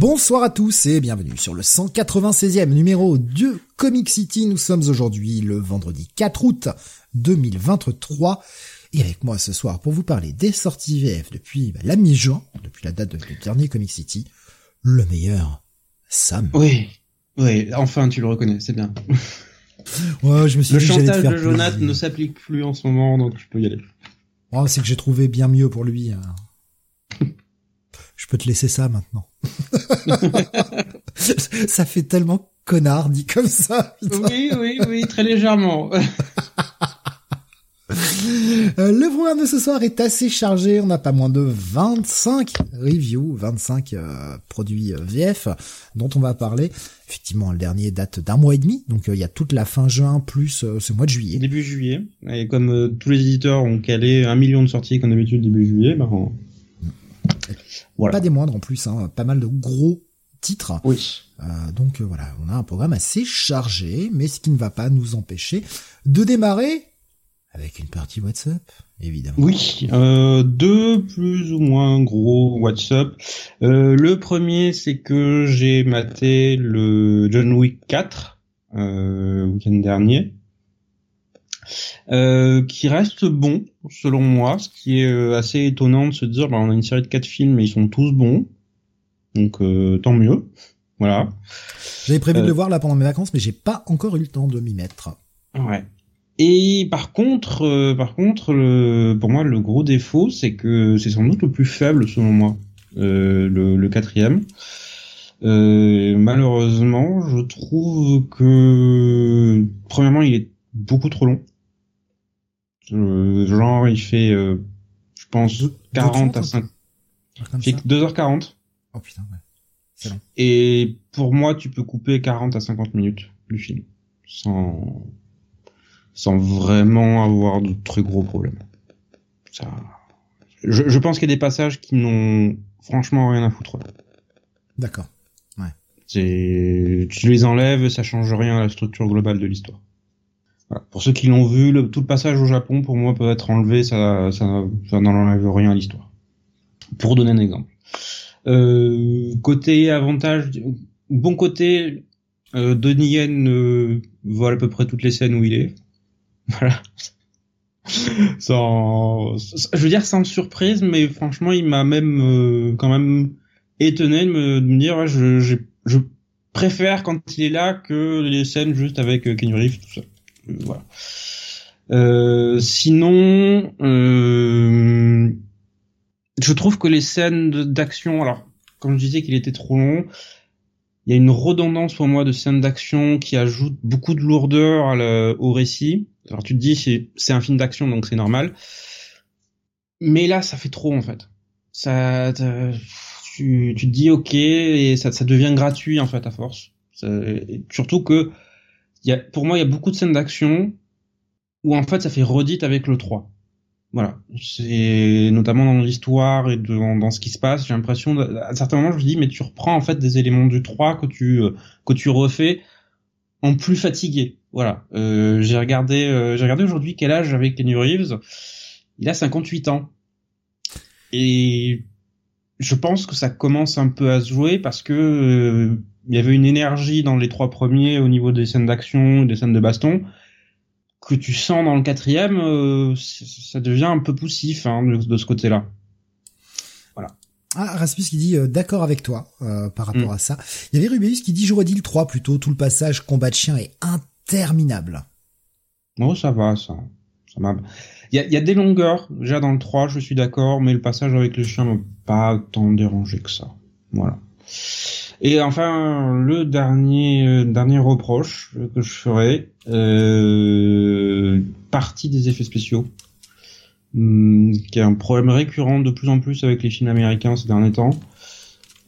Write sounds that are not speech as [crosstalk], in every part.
Bonsoir à tous et bienvenue sur le 196e numéro de Comic City. Nous sommes aujourd'hui le vendredi 4 août 2023 et avec moi ce soir pour vous parler des sorties VF depuis bah, la mi-juin, depuis la date du dernier Comic City, le meilleur, Sam. Oui, oui, enfin tu le reconnais, c'est bien. [laughs] Ouais, je me suis le dit que chantage faire de Jonathan ne s'applique plus en ce moment, donc je peux y aller. Oh, c'est que j'ai trouvé bien mieux pour lui. hein. [laughs] Je peux te laisser ça maintenant. [laughs] ça fait tellement connard dit comme ça. putain. Oui, oui, oui, très légèrement. [laughs] Euh, le programme de ce soir est assez chargé. On a pas moins de 25 reviews, 25 euh, produits euh, VF dont on va parler. Effectivement, le dernier date d'un mois et demi, donc euh, il y a toute la fin juin plus euh, ce mois de juillet. début juillet, et comme tous les éditeurs ont calé un million de sorties comme d'habitude début juillet, on- voilà. Pas des moindres en plus, hein, pas mal de gros titres. Oui. Euh, donc euh, voilà, on a un programme assez chargé, mais ce qui ne va pas nous empêcher de démarrer avec une partie WhatsApp, évidemment. Oui, euh, deux plus ou moins gros WhatsApp. Euh, le premier, c'est que j'ai maté le John Wick 4 euh, week-end dernier, euh, qui reste bon selon moi, ce qui est euh, assez étonnant de se dire, bah, on a une série de quatre films et ils sont tous bons, donc euh, tant mieux. Voilà. J'avais prévu de Euh. le voir là pendant mes vacances, mais j'ai pas encore eu le temps de m'y mettre. Ouais. Et par contre, euh, par contre, le, pour moi, le gros défaut, c'est que c'est sans doute le plus faible selon moi, euh, le, le quatrième. Euh, malheureusement, je trouve que premièrement, il est beaucoup trop long. Euh, genre, il fait, euh, je pense, Deux- 40 à 2h30, 5, Comme il fait ça. 2h40. Oh putain, ouais. C'est long. Et pour moi, tu peux couper 40 à 50 minutes du film sans sans vraiment avoir de très gros problèmes. Ça, je, je pense qu'il y a des passages qui n'ont franchement rien à foutre. D'accord. C'est tu les enlèves, ça change rien à la structure globale de l'histoire. Pour ceux qui l'ont vu, le, tout le passage au Japon, pour moi, peut être enlevé, ça, ça, ça n'enlève rien à l'histoire. Pour donner un exemple. Euh, côté avantage, bon côté, euh, Donnie Yen euh, vole à peu près toutes les scènes où il est. [laughs] Voilà. sans, je veux dire sans surprise, mais franchement, il m'a même euh, quand même étonné de me, de me dire, ouais, je, je, je préfère quand il est là que les scènes juste avec euh, Reeves, tout ça. Voilà. Euh, sinon, euh, je trouve que les scènes d'action, alors comme je disais qu'il était trop long, il y a une redondance pour moi de scènes d'action qui ajoute beaucoup de lourdeur au récit. Alors tu te dis c'est un film d'action donc c'est normal, mais là ça fait trop en fait. Ça, tu, tu te dis ok et ça, ça devient gratuit en fait à force. Surtout que y a, pour moi il y a beaucoup de scènes d'action où en fait ça fait redite avec le 3. Voilà, c'est notamment dans l'histoire et dans, ce qui se passe, j'ai l'impression à certains moments je me dis mais tu reprends en fait des éléments du 3 que tu euh, que tu refais en plus fatigué. Voilà, euh, j'ai regardé euh, j'ai regardé aujourd'hui quel âge avait Kenny Reeves? Il a 58 ans. Et je pense que ça commence un peu à se jouer parce que euh, il y avait une énergie dans les trois premiers au niveau des scènes d'action, des scènes de baston que tu sens dans le quatrième, euh, ça devient un peu poussif hein, de, de ce côté-là. Ah, Rasmus qui dit euh, d'accord avec toi euh, par rapport Mm. à ça. Il y avait Rubeus qui dit j'aurais dit le 3 plutôt, tout le passage combat de chien est interminable. Non, ça va, ça. ça m'a... Il y a, y a, des longueurs, déjà dans le 3, je suis d'accord, mais le passage avec le chien m'a pas tant dérangé que ça. Voilà. Et enfin, le dernier euh, dernier reproche que je ferai, euh, partie des effets spéciaux, hum, qui est un problème récurrent de plus en plus avec les films américains ces derniers temps.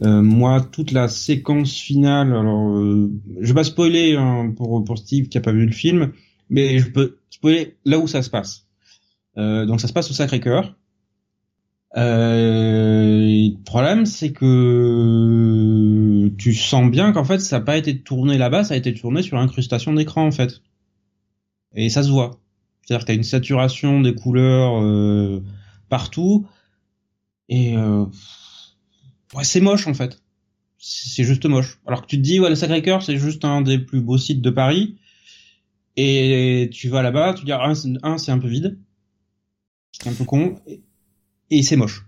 Euh, moi, toute la séquence finale, alors euh, je vais pas spoiler hein, pour pour Steve qui a pas vu le film, mais je peux spoiler là où ça se passe. Euh, donc ça se passe au Sacré-Cœur. Euh, le problème, c'est que tu sens bien qu'en fait, ça n'a pas été tourné là-bas, ça a été tourné sur l'incrustation d'écran en fait. Et ça se voit. C'est-à-dire que t'as une saturation des couleurs euh, partout. Et euh, ouais, c'est moche en fait. C'est juste moche. Alors que tu te dis, ouais, le Sacré-Cœur, c'est juste un des plus beaux sites de Paris. Et tu vas là-bas, tu dis, un, un c'est un peu vide. C'est un peu con. Et c'est moche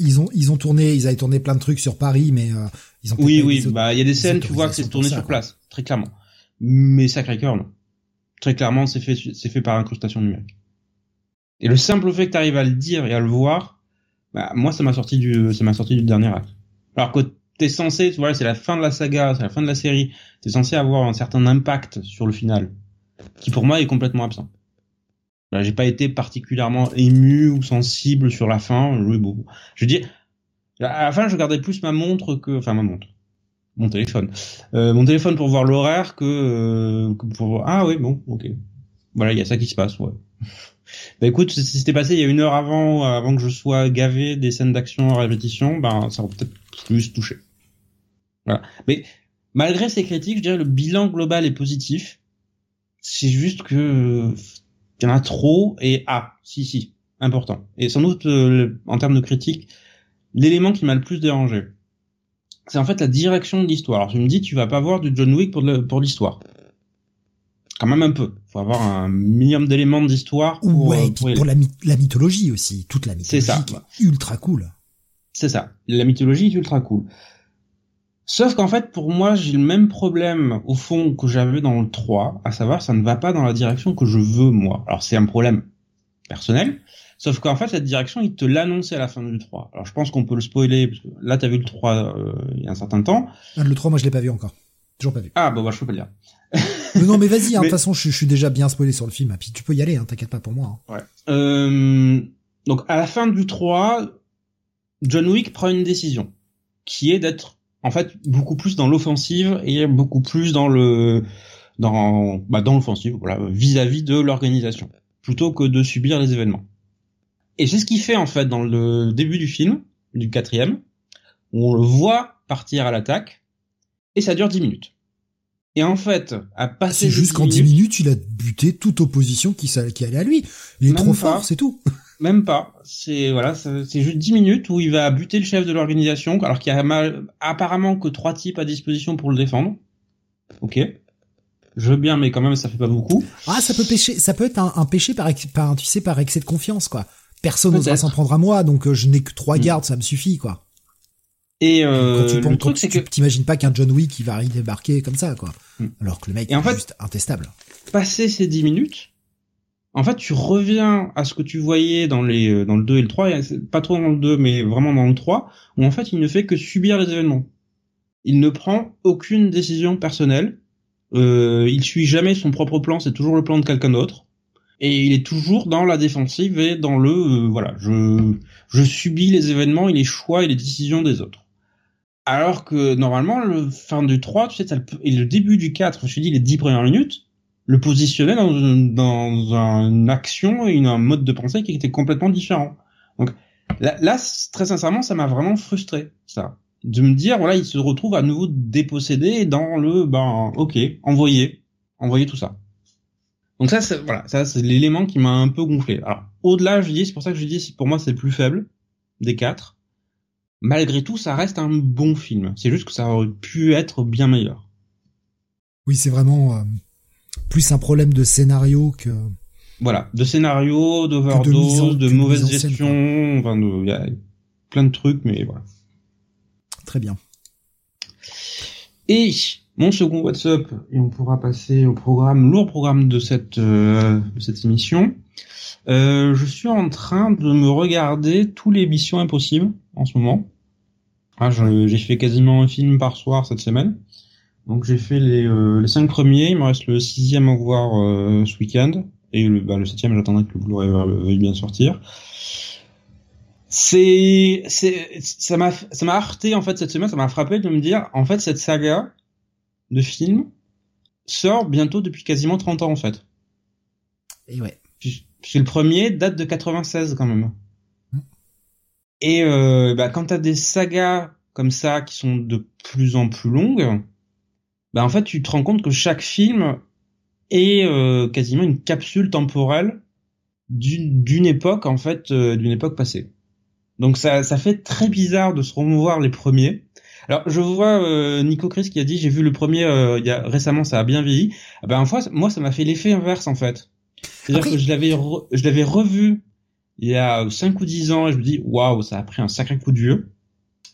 ils ont ils ont tourné, ils avaient tourné plein de trucs sur Paris, mais euh, ils ont. Oui, oui, bah il y a des scènes, tu vois que c'est tourné sur place, très clairement. Mais Sacré-Cœur, non. Très clairement, c'est fait c'est fait par incrustation numérique. Et le simple fait que tu arrives à le dire et à le voir, bah moi ça m'a sorti du ça m'a sorti du dernier acte. Alors que t'es censé, tu vois, c'est la fin de la saga, c'est la fin de la série, t'es censé avoir un certain impact sur le final, qui pour moi est complètement absent. Bah, j'ai pas été particulièrement ému ou sensible sur la fin. Je, bon, je dire, à la fin, je regardais plus ma montre que, enfin ma montre, mon téléphone, euh, mon téléphone pour voir l'horaire que, euh, que pour ah oui bon ok, voilà il y a ça qui se passe ouais. [laughs] bah écoute, si c'était passé il y a une heure avant, avant que je sois gavé des scènes d'action en répétition, ben ça aurait peut-être plus touché. Voilà. Mais malgré ces critiques, je dirais le bilan global est positif. C'est juste que il y en a trop et ah, si si, important. Et sans doute euh, en termes de critique, l'élément qui m'a le plus dérangé, c'est en fait la direction de l'histoire. Alors je me dis, tu vas pas voir du John Wick pour pour l'histoire. Quand même un peu. Faut avoir un minimum d'éléments d'histoire pour. Ouais, euh, pour, pour la, la, mythologie aussi, toute la mythologie. C'est ça. ultra cool. C'est ça. La mythologie est ultra cool. Sauf qu'en fait, pour moi, j'ai le même problème au fond que j'avais dans le 3, à savoir, ça ne va pas dans la direction que je veux moi. Alors c'est un problème personnel, sauf qu'en fait, cette direction, il te l'annonçait à la fin du 3. Alors je pense qu'on peut le spoiler, parce que là, t'as vu le 3 euh, il y a un certain temps. Ah, le 3, moi, je l'ai pas vu encore. Toujours pas vu. Ah, bah, bah je peux pas le dire. non, mais vas-y, hein, de [laughs] toute façon, je, suis déjà bien spoilé sur le film, puis tu peux y aller, hein, t'inquiète pas pour moi. Hein. Ouais. Euh, donc, à la fin du 3, John Wick prend une décision, qui est d'être en fait beaucoup plus dans l'offensive et beaucoup plus dans le dans bah, dans l'offensive voilà vis-à-vis de l'organisation plutôt que de subir les événements. Et c'est ce qu'il fait en fait dans le début du film du quatrième où on le voit partir à l'attaque et ça dure dix minutes. Et en fait, à passer c'est juste qu'en 10 minutes, il a buté toute opposition qui, qui allait à lui. Il est trop fort, c'est tout. Même pas. C'est voilà, c'est juste 10 minutes où il va buter le chef de l'organisation, alors qu'il y a mal, apparemment que trois types à disposition pour le défendre. Ok. Je veux bien, mais quand même, ça fait pas beaucoup. Ah, ça peut pêcher, ça peut être un, péché par, par, tu sais, par excès de confiance, quoi. Personne n'osera s'en prendre à moi, donc euh, je n'ai que trois mm. gardes, ça me suffit, quoi. Et euh, quand tu, le truc, c'est que t'imagines pas qu'un John Wick qui va arriver débarquer comme ça, quoi. Mm. Alors que le mec est juste intestable. Passer ces 10 minutes, en fait, tu reviens à ce que tu voyais dans les euh, dans le 2 et le 3, pas trop dans le 2, mais vraiment dans le 3, où en fait, il ne fait que subir les événements. Il ne prend aucune décision personnelle. Euh, il suit jamais son propre plan, c'est toujours le plan de quelqu'un d'autre. Et il est toujours dans la défensive et dans le euh, voilà, je je subis les événements et les choix et les décisions des autres. Alors que normalement, le fin du 3, tu sais, et le début du 4, je te dis les 10 premières minutes, le positionnait dans, dans une action et un mode de pensée qui était complètement différent. Donc là, très sincèrement, ça m'a vraiment frustré, ça. De me dire, voilà, il se retrouve à nouveau dépossédé dans le, ben, ok, envoyer, envoyer tout ça. Donc ça, c'est, voilà, ça, c'est l'élément qui m'a un peu gonflé. Alors, au-delà, je dis, c'est pour ça que je dis, pour moi, c'est le plus faible des quatre. Malgré tout, ça reste un bon film. C'est juste que ça aurait pu être bien meilleur. Oui, c'est vraiment, euh, plus un problème de scénario que voilà, de scénario, d'overdose, de, de, mauvaise gestion, enfin, il y a plein de trucs, mais voilà. Très bien. Et mon second WhatsApp et on pourra passer au programme, lourd programme de cette euh, de cette émission. Euh, je suis en train de me regarder tous les missions impossibles en ce moment. Ah, j'ai fait quasiment un film par soir cette semaine. Donc j'ai fait les, euh, les cinq premiers, il me reste le sixième à voir euh, ce week-end et le, bah, le septième j'attendrai que le Blu-ray veuille bien sortir. C'est, c'est, ça m'a, ça m'a heurté en fait cette semaine, ça m'a frappé de me dire en fait cette saga de films sort bientôt depuis quasiment 30 ans en fait. Et ouais. Puis le premier date de 96 quand même. Et euh, bah, quand t'as des sagas comme ça qui sont de plus en plus longues, bah en fait tu te rends compte que chaque film est euh, quasiment une capsule temporelle d'une époque en fait euh, d'une époque passée. Donc ça ça fait très bizarre de se revoir les premiers. Alors je vois euh, Nico Chris qui a dit j'ai vu le premier euh, il y a récemment ça a bien vieilli. Ah ben fois moi ça m'a fait l'effet inverse en fait. C'est-à-dire que je l'avais je l'avais revu il y a 5 ou 10 ans et je me dis waouh ça a pris un sacré coup de vieux.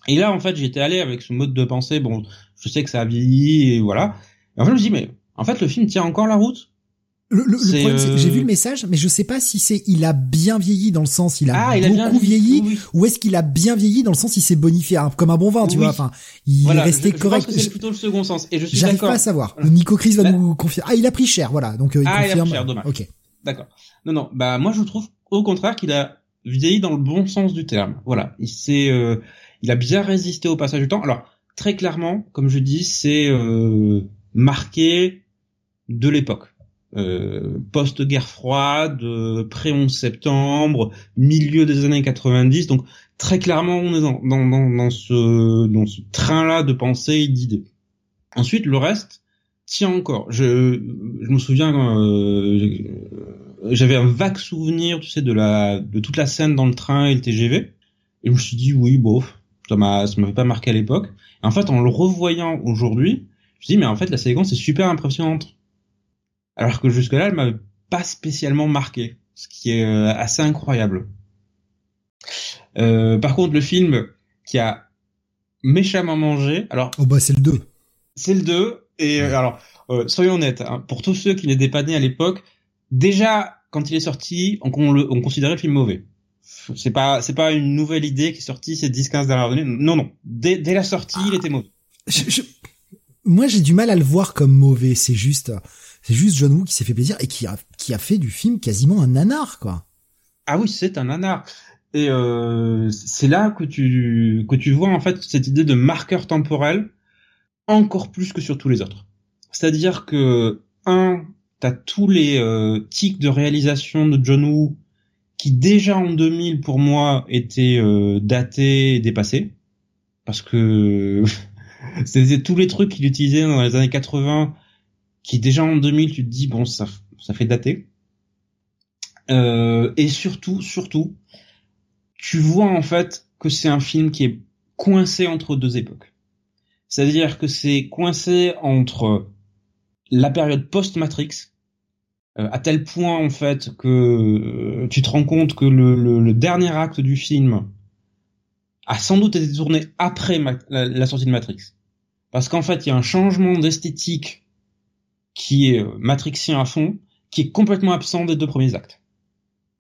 Et là en fait j'étais allé avec ce mode de pensée bon je sais que ça a vieilli et voilà. Et en fait je me dis mais en fait le film tient encore la route? Le, le, problème, c'est que j'ai vu le euh, message, mais je sais pas si c'est il a bien vieilli dans le sens il a ah, beaucoup vieilli, ou est-ce qu'il a bien vieilli dans le sens il s'est bonifié hein, comme un bon vin, tu vois. Enfin, il est resté correct. c'est plutôt le second sens. Et je suis J'arrive pas à savoir. Nico Chris va bah nous confirmer. Ah, il a pris cher, voilà. Donc euh, il ah, confirme. il a pris cher, dommage. Ok. D'accord. Non, non. Bah moi je trouve au contraire qu'il a vieilli dans le bon sens du terme. Voilà. Il s'est, euh, il a bien résisté au passage du temps. Alors très clairement, comme je dis, c'est euh, marqué de l'époque euh, post-guerre froide, euh, pré-11 septembre, milieu des années 90. Donc très clairement, on est dans, dans, dans, ce, dans ce train-là de pensée et d'idées. Ensuite, le reste tient encore. Je, je me souviens, euh, j'avais un vague souvenir, tu sais, de la, de toute la scène dans le train et le TGV. Et je me suis dit, oui, bof, ça m'a, ça m'avait pas marqué à l'époque. En fait, en le revoyant aujourd'hui, je dis, mais en fait, la séquence est super impressionnante alors que jusque-là, elle m'avait pas spécialement marqué, ce qui est euh, assez incroyable. Euh, par contre, le film qui a méchamment mangé, alors... Oh bah c'est le 2. C'est le 2, et euh, alors, soyons honnêtes, hein, pour tous ceux qui n'étaient pas nés à l'époque, déjà, quand il est sorti, on, on, considérait le film mauvais. C'est pas, c'est pas une nouvelle idée qui est sortie ces 10-15 dernières années. Non, non. Dès, dès la sortie, il était mauvais. Moi, j'ai du mal à le voir comme mauvais. C'est juste, c'est juste John Woo qui s'est fait plaisir et qui a, qui a fait du film quasiment un nanar, quoi. Ah oui, c'est un nanar. Et euh, c'est là que tu que tu vois en fait cette idée de marqueur temporel encore plus que sur tous les autres. C'est-à-dire que un, t'as tous les euh, tics de réalisation de John Woo qui déjà en 2000 pour moi étaient euh, datés et dépassés parce que [laughs] c'était tous les trucs qu'il utilisait dans les années 80 qui déjà en 2000 tu te dis bon ça ça fait dater euh, et surtout surtout tu vois en fait que c'est un film qui est coincé entre deux époques. C'est-à-dire que c'est coincé entre la période post-Matrix euh, à tel point en fait que euh, tu te rends compte que le, le, dernier acte du film a sans doute été tourné après la, la, sortie de Matrix parce qu'en fait il y a un changement d'esthétique qui est euh, matrixien à fond, qui est complètement absent des deux premiers actes.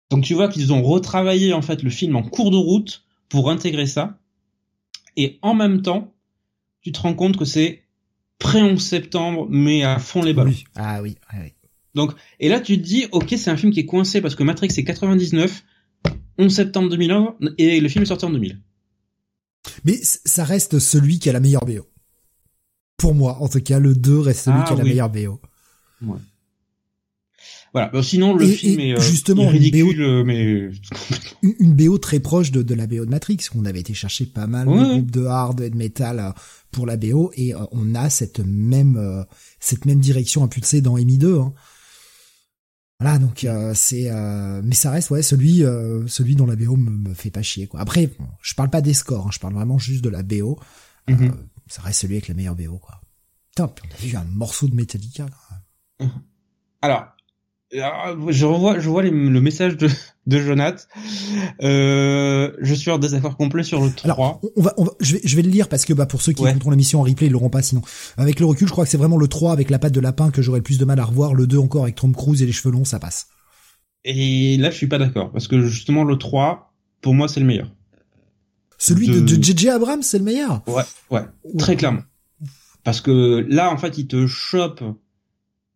Donc tu vois qu'ils ont retravaillé en fait le film en cours de route pour intégrer ça, et en même temps, tu te rends compte que c'est pré-11 septembre, mais à fond les ballons. Ah oui, oui. Donc, et là tu te dis, ok, c'est un film qui est coincé parce que Matrix c'est 99, 11 septembre 2001, et le film est sorti en 2000. Mais ça reste celui qui a la meilleure BO. Pour moi, en tout cas, le 2 reste celui ah qui a la meilleure BO. Ouais. Voilà. sinon, le film est euh, justement ridicule, [laughs] une BO, mais une BO très proche de, de la BO de Matrix. On avait été chercher pas mal de groupes de hard et de metal euh, pour la BO et euh, on a cette même cette même direction impulsée dans Emi 2. Hein. Voilà, donc c'est mais ça reste ouais celui celui dont la BO me, me, fait pas chier quoi. Après, je parle pas des scores, hein, je parle vraiment juste de la BO. Mm-hmm ça reste celui avec la meilleure BO, quoi. Top, on a vu un morceau de Metallica. Alors, ah, je revois, je vois le message de, de Jonath. Euh, je suis en désaccord complet sur le 3. Alors, on va, on va, je, vais, je vais le lire parce que bah, pour ceux qui ouais. écouteront l'émission en replay, ils l'auront pas sinon. Avec le recul, je crois que c'est vraiment le 3 avec la patte de lapin que j'aurais le plus de mal à revoir. Le 2 encore avec Tom Cruise et les cheveux longs, ça passe. Et là, je suis pas d'accord parce que justement le 3, pour moi, c'est le meilleur. Celui de JJ Abrams, c'est le meilleur? Ouais, ouais, très clairement. Parce que là, en fait, il te chope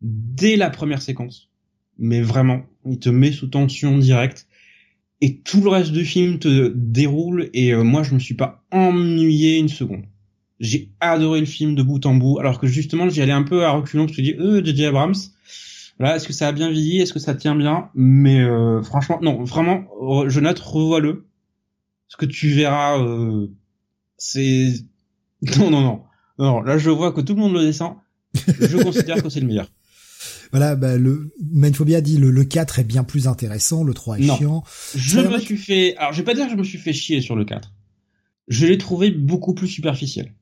dès la première séquence. Mais vraiment, il te met sous tension directe. Et tout le reste du film te déroule et euh, moi, je me suis pas ennuyé une seconde. J'ai adoré le film de bout en bout, alors que justement, j'y allais un peu à reculons, parce que je dis, euh, JJ Abrams, voilà, est-ce que ça a bien vieilli, est-ce que ça tient bien? Mais euh, franchement, non, vraiment, Jonathan, revois-le. Ce que tu verras, euh, c'est... [laughs] Non, non, non. Non, là, je vois que tout le monde le descend. Je considère que c'est le meilleur. Voilà, bah, le Mindphobia dit le, le 4 est bien plus intéressant, le 3 est non. chiant. Je me suis fait, alors je vais pas dire que je me suis fait chier sur le 4. Je l'ai trouvé beaucoup plus superficiel.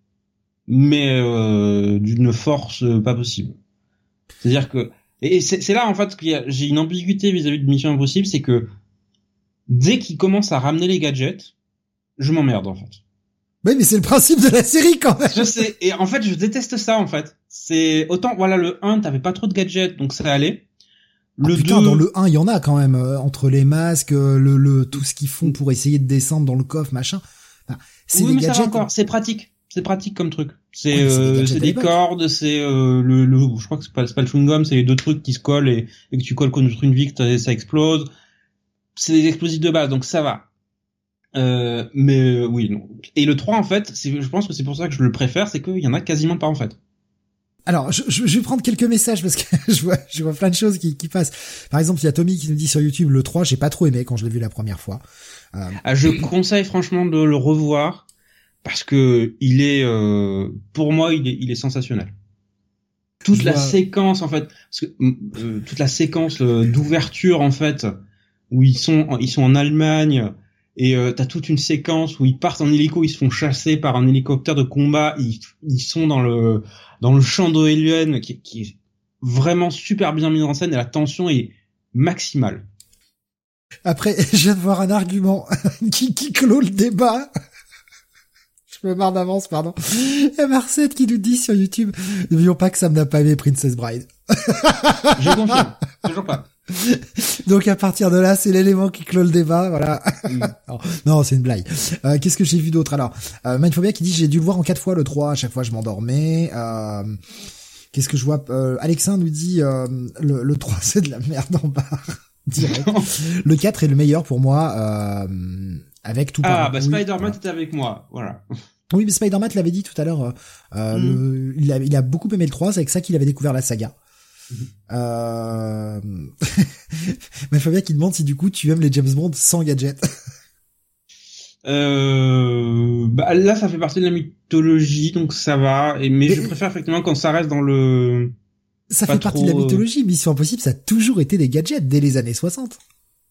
Mais euh, d'une force pas possible. C'est-à-dire que et c'est là en fait que j'ai une ambiguïté vis-à-vis -vis de Mission Impossible, c'est que dès qu'il commence à ramener les gadgets, je m'emmerde en fait. Oui, mais c'est le principe de la série quand même. Je sais. Et en fait, je déteste ça en fait. C'est autant voilà le 1, t'avais pas trop de gadgets, donc ça allait. Le ah, putain, 2... dans le 1, il y en a quand même euh, entre les masques, euh, le, le tout ce qu'ils font pour essayer de descendre dans le coffre, machin. Enfin, c'est oui, des gadgets. encore. C'est pratique. C'est pratique comme truc. C'est ouais, euh, des, des cordes, c'est euh, le, le, je crois que c'est pas, pas le chewing gum, c'est les deux trucs qui se collent et, et que tu colles contre une vie que ça explose. C'est des explosifs de base, donc ça va. Euh, mais euh, oui, non. Et le 3, en fait, je pense que c'est pour ça que je le préfère, c'est qu'il y en a quasiment pas, en fait. Alors, je, je, vais prendre quelques messages parce que [laughs] je vois, je vois plein de choses qui, qui passent. Par exemple, il y a Tommy qui nous dit sur YouTube, le 3, j'ai pas trop aimé quand je l'ai vu la première fois. Euh... Ah, je conseille franchement de le revoir parce que il est, euh, pour moi, il est, il est sensationnel. Toute je la vois... séquence, en fait, parce que, euh, toute la séquence d'ouverture, en fait, où ils sont, ils sont en Allemagne, et euh, t'as toute une séquence où ils partent en hélico, ils se font chasser par un hélicoptère de combat, ils, ils sont dans le dans le champ d'Oélienne qui, qui est vraiment super bien mis en scène et la tension est maximale. Après, [laughs] je viens de voir un argument [laughs] qui, qui clôt le débat. [laughs] je me marre d'avance, pardon. A Marcette qui nous dit sur YouTube, n'oublions pas que Sam n'a pas aimé Princess Bride. je confirme, toujours pas. [laughs] Donc à partir de là, c'est l'élément qui clôt le débat, voilà. Mm. [laughs] non, non c'est une blague. Euh, Qu'est-ce que j'ai vu d'autre? Alors, euh, Mindphobia qui dit j'ai dû le voir en quatre fois le 3, à chaque fois je m'endormais. Euh, Qu'est-ce que je vois? Euh, Alexin nous dit euh, le, le 3 [laughs] c'est de la merde en barre. Direct. le 4 est le meilleur pour moi euh, avec tout. Ah bah Spider-Man était avec moi, voilà. Oui, mais Spider-Man l'avait dit tout à l'heure. Euh, mm. il, a, il a beaucoup aimé le 3, c'est avec ça qu'il avait découvert la saga. Euh... [laughs] Mais Fabien qui demande si du coup tu aimes les James Bond sans gadget. [laughs] euh... bah là ça fait partie de la mythologie donc ça va. Et mais, je préfère effectivement quand ça reste dans le ça fait partie de la mythologie Mission Impossible ça a toujours été des gadgets dès les années 60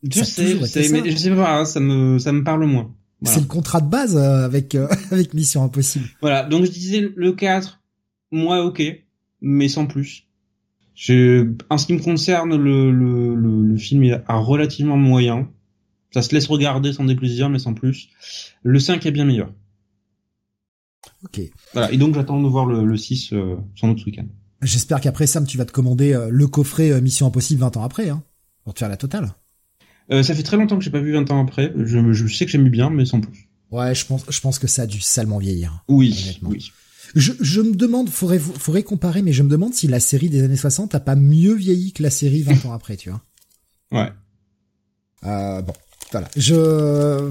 je sais, je sais mais je sais pas hein, ça me ça me parle moins. Voilà. c'est le contrat de base euh, avec euh, [laughs] avec Mission Impossible. Voilà donc je disais le 4 moi ok mais sans plus en ce qui me concerne, le, le, le, le film est à relativement moyen. Ça se laisse regarder sans déplaisir, mais sans plus. Le 5 est bien meilleur. Ok. Voilà. Et donc, j'attends de voir le, le 6 euh, sans doute ce week-end. J'espère qu'après, Sam, tu vas te commander euh, le coffret euh, Mission Impossible 20 ans après, hein, pour te faire la totale. Euh, ça fait très longtemps que j'ai pas vu 20 ans après. Je, je sais que j'aime bien, mais sans plus. Ouais, je pense, je pense que ça a dû salement vieillir. Oui, oui. Je, je me demande, faudrait, faudrait comparer, mais je me demande si la série des années 60 a pas mieux vieilli que la série 20 ans après, tu vois. Ouais. Euh, bon, voilà. Je,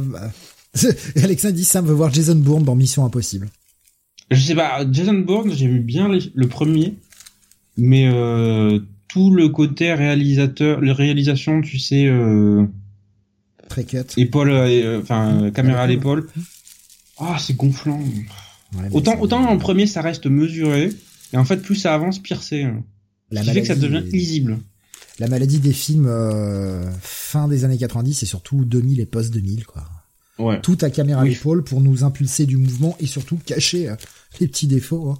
Alexandre dit Sam veut voir Jason Bourne dans Mission Impossible. Je sais pas, Jason Bourne, j'ai vu bien le premier, mais euh, tout le côté réalisateur, les réalisations, tu sais, euh, très cut, épaule, euh, enfin caméra à l'épaule. Ah, c'est gonflant. Ouais, autant, autant en premier ça reste mesuré, et en fait plus ça avance, pire c'est. La qui fait que ça devient lisible. La maladie des films euh, fin des années 90 et surtout 2000 et post 2000 quoi. Ouais. Tout à caméra oui. à l'épaule pour nous impulser du mouvement et surtout cacher euh, les petits défauts. Hein.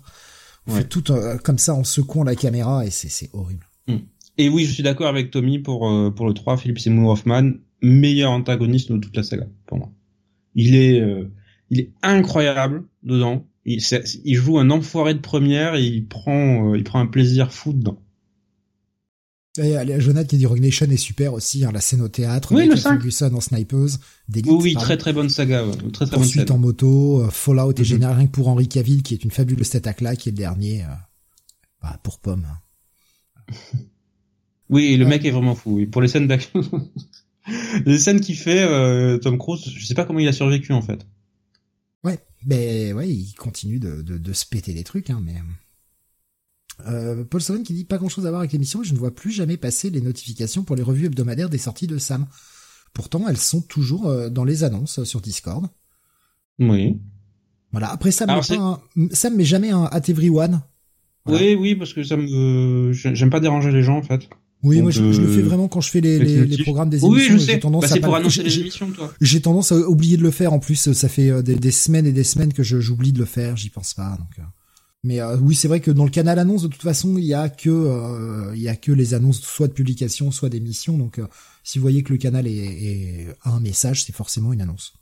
On ouais. fait tout euh, comme ça en secouant la caméra et c'est horrible. Mm. Et oui, je suis d'accord avec Tommy pour euh, pour le 3, Philippe Seymour Hoffman, meilleur antagoniste de toute la saga pour moi. Il est euh, il est incroyable dedans. Il, il joue un enfoiré de première et il prend euh, il prend un plaisir fou dedans. Et Jonathan qui dit Rogue Nation est super aussi, hein, la scène au théâtre, oui, Ferguson en Snipers, oui, oui très très bonne saga, ouais. très très bonne en moto, Fallout et mm général rien que pour Henry Cavill qui est une fabuleuse tête à claque qui est le dernier, bah, pour Pomme. Hein. Oui, le mec est vraiment fou. pour les scènes d'action, [laughs] les scènes qu'il fait, euh, Tom Cruise, je sais pas comment il a survécu en fait. Mais ouais, il continue de, de, de se péter des trucs, hein, mais. Euh, Paul Solon qui dit pas grand chose à voir avec l'émission, je ne vois plus jamais passer les notifications pour les revues hebdomadaires des sorties de Sam. Pourtant, elles sont toujours euh, dans les annonces sur Discord. Oui. Voilà. Après, Sam, met, Sam met jamais un at everyone. Oui, oui, parce que ça me, j'aime pas déranger les gens en fait. Oui, moi je, le fais euh, vraiment quand je fais les, les, les programmes des émissions. Oui, je sais. Tendance bah, pour annoncer les émissions, toi. J'ai tendance à oublier de le faire. En plus, ça fait euh, des, des semaines et des semaines que j'oublie de le faire. J'y pense pas. Donc, euh. mais oui, c'est vrai que dans le canal annonce, de toute façon, il y a que il y a que les annonces, soit de publication, soit d'émission. Donc, si vous voyez que le canal est, est a un message, c'est forcément une annonce.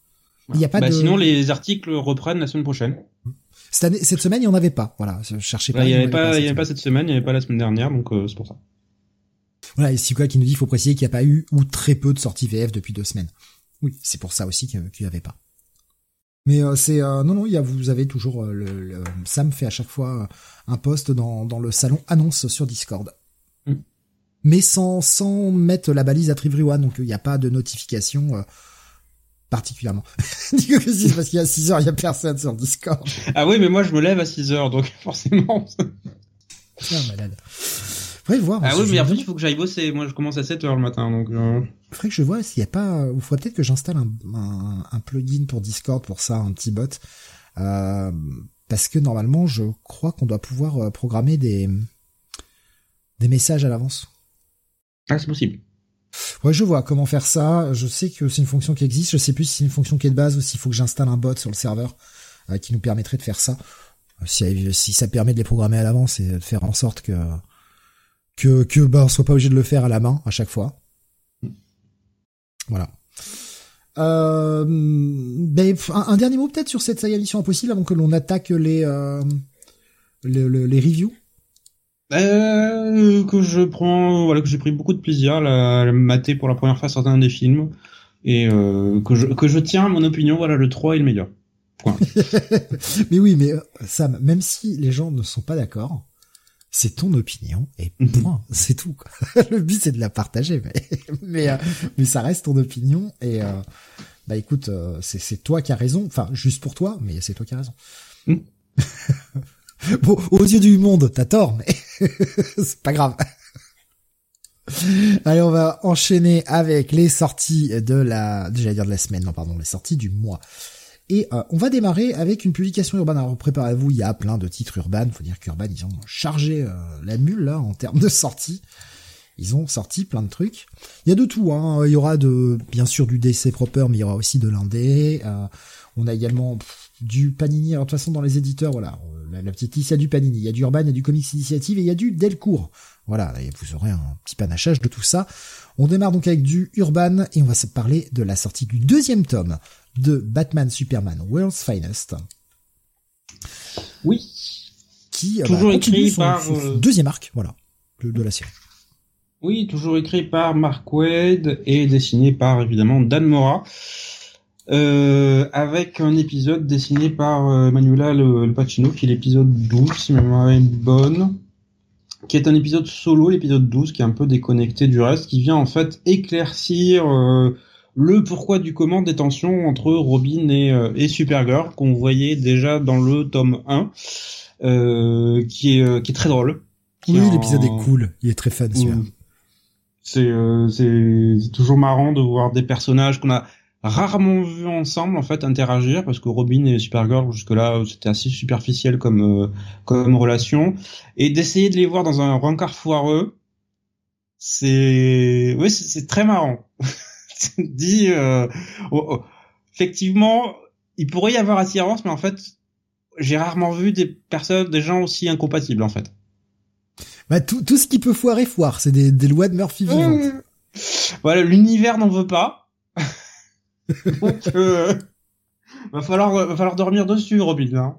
Il y a pas bah, de... Sinon, les articles reprennent la semaine prochaine. Cette, année, cette semaine, il y en avait pas. Voilà, je cherchais pas. il y avait pas, il y avait pas cette semaine, il y avait pas la semaine dernière, donc c'est pour ça. Voilà, et quoi qui nous dit, il faut préciser qu'il n'y a pas eu ou très peu de sorties VF depuis deux semaines. Oui, c'est pour ça aussi qu'il n'y avait pas. Mais euh, c'est euh, non non, il y a, vous avez toujours euh, le, Sam fait à chaque fois un post dans, dans le salon annonce sur Discord. Mm. Mais sans sans mettre la balise à One, donc il n'y a pas de notification particulièrement. [laughs] Dis que c'est parce qu'il y a 6 heures, il y a personne sur Discord. Ah oui, mais moi je me lève à 6 heures, donc [laughs] forcément. C'est malade voir. Ah oui, mais après, il faut que j'aille bosser. Moi, je commence à 7 heures le matin, donc. Euh... Faudrait que je vois s'il y a pas. Il faudrait peut-être que j'installe un, un, un, plugin pour Discord pour ça, un petit bot. Euh, parce que normalement, je crois qu'on doit pouvoir euh, programmer des des messages à l'avance. Ah, c'est possible. Ouais, je vois comment faire ça. Je sais que c'est une fonction qui existe. Je sais plus si c'est une fonction qui est de base ou s'il faut que j'installe un bot sur le serveur euh, qui nous permettrait de faire ça. Si, si ça permet de les programmer à l'avance et de faire en sorte que que que bah on soit pas obligé de le faire à la main à chaque fois. Voilà. Euh, ben, un, dernier mot peut-être sur cette saga Mission Impossible avant que l'on attaque les euh, les, les, reviews. Euh, que je prends, voilà, que j'ai pris beaucoup de plaisir à, la, mater pour la première fois certains des films et que je que je tiens à mon opinion, voilà, le 3 est le meilleur. Point. [laughs] mais oui, mais Sam, même si les gens ne sont pas d'accord, c'est ton opinion et [laughs] mhm. point, c'est tout. [laughs] le but c'est de la partager, mais [laughs] mais, euh, mais ça reste ton opinion et euh, bah écoute, euh, c'est c'est toi qui as raison, enfin juste pour toi, mais c'est toi qui as raison. Mhm. bon, aux yeux du monde, t'as tort, mais c'est pas grave. Allez, on va enchaîner avec les sorties de la, j'allais dire de la semaine, non pardon, les sorties du mois. Et euh, on va démarrer avec une publication urbaine. Alors préparez-vous, il y a plein de titres urbains. Faut dire qu'Urban, ils ont chargé euh, la mule là en termes de sortie. Ils ont sorti plein de trucs. Il y a de tout. Hein. Il y aura de, bien sûr du DC proper, mais il y aura aussi de l'indé. Euh, on a également du Panini. Alors de toute façon, dans les éditeurs, voilà, la, petite liste, il y a du Panini, il y a du Urban, il y a du Comics Initiative et il y a du Delcourt. Voilà, vous aurez un petit panachage de tout ça. On démarre donc avec du Urban et on va se parler de la sortie du deuxième tome de Batman Superman World's Finest. Oui. Qui euh, toujours bah, écrit par euh, deuxième arc, voilà, de, la série. Oui, toujours écrit par Mark Wade et dessiné par évidemment Dan Mora. Euh, avec un épisode dessiné par Manuela le, Pacino, qui est l'épisode 12, si ma mémoire est bonne, qui est un épisode solo, l'épisode 12, qui est un peu déconnecté du reste, qui vient en fait éclaircir le pourquoi du comment des tensions entre Robin et, euh, et Supergirl qu'on voyait déjà dans le tome 1 euh, qui est euh, qui est très drôle. Oui, l'épisode est cool, il est très fun C'est euh, c'est toujours marrant de voir des personnages qu'on a rarement vus ensemble en fait interagir parce que Robin et Supergirl jusque là c'était assez superficiel comme comme relation. Et d'essayer de les voir dans un rencard foireux c'est oui c'est très marrant [laughs] [laughs] dit euh, oh, oh. effectivement, il pourrait y avoir attirance, mais en fait, j'ai rarement vu des personnes, des gens aussi incompatibles en fait. Bah tout, tout ce qui peut foirer foire, c'est des, des lois de Murphy vivantes. Voilà, l'univers n'en veut pas. [laughs] Donc, euh, va falloir, va falloir dormir dessus, Robin. Hein.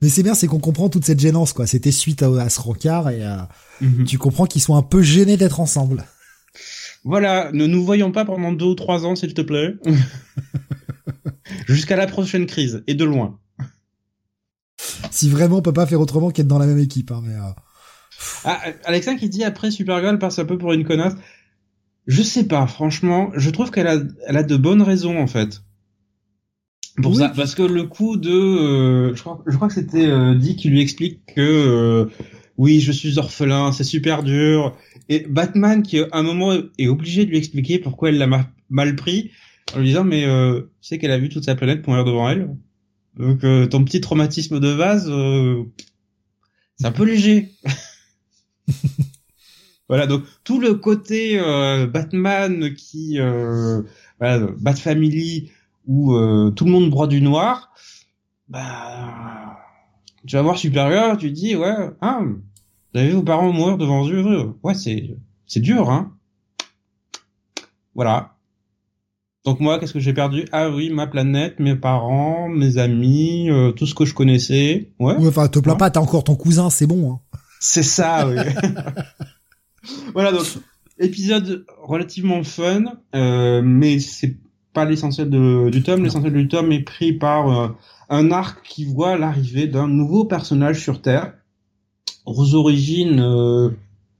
Mais c'est bien, c'est qu'on comprend toute cette gênance, quoi. C'était suite à, à ce rencard et euh, Mhm. tu comprends qu'ils sont un peu gênés d'être ensemble. Voilà, ne nous voyons pas pendant deux ou trois ans, s'il te plaît. [laughs] Jusqu'à la prochaine crise, et de loin. Si vraiment on peut pas faire autrement qu'être dans la même équipe, hein, mais. euh, Ah, Alexa qui dit après Supergirl passe un peu pour une connasse. Je sais pas, franchement, je trouve qu'elle a, elle a de bonnes raisons en fait. Pour Oui. ça, parce que le coup de, euh, je crois, je crois que c'était euh, Dick qui lui explique que euh, oui, je suis orphelin, c'est super dur, et Batman qui à un moment est obligé de lui expliquer pourquoi elle l'a ma- mal pris en lui disant mais euh, tu sais qu'elle a vu toute sa planète mourir devant elle, donc euh, ton petit traumatisme de vase, euh, c'est un peu léger. [laughs] Voilà, donc tout le côté euh, Batman qui euh, voilà, Bat Family où euh, tout le monde broie du noir, bah tu vas voir Supergirl, tu dis ouais, ah, vous avez vu vos parents mourir devant eux, ouais c'est c'est dur hein. Voilà. Donc moi, qu'est-ce que j'ai perdu? Ah oui, ma planète, mes parents, mes amis, euh, tout ce que je connaissais. Ouais. Ouais, enfin, te plains Ouais. pas, t'as encore ton cousin, c'est bon. Hein. C'est ça, [laughs] oui. [laughs] voilà, donc, épisode relativement fun, euh, mais c'est pas l'essentiel du tome. L'essentiel du tome est pris par euh, un arc qui voit l'arrivée d'un nouveau personnage sur Terre, aux origines euh,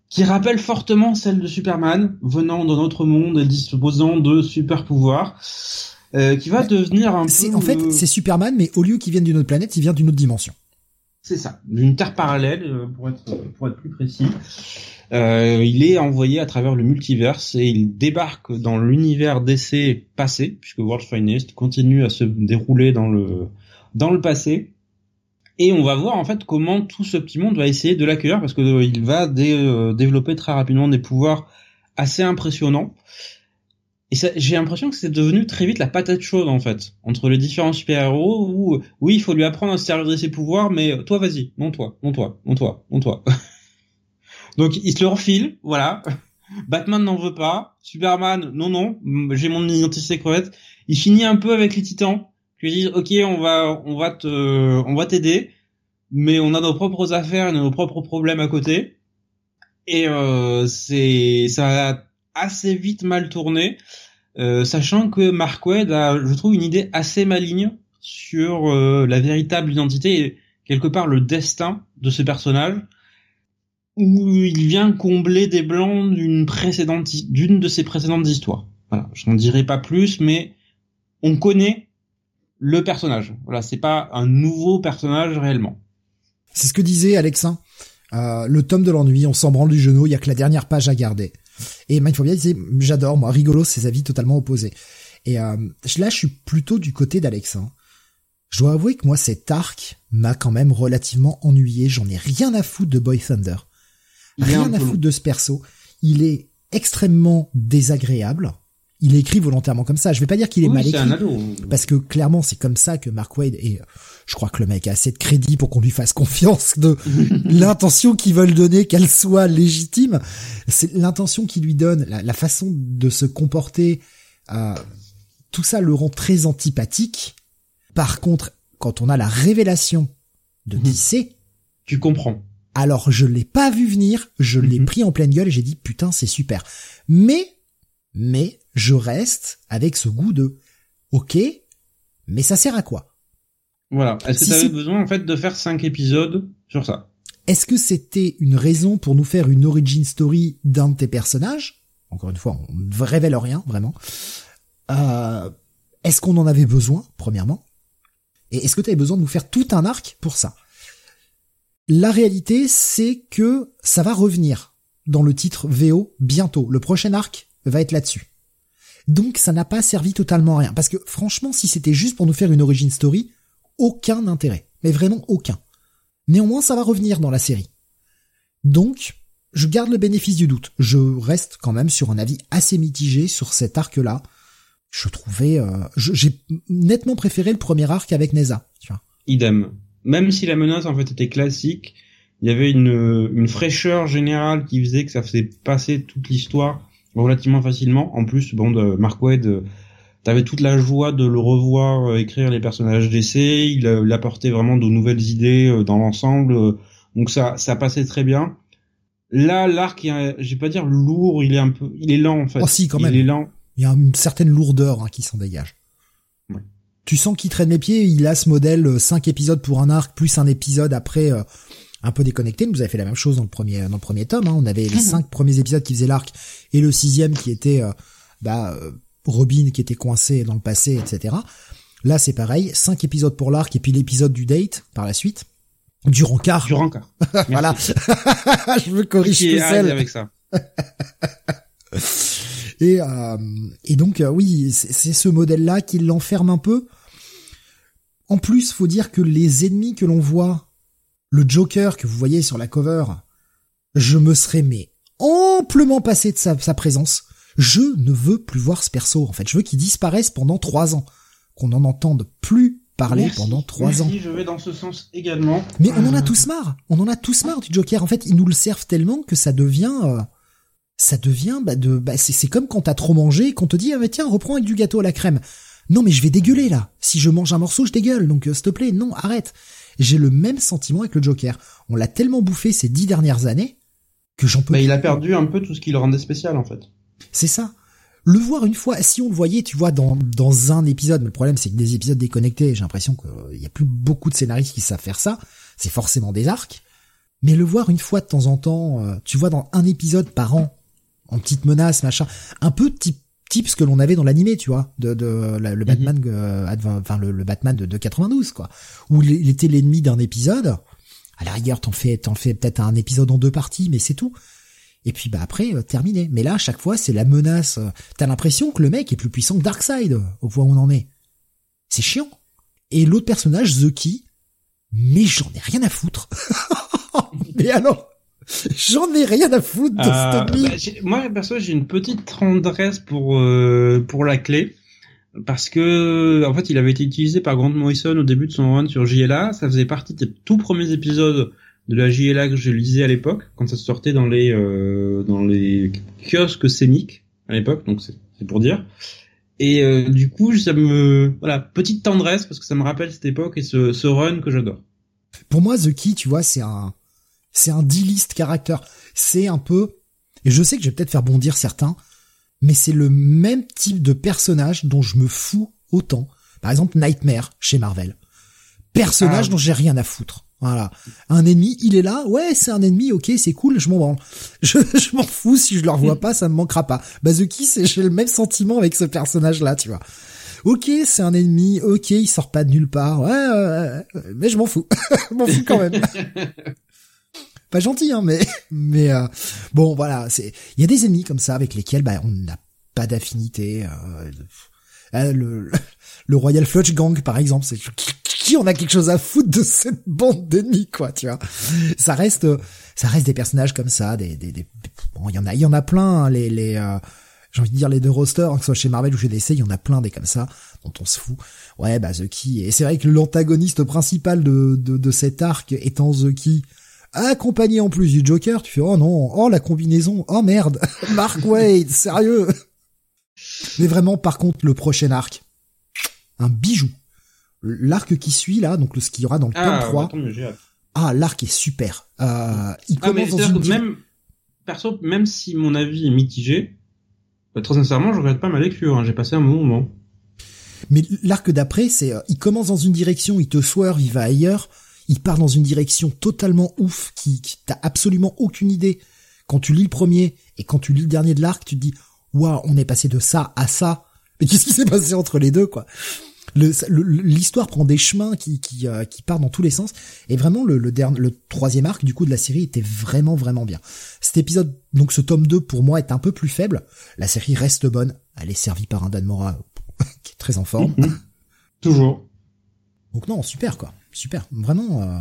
qui rappellent fortement celle de Superman, venant d'un autre monde et disposant de super pouvoirs, euh, qui va devenir un peu... en fait euh, c'est Superman, mais au lieu qu'il vienne d'une autre planète, il vient d'une autre dimension. C'est ça, d'une terre parallèle, pour être, pour être plus précis. Euh, il est envoyé à travers le multiverse et il débarque dans l'univers d'essai passé, puisque World's Finest continue à se dérouler dans le, dans le passé. Et on va voir en fait comment tout ce petit monde va essayer de l'accueillir parce que euh, il va euh, développer très rapidement des pouvoirs assez impressionnants. Et j'ai l'impression que c'est devenu très vite la patate chaude en fait entre les différents super-héros où euh, oui il faut lui apprendre à se servir de ses pouvoirs mais euh, toi vas-y non toi non toi non toi non toi [laughs] donc il se le refile voilà. [laughs] Batman n'en veut pas. Superman non non. J'ai mon identité secrète. Il finit un peu avec les Titans lui disent ok on va on va te on va t'aider mais on a nos propres affaires et nos propres problèmes à côté et euh, c'est ça a assez vite mal tourné euh, sachant que Mark Waid a, je trouve, une idée assez maligne sur euh, la véritable identité et quelque part le destin de ce personnage, où il vient combler des blancs d'une précédente, d'une de ses précédentes histoires. Voilà, je n'en dirai pas plus, mais on connaît le personnage. Voilà, c'est pas un nouveau personnage réellement. C'est ce que disait Alexin. Euh, le tome de l'ennui, on s'en branle du genou, il y a que la dernière page à garder. Et Mindphobia disait, j'adore, moi, rigolo, ses avis totalement opposés. Et euh, là, je suis plutôt du côté d'Alexin. Je dois avouer que moi, cet arc m'a quand même relativement ennuyé. J'en ai rien à foutre de Boy Thunder. Rien à foutre de ce perso. Il est extrêmement désagréable. Il est écrit volontairement comme ça. Je vais pas dire qu'il est Oui, mal écrit. un ado. Parce que clairement, c'est comme ça que Mark Wade et je crois que le mec a assez de crédit pour qu'on lui fasse confiance de [laughs] l'intention qu'ils veulent donner, qu'elle soit légitime. C'est l'intention qu'ils lui donnent, la, la façon de se comporter, euh, tout ça le rend très antipathique. Par contre, quand on a la révélation de qui c'est, Tu comprends. alors je l'ai pas vu venir, je l'ai Mhm. pris en pleine gueule et j'ai dit putain c'est super. Mais, mais je reste avec ce goût de ok, mais ça sert à quoi? Voilà. Est-ce que Si, tu avais si. besoin en fait de faire cinq épisodes sur ça? Est-ce que c'était une raison pour nous faire une origin story d'un de tes personnages? Encore une fois, on ne révèle rien vraiment. Euh, est-ce qu'on en avait besoin Premièrement? Et est-ce que tu avais besoin de nous faire tout un arc pour ça? La réalité, c'est que ça va revenir dans le titre VO bientôt. Le prochain arc va être là-dessus. Donc ça n'a pas servi totalement à rien. Parce que franchement, si c'était juste pour nous faire une origin story, aucun intérêt. Mais vraiment aucun. Néanmoins, ça va revenir dans la série. Donc, je garde le bénéfice du doute. Je reste quand même sur un avis assez mitigé sur cet arc-là. Je trouvais, euh, j'ai nettement préféré le premier arc avec Neza. Idem. Même si la menace en fait était classique, il y avait une fraîcheur générale qui faisait que ça faisait passer toute l'histoire relativement facilement. En plus, bon, de Mark Wade, t'avais toute la joie de le revoir euh, écrire les personnages d'essai. Il, il, apportait vraiment de nouvelles idées euh, dans l'ensemble. donc ça, ça passait très bien. Là, l'arc, je vais pas dire lourd, il est un peu, il est lent en fait. Oh si, quand même. Il est lent. Il y a une certaine lourdeur hein, qui s'en dégage. Tu sens qu'il traîne les pieds. Il a ce modèle 5 épisodes pour un arc plus un épisode après un peu déconnecté. Nous avez fait la même chose dans le premier dans le premier tome. Hein. On avait les mhm. cinq premiers épisodes qui faisaient l'arc et le sixième qui était euh, bah, euh, Robin qui était coincé dans le passé, etc. Là c'est pareil, cinq épisodes pour l'arc et puis l'épisode du date par la suite. Du rencard. Du rencard. [laughs] voilà. [laughs] Je me corrige tout seul. avec ça. [laughs] et, euh, et donc oui, c'est ce modèle-là qui l'enferme un peu. En plus, faut dire que les ennemis que l'on voit le Joker que vous voyez sur la cover, je me serais mais amplement passé de sa, présence. Je ne veux plus voir ce perso. En fait, je veux qu'il disparaisse pendant trois ans, qu'on n'en entende plus parler pendant trois ans. je vais dans ce sens également. Mais on en a tous marre. On en a tous marre du Joker. En fait, ils nous le servent tellement que ça devient, euh, ça devient, bah, de, bah, c'est comme quand t'as trop mangé et qu'on te dit, ah, tiens, reprends avec du gâteau à la crème. Non, mais je vais dégueuler là. Si je mange un morceau, je dégueule. Donc, euh, s'il te plaît, non, arrête j'ai le même sentiment avec le Joker. On l'a tellement bouffé ces dix dernières années que j'en peux. Mais il a perdu un peu tout ce qui le rendait spécial en fait. C'est ça. Le voir une fois, si on le voyait, tu vois, dans, dans un épisode, mais le problème c'est que des épisodes déconnectés, j'ai l'impression qu'il y a plus beaucoup de scénaristes qui savent faire ça. C'est forcément des arcs. Mais le voir une fois de temps en temps, euh, tu vois, dans un épisode par an, en petite menace, machin, un peu type ce que l'on avait dans l'animé, tu vois, de, de le mhm. Batman, euh, enfin le, Batman de, 92, quoi, où il était l'ennemi d'un épisode. À la rigueur, t'en fais, t'en fais peut-être un épisode en deux parties, mais c'est tout. Et puis bah après, euh, terminé. Mais là, à chaque fois, c'est la menace. T'as l'impression que le mec est plus puissant que Darkseid, au point où on en est. C'est chiant. Et l'autre personnage, The Key, mais j'en ai rien à foutre. [laughs] mais alors, [laughs] J'en ai rien à foutre de euh, bah, Moi, perso, j'ai une petite tendresse pour euh, pour la clé parce que en fait, il avait été utilisé par Grant Morrison au début de son run sur JLA. Ça faisait partie des tout premiers épisodes de la JLA que je lisais à l'époque quand ça sortait dans les euh, dans les kiosques scéniques à l'époque. Donc c'est pour dire. Et euh, du coup, ça me voilà petite tendresse parce que ça me rappelle cette époque et ce, ce run que j'adore. Pour moi, The Key, tu vois, c'est un c'est un D-list caractère. C'est un peu, et je sais que je vais peut-être faire bondir certains, mais c'est le même type de personnage dont je me fous autant. Par exemple, Nightmare chez Marvel. Personnage ah. dont j'ai rien à foutre. Voilà. Un ennemi, il est là, ouais, c'est un ennemi, ok, c'est cool, je m'en branle. [laughs] Je, je m'en fous, si je le revois pas, ça me manquera pas. Bazuki, c'est, [laughs] j'ai le même sentiment avec ce personnage-là, tu vois. Ok, c'est un ennemi, ok, il sort pas de nulle part, ouais mais je m'en fous. [laughs] je m'en fous quand même. Pas gentil, hein, mais [laughs] mais euh, bon, voilà, c'est il y a des ennemis comme ça avec lesquels bah, on n'a pas d'affinité. Euh, euh le, [laughs] le Royal Flush Gang, par exemple, c'est qui on a quelque chose à foutre de cette bande d'ennemis, quoi, tu vois. Ça reste, ça reste des personnages comme ça, des, des, des bon, il y en a, il y en a plein, hein, les, les, euh, j'ai envie de dire les deux rosters, hein, que ce soit chez Marvel ou chez DC, il y en a plein des comme ça, dont on se fout. Ouais, bah The Key, et c'est vrai que l'antagoniste principal de, de, de cet arc étant The Key, accompagné en plus du Joker, tu fais oh non, oh la combinaison, oh merde, [laughs] Mark Wade, sérieux. Mais vraiment, par contre, le prochain arc, un bijou. L'arc qui suit là, donc ce qu'il y aura dans le tome 3. Bah, ah, l'arc est super. Euh, il ah, commence dans une... même perso, même si mon avis est mitigé, bah, très sincèrement, je regrette pas ma lecture. Hein, J'ai passé un bon moment. Mais l'arc d'après, c'est, euh, il commence dans une direction, il te swerve, il va ailleurs il part dans une direction totalement ouf qui, qui t'as absolument aucune idée. Quand tu lis le premier et quand tu lis le dernier de l'arc, tu te dis waouh, on est passé de ça à ça. Mais qu'est-ce qui s'est passé entre les deux quoi? L'histoire prend des chemins qui qui, euh, qui partent dans tous les sens et vraiment le le, dernier, le troisième arc du coup de la série était vraiment vraiment bien. Cet épisode donc ce tome 2 pour moi est un peu plus faible. La série reste bonne. Elle est servie par un Dan Mora [laughs] qui est très en forme. [laughs] Toujours. Donc non, super quoi super, vraiment. Euh,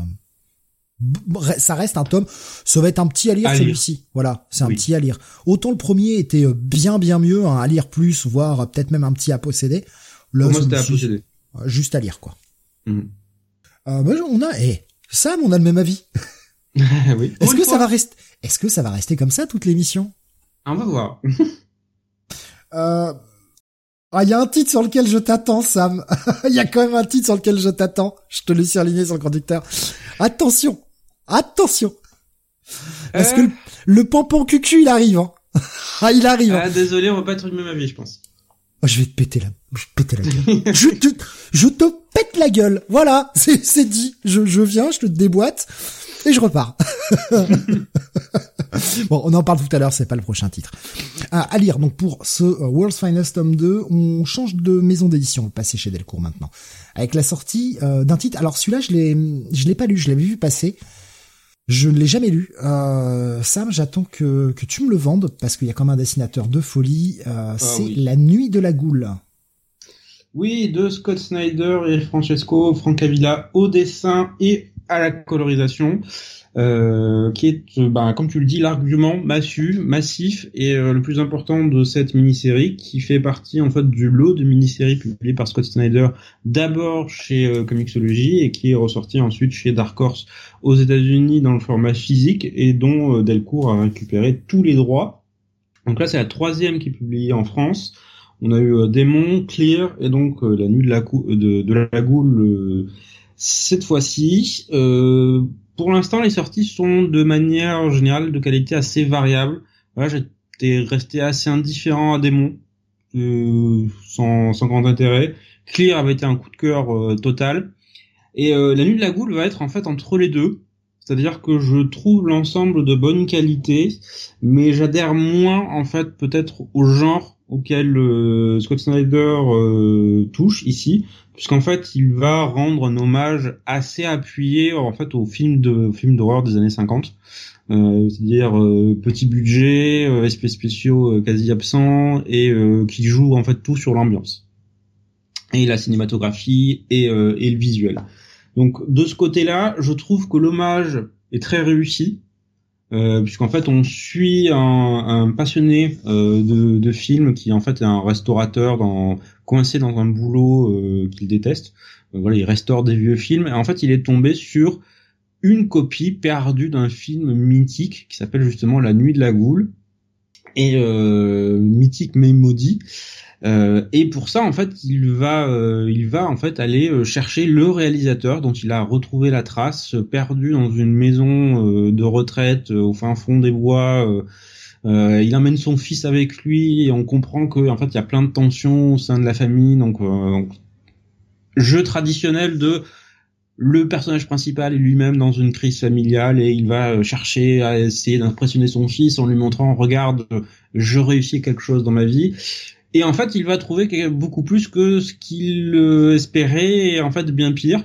ça reste un tome. Ça va être un petit à lire celui-ci. Voilà, c'est un petit à lire. Autant le premier était euh, bien bien mieux, un à lire plus, voire peut-être même un petit à posséder. Moi, c'était à posséder. Juste à lire quoi. Euh, bah, on a, eh, Sam, on a le même avis. [laughs] oui. Est-ce que ça va rester Est-ce que ça va rester comme ça toute l'émission? On va voir. euh... Ah, il y a un titre sur lequel je t'attends, Sam. [laughs] Il y a quand même un titre sur lequel je t'attends. Je te le suis aligné sur le conducteur. Attention, attention. Parce que le, le pompon cucu, il arrive. Hein. [laughs] ah, il arrive. Ah, désolé, on va pas truquer ma vie, je pense. Oh, je vais te péter la, je vais te péter la gueule. je, te, je te pète la gueule. Voilà, [laughs] c'est, c'est dit. Je, je viens, je te déboîte et je repars. [laughs] bon, on en parle tout à l'heure, c'est pas le prochain titre. Ah, à lire, donc pour ce euh, World's Finest Tome 2, on change de maison d'édition, passé chez Delcourt maintenant. Avec la sortie euh, d'un titre, alors celui-là, je l'ai, je l'ai pas lu, je l'avais vu passer. Je ne l'ai jamais lu. Euh, Sam, j'attends que, que tu me le vendes, parce qu'il y a comme un dessinateur de folie. Euh, ah, c'est oui. La Nuit de la Goule. Oui, de Scott Snyder et Francesco Francavilla au dessin et à la colorisation, euh, qui est, bah, comme tu le dis, l'argument massu, massif et euh, le plus important de cette mini-série, qui fait partie en fait du lot de mini-séries publiées par Scott Snyder, d'abord chez euh, Comixology et qui est ressorti ensuite chez Dark Horse aux États-Unis dans le format physique et dont euh, Delcourt a récupéré tous les droits. Donc là, c'est la troisième qui est publiée en France. On a eu Démon, Clear et donc la nuit de la, de, de la goule cette fois-ci. Euh, pour l'instant, les sorties sont de manière générale de qualité assez variable. Voilà, j'étais resté assez indifférent à Démon, euh, sans, sans grand intérêt. Clear avait été un coup de cœur euh, total. Et euh, La Nuit de la Goule va être en fait entre les deux. C'est-à-dire que je trouve l'ensemble de bonne qualité, mais j'adhère moins en fait peut-être au genre auquel euh, Scott Snyder euh, touche ici, puisqu'en fait il va rendre un hommage assez appuyé en fait aux films de films d'horreur des années 50, euh, c'est-à-dire petit budget, effets spéciaux quasi absents et qui joue en fait tout sur l'ambiance. Et la cinématographie et, et le visuel. Donc de ce côté-là, je trouve que l'hommage est très réussi, euh, puisqu'en fait on suit un, un passionné euh, de, de films qui en fait est un restaurateur dans, coincé dans un boulot euh, qu'il déteste. Euh, voilà, il restaure des vieux films et en fait il est tombé sur une copie perdue d'un film mythique qui s'appelle justement La Nuit de la Goule et euh, mythique mais maudit. Euh, et pour ça, en fait, il va, euh, il va en fait aller euh, chercher le réalisateur dont il a retrouvé la trace, perdu dans une maison de retraite au fin fond des bois. il amène son fils avec lui et on comprend que en fait il y a plein de tensions au sein de la famille. Donc, donc jeu traditionnel de le personnage principal est lui-même dans une crise familiale et il va chercher à essayer d'impressionner son fils en lui montrant regarde je réussis quelque chose dans ma vie et en fait, il va trouver beaucoup plus que ce qu'il espérait, et en fait bien pire.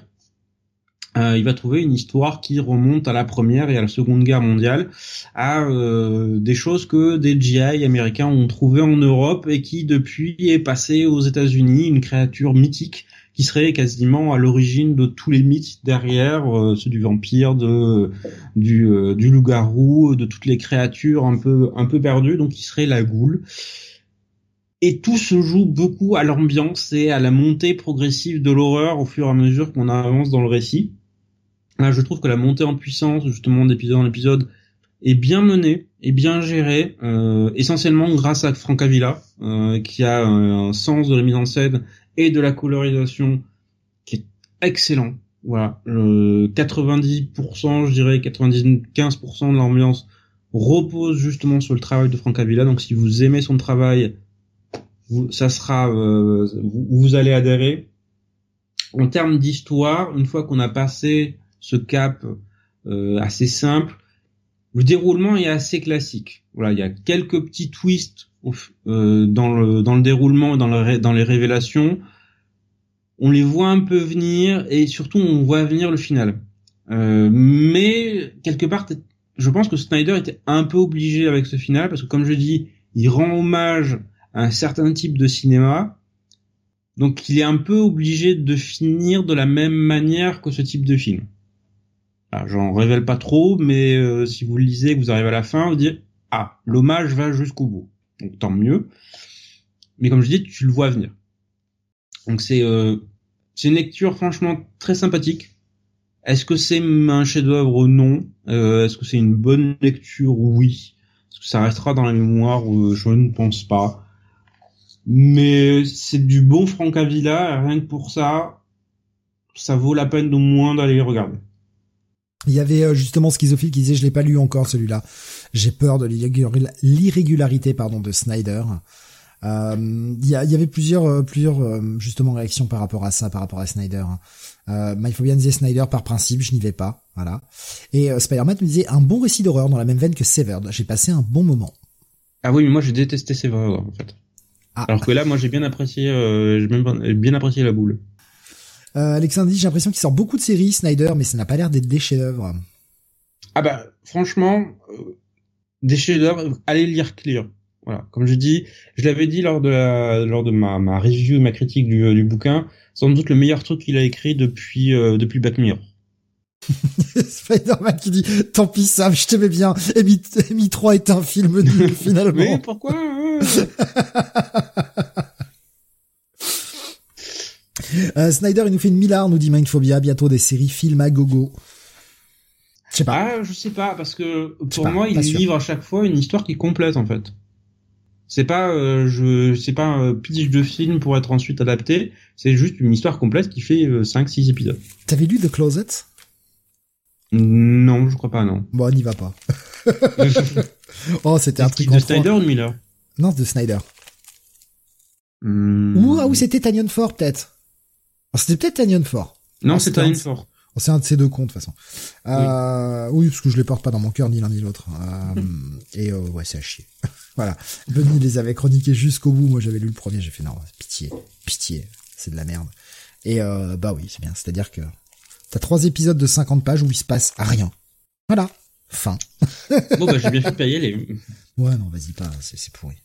Euh, il va trouver une histoire qui remonte à la première et à la seconde guerre mondiale, à euh, des choses que des GI américains ont trouvé en Europe et qui depuis est passé aux États-Unis, une créature mythique qui serait quasiment à l'origine de tous les mythes derrière, euh, ceux du vampire, de du, euh, du loup-garou, de toutes les créatures un peu un peu perdues, donc qui serait la goule et tout se joue beaucoup à l'ambiance et à la montée progressive de l'horreur au fur et à mesure qu'on avance dans le récit. Là, je trouve que la montée en puissance, justement, d'épisode en épisode, est bien menée, est bien gérée, euh, essentiellement grâce à Francavilla, euh, qui a un, un sens de la mise en scène et de la colorisation qui est excellent. Voilà, euh, 90%, je dirais 95% de l'ambiance repose justement sur le travail de Francavilla. Donc, si vous aimez son travail, vous, ça sera, euh, vous, vous, allez adhérer. En termes d'histoire, une fois qu'on a passé ce cap euh, assez simple, le déroulement est assez classique. Voilà, il y a quelques petits twists euh, dans le dans le déroulement, dans le dans les révélations. On les voit un peu venir et surtout on voit venir le final. Euh, mais quelque part, je pense que Snyder était un peu obligé avec ce final parce que comme je dis, il rend hommage un certain type de cinéma. Donc il est un peu obligé de finir de la même manière que ce type de film. J'en révèle pas trop, mais euh, si vous le lisez, vous arrivez à la fin, vous dites ah l'hommage va jusqu'au bout. Donc tant mieux. Mais comme je dis, tu le vois venir. Donc c'est euh, une lecture franchement très sympathique. Est-ce que c'est un chef-d'œuvre? Non. Est-ce que c'est une bonne lecture? Oui. Est-ce que ça restera dans la mémoire? Je ne pense pas. Mais c'est du bon Franck Avila, rien que pour ça, ça vaut la peine au moins d'aller regarder. Il y avait justement Schizophile qui disait je l'ai pas lu encore celui-là. J'ai peur de l'irrégularité pardon de Snyder. Euh, il y, avait plusieurs, euh, plusieurs euh, justement réactions par rapport à ça, par rapport à Snyder. Hein. Euh, il faut bien dire Snyder par principe, je n'y vais pas, voilà. Et euh, Spider-Man me disait un bon récit d'horreur dans la même veine que Severed. J'ai passé un bon moment. Ah oui, mais moi j'ai détesté Severed en fait. Ah. Alors que là, moi j'ai bien apprécié, j'ai même bien apprécié la boule. Alexandre dit j'ai l'impression qu'il sort beaucoup de séries Snyder, mais ça n'a pas l'air d'être des chefs-d'œuvre. Ah bah franchement, des chefs-d'œuvre, allez lire Clear. Voilà, comme je dis, je l'avais dit lors de la, lors de ma, ma review, ma critique du, du bouquin, sans doute le meilleur truc qu'il a écrit depuis euh, depuis Black Mirror. [laughs] Spider-Man qui dit tant pis Sam, je t'aimais bien. Emi, Emi 3 est un film nul [laughs] finalement. Mais pourquoi [laughs] euh, Snyder il nous fait une millard, nous dit Mindphobia, bientôt des séries films à gogo. Je sais pas. Ah, je sais pas parce que pour moi il livre à chaque fois une histoire qui complète en fait. C'est pas euh, je c'est pas un pitch de film pour être ensuite adapté, c'est juste une histoire complète qui fait 5 euh, 6 épisodes. T'avais lu The Closet? Non, je crois pas non. Bon, on n'y va pas. [laughs] oh, c'était un truc de Snyder ou de Miller Non, de Snyder. Hmm. Ou ah oui, c'était Tanyon Ford peut-être. Oh, c'était peut-être Tanyon Ford. Non, c'est Tanyon Ford. Oh, c'est un de ces deux comptes de toute façon. Euh, oui. parce que je les porte pas dans mon cœur ni l'un ni l'autre. Euh, et euh, ouais, c'est à chier. [laughs] voilà. Benny les avait chroniqués jusqu'au bout. Moi, j'avais lu le premier. J'ai fait non, pitié, pitié, c'est de la merde. Et euh, bah oui, c'est bien. C'est-à-dire que t'as trois épisodes de 50 pages où il se passe rien. Voilà. Fin. bon bah j'ai bien [laughs] fait de payer les. Ouais, non, vas-y pas. C'est pourri.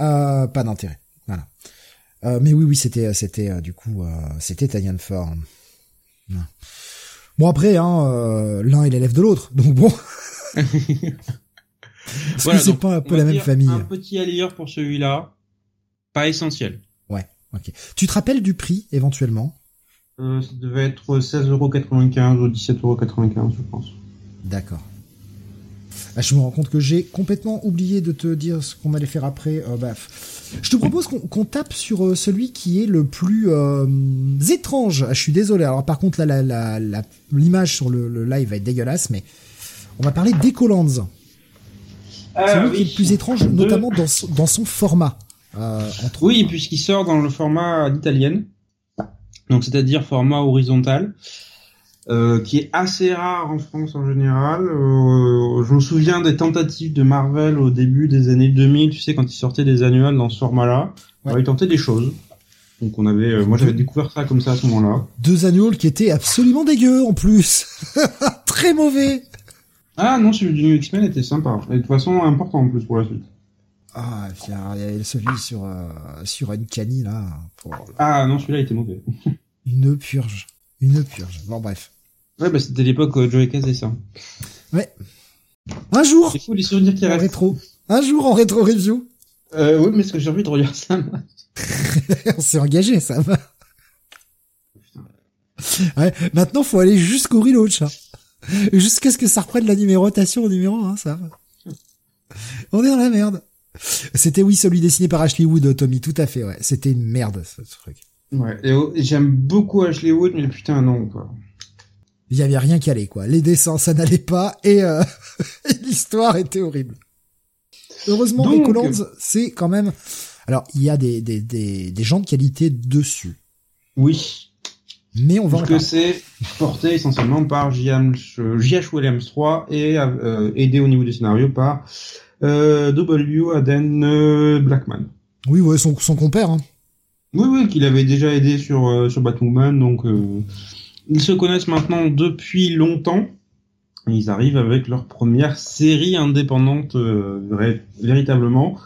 Euh, pas d'intérêt. Voilà. Euh, mais oui, oui, c'était, c'était du coup, c'était Tanyan Ford. Bon après, hein, euh, l'un est l'élève de l'autre, donc bon. [laughs] Est-ce que c'est pas un peu la même famille Un petit à pour celui-là, pas essentiel. Ouais, ok. Tu te rappelles du prix éventuellement? Euh, Ça devait être 16,95€ ou 17,95€, je pense. D'accord. Ah, je me rends compte que j'ai complètement oublié de te dire ce qu'on allait faire après. Euh, bah, je te propose qu'on tape sur euh, celui qui est le plus euh, étrange. Je suis désolé. Alors par contre là, l'image la, sur le, live va être dégueulasse, mais on va parler d'Ecolands. Ah, celui qui est le plus étrange, notamment dans, dans son format. Entre... Oui, puisqu'il sort dans le format d'italienne, donc c'est-à-dire format horizontal. Euh, qui est assez rare en France en général. Euh, je me souviens des tentatives de Marvel au début des années 2000, tu sais, quand ils sortaient des annuals dans ce format-là. Ouais. ils tentaient des choses. Donc on avait, euh, moi j'avais découvert ça comme ça à ce moment-là. Deux annuals qui étaient absolument dégueux en plus, [laughs] très mauvais. Ah non, celui du X-Men était sympa. Et de toute façon important en plus pour la suite. Ah, il y avait celui sur euh, sur Uncanny là. Ah non, celui-là était mauvais. [laughs] Une purge, une purge. Bon bref. Ouais, bah c'était l'époque où Joey faisait ça. Ouais. Un jour. C'est fou les souvenirs qui restent. rétro. Un jour en rétro review. Euh, oui, mais est-ce que j'ai envie de regarder ça [laughs] [laughs] On s'est engagé, ça va. Ouais, maintenant faut aller jusqu'au relaunch. Hein. Jusqu'à ce que ça reprenne la numérotation au numéro 1, ça. On est dans la merde. C'était oui celui dessiné par Ashley Wood, Tommy, tout à fait, ouais. C'était une merde ce truc. Ouais, et j'aime beaucoup Ashley Wood, mais putain non quoi il y avait rien qui allait quoi. Les dessins ça n'allait pas et, euh, [laughs] l'histoire était horrible. Heureusement Ecolands c'est quand même alors il y a des, des, des, des gens de qualité dessus. Oui. Mais on va Parce que c'est porté essentiellement par J.H. Williams 3 et euh, aidé au niveau du scénario par W. Aden euh, Blackman. Oui, ouais, son, son compère. Hein. Oui, oui, qu'il avait déjà aidé sur, euh, sur Batwoman, donc euh, ils se connaissent maintenant depuis longtemps. ils arrivent avec leur première série indépendante euh, véritablement.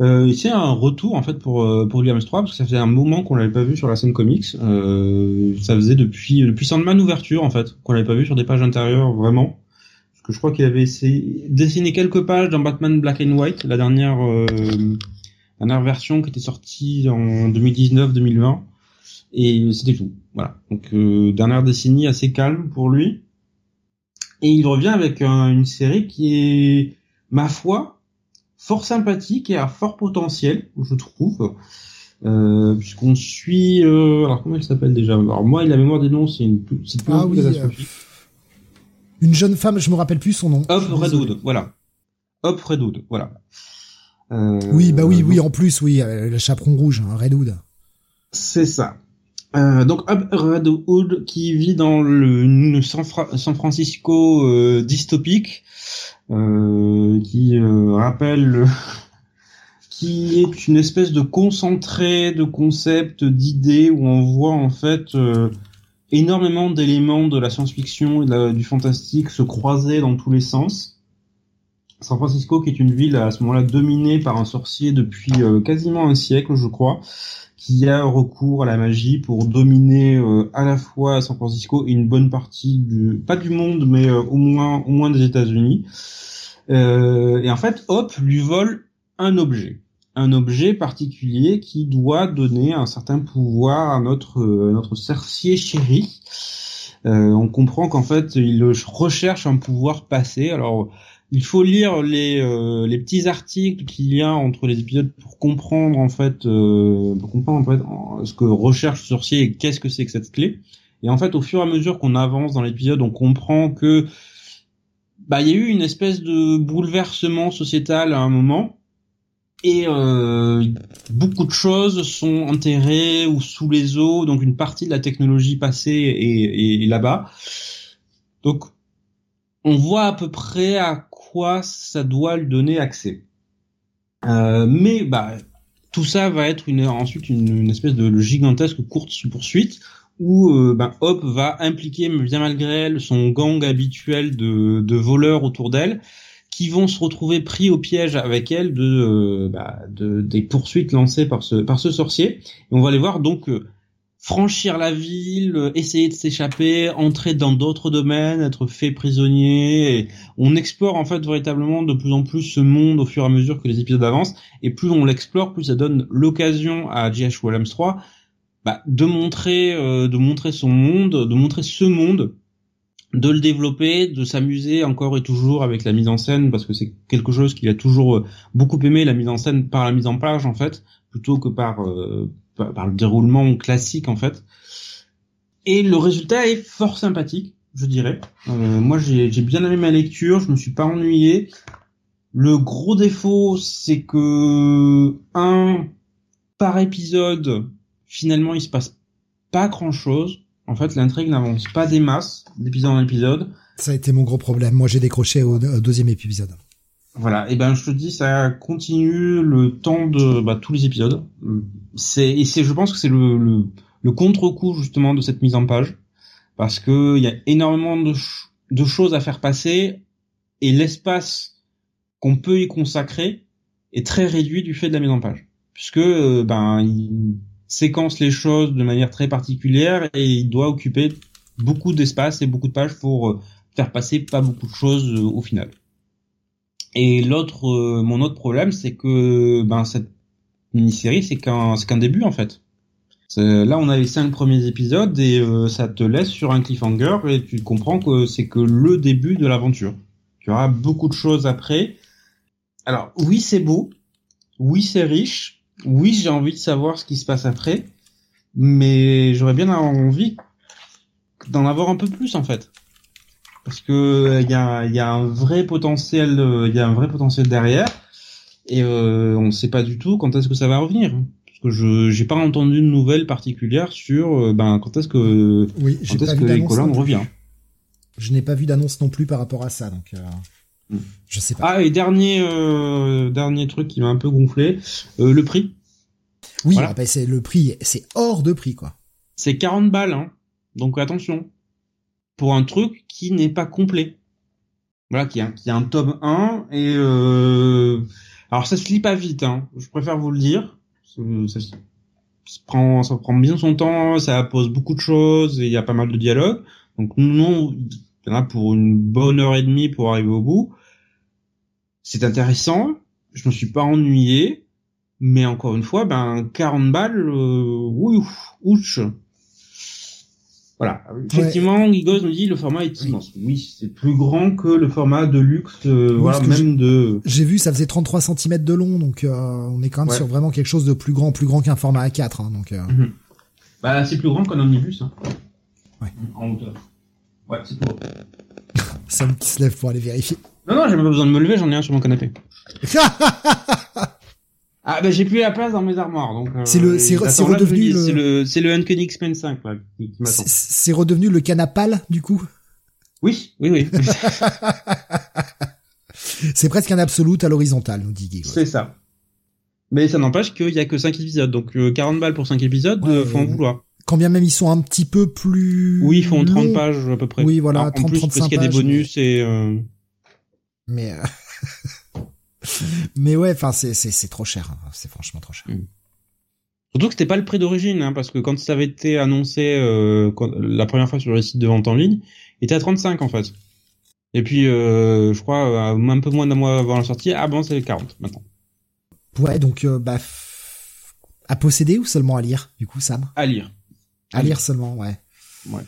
Euh, c'est un retour en fait pour euh, pour Williams 3 parce que ça faisait un moment qu'on l'avait pas vu sur la scène comics. Euh, ça faisait depuis depuis Sandman ouverture en fait qu'on l'avait pas vu sur des pages intérieures vraiment. Que je crois qu'il avait essayé dessiné quelques pages dans Batman Black and White, la dernière euh, dernière version qui était sortie en 2019-2020. Et c'était tout. Voilà. Donc euh, dernière décennie assez calme pour lui. Et il revient avec une série qui est, ma foi, fort sympathique et à fort potentiel, je trouve. Euh, puisqu'on suit euh, alors comment elle s'appelle déjà? Alors moi il a mémoire des noms c'est une c'est ah oui, euh, une jeune femme je me rappelle plus son nom. Hop Redwood voilà. Hop Redwood voilà. Euh, oui bah oui oui en plus oui le chaperon rouge hein, Redwood. C'est ça. Euh, donc Hop Redwood qui vit dans le San, San Francisco dystopique qui rappelle [laughs] qui est une espèce de concentré de concepts, d'idées où on voit en fait euh, énormément d'éléments de la science-fiction et du fantastique se croiser dans tous les sens. San Francisco, qui est une ville à ce moment-là dominée par un sorcier depuis euh, quasiment un siècle, je crois, qui a recours à la magie pour dominer euh, à la fois San Francisco et une bonne partie du, pas du monde, mais au moins au moins des États-Unis. et en fait, Hop lui vole un objet un objet particulier qui doit donner un certain pouvoir à notre notre sorcier chéri. Euh, on comprend qu'en fait il recherche un pouvoir passé. Alors il faut lire les euh, les petits articles qu'il y a entre les épisodes pour comprendre en fait euh, pour comprendre en fait ce que recherche le sorcier et qu'est-ce que c'est que cette clé. Et en fait au fur et à mesure qu'on avance dans l'épisode, on comprend que bah il y a eu une espèce de bouleversement sociétal à un moment et euh, beaucoup de choses sont enterrées ou sous les eaux, donc une partie de la technologie passée est, là-bas. Donc on voit à peu près à quoi ça doit lui donner accès. Euh, mais bah tout ça va être une, ensuite une, espèce de gigantesque courte poursuite où euh, ben, Hop va impliquer bien malgré elle son gang habituel de, de voleurs autour d'elle qui vont se retrouver pris au piège avec elle de, euh, bah, de des poursuites lancées par ce par ce sorcier. Et on va les voir donc euh, franchir la ville, euh, essayer de s'échapper, entrer dans d'autres domaines, être fait prisonnier. Et on explore en fait véritablement de plus en plus ce monde au fur et à mesure que les épisodes avancent. Et plus on l'explore, plus ça donne l'occasion à J.H. Williams 3 bah, de montrer de montrer son monde, de montrer ce monde de le développer, de s'amuser encore et toujours avec la mise en scène parce que c'est quelque chose qu'il a toujours euh, beaucoup aimé la mise en scène par la mise en page en fait plutôt que par euh, par, le déroulement classique en fait. Et le résultat est fort sympathique, je dirais. Euh, moi j'ai bien aimé ma lecture, je me suis pas ennuyé. Le gros défaut c'est que un par épisode finalement il se passe pas grand chose en fait, l'intrigue n'avance pas des masses d'épisode en épisode. Ça a été mon gros problème. Moi, j'ai décroché au, deuxième épisode. Voilà. Et ben, je te dis, ça continue le temps de bah, tous les épisodes. C'est et c'est, je pense que c'est le, le, contre-coup justement de cette mise en page, parce que il y a énormément de, de choses à faire passer et l'espace qu'on peut y consacrer est très réduit du fait de la mise en page, puisque euh, ben il, séquence les choses de manière très particulière et il doit occuper beaucoup d'espace et beaucoup de pages pour euh, faire passer pas beaucoup de choses euh, au final. Et l'autre, euh, mon autre problème, c'est que ben cette mini-série, c'est qu'un, c'est qu'un début en fait. Là, on a les cinq premiers épisodes et ça te laisse sur un cliffhanger et tu comprends que c'est que le début de l'aventure. Tu auras beaucoup de choses après. Alors oui, c'est beau, oui, c'est riche, oui, j'ai envie de savoir ce qui se passe après, mais j'aurais bien envie d'en avoir un peu plus en fait, parce que il y a, y a un vrai potentiel, il y a un vrai potentiel derrière, et euh, on ne sait pas du tout quand est-ce que ça va revenir. Parce que je j'ai pas entendu de nouvelles particulières sur euh, ben quand est-ce que oui, quand est-ce que les colonnes revient. Je n'ai pas vu d'annonce non plus par rapport à ça, donc. Euh... Je sais pas. Ah et dernier euh, dernier truc qui m'a un peu gonflé, euh, le prix. Oui, ah bah, c'est le prix, c'est hors de prix quoi. C'est 40 balles, hein. donc attention pour un truc qui n'est pas complet. Voilà, qui a, qui a un tome 1 et euh... alors ça se lit pas vite, hein. Je préfère vous le dire. Ça, ça, prend ça prend bien son temps, ça pose beaucoup de choses et il y a pas mal de dialogues. Donc non, il y en a pour une bonne heure et demie pour arriver au bout c'est intéressant. Je me suis pas ennuyé, Mais encore une fois, ben 40 balles, euh, oui, ouch. Voilà. Effectivement, ouais. Gigos nous dit le format est immense. Oui, c'est plus grand que le format de luxe, euh, voilà, même de. J'ai vu, ça faisait 33 cm de long, donc euh, on est quand même sur vraiment quelque chose de plus grand, plus grand qu'un format A4. Hein, donc. Euh... Mm -hmm. Bah, c'est plus grand qu'un omnibus. Hein. Ouais. En hauteur. Ouais, c'est tout. [laughs] Sam qui se lève pour aller vérifier. Non, non, j'ai pas besoin de me lever, j'en ai un sur mon canapé. [laughs] Ah bah j'ai plus la place dans mes armoires donc. Euh, c'est le c'est redevenu c'est le c'est le Uncanny X-Men 5 là, qui, qui m'attend. C'est redevenu le canapal du coup? Oui oui oui. [laughs] c'est presque un absolute à l'horizontale nous dit Guy. C'est ça. Mais ça n'empêche qu'il y a que 5 épisodes donc euh, 40 balles pour 5 épisodes ouais, faut en vouloir. Quand bien même ils sont un petit peu plus. Oui ils font 30 pages à peu près. Oui voilà Alors, 30 en plus, 35 parce qu'il y a des bonus mais... et. Euh... Mais. [laughs] Mais ouais, enfin c'est c'est c'est trop cher, hein. c'est franchement trop cher. Mm. Surtout que c'était pas le prix d'origine, hein, parce que quand ça avait été annoncé euh, quand, la première fois sur les sites de vente en ligne, il était à 35 en fait. Et puis euh, je crois un peu moins d'un mois avant la sortie, ah bon c'est 40 maintenant. Ouais, donc euh, bah à posséder ou seulement à lire du coup Sam? À lire. À, à lire seulement, ouais. Ouais.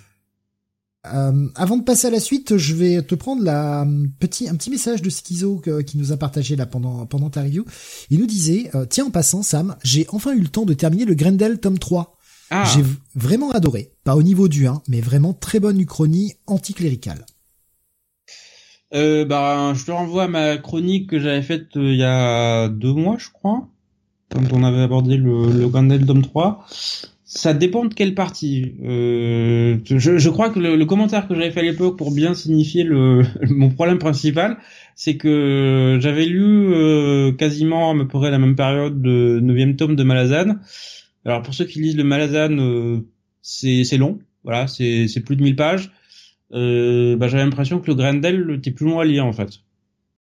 Euh, avant de passer à la suite, je vais te prendre la petit un petit message de Schizo que, qui nous a partagé là pendant pendant ta review. Il nous disait euh, tiens en passant Sam, j'ai enfin eu le temps de terminer le Grendel tome 3. Ah. J'ai vraiment adoré, pas au niveau du 1, mais vraiment très bonne uchronie anticléricale. Euh, bah je te renvoie à ma chronique que j'avais faite euh, il y a deux mois je crois, quand on avait abordé le, le Grendel tome 3 ça dépend de quelle partie. Euh, je, je, crois que le, le commentaire que j'avais fait à l'époque pour bien signifier le, [laughs] mon problème principal, c'est que j'avais lu euh, quasiment à peu près la même période de neuvième tome de Malazan. Alors pour ceux qui lisent le Malazan, euh, c'est long, voilà, c'est plus de 1000 pages. Euh, bah, j'avais l'impression que le Grendel était plus long à lire en fait,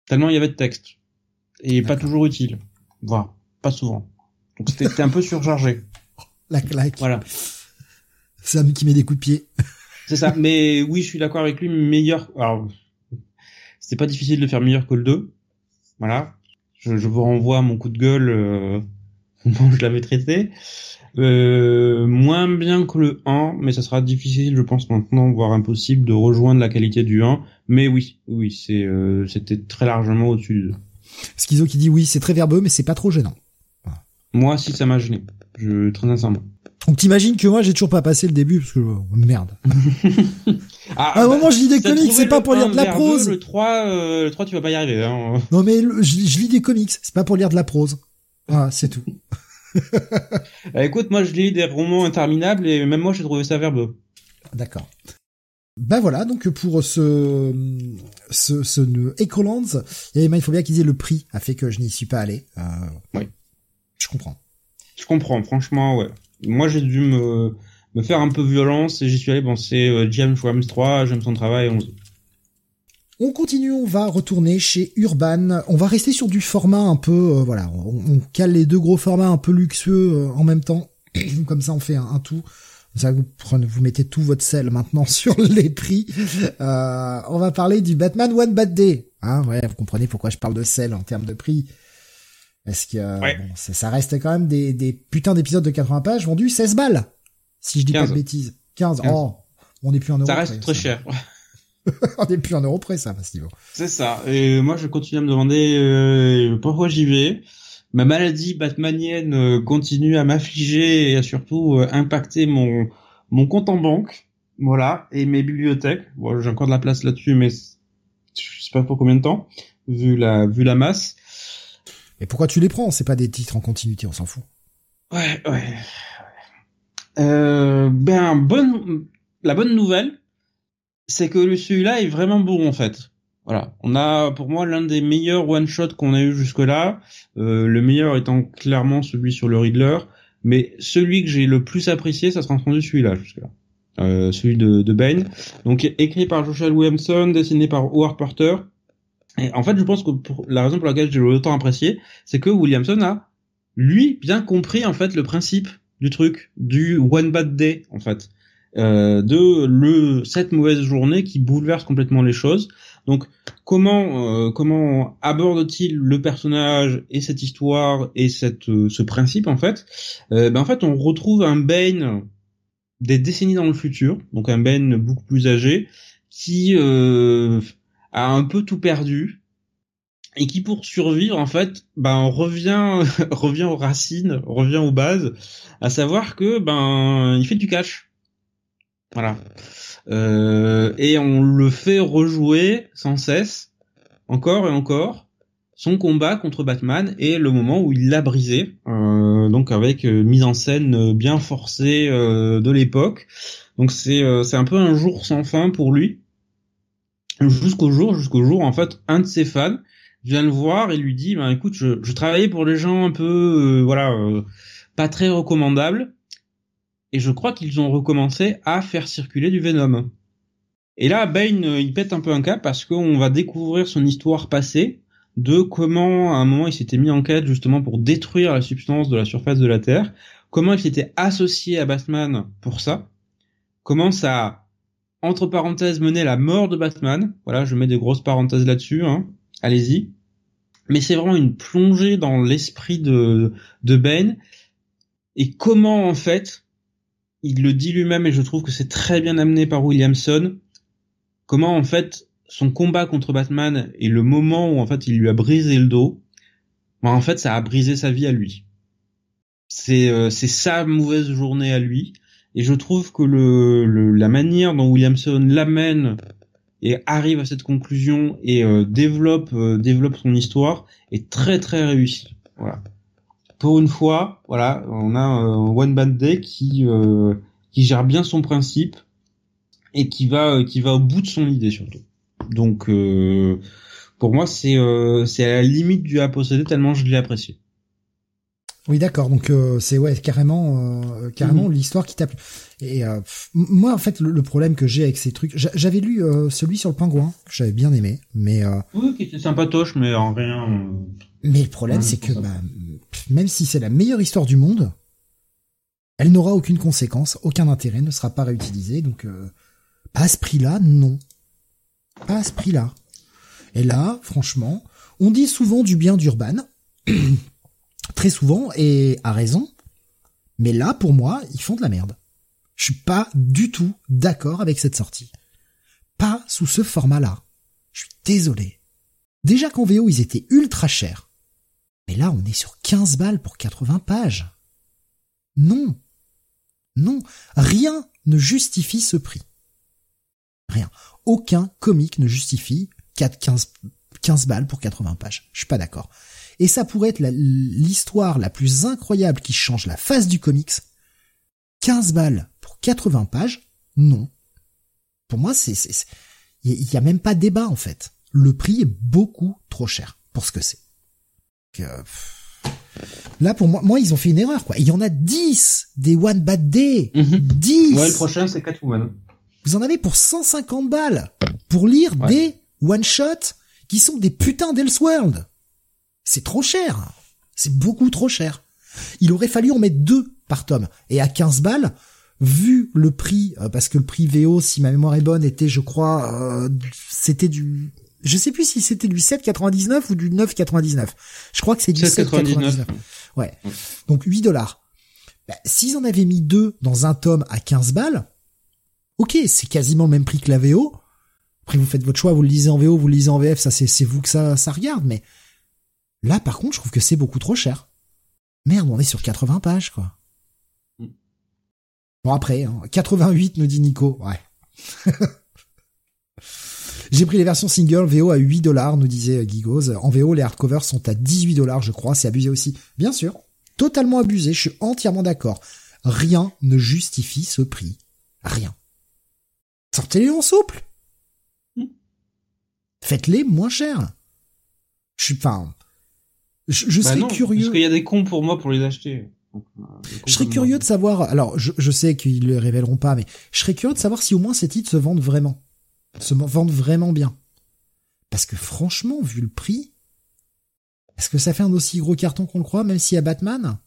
tellement il y avait de texte et pas toujours utile, voire pas souvent. Donc c'était un peu surchargé la claque. Voilà. Sam qui met des coups de pied. C'est ça. Mais oui, je suis d'accord avec lui. Meilleur. Alors, c'était pas difficile de faire meilleur que le 2. Voilà. Je, je vous renvoie à mon coup de gueule euh, [laughs] dont je l'avais traité. Euh, moins bien que le 1, mais ça sera difficile, je pense maintenant, voire impossible, de rejoindre la qualité du 1. Mais oui, oui, c'est, euh, c'était très largement au-dessus du 2. Schizo qui dit oui, c'est très verbeux, mais c'est pas trop gênant. Moi, si ça m'a gêné. Je très sincèrement. Donc t'imagines que moi j'ai toujours pas passé le début parce que oh, merde. [laughs] ah, à un moment je lis des comics, c'est pas pour lire de la prose. Le 3 euh, le 3 tu vas pas y arriver hein. Non mais le, je, je, lis des comics, c'est pas pour lire de la prose. Voilà, c'est tout. [laughs] bah, écoute, moi je lis des romans interminables et même moi j'ai trouvé ça verbeux. D'accord. Bah voilà, donc pour ce ce, ce Ecolands, il faut bien qu'ils aient le prix a fait que je n'y suis pas allé. Euh, oui. Je comprends. Je comprends, franchement, ouais. Moi, j'ai dû me, faire un peu violence et j'y suis allé. Bon, c'est euh, James Rams 3, j'aime son travail. On... on continue, on va retourner chez Urban. On va rester sur du format un peu, euh, voilà, on, cale les deux gros formats un peu luxueux euh, en même temps. [clears throat] Comme ça, on fait un, tout. Vous prenez, vous mettez tout votre sel maintenant [laughs] sur les prix. Euh, on va parler du Batman One Bad Day. Hein, ouais, vous comprenez pourquoi je parle de sel en termes de prix. Est-ce que ouais. bon, ça reste quand même des, des putains d'épisodes de 80 pages vendus 16 balles Si je dis 15. pas de bêtises. 15. 15. Oh, on n'est plus en euros. Ça reste près, très ça. cher. [laughs] on n'est plus en euros près, ça, à ce niveau. C'est ça. Et moi, je continue à me demander euh, pourquoi j'y vais? Ma maladie batmanienne euh, continue à m'affliger et à surtout euh, impacter mon, mon compte en banque. Voilà. Et mes bibliothèques. Bon, j'ai encore de la place là-dessus, mais je sais pas pour combien de temps, vu la, vu la masse. Et pourquoi tu les prends? C'est pas des titres en continuité, on s'en fout. Ouais, ouais. Euh, ben, bonne, la bonne nouvelle, c'est que celui-là est vraiment bon en fait. Voilà, on a pour moi l'un des meilleurs one shot qu'on a eu jusque-là. Euh, le meilleur étant clairement celui sur le Riddler, mais celui que j'ai le plus apprécié, ça sera entendu celui-là jusque-là. Euh, celui de, de Bane. Donc écrit par Joshua Williamson, dessiné par Howard Porter. Et en fait, je pense que pour la raison pour laquelle j'ai autant apprécié, c'est que Williamson a lui bien compris en fait le principe du truc du one bad day en fait. Euh, de le cette mauvaise journée qui bouleverse complètement les choses. Donc comment comment aborde-t-il le personnage et cette histoire et cette ce principe en fait? Ben en fait on retrouve un Bane des décennies dans le futur, donc un Ben beaucoup plus âgé qui a un peu tout perdu et qui pour survivre en fait ben revient [laughs] revient aux racines revient aux bases à savoir que ben il fait du catch voilà. Euh, et on le fait rejouer sans cesse encore et encore son combat contre Batman et le moment où il l'a brisé euh, donc avec euh, mise en scène bien forcée euh, de l'époque. Donc c'est euh, c'est un peu un jour sans fin pour lui jusqu'au jour jusqu'au jour en fait un de ses fans vient le voir et lui dit, ben écoute, je, je travaillais pour les gens un peu, euh, voilà, euh, pas très recommandables, et je crois qu'ils ont recommencé à faire circuler du Venom. Et là, Bane, euh, il pète un peu un cap parce qu'on va découvrir son histoire passée, de comment à un moment il s'était mis en quête justement pour détruire la substance de la surface de la Terre, comment il s'était associé à Batman pour ça, comment ça entre parenthèses mené la mort de Batman, voilà, je mets des grosses parenthèses là-dessus, hein, allez-y. Mais c'est vraiment une plongée dans l'esprit de, de Ben. Et comment en fait, il le dit lui-même et je trouve que c'est très bien amené par Williamson, comment en fait son combat contre Batman et le moment où en fait il lui a brisé le dos, ben, en fait ça a brisé sa vie à lui. C'est euh, c'est sa mauvaise journée à lui et je trouve que le, le la manière dont Williamson l'amène et arrive à cette conclusion et euh, développe euh, développe son histoire est très très réussi. Voilà. Pour une fois, voilà, on a un One Band Day qui euh, qui gère bien son principe et qui va qui va au bout de son idée surtout. Donc pour moi c'est c'est à la limite du à posséder tellement je l'ai apprécié. Oui, d'accord. Donc euh, c'est ouais carrément euh, carrément mhm. l'histoire qui tape. Et euh, moi en fait le, problème que j'ai avec ces trucs, j'avais lu celui sur le pingouin que j'avais bien aimé, mais oui, qui était sympatoche, mais en rien. Mais le problème c'est que bah, même si c'est la meilleure histoire du monde, elle n'aura aucune conséquence, aucun intérêt, ne sera pas réutilisée. Donc pas à ce prix-là, non, pas à ce prix-là. Et là, franchement, on dit souvent du bien d'Urban. [clears throat] Souvent, et à raison. Mais là, pour moi, ils font de la merde. Je suis pas du tout d'accord avec cette sortie. Pas sous ce format-là. Je suis désolé. Déjà qu'en VO, ils étaient ultra chers. Mais là, on est sur 15 balles pour 80 pages. Non. Non. Rien ne justifie ce prix. Rien. Aucun comique ne justifie 4, 15, 15 balles pour 80 pages. Je suis pas d'accord. Et ça pourrait être l'histoire la, plus incroyable qui change la face du comics. 15 balles pour 80 pages? Non. Pour moi, c'est, il y, a même pas débat en fait. Le prix est beaucoup trop cher pour ce que c'est. Là, pour moi, moi, ils ont fait une erreur, quoi. Il y en a 10 des One Bad Day. 10. Mhm. Ouais, le prochain, c'est Catwoman. Vous en avez pour 150 balles pour lire des one-shots qui sont des putains d'Elseworld. C'est trop cher. C'est beaucoup trop cher. Il aurait fallu en mettre deux par tome. Et à 15 balles, vu le prix, euh, parce que le prix VO, si ma mémoire est bonne, était, je crois, euh, c'était du, je sais plus si c'était du 7,99 ou du 9,99. Je crois que c'est du 7,99. Ouais. Donc 8 dollars. Bah, S'ils en avaient mis deux dans un tome à 15 balles, ok, c'est quasiment le même prix que la VO. Après, vous faites votre choix, vous le lisez en VO, vous le lisez en VF, ça c'est vous que ça, ça regarde, mais Là, par contre, je trouve que c'est beaucoup trop cher. Merde, on est sur 80 pages, quoi. Mm. Bon, après, 88, hein, nous dit Nico. Ouais. [laughs] J'ai pris les versions single VO à 8 dollars, nous disait Gigoz. En VO, les hardcovers sont à 18 dollars, je crois. C'est abusé aussi. Bien sûr. Totalement abusé. Je suis entièrement d'accord. Rien ne justifie ce prix. Rien. Sortez-les en souple. Mm. Faites-les moins cher. Je suis, enfin, je, bah serais curieux. Parce qu'il y a des cons pour moi pour les acheter. Euh, je serais curieux de savoir. Alors, je, je sais qu'ils le révéleront pas, mais je serais curieux de savoir si au moins ces titres se vendent vraiment, se vendent vraiment bien. Parce que franchement, vu le prix, est-ce que ça fait un aussi gros carton qu'on le croit, même s'il y a Batman?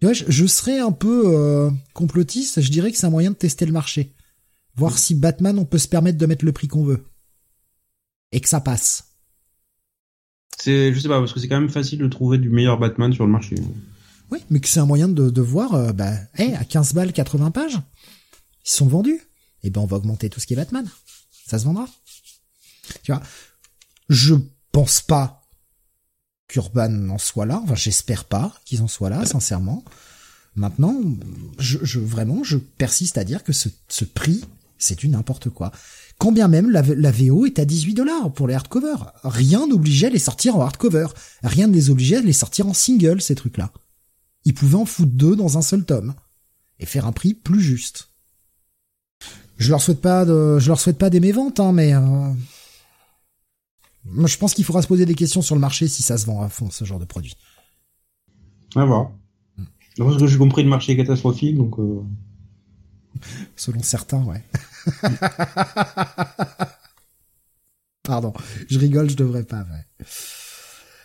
Je, je, serais un peu euh, complotiste. Je dirais que c'est un moyen de tester le marché, voir si Batman on peut se permettre de mettre le prix qu'on veut. et que ça passe. C'est, je sais pas, parce que c'est quand même facile de trouver du meilleur Batman sur le marché. Oui, mais que c'est un moyen de, voir, euh, bah, à 15 balles, 80 pages, ils sont vendus. Et eh ben, on va augmenter tout ce qui est Batman. Ça se vendra. Tu vois, je pense pas qu'Urban en soit là. Enfin, j'espère pas qu'ils en soient là, sincèrement. Maintenant, je, je, vraiment, je persiste à dire que ce, ce prix, c'est du n'importe quoi. Quand bien même la, la VO est à 18 dollars pour les hardcover. Rien n'obligeait à les sortir en hardcover. Rien ne les obligeait à les sortir en single, ces trucs-là. Ils pouvaient en foutre deux dans un seul tome. Et faire un prix plus juste. Je leur souhaite pas de, je leur souhaite pas d'aimer vente, hein, mais, euh... je pense qu'il faudra se poser des questions sur le marché si ça se vend à fond, ce genre de produit. À voir. Parce que j'ai compris, le marché est catastrophique, donc. Euh... Selon certains, ouais. [laughs] [laughs] Pardon, je rigole, je devrais pas. Ouais.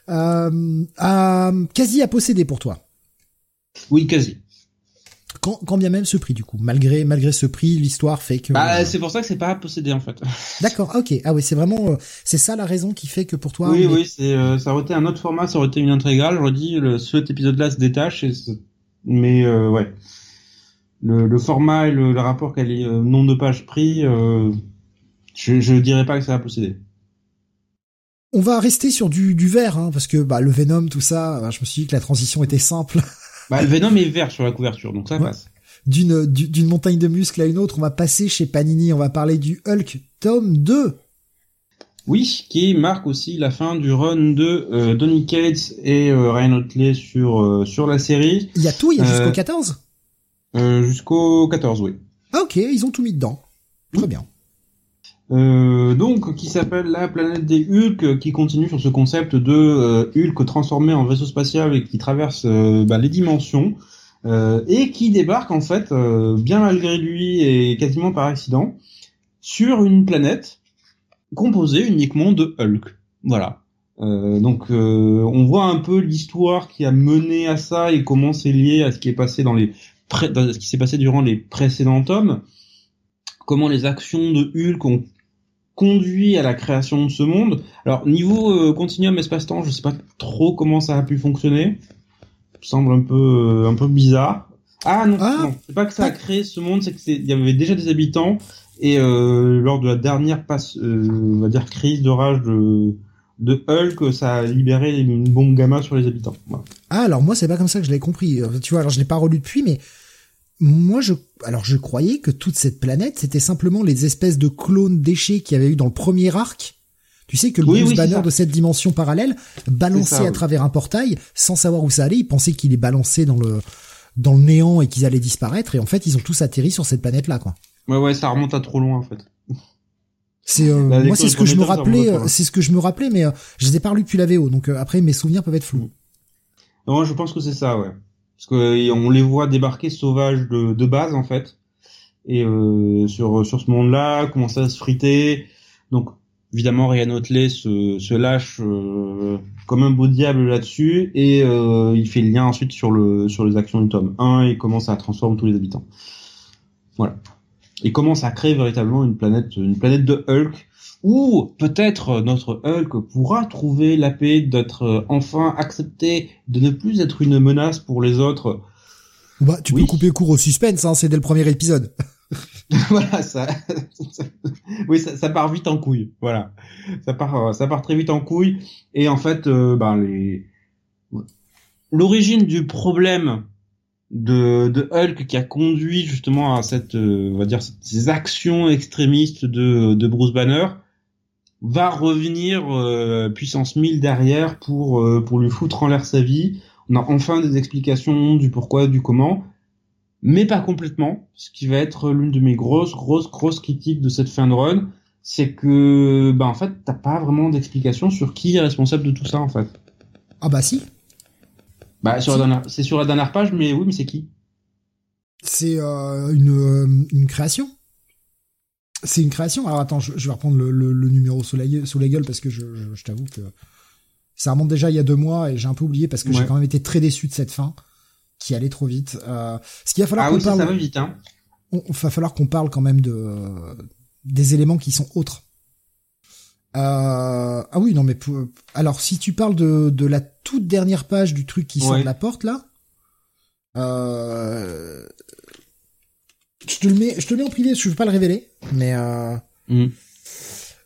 Euh, euh, quasi à posséder pour toi. Oui, quasi. Quand, quand, bien même ce prix du coup, malgré malgré ce prix, l'histoire fait que. Bah, c'est pour ça que c'est pas à posséder en fait. [laughs] D'accord, ok. Ah oui, c'est vraiment, euh, c'est ça la raison qui fait que pour toi. Oui, oui, c'est euh, ça aurait été un autre format, ça aurait été une intégrale. J'aurais dit le, cet épisode-là se détache, et mais euh, ouais, le, le, format et le, le rapport qu'elle est euh, nombre de pages pris, euh, je, je dirais pas que ça va posséder. On va rester sur du, du vert, hein, parce que bah, le Venom, tout ça, bah, je me suis dit que la transition était simple. [laughs] Bah, le Venom est vert sur la couverture, donc ça ouais. passe. D'une d'une montagne de muscles à une autre, on va passer chez Panini, on va parler du Hulk tome 2. Oui, qui marque aussi la fin du run de euh, Donny Cates et euh, Ryan Otley sur sur la série. Il y a tout, il y a jusqu'au 14 euh, Jusqu'au 14, oui. Ah ok, ils ont tout mis dedans. Très bien. Euh, donc qui s'appelle la planète des Hulk, qui continue sur ce concept de euh, Hulk transformé en vaisseau spatial et qui traverse euh, bah, les dimensions et qui débarque en fait bien malgré lui et quasiment par accident sur une planète composée uniquement de Hulk. Voilà. donc on voit un peu l'histoire qui a mené à ça et comment c'est lié à ce qui est passé dans les dans ce qui s'est passé durant les précédents tomes comment les actions de Hulk ont conduit à la création de ce monde. Alors niveau euh, continuum espace-temps, je sais pas trop comment ça a pu fonctionner. Ça me semble un peu euh, un peu bizarre. Ah non, ah, non c'est pas que ça a créé ce monde, c'est que il y avait déjà des habitants et euh, lors de la dernière passe, euh, on va dire crise de rage de de Hulk, ça a libéré une bombe gamma sur les habitants. Ah alors moi c'est pas comme ça que je l'ai compris. Tu vois, alors je l'ai pas relu depuis, mais moi je alors je croyais que toute cette planète c'était simplement les espèces de clones déchets qu'il y avait eu dans le premier arc. Tu sais que le oui, Bruce oui, Banner de cette dimension parallèle balançait ça, à oui. travers un portail sans savoir où ça allait, ils pensaient qu'il est balancé dans le dans le néant et qu'ils allaient disparaître et en fait ils ont tous atterri sur cette planète là quoi. Ouais ouais, ça remonte à trop loin en fait. C'est euh, moi c'est ce que je me rappelais, euh, c'est ce que je me rappelais mais euh, je les ai pas relus depuis la VO donc euh, après mes souvenirs peuvent être flous. Non, je pense que c'est ça ouais. Parce que on les voit débarquer sauvages de, de base en fait. Et euh, sur sur ce monde-là commencer à se friter. Donc évidemment Ryan Otley se, se lâche euh, comme un beau diable là-dessus et euh, il fait le lien ensuite sur le sur les actions du tome 1 et commence à transformer tous les habitants. Voilà il commence à créer véritablement une planète une planète de Hulk ou peut-être notre Hulk pourra trouver la paix d'être enfin accepté, de ne plus être une menace pour les autres. Bah, tu oui. peux couper court au suspense, hein, c'est dès le premier épisode. [laughs] voilà, ça, ça [laughs] oui, ça, ça, part vite en couille. Voilà, ça part, ça part très vite en couille. Et en fait, euh, ben les, l'origine du problème de, de Hulk qui a conduit justement à cette, euh, on va dire, ces actions extrémistes de, de Bruce Banner va revenir euh, puissance 1000 derrière pour euh, pour lui foutre en l'air sa vie. On a enfin des explications du pourquoi, du comment, mais pas complètement. Ce qui va être l'une de mes grosses grosses grosses critiques de cette fin de run, c'est que bah en fait t'as pas vraiment d'explication sur qui est responsable de tout ça en fait. Ah bah si. Bah sur la c'est sur la dernière page, mais oui, mais c'est qui? C'est euh, une euh, une création c'est une création. Alors attends, je, je vais reprendre le, le, le, numéro sous la, sous la gueule parce que je, je, je t'avoue que ça remonte déjà il y a deux mois et j'ai un peu oublié parce que ouais. j'ai quand même été très déçu de cette fin qui allait trop vite. Euh, ce qu'il va falloir ah qu'on oui, parle. Ça, va vite, hein. On, va falloir qu'on parle quand même de des éléments qui sont autres. Euh, ah oui, non, mais alors si tu parles de, de la toute dernière page du truc qui sort de la porte là, euh, je te le mets, je te le mets en privé, je veux pas le révéler, mais euh, mm.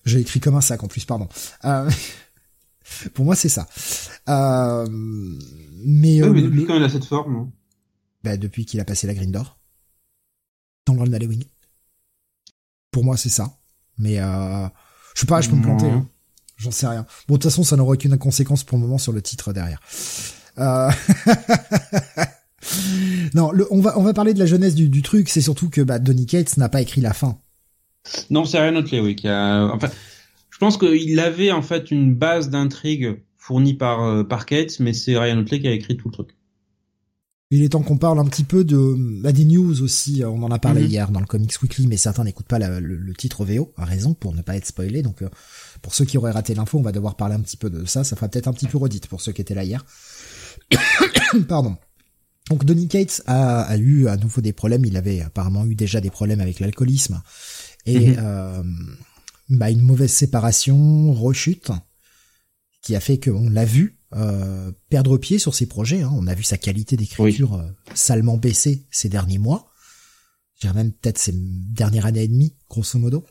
j'ai écrit comme un sac en plus, pardon. Euh, [laughs] pour moi, c'est ça. Euh, mais, euh, mais depuis quand il a cette forme bah, depuis qu'il a passé la green door dans le Wing. Pour moi, c'est ça. Mais euh, je sais pas, je peux me planter. Hein. J'en sais rien. Bon, de toute façon, ça n'aura aucune conséquence pour le moment sur le titre derrière. Euh... [laughs] non, le, on va on va parler de la jeunesse du, du truc. C'est surtout que bah, Donny Cates n'a pas écrit la fin. Non, c'est Ryan Otley, oui, a. Enfin, je pense qu'il avait en fait une base d'intrigue fournie par euh, par Cates, mais c'est Ryan Otley qui a écrit tout le truc. Il est temps qu'on parle un petit peu de bah, des news aussi. On en a parlé mhm. hier dans le Comics Weekly, mais certains n'écoutent pas le, titre VO, à raison, pour ne pas être spoilé. Donc, euh, pour ceux qui auraient raté l'info, on va devoir parler un petit peu de ça. Ça fera peut-être un petit peu redite pour ceux qui étaient là hier. [coughs] Pardon. Donc, Donny Cates a, eu à nouveau des problèmes. Il avait apparemment eu déjà des problèmes avec l'alcoolisme et mhm. euh, bah, une mauvaise séparation, rechute, qui a fait qu'on l'a vu euh, perdre pied sur ses projets. Hein. On a vu sa qualité d'écriture euh, salement baisser ces derniers mois. Je dirais même peut-être ces dernières années et demie, grosso modo.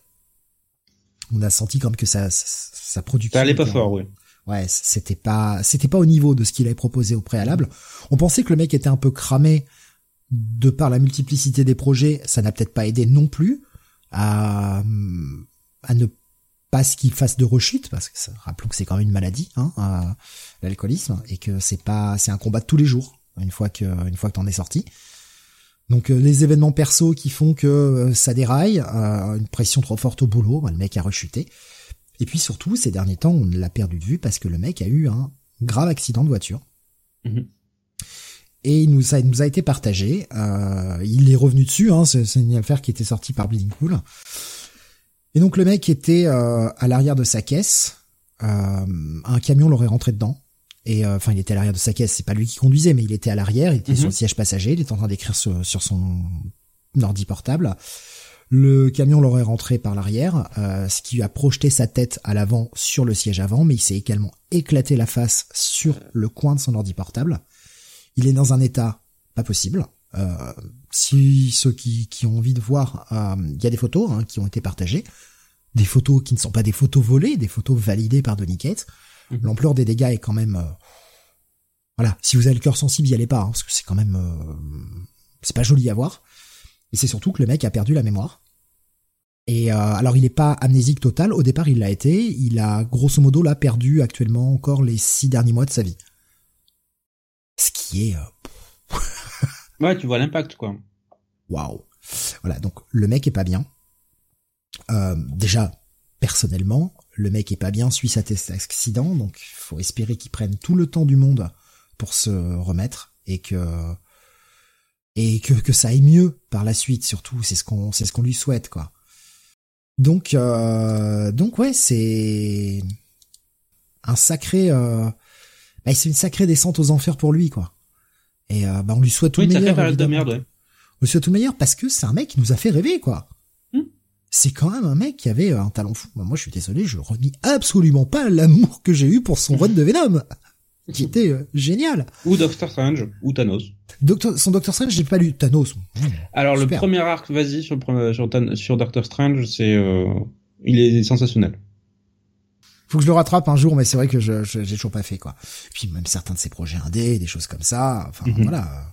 On a senti comme que sa, sa, production... Ça allait pas fort, oui. Ouais, c'était pas, c'était pas au niveau de ce qu'il avait proposé au préalable. On pensait que le mec était un peu cramé de par la multiplicité des projets. Ça n'a peut-être pas aidé non plus à, à ne pas ce qu'il fasse de rechute, parce que rappelons que c'est quand même une maladie, hein, euh, l'alcoolisme, et que c'est pas, c'est un combat de tous les jours, une fois que, une fois que t'en es sorti. Donc euh, les événements perso qui font que euh, ça déraille, une pression trop forte au boulot, bah, le mec a rechuté. Et puis surtout, ces derniers temps, on l'a perdu de vue parce que le mec a eu un grave accident de voiture. Mhm. Et il nous, a, il nous a été partagé. il est revenu dessus, hein, c'est une affaire qui était sortie par Bleeding Cool. Et donc le mec était euh, à l'arrière de sa caisse, euh, un camion l'aurait rentré dedans. Et euh, enfin, il était à l'arrière de sa caisse, c'est pas lui qui conduisait, mais il était à l'arrière, il était sur le mhm. siège passager, il était en train d'écrire sur, son ordi portable. Le camion l'aurait rentré par l'arrière, ce qui lui a projeté sa tête à l'avant sur le siège avant, mais il s'est également éclaté la face sur le coin de son ordi portable. Il est dans un état pas possible. Euh, si ceux qui, qui, ont envie de voir, euh, il y a des photos hein, qui ont été partagées, des photos qui ne sont pas des photos volées, des photos validées par Donny Cates. Mhm. L'ampleur des dégâts est quand même, euh, voilà. Si vous avez le cœur sensible, y allez pas, hein, parce que c'est quand même, c'est pas joli à voir. Et c'est surtout que le mec a perdu la mémoire. Et alors il n'est pas amnésique total. Au départ, il l'a été. Il a grosso modo là perdu actuellement encore les six derniers mois de sa vie. Ce qui est Ouais, tu vois l'impact, quoi. Waouh. Voilà, donc le mec est pas bien. Euh, déjà, personnellement, le mec est pas bien suite à cet accident, donc il faut espérer qu'il prenne tout le temps du monde pour se remettre et que et que, que ça aille mieux par la suite surtout c'est ce qu'on c'est ce qu'on lui souhaite quoi donc euh, donc ouais c'est un sacré euh, bah, c'est une sacrée descente aux enfers pour lui quoi et euh, bah, on lui souhaite tout le meilleur. de merde, ouais. On lui souhaite tout le meilleur parce que c'est un mec qui nous a fait rêver, quoi. Hmm. C'est quand même un mec qui avait euh, un talent fou. Moi, je suis désolé, je remis absolument pas l'amour que j'ai eu pour son run de Venom, [laughs] qui était euh, génial. Ou Doctor Strange, ou Thanos. Doctor, son Doctor Strange, j'ai pas lu Thanos. Alors le premier arc, vas-y sur, sur, sur Doctor Strange, c'est il est sensationnel faut que je le rattrape un jour, mais c'est vrai que je, j'ai toujours pas fait quoi. Puis même certains de ses projets indés, des choses comme ça. Enfin mhm. voilà,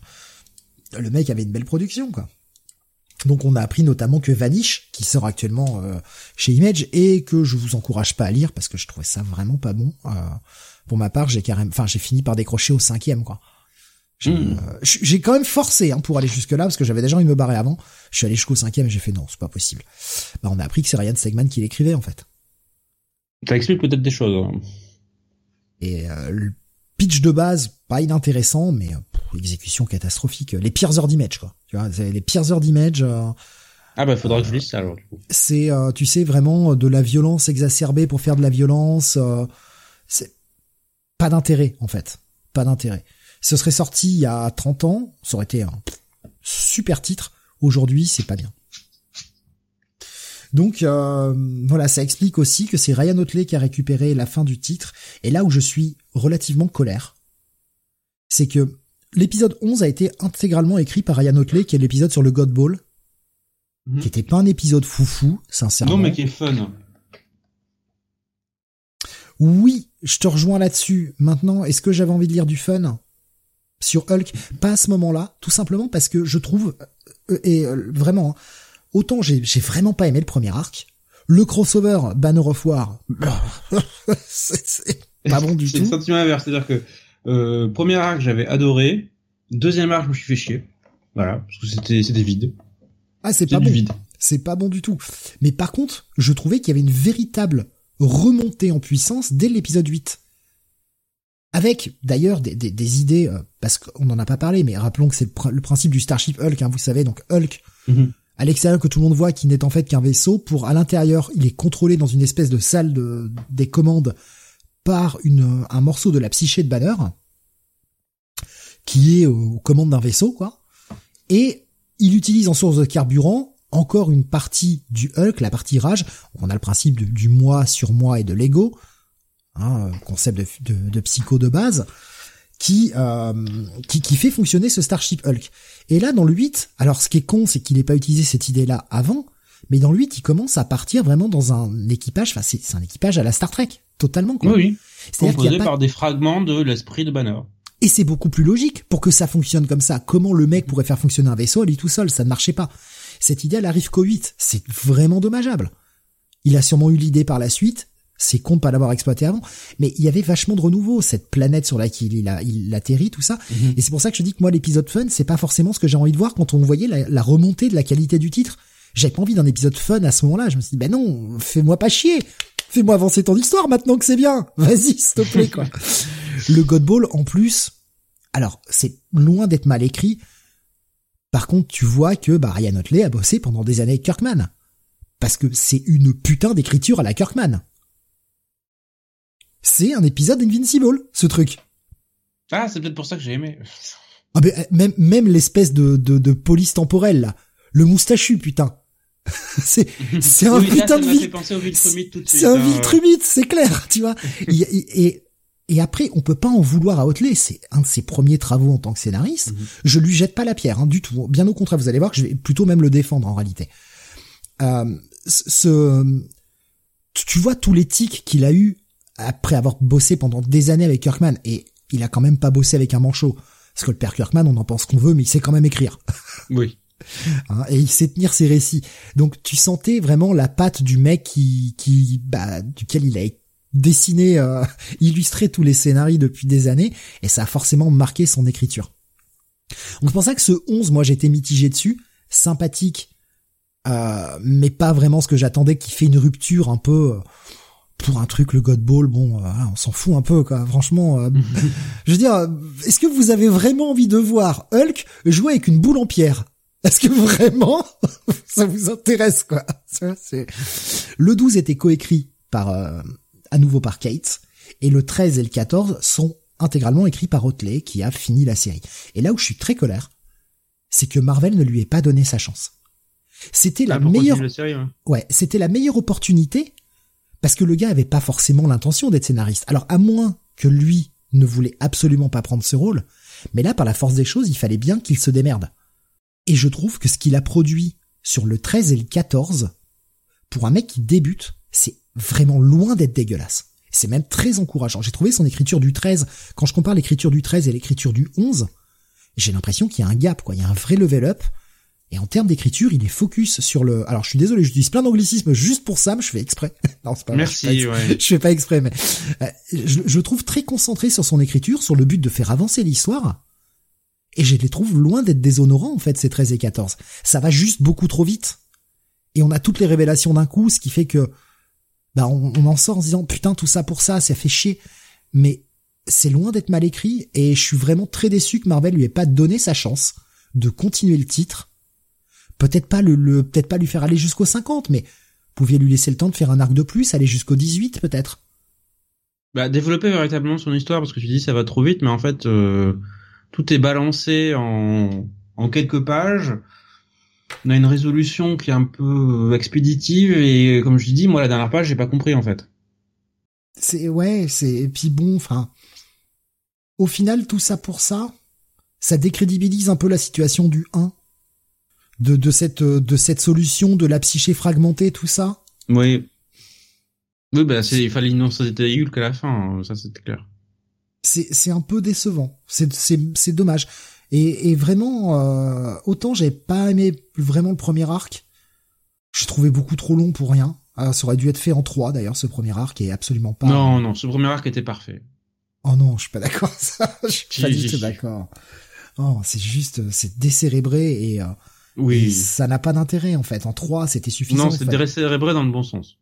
le mec avait une belle production quoi. Donc on a appris notamment que Vanish, qui sort actuellement euh, chez Image, et que je vous encourage pas à lire parce que je trouvais ça vraiment pas bon. Euh, pour ma part, j'ai carrément, enfin j'ai fini par décrocher au cinquième quoi. J'ai hmm. euh, quand même forcé hein, pour aller jusque là parce que j'avais déjà envie de me barrer avant. Je suis allé jusqu'au cinquième et j'ai fait non, c'est pas possible. Bah on a appris que c'est Ryan Segman qui l'écrivait en fait. Ça explique peut-être des choses. Hein. Et euh, le pitch de base, pas inintéressant, mais euh, exécution catastrophique. Les pires heures d'image, quoi. Tu vois, les pires heures d'image. Euh, ah bah faudra que je lise ça alors. C'est, tu sais, vraiment de la violence exacerbée pour faire de la violence. c'est pas d'intérêt en fait, pas d'intérêt. Ce serait sorti il y a 30 ans, ça aurait été un super titre. Aujourd'hui, c'est pas bien. Donc euh, voilà, ça explique aussi que c'est Ryan Otley qui a récupéré la fin du titre. Et là où je suis relativement colère, c'est que l'épisode 11 a été intégralement écrit par Ryan Otley, qui est l'épisode sur le God Ball, Mhm. qui était pas un épisode foufou, sincèrement. Non, mais qui est fun. Oui, je te rejoins là-dessus. Maintenant, est-ce que j'avais envie de lire du fun sur Hulk? Pas à ce moment-là, tout simplement parce que je trouve euh, et euh, vraiment hein, autant j'ai j'ai vraiment pas aimé le premier arc. Le crossover Banner of War, [laughs] [laughs] c'est c'est pas bon du C'est le tout. sentiment inverse, c'est-à-dire que euh, premier arc j'avais adoré, deuxième arc je me suis fait chier, voilà, parce que c'était c'était vide, Ah, c'est pas bon. vide. C'est pas bon du tout. Mais par contre, je trouvais qu'il y avait une véritable remontée en puissance dès l'épisode 8. Avec d'ailleurs des, des, des idées, euh, parce qu'on n'en a pas parlé, mais rappelons que c'est le, pr- le principe du Starship Hulk, hein, vous savez, donc Hulk, Mhm. À l'extérieur que tout le monde voit, qui n'est en fait qu'un vaisseau, pour à l'intérieur, il est contrôlé dans une espèce de salle de, des commandes par une, un morceau de la psyché de Banner, qui est aux commandes d'un vaisseau, quoi. Et il utilise en source de carburant encore une partie du Hulk, la partie rage. On a le principe du moi sur moi et de l'ego, hein, concept de psycho de base, qui, euh, qui qui fait fonctionner ce Starship Hulk. Et là, dans le 8, alors ce qui est con, c'est qu'il n'ait pas utilisé cette idée-là avant, mais dans le 8, il commence à partir vraiment dans un équipage, enfin c'est c'est un équipage à la Star Trek, totalement quoi. Oui, oui, C'est-à-dire composé pas par des fragments de l'esprit de Banner. et c'est beaucoup plus logique pour que ça fonctionne comme ça. Comment le mec pourrait faire fonctionner un vaisseau à lui tout seul? Ça ne marchait pas. Cette idée, elle arrive qu'au 8. C'est vraiment dommageable. Il a sûrement eu l'idée par la suite. C'est con de pas l'avoir exploité avant. Mais il y avait vachement de renouveau. Cette planète sur laquelle il, a, il atterrit, tout ça. Mhm. Et c'est pour ça que je dis que moi, l'épisode fun, c'est pas forcément ce que j'ai envie de voir quand on voyait la, la remontée de la qualité du titre. J'avais pas envie d'un épisode fun à ce moment-là. Je me suis dit, ben non, fais-moi pas chier. Fais-moi avancer ton histoire maintenant que c'est bien. [laughs] Vas-y, s'il te plaît, quoi. Le God Ball, en plus, alors, c'est loin d'être mal écrit. Par contre, tu vois que bah, Ryan Otley a bossé pendant des années avec Kirkman. Parce que c'est une putain d'écriture à la Kirkman. C'est un épisode d'Invincible, ce truc. Ah, c'est peut-être pour ça que j'ai aimé. [laughs] Ah ben, même même l'espèce de, de, de police temporelle, là. Le moustachu, putain. [laughs] c'est c'est un Oui, putain de m'a vil- fait penser au Viltrumite tout de suite. c'est un. Viltrumite, c'est clair, [laughs] tu vois. Et, et après, on peut pas en vouloir à Otley, c'est un de ses premiers travaux en tant que scénariste. Mhm. Je lui jette pas la pierre, hein, du tout. Bien au contraire, vous allez voir que je vais plutôt même le défendre en réalité. Euh, ce, tu vois tous les tics qu'il a eu après avoir bossé pendant des années avec Kirkman, et il a quand même pas bossé avec un manchot. Parce que le père Kirkman, on en pense qu'on veut, mais il sait quand même écrire. [laughs] Oui. hein, et il sait tenir ses récits. Donc tu sentais vraiment la patte du mec qui, qui bah, duquel il a dessiné, euh, [laughs] illustré tous les scénarios depuis des années, et ça a forcément marqué son écriture. Donc c'est pour ça que ce 11, moi j'étais mitigé dessus, sympathique, euh, mais pas vraiment ce que j'attendais, qui fait une rupture un peu euh, pour un truc le God Ball. Bon, euh, on s'en fout un peu, quoi. Franchement, euh, [laughs] je veux dire, euh, est-ce que vous avez vraiment envie de voir Hulk jouer avec une boule en pierre? Est-ce que vraiment [laughs] ça vous intéresse, quoi? Le 12 était coécrit par euh, à nouveau par Kate, et le 13 et le 14 sont intégralement écrits par Otley, qui a fini la série. Et là où je suis très colère, c'est que Marvel ne lui ait pas donné sa chance. C'était la Ah, meilleure, série, ouais, c'était la meilleure opportunité parce que le gars avait pas forcément l'intention d'être scénariste. Alors à moins que lui ne voulait absolument pas prendre ce rôle, mais là par la force des choses, il fallait bien qu'il se démerde. Et je trouve que ce qu'il a produit sur le 13 et le 14 pour un mec qui débute, c'est vraiment loin d'être dégueulasse. C'est même très encourageant. J'ai trouvé son écriture du 13, quand je compare l'écriture du 13 et l'écriture du 11, j'ai l'impression qu'il y a un gap, quoi. Il y a un vrai level up. Et en termes d'écriture, il est focus sur le. Alors, je suis désolé, j'utilise plein d'anglicismes juste pour ça, mais je fais exprès. [laughs] non, c'est pas vrai, je fais Merci, ouais. [laughs] Je fais pas exprès, mais euh, je, je trouve très concentré sur son écriture, sur le but de faire avancer l'histoire. Et je les trouve loin d'être déshonorants, en fait, ces 13 et 14. Ça va juste beaucoup trop vite. Et on a toutes les révélations d'un coup, ce qui fait que, bah, on, on en sort en se disant, putain, tout ça pour ça, ça fait chier. Mais c'est loin d'être mal écrit, et je suis vraiment très déçu que Marvel lui ait pas donné sa chance de continuer le titre. Peut-être pas le, le peut-être pas lui faire aller jusqu'au 50, mais pouviez lui laisser le temps de faire un arc de plus, aller jusqu'au 18 peut-être. Bah, développer véritablement son histoire, parce que tu dis ça va trop vite, mais en fait, euh, tout est balancé en, en quelques pages. on a une résolution qui est un peu expéditive et comme je dis, moi la dernière page j'ai pas compris en fait. C'est ouais, c'est et puis bon, enfin, au final tout ça pour ça, ça décrédibilise un peu la situation du 1 de de cette de cette solution de la psyché fragmentée tout ça? Oui. Oui, bah c'est il fallait une innocenter Hulk à la fin, hein, ça c'était clair. C'est c'est un peu décevant. C'est c'est c'est dommage. Et, et vraiment, euh, autant j'ai pas aimé vraiment le premier arc, je trouvais beaucoup trop long pour rien. Ah, ça aurait dû être fait en trois d'ailleurs, ce premier arc est absolument pas. Non, non, ce premier arc était parfait. Oh non, je suis pas d'accord. Ça, [laughs] je suis pas du tout d'accord. Oh, c'est juste, c'est décérébré et, euh, Oui. et ça n'a pas d'intérêt en fait. En trois, c'était suffisant. Non, c'est Fallait- décérébré dans le bon sens.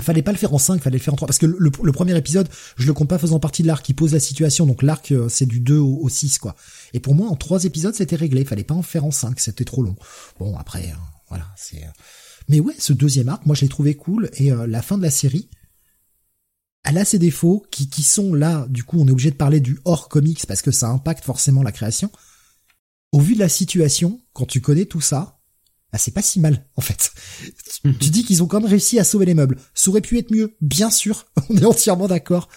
fallait pas le faire en 5, fallait le faire en 3 parce que le, le premier épisode, je le compte pas faisant partie de l'arc qui pose la situation donc l'arc euh, c'est du 2 au, au 6 quoi. Et pour moi en trois épisodes, c'était réglé, fallait pas en faire en 5, c'était trop long. Bon après euh, voilà, c'est euh, Mais ouais, ce deuxième arc, moi je l'ai trouvé cool et euh, la fin de la série elle a ses défauts qui qui sont là, du coup, on est obligé de parler du hors comics parce que ça impacte forcément la création. Au vu de la situation, quand tu connais tout ça, bah, c'est pas si mal en fait. tu dis qu'ils ont quand même réussi à sauver les meubles. Ça aurait pu être mieux, bien sûr. [laughs] On est entièrement d'accord.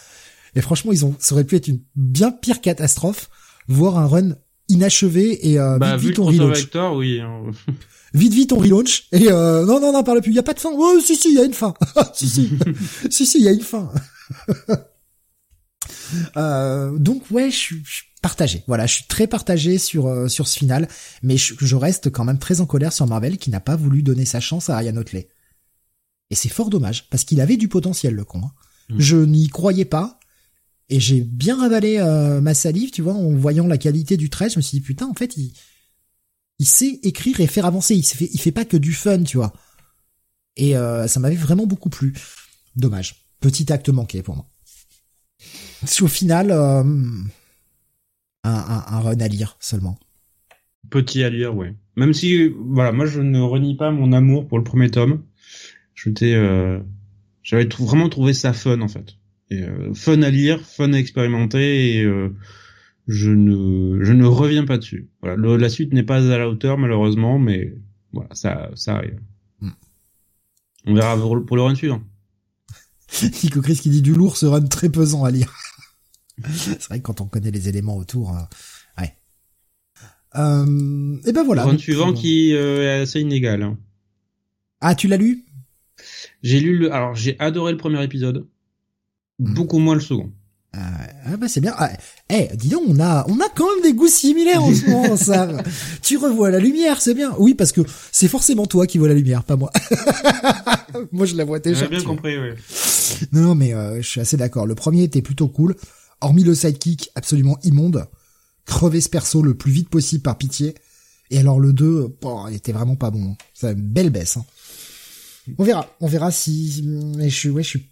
Et franchement, ils ont, ça aurait pu être une bien pire catastrophe, voire un run inachevé et euh, Bah, vite vite on relaunch. oui. hein. [laughs] Vite vite on relaunch et euh, non non non parle plus. Il y a pas de fin. Oh si si il y a une fin. [laughs] si si si si il y a une fin. Euh, donc ouais, je je suis partagé. Voilà, je suis très partagé sur euh, sur ce final, mais je, je reste quand même très en colère sur Marvel qui n'a pas voulu donner sa chance à Ryan Otley. Et c'est fort dommage parce qu'il avait du potentiel le con. hein. Mm. Je n'y croyais pas et j'ai bien ravalé euh, ma salive, tu vois, en voyant la qualité du trait. Je me suis dit putain, en fait, il il sait écrire et faire avancer. Il fait il fait pas que du fun, tu vois. Et euh, ça m'avait vraiment beaucoup plu. Dommage. Petit acte manqué pour moi. Au final, euh, un, un, un run à lire seulement. Petit à lire, ouais. Même si, voilà, moi je ne renie pas mon amour pour le premier tome. J'étais, euh, j'avais trou- vraiment trouvé ça fun en fait. Et, euh, fun à lire, fun à expérimenter et euh, je ne, je ne reviens pas dessus. Voilà, le- la suite n'est pas à la hauteur malheureusement, mais voilà, ça, ça arrive. Hmm. On verra pour le, pour le run suivant. [laughs] Nico Chris qui dit du lourd, ce run très pesant à lire. C'est vrai que quand on connaît les éléments autour, euh, ouais. Euh, et ben voilà. le run suivant euh, qui euh, est assez inégal. hein. Ah, tu l'as lu? J'ai lu le, alors j'ai adoré le premier épisode, Hmm. beaucoup moins le second. Ah, ah bah c'est bien. Ah, eh, dis donc, on a, on a quand même des goûts similaires en ce moment, [laughs] ça. tu revois la lumière, c'est bien. Oui, parce que c'est forcément toi qui vois la lumière, pas moi. [laughs] moi, je la vois déjà. J'ai bien compris, oui. Non, non, mais euh, je suis assez d'accord. Le premier était plutôt cool, hormis le sidekick absolument immonde. Crever ce perso le plus vite possible par pitié. Et alors le 2, bon, il était vraiment pas bon. C'est une belle baisse. Hein. On verra, on verra si. Mais je suis, ouais, je suis.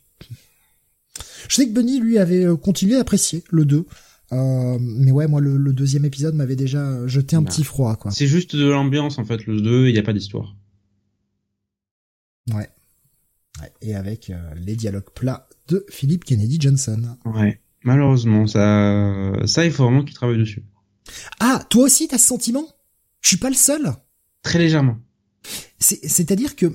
Je sais que Bunny lui avait euh, continué d'apprécier le 2. Euh, mais ouais, moi le, le deuxième épisode m'avait déjà jeté un Bah. petit froid, quoi. C'est juste de l'ambiance en fait, le 2, il n'y a pas d'histoire. Ouais. Ouais, Et avec euh, les dialogues plats de Philip Kennedy Johnson. Ouais. Malheureusement, ça, ça, il faut vraiment qu'il travaille dessus. Ah, toi aussi t'as ce sentiment? Je suis pas le seul. Très légèrement. C'est- C'est-à-dire que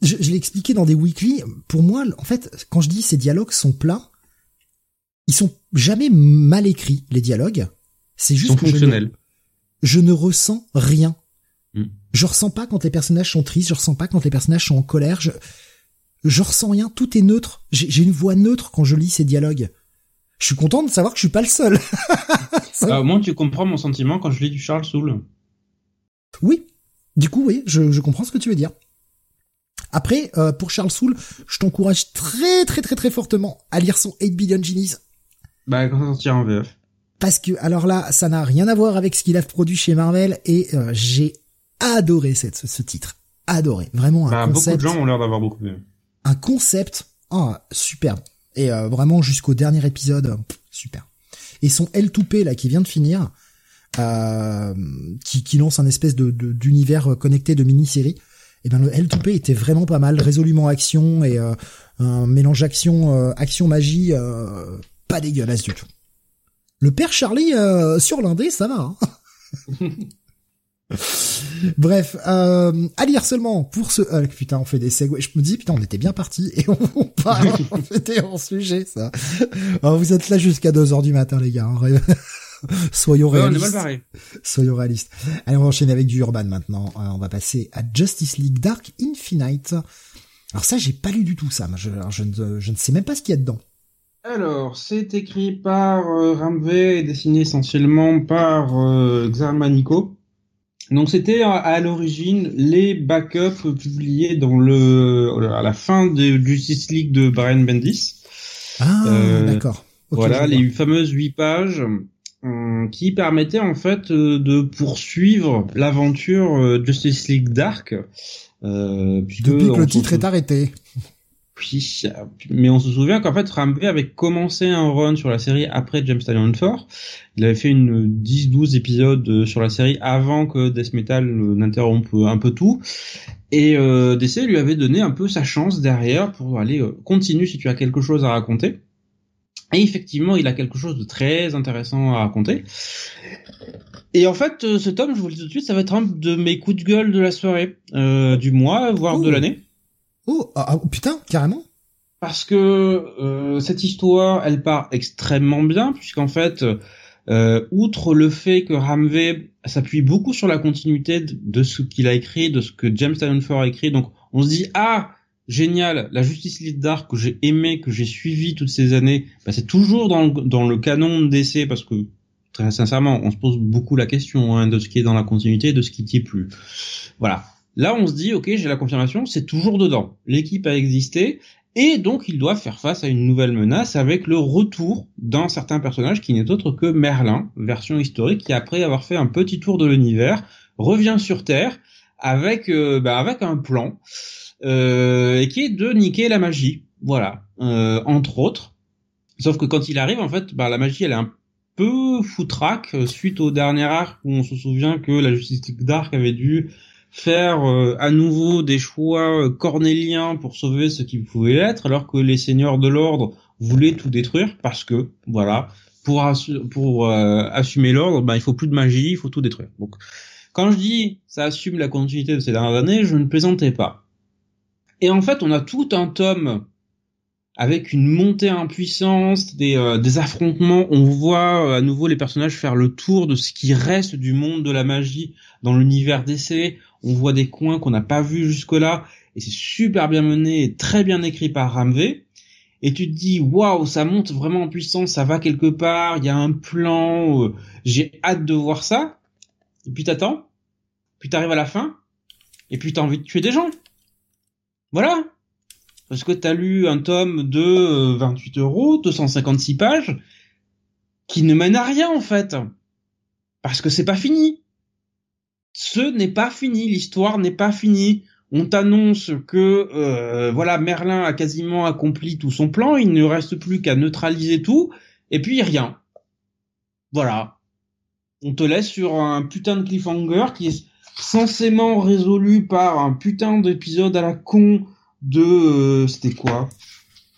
je, je l'ai expliqué dans des weekly. Pour moi, en fait, quand je dis ces dialogues sont plats, ils sont jamais mal écrits les dialogues. C'est juste que je ne, fonctionnels. je ne ressens rien. Mm. Je ressens pas quand les personnages sont tristes. Je ressens pas quand les personnages sont en colère. Je je ressens rien. Tout est neutre. J'ai une voix neutre quand je lis ces dialogues. Je suis content de savoir que je suis pas le seul. [laughs] Ah, au moins, tu comprends mon sentiment quand je lis du Charles Soule. Oui. Du coup, oui, je, je comprends ce que tu veux dire. Après, euh, pour Charles Soule, je t'encourage très très très très fortement à lire son 8 Billion Genies. Bah, quand ça sortira en VF. Parce que, alors là, ça n'a rien à voir avec ce qu'il a produit chez Marvel et euh, j'ai adoré cette, ce, ce titre. Adoré. Vraiment un Bah, beaucoup de concept. gens ont l'air d'avoir beaucoup aimé. Un concept. Ah, superbe. Et euh, vraiment jusqu'au dernier épisode, super. Et son L2P là qui vient de finir, euh, qui, qui lance un espèce de d'univers connecté de mini-série. Et ben le L2P était vraiment pas mal, résolument action et euh, un mélange action euh, action magie euh, pas dégueulasse du tout. Le père Charlie euh, sur l'indé, ça va. hein. [laughs] Bref, euh, à lire seulement pour ce Hulk. Putain, on fait des segways. Je me dis, putain, on était bien parti et on, [laughs] on parle, on en sujet, ça. Alors, vous êtes là jusqu'à 2 heures du matin, les gars. Hein. [laughs] Soyons réalistes. Soyons réalistes. Allez, on va enchaîner avec du Urban maintenant. Euh, on va passer à Justice League Dark Infinite. Alors ça, j'ai pas lu du tout ça. Je, je, ne, je ne sais même pas ce qu'il y a dedans. Alors, c'est écrit par euh, Ramvé et dessiné essentiellement par euh, Xarmanico. Donc c'était à, l'origine les backups publiés dans le à la fin de Justice League de Brian Bendis. Ah, euh, d'accord. voilà, les fameuses huit pages euh, qui permettaient en fait euh, de poursuivre l'aventure Justice League Dark. Depuis que le titre est arrêté. Oui, mais on se souvient qu'en fait Ramvé avait commencé un run sur la série après James Stallion 4. Il avait fait une 10-12 épisodes euh, sur la série avant que Death Metal n'interrompe un peu tout. Et euh, DC lui avait donné un peu sa chance derrière pour aller euh, continue si tu as quelque chose à raconter. Et effectivement, il a quelque chose de très intéressant à raconter. Et en fait, euh, ce tome, je vous le dis tout de suite, ça va être un de mes coups de gueule de la soirée, du mois, voire de l'année. Oh, ah, ah, putain, carrément. Parce que euh, cette histoire, elle part extrêmement bien, puisqu'en fait, euh, outre le fait que Ramvé s'appuie beaucoup sur la continuité de, ce qu'il a écrit, de ce que James Tynion a écrit, donc on se dit ah génial, la Justice League que j'ai aimé, que j'ai suivi toutes ces années, bah, c'est toujours dans, le canon de DC parce que très sincèrement, on se pose beaucoup la question hein, de ce qui est dans la continuité, de ce qui est plus. Voilà. Là, on se dit, ok, j'ai la confirmation, c'est toujours dedans. L'équipe a existé, et donc il doit faire face à une nouvelle menace avec le retour d'un certain personnage qui n'est autre que Merlin, version historique, qui après avoir fait un petit tour de l'univers, revient sur Terre avec, euh, bah, avec un plan, euh, et qui est de niquer la magie. Voilà, euh, entre autres. Sauf que quand il arrive, en fait, bah, la magie, elle est un peu foutraque suite au dernier arc où on se souvient que la Justice Dark avait dû faire euh, à nouveau des choix euh, cornéliens pour sauver ce qui pouvait l'être, alors que les seigneurs de l'ordre voulaient tout détruire parce que voilà, pour, pour euh, assumer l'ordre, ben il faut plus de magie, il faut tout détruire. Donc quand je dis ça assume la continuité de ces dernières années, je ne plaisantais pas. Et en fait, on a tout un tome avec une montée en puissance, des, des affrontements. On voit à nouveau les personnages faire le tour de ce qui reste du monde de la magie dans l'univers d'essai on voit des coins qu'on n'a pas vus jusque-là, et c'est super bien mené et très bien écrit par Ramvé. Et tu te dis, waouh, ça monte vraiment en puissance, ça va quelque part, il y a un plan, euh, j'ai hâte de voir ça. Et puis t'attends, puis t'arrives à la fin, et puis t'as envie de tuer des gens. Voilà. Parce que t'as lu un tome de 28 euh, euros, 256 pages, qui ne mène à rien en fait. Parce que c'est pas fini ce n'est pas fini, l'histoire n'est pas finie. On t'annonce que euh, voilà Merlin a quasiment accompli tout son plan, il ne reste plus qu'à neutraliser tout, et puis rien. Voilà. On te laisse sur un putain de cliffhanger qui est censément résolu par un putain d'épisode à la con de euh, c'était quoi?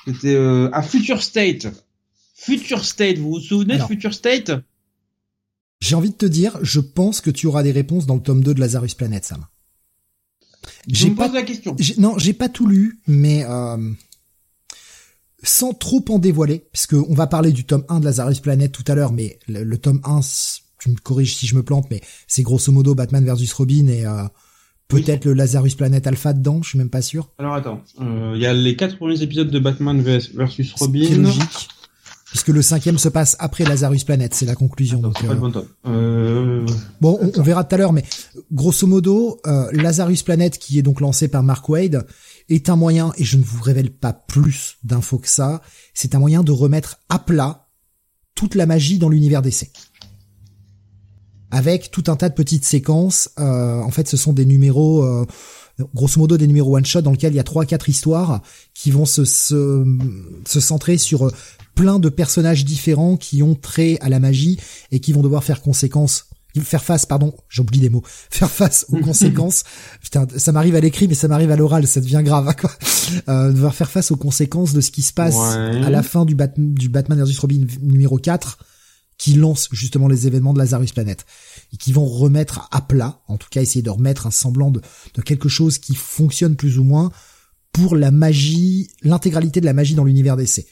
C'était euh, à Future State. Future State, vous vous souvenez de Future State? J'ai envie de te dire, je pense que tu auras des réponses dans le tome 2 de Lazarus Planet, Sam. J'ai pas la question. Non, j'ai pas tout lu, mais euh, sans trop en dévoiler, puisque on va parler du tome 1 de Lazarus Planet tout à l'heure, mais le, tome 1, tu me corriges si je me plante, mais c'est grosso modo Batman versus Robin et euh, peut-être le Lazarus Planet Alpha dedans, je suis même pas sûr. Alors attends, euh, il y a les quatre premiers épisodes de Batman versus Robin puisque le cinquième se passe après Lazarus Planet, c'est la conclusion. donc, euh, euh... Bon, on, verra tout à l'heure, mais grosso modo, euh, Lazarus Planet, qui est donc lancé par Mark Wade, est un moyen, et je ne vous révèle pas plus d'infos que ça, c'est un moyen de remettre à plat toute la magie dans l'univers d'essai. Avec tout un tas de petites séquences, euh, en fait ce sont des numéros grosso modo des numéros one shot dans lesquels il y a trois quatre histoires qui vont se, se, se centrer sur plein de personnages différents qui ont trait à la magie et qui vont devoir faire conséquence faire face, pardon, j'oublie des mots, [laughs] faire face aux conséquences. [laughs] Putain, ça m'arrive à l'écrit, mais ça m'arrive à l'oral, ça devient grave, hein, quoi. Euh, devoir faire face aux conséquences de ce qui se passe à la fin du, du Batman vs Robin numéro 4, qui lancent justement les événements de Lazarus Planet et qui vont remettre à plat, en tout cas essayer de remettre un semblant de, de quelque chose qui fonctionne plus ou moins pour la magie, l'intégralité de la magie dans l'univers d'essai.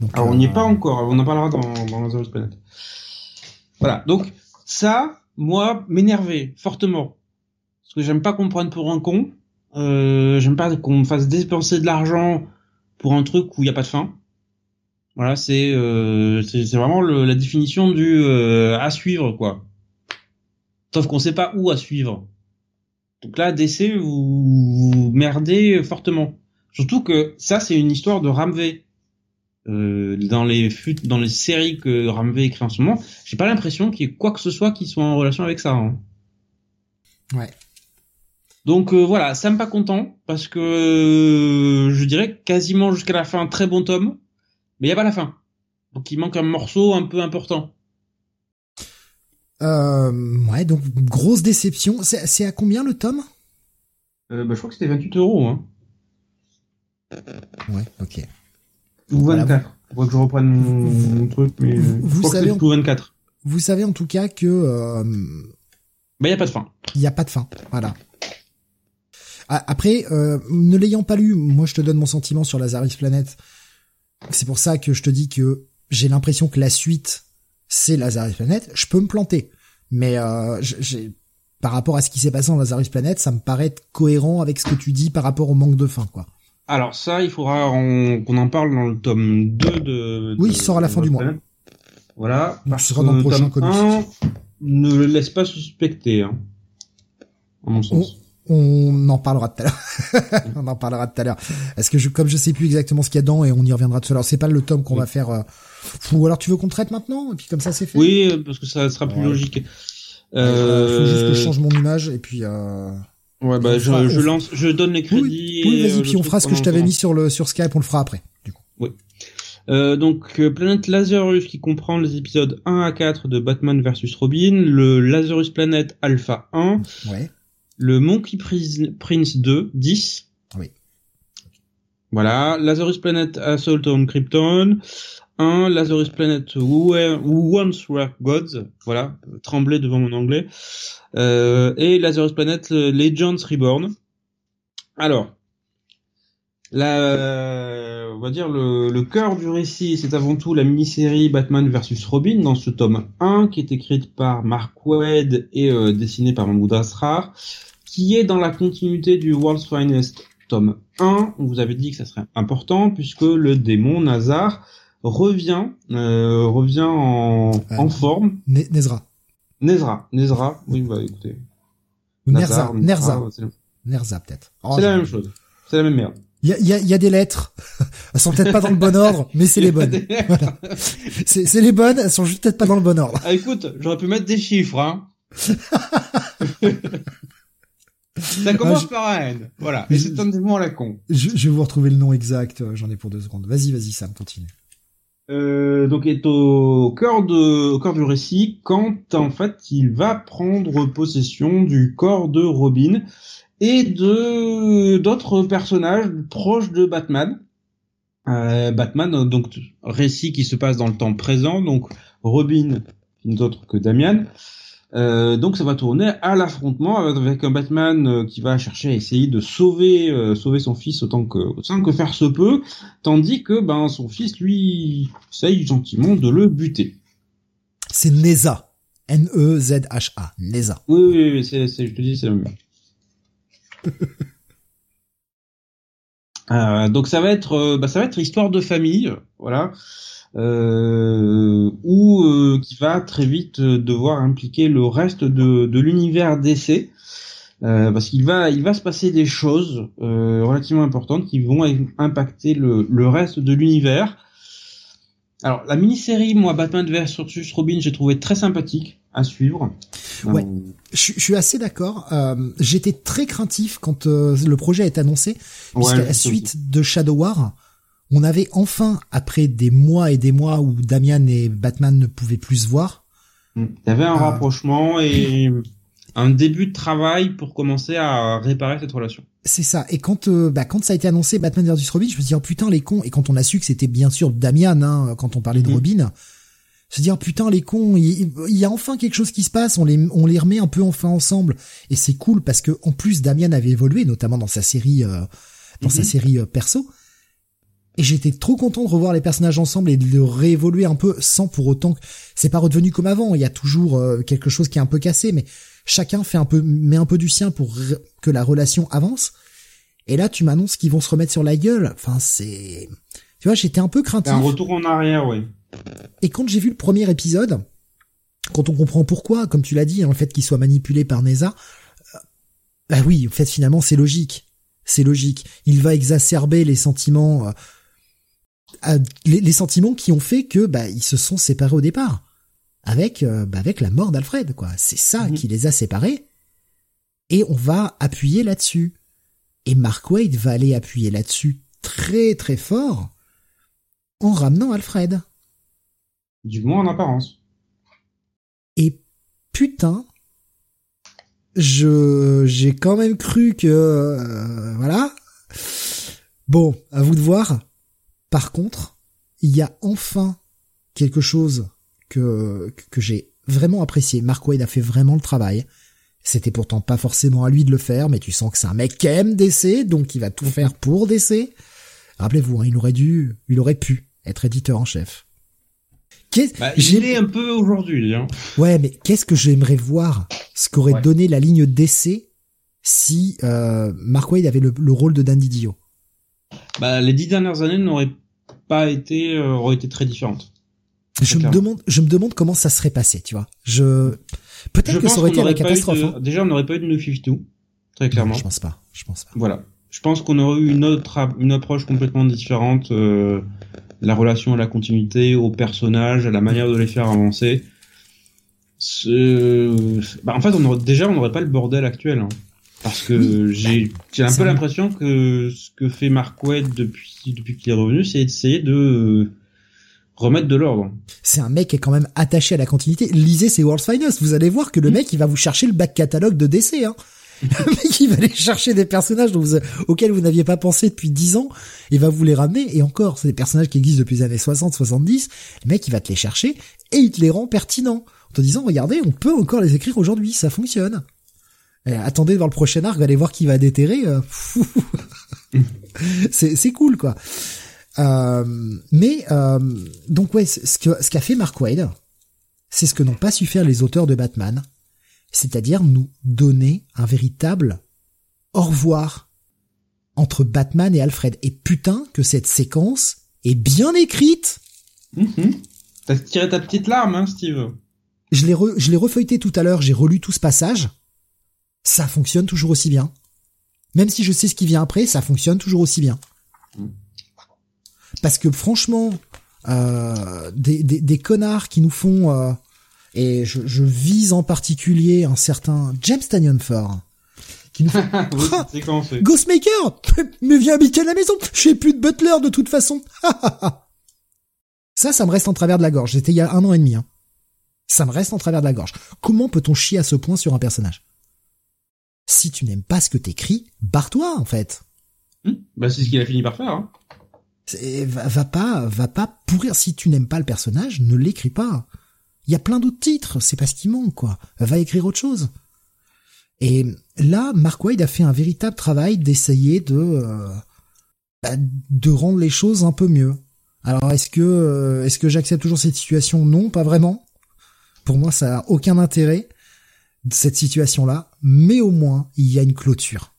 Donc, Alors on n'y est pas encore, on en parlera dans, dans Lazarus Planet. Voilà, donc ça, moi, m'énervait fortement. Parce que j'aime pas qu'on me prenne pour un con. Euh, j'aime pas qu'on me fasse dépenser de l'argent pour un truc où il n'y a pas de fin. Voilà, c'est euh, c'est vraiment le, la définition du euh, à suivre quoi. Sauf qu'on sait pas où à suivre. Donc là, DC, vous, vous merdez fortement. Surtout que ça, c'est une histoire de Ramvé. Euh, dans les dans les séries que Ramvé écrit en ce moment, j'ai pas l'impression qu'il y ait quoi que ce soit qui soit en relation avec ça. Hein. Ouais. Donc euh, voilà, ça me pas content parce que euh, je dirais quasiment jusqu'à la fin très bon tome, mais il y a pas la fin. Donc il manque un morceau un peu important. Euh, ouais, donc grosse déception. C'est à combien le tome? Euh, bah, Je crois que c'était 28 euros. Hein. Ouais, ok. Ou 24. Faut que je reprenne mon, truc, mais vous, je savez, que 24. Vous savez en tout cas que... Euh... Bah, il y a pas de fin. Il y a pas de fin, voilà. Après, euh, ne l'ayant pas lu, moi je te donne mon sentiment sur Lazarus Planet. C'est pour ça que je te dis que j'ai l'impression que la suite c'est Lazarus Planet. Je peux me planter, mais euh, j'ai par rapport à ce qui s'est passé en Lazarus Planet, ça me paraît cohérent avec ce que tu dis par rapport au manque de fin, quoi. Alors ça, il faudra qu'on en parle dans le tome 2 de... Oui, il sort à la fin du mois. Voilà. Donc, ce sera dans le prochain comics. ne le laisse pas suspecter, hein, à mon sens. On, en parlera tout à l'heure. [laughs] on en parlera tout à l'heure. Est-ce que je, comme je sais plus exactement ce qu'il y a dedans et on y reviendra tout à l'heure, c'est pas le tome qu'on va faire. Euh... Ou alors tu veux qu'on traite maintenant et puis comme ça c'est fait? Oui, parce que ça sera plus logique. Euh... faut juste que je change mon image et puis. Euh... Ouais, bah, je, je, lance, je donne les crédits. Oui, vas-y, euh, puis on fera ce que je t'avais mis sur le, sur Skype, on le fera après, du coup. Oui. Euh, donc, euh, Planète Lazarus qui comprend les épisodes 1 à 4 de Batman vs Robin, le Lazarus Planet Alpha 1. Ouais. Le Monkey Prince 2, 10. Oui. Voilà. Lazarus Planet Assault on Krypton. 1, Lazarus Planet Who, Once Were Gods, voilà, trembler devant mon anglais, euh, et Lazarus Planet Legends Reborn. Alors, la, on va dire le, le cœur du récit, c'est avant tout la mini-série Batman vs Robin dans ce tome 1 qui est écrite par Mark Waid et euh, dessinée par Mahmoud Asrar, qui est dans la continuité du World's Finest tome 1. On vous avait dit que ça serait important puisque le démon Nazar revient, euh, revient en, euh, en forme. Nezra. Nezra, Nezra, oui, bah écoutez. Nerza, Nerza. Nerza peut-être. Oh, c'est la même chose. C'est la même merde. Il y a, y, a, y a, des lettres. [laughs] Elles sont peut-être pas dans le bon ordre, mais c'est les bonnes. [laughs] Voilà. C'est les bonnes, elles sont juste peut-être pas dans le bon ordre. Ah, écoute, j'aurais pu mettre des chiffres, hein. [laughs] Ça commence ah, par N. Voilà. Et c'est un démon à la con. Je, je, vais vous retrouver le nom exact. J'en ai pour deux secondes. Vas-y, vas-y, Sam, continue. Euh, donc est au cœur de au cœur du récit quand en fait il va prendre possession du corps de Robin et de d'autres personnages proches de Batman. Euh, Batman donc récit qui se passe dans le temps présent donc Robin d'autres que Damian euh, donc ça va tourner à l'affrontement avec un Batman euh, qui va chercher à essayer de sauver euh, sauver son fils autant que autant que faire se peut, tandis que ben son fils lui essaye gentiment de le buter. C'est Neza, N E Z H A, Neza. Oui oui, oui c'est je te dis c'est le même. [laughs] donc ça va être bah, ça va être histoire de famille, voilà euh, ou euh, qui va très vite euh, devoir impliquer le reste de, de l'univers d'essai. Euh, parce qu'il va, il va se passer des choses euh, relativement importantes qui vont impacter le, le reste de l'univers. Alors la mini-série, moi, Batman vs Robin, j'ai trouvé très sympathique à suivre. Ouais, je, je suis assez d'accord. Euh, J'étais très craintif quand le projet est annoncé, puisqu'à la suite de Shadow War, on avait enfin, après des mois et des mois où Damian et Batman ne pouvaient plus se voir. Il y avait un euh, rapprochement et un début de travail pour commencer à réparer cette relation. C'est ça. Et quand euh, bah, quand ça a été annoncé Batman vs Robin, je me suis dit oh putain les cons. Et quand on a su que c'était bien sûr Damian, hein, quand on parlait de mm. Robin, Se dire putain les cons, il, y a enfin quelque chose qui se passe, on les on les remet un peu enfin ensemble et c'est cool parce que en plus Damien avait évolué notamment dans sa série euh, dans sa mhm. série euh, perso. Et j'étais trop content de revoir les personnages ensemble et de le réévoluer un peu sans pour autant que c'est pas redevenu comme avant. Il y a toujours euh, quelque chose qui est un peu cassé, mais chacun fait un peu, met un peu du sien pour que la relation avance. Et là, tu m'annonces qu'ils vont se remettre sur la gueule. Enfin, c'est, tu vois, j'étais un peu craintif. Un retour en arrière, oui. Et quand j'ai vu le premier épisode, quand on comprend pourquoi, comme tu l'as dit, hein, le fait qu'il soit manipulé par Neza, euh, bah oui, en fait, finalement, c'est logique. C'est logique. Il va exacerber les sentiments, euh, les, sentiments qui ont fait que, bah, ils se sont séparés au départ avec euh, bah, avec la mort d'Alfred quoi. C'est ça mhm. qui les a séparés et on va appuyer là-dessus. Et Mark Wade va aller appuyer là-dessus très très fort en ramenant Alfred. Du moins en apparence. Et putain, je j'ai quand même cru que euh, voilà. Bon, à vous de voir. Par contre, il y a enfin quelque chose que, que j'ai vraiment apprécié. Mark Wade a fait vraiment le travail. C'était pourtant pas forcément à lui de le faire, mais tu sens que c'est un mec qui aime DC, donc il va tout faire pour DC. Rappelez-vous, hein, il aurait dû, il aurait pu être éditeur en chef. Bah, il un peu aujourd'hui. Hein. Ouais, mais qu'est-ce que j'aimerais voir ce qu'aurait donné la ligne DC si euh, Mark Wade avait le, rôle de Dandy Dio? Bah, les dix dernières années n'auraient pas été, euh, auraient été très différentes. Je me demande, je me demande comment ça serait passé, tu vois. Je peut-être que ça aurait été la catastrophe. Hein. Déjà, on n'aurait pas eu de New 52, très clairement. je pense pas. Je pense pas. Voilà. Je pense qu'on aurait eu une autre une approche complètement différente. Euh, la relation à la continuité, aux personnages, à la manière de les faire avancer. Bah, en fait, on aurait, déjà, on n'aurait pas le bordel actuel. Hein. Parce que j'ai j'ai un peu l'impression que ce que fait Mark Wade depuis depuis qu'il est revenu, c'est essayer de remettre de l'ordre. C'est un mec qui est quand même attaché à la continuité. Lisez ses World's Finest, vous allez voir que le mm. mec, il va vous chercher le back catalogue de DC. Hein. [laughs] le mec, il va aller chercher des personnages auxquels vous n'aviez pas pensé depuis 10 ans, il va vous les ramener, et encore, c'est des personnages qui existent depuis les années 60, 70, le mec, il va te les chercher, et il te les rend pertinents, en te disant, regardez, on peut encore les écrire aujourd'hui, ça fonctionne. Attendez dans le prochain arc, allez voir qui va déterrer. Euh, [laughs] c'est cool, quoi. Euh, mais euh, donc ouais, ce que ce qu'a fait Mark Wade, c'est ce que n'ont pas su faire les auteurs de Batman, c'est-à-dire nous donner un véritable au revoir entre Batman et Alfred. Et putain que cette séquence est bien écrite. Mm-hmm. T'as tiré ta petite larme, hein, Steve. Je l'ai je l'ai refeuilleté tout à l'heure, j'ai relu tout ce passage. Ça fonctionne toujours aussi bien. Même si je sais ce qui vient après, ça fonctionne toujours aussi bien. Parce que franchement, euh, des, des, des, connards qui nous font euh, et je, je, vise en particulier un certain James Tanyon Ford qui nous [laughs] fait Ghostmaker [laughs] mais viens habiter à la maison j'ai plus de butler de toute façon [laughs] ça ça me reste en travers de la gorge c'était il y a un an et demi hein. ça me reste en travers de la gorge comment peut-on chier à ce point sur un personnage? Si tu n'aimes pas ce que t'écris barre-toi en fait hmm. bah c'est ce qu'il a fini par faire hein. Va, va, pas, va pas pourrir. Si tu n'aimes pas le personnage, ne l'écris pas. Il y a plein d'autres titres, c'est pas ce qui manque, quoi. Va écrire autre chose. Et là, Mark Wade a fait un véritable travail d'essayer de euh, bah, de rendre les choses un peu mieux. Alors est-ce que euh, est-ce que j'accepte toujours cette situation? Non, pas vraiment. Pour moi, ça a aucun intérêt cette situation-là, mais au moins il y a une clôture.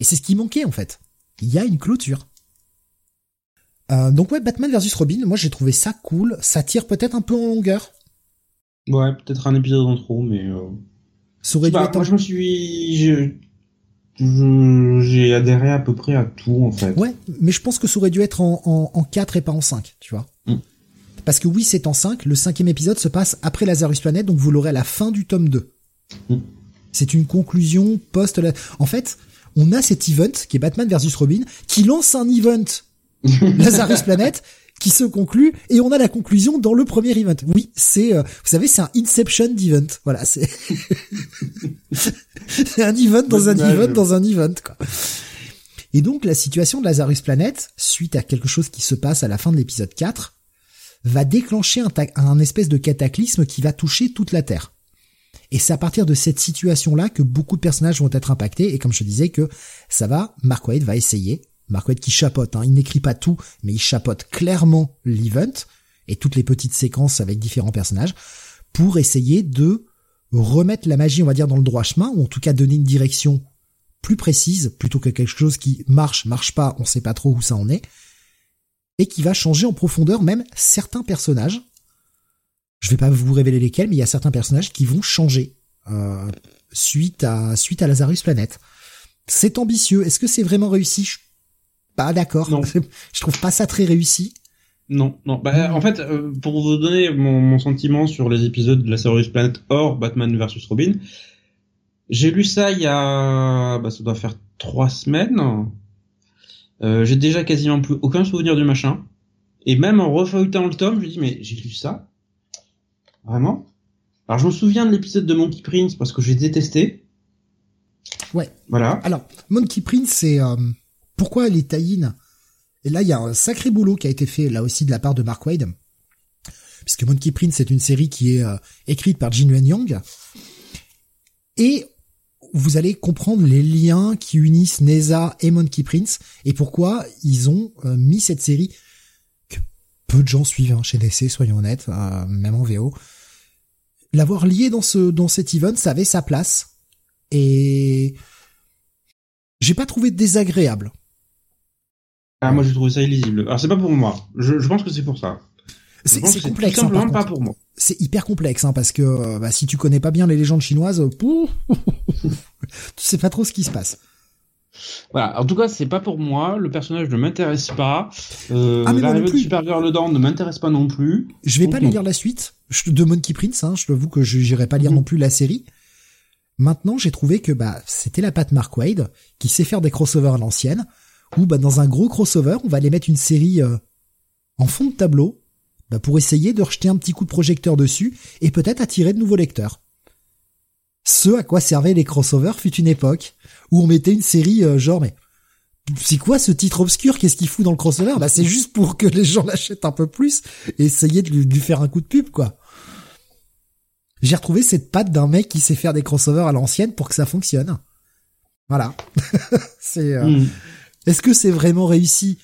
Et c'est ce qui manquait en fait. Il y a une clôture. Euh, donc ouais, Batman versus Robin, moi j'ai trouvé ça cool. Ça tire peut-être un peu en longueur. Ouais, peut-être un épisode en trop, mais. Euh... Bah, moi je me suis, j'ai adhéré à peu près à tout en fait. Ouais, mais je pense que ça aurait dû être en, en, en 4 et pas en 5, tu vois. Mm. Parce que oui, c'est en 5, le cinquième épisode se passe après Lazarus Planet, donc vous l'aurez à la fin du tome 2. C'est une conclusion post... En fait, on a cet event, qui est Batman versus Robin, qui lance un event [laughs] Lazarus Planet qui se conclut et on a la conclusion dans le premier event. Oui, c'est euh, vous savez c'est un Inception d'event. Voilà, c'est [laughs] c'est un event dans un event dans un event quoi. Et donc la situation de Lazarus Planet suite à quelque chose qui se passe à la fin de l'épisode 4 va déclencher un, un espèce de cataclysme qui va toucher toute la Terre. Et c'est à partir de cette situation-là que beaucoup de personnages vont être impactés. Et comme je disais que ça va, Mark va essayer. Mark qui chapote, hein, il n'écrit pas tout, mais il chapote clairement l'event et toutes les petites séquences avec différents personnages pour essayer de remettre la magie, on va dire, dans le droit chemin, ou en tout cas donner une direction plus précise, plutôt que quelque chose qui marche, marche pas, on sait pas trop où ça en est, et qui va changer en profondeur même certains personnages. Je vais pas vous révéler lesquels, mais il y a certains personnages qui vont changer euh, suite à suite à Lazarus Planet. C'est ambitieux. Est-ce que c'est vraiment réussi? Je suis pas d'accord. [laughs] Je trouve pas ça très réussi. Non, non. Bah, en fait, euh, pour vous donner mon, mon, sentiment sur les épisodes de la Lazarus Planet hors Batman vs Robin, j'ai lu ça il y a, bah, ça doit faire trois semaines. Euh, j'ai déjà quasiment plus aucun souvenir du machin. Et même en refeuilletant le tome, je me dis mais j'ai lu ça Vraiment? Alors je me souviens de l'épisode de Monkey Prince parce que j'ai détesté. Ouais. Voilà. Alors Monkey Prince, c'est euh, pourquoi les taïnes Et là, il y a un sacré boulot qui a été fait là aussi de la part de Mark Wade, puisque Monkey Prince c'est une série qui est euh, écrite par Jin Yang. Et vous allez comprendre les liens qui unissent Neza et Monkey Prince et pourquoi ils ont euh, mis cette série que peu de gens suivent hein, chez DC, soyons honnêtes, euh, même en VO. L'avoir lié dans ce dans cet event, ça avait sa place et j'ai pas trouvé désagréable. Ah moi j'ai trouvé ça illisible. Alors c'est pas pour moi. Je, je pense que c'est pour ça. C'est complexe. Tout hein, pas pour moi c'est hyper complexe hein, parce que euh, bah, si tu connais pas bien les légendes chinoises, [laughs] tu sais pas trop ce qui se passe. Voilà. En tout cas, c'est pas pour moi. Le personnage ne m'intéresse pas. Euh, ah, L'arrivée de Supergirl dedans ne m'intéresse pas non plus. Je vais pas lire la suite de Monkey Prince. Hein, je t'avoue que je n'irai pas lire mhm. non plus la série. Maintenant, j'ai trouvé que bah c'était la patte Mark Wade qui sait faire des crossovers à l'ancienne. Ou bah dans un gros crossover, on va aller mettre une série euh, en fond de tableau bah pour essayer de rejeter un petit coup de projecteur dessus et peut-être attirer de nouveaux lecteurs. Ce à quoi servaient les crossovers fut une époque où on mettait une série euh, genre mais c'est quoi ce titre obscur? Qu'est-ce qu'il fout dans le crossover? Bah c'est juste pour que les gens [laughs] l'achètent un peu plus et essayer de lui, faire un coup de pub quoi. J'ai retrouvé cette patte d'un mec qui sait faire des crossovers à l'ancienne pour que ça fonctionne. Voilà. [laughs] c'est. Euh, hmm. Est-ce que c'est vraiment réussi?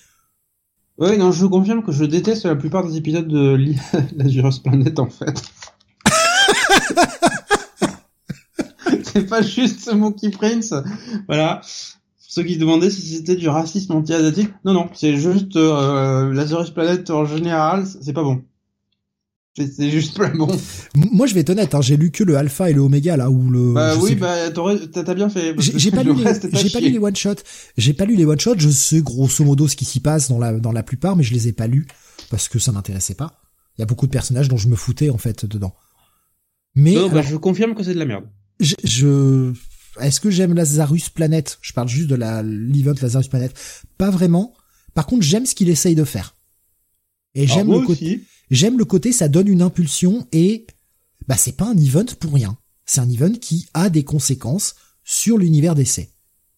Oui, non, je vous confirme que je déteste la plupart des épisodes de Lazarus [laughs] Planet, en fait. C'est pas juste Monkey Prince. Voilà. Pour ceux qui demandaient si c'était du racisme anti-asiatique. Non, non, c'est juste euh, Lazarus Planet en général, c'est pas bon. C'est juste pas bon. Moi, je vais être honnête, hein, j'ai lu que le alpha et le oméga là où le. Bah oui, bah t'as bien fait. J'ai pas, lu les, j'ai pas lu les one shots. J'ai pas lu les one shots. Je sais grosso modo ce qui s'y passe dans la dans la plupart, mais je les ai pas lus parce que ça m'intéressait pas. Il y a beaucoup de personnages dont je me foutais en fait dedans. Mais bah, je confirme que c'est de la merde. Je, je... est-ce que j'aime Lazarus Planet Je parle juste de la l'event Lazarus Planet. Pas vraiment. Par contre, j'aime ce qu'il essaye de faire. Et j'aime le côté J'aime le côté ça donne une impulsion et bah c'est pas un event pour rien. C'est un event qui a des conséquences sur l'univers d'essai.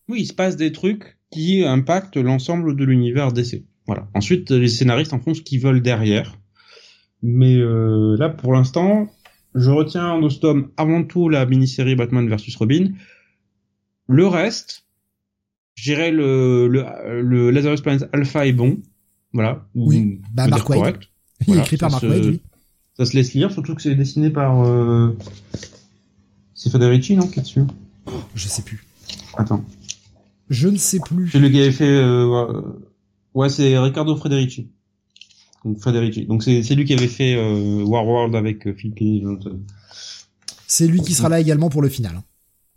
Oui, il se passe des trucs qui impactent l'ensemble de l'univers d'essai. Voilà. Ensuite, les scénaristes en font ce qu'ils veulent derrière. Mais euh, là, pour l'instant, je retiens ce tome avant tout la mini-série Batman vs Robin. Le reste, j'irai le, le, le Lazarus Planet Alpha est bon. Voilà. Oui, bah, correct. [laughs] Il est écrit par Mark oui. Ça se laisse lire, surtout que c'est dessiné par... Euh... C'est Federici, non, qui est dessus Je sais plus. Attends. Je ne sais plus. C'est lui qui avait fait... Euh... Ouais, c'est Riccardo Federici. Donc Federici. Donc c'est lui qui avait fait euh, War World avec euh, Phil Kenny. C'est lui qui sera là également pour le final.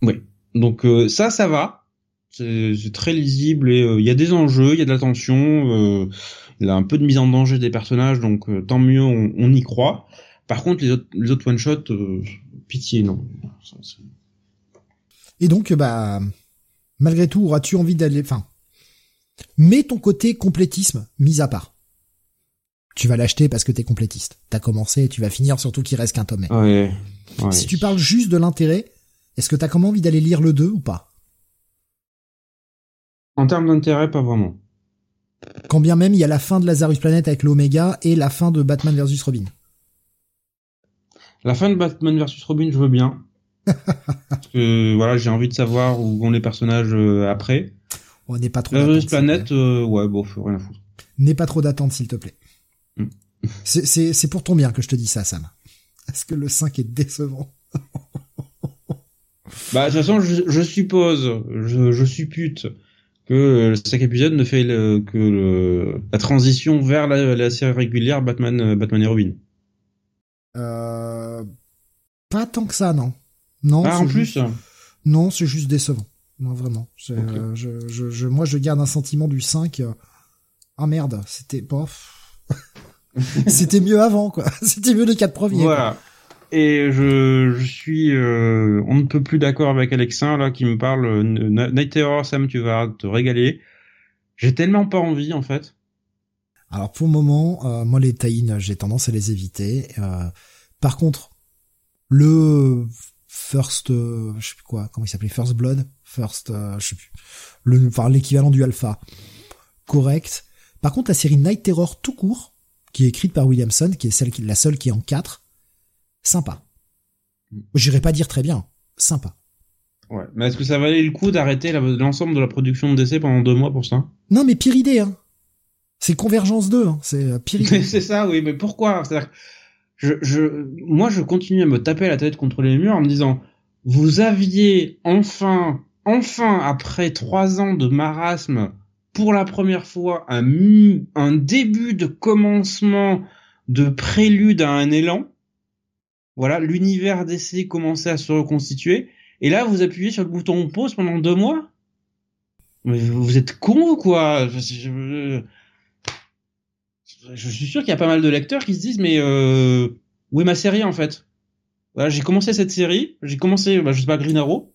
Oui. Donc euh, ça, ça va. C'est très lisible et il y a des enjeux, il y a de la tension il a un peu de mise en danger des personnages, donc euh, tant mieux, on, y croit. Par contre, les autres, les autres one shot, euh, pitié, non. Et donc, bah, malgré tout, auras-tu envie d'aller, enfin, mets ton côté complétisme mis à part. Tu vas l'acheter parce que t'es complétiste. T'as commencé, tu vas finir, surtout qu'il reste qu'un tome. Si tu parles juste de l'intérêt, est-ce que t'as comment envie d'aller lire le 2 ou pas? En termes d'intérêt, pas vraiment. Quand bien même il y a la fin de Lazarus Planet avec l'Oméga et la fin de Batman vs Robin. La fin de Batman vs Robin, je veux bien. [laughs] Parce que voilà, j'ai envie de savoir où vont les personnages euh, après. On n'est pas trop. Lazarus Planet, euh, ouais, bon, faut rien foutre. N'aie pas trop d'attente, s'il te plaît. Mm. C'est pour ton bien que je te dis ça, Sam. Est-ce que le 5 est décevant [laughs] Bah, de toute façon, je, je suppose, je, je suppute que le 5 épisode ne fait le, que le, la transition vers la, la série régulière Batman, Batman et Robin. Euh, pas tant que ça, non. Non. Ah, en c'est plus juste- Non, c'est juste décevant. Non, vraiment. Euh, je, moi, je garde un sentiment du 5. euh, Ah merde, c'était bof. [laughs] c'était mieux avant, quoi. [laughs] C'était mieux les quatre premiers. quoi. Voilà. Et je, je suis, euh, on ne peut plus d'accord avec Alexin là qui me parle. euh, Night Terror, Sam, tu vas te régaler. J'ai tellement pas envie en fait. Alors pour le moment, euh, moi les tie j'ai tendance à les éviter. Euh, par contre, le First, euh, je sais plus quoi, comment il s'appelait, First Blood, First, euh, je sais plus, le, enfin l'équivalent du Alpha, correct. Par contre, la série Night Terror tout court, qui est écrite par Williamson, qui est celle qui, la seule qui est en 4, sympa. J'irai pas dire très bien, sympa. Ouais. Mais est-ce que ça valait le coup d'arrêter l'ensemble de la production de DC pendant deux mois pour ça? Non mais pire idée, hein. C'est Convergence 2, hein. c'est euh, pire idée. C'est ça, oui. Mais pourquoi? C'est-à-dire que je, je, moi, je continue à me taper la tête contre les murs en me disant, vous aviez enfin, enfin, après trois ans de marasme, pour la première fois, un, début de commencement de prélude à un élan. Voilà, l'univers d'essai commençait à se reconstituer. Et là, vous appuyez sur le bouton pause pendant deux mois? Mais vous êtes con ou quoi? Je- je- suis sûr qu'il y a pas mal de lecteurs qui se disent mais euh, où est ma série en fait? J'ai commencé cette série, j'ai commencé, bah, je sais pas, Green Arrow,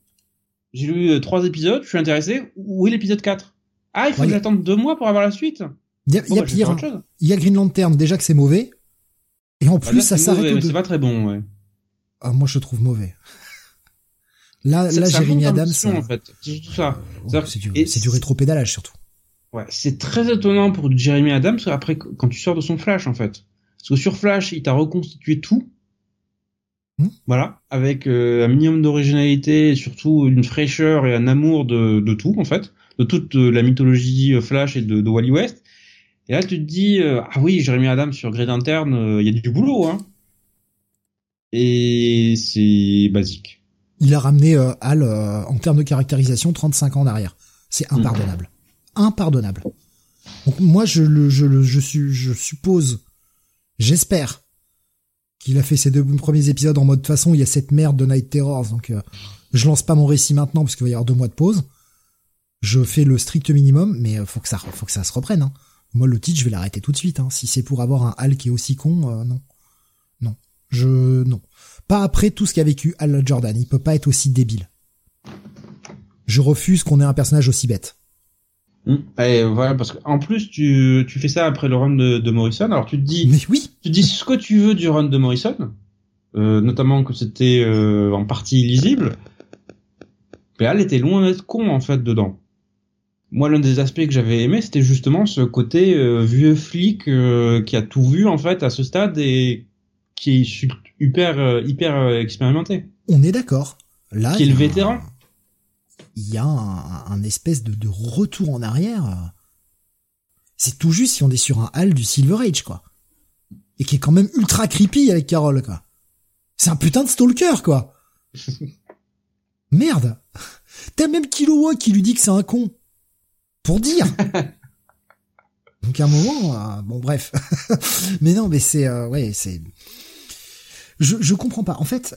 j'ai lu euh, trois épisodes, je suis intéressé. Où est l'épisode 4 Ah, il faut Ouais. que j'attende deux mois pour avoir la suite. Il y a, il y a bah, pire, hein. il y a Green Lantern déjà que c'est mauvais, et en Bah, plus là, ça s'arrête. C'est pas très bon, ouais. Ah, moi je trouve mauvais. [laughs] Là, là, Jérémy Adams, euh, en fait. C'est tout ça. oh, c'est du, du rétro-pédalage surtout. Ouais, c'est très étonnant pour Jeremy Adams après quand tu sors de son Flash en fait. Parce que sur Flash, il t'a reconstitué tout. Hmm. Voilà, avec euh, un minimum d'originalité et surtout une fraîcheur et un amour de, de tout en fait, de toute euh, la mythologie euh, Flash et de, de Wally West. Et là, tu te dis euh, ah oui, Jeremy Adams sur Grey Lantern, euh, il y a du boulot hein. Et c'est basique. Il a ramené euh, Hal en termes de caractérisation 35 ans en arrière. C'est Hmm. impardonnable. Impardonnable. Donc moi je le je le je suis je suppose j'espère qu'il a fait ces deux premiers épisodes en mode de toute façon il y a cette merde de Night Terrors donc je lance pas mon récit maintenant parce qu'il va y avoir deux mois de pause. Je fais le strict minimum mais euh, faut que ça faut que ça se reprenne hein. Moi le titre je vais l'arrêter tout de suite hein. Si c'est pour avoir un Hal qui est aussi con euh, non. Non. Je non. Pas après tout ce qu'a vécu Hal Jordan, il peut pas être aussi débile. Je refuse qu'on ait un personnage aussi bête. Hmm. Et voilà, parce qu'en plus, tu, tu fais ça après le run de, de Morrison, alors tu te dis, Mais oui, tu dis ce que tu veux du run de Morrison, euh, notamment que c'était euh, en partie illisible, mais elle était loin d'être con en fait dedans. Moi, l'un des aspects que j'avais aimé, c'était justement ce côté euh, vieux flic euh, qui a tout vu en fait à ce stade et qui est hyper euh, hyper expérimenté, on est d'accord. Là, qui est il y le vétéran. Il y a un, un espèce de, de retour en arrière. C'est tout juste si on est sur un Hal du Silver Age, quoi. Et qui est quand même ultra creepy avec Carol, quoi. C'est un putain de stalker, quoi. [laughs] Merde. T'as même Killua qui lui dit que c'est un con. Pour dire. [laughs] Donc à un moment, euh, bon bref. [laughs] mais non, mais c'est euh, ouais, c'est. Je je comprends pas. En fait,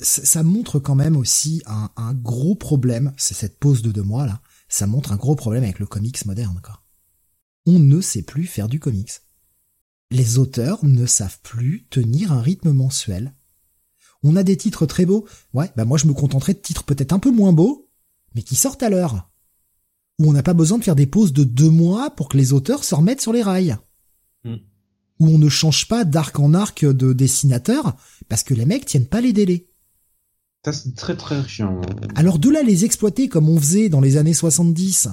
ça, montre quand même aussi un, un gros problème. C'est cette pause de deux mois là. Ça montre un gros problème avec le comics moderne. Quoi. On ne sait plus faire du comics. Les auteurs ne savent plus tenir un rythme mensuel. On a des titres très beaux. Ouais, bah moi je me contenterais de titres peut-être un peu moins beaux, mais qui sortent à l'heure. Où on n'a pas besoin de faire des pauses de deux mois pour que les auteurs se remettent sur les rails. Mm. Où on ne change pas d'arc en arc de dessinateur parce que les mecs tiennent pas les délais. Ça c'est très très chiant. Alors de là les exploiter comme on faisait dans les années 70,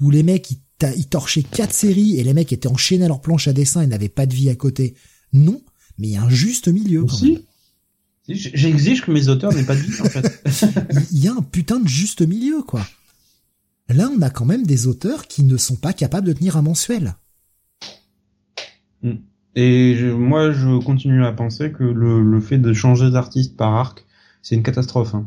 où les mecs ils ils torchaient quatre séries et les mecs étaient enchaînés à leur planche à dessin et n'avaient pas de vie à côté. Non, mais il y a un juste milieu. Quand même. J'exige que mes auteurs n'aient pas de vie, en fait. [laughs] Il y a un putain de juste milieu, quoi. Là, on a quand même des auteurs qui ne sont pas capables de tenir un mensuel. Hmm. Et moi, je continue à penser que le, fait de changer d'artiste par arc, c'est une catastrophe. Hein.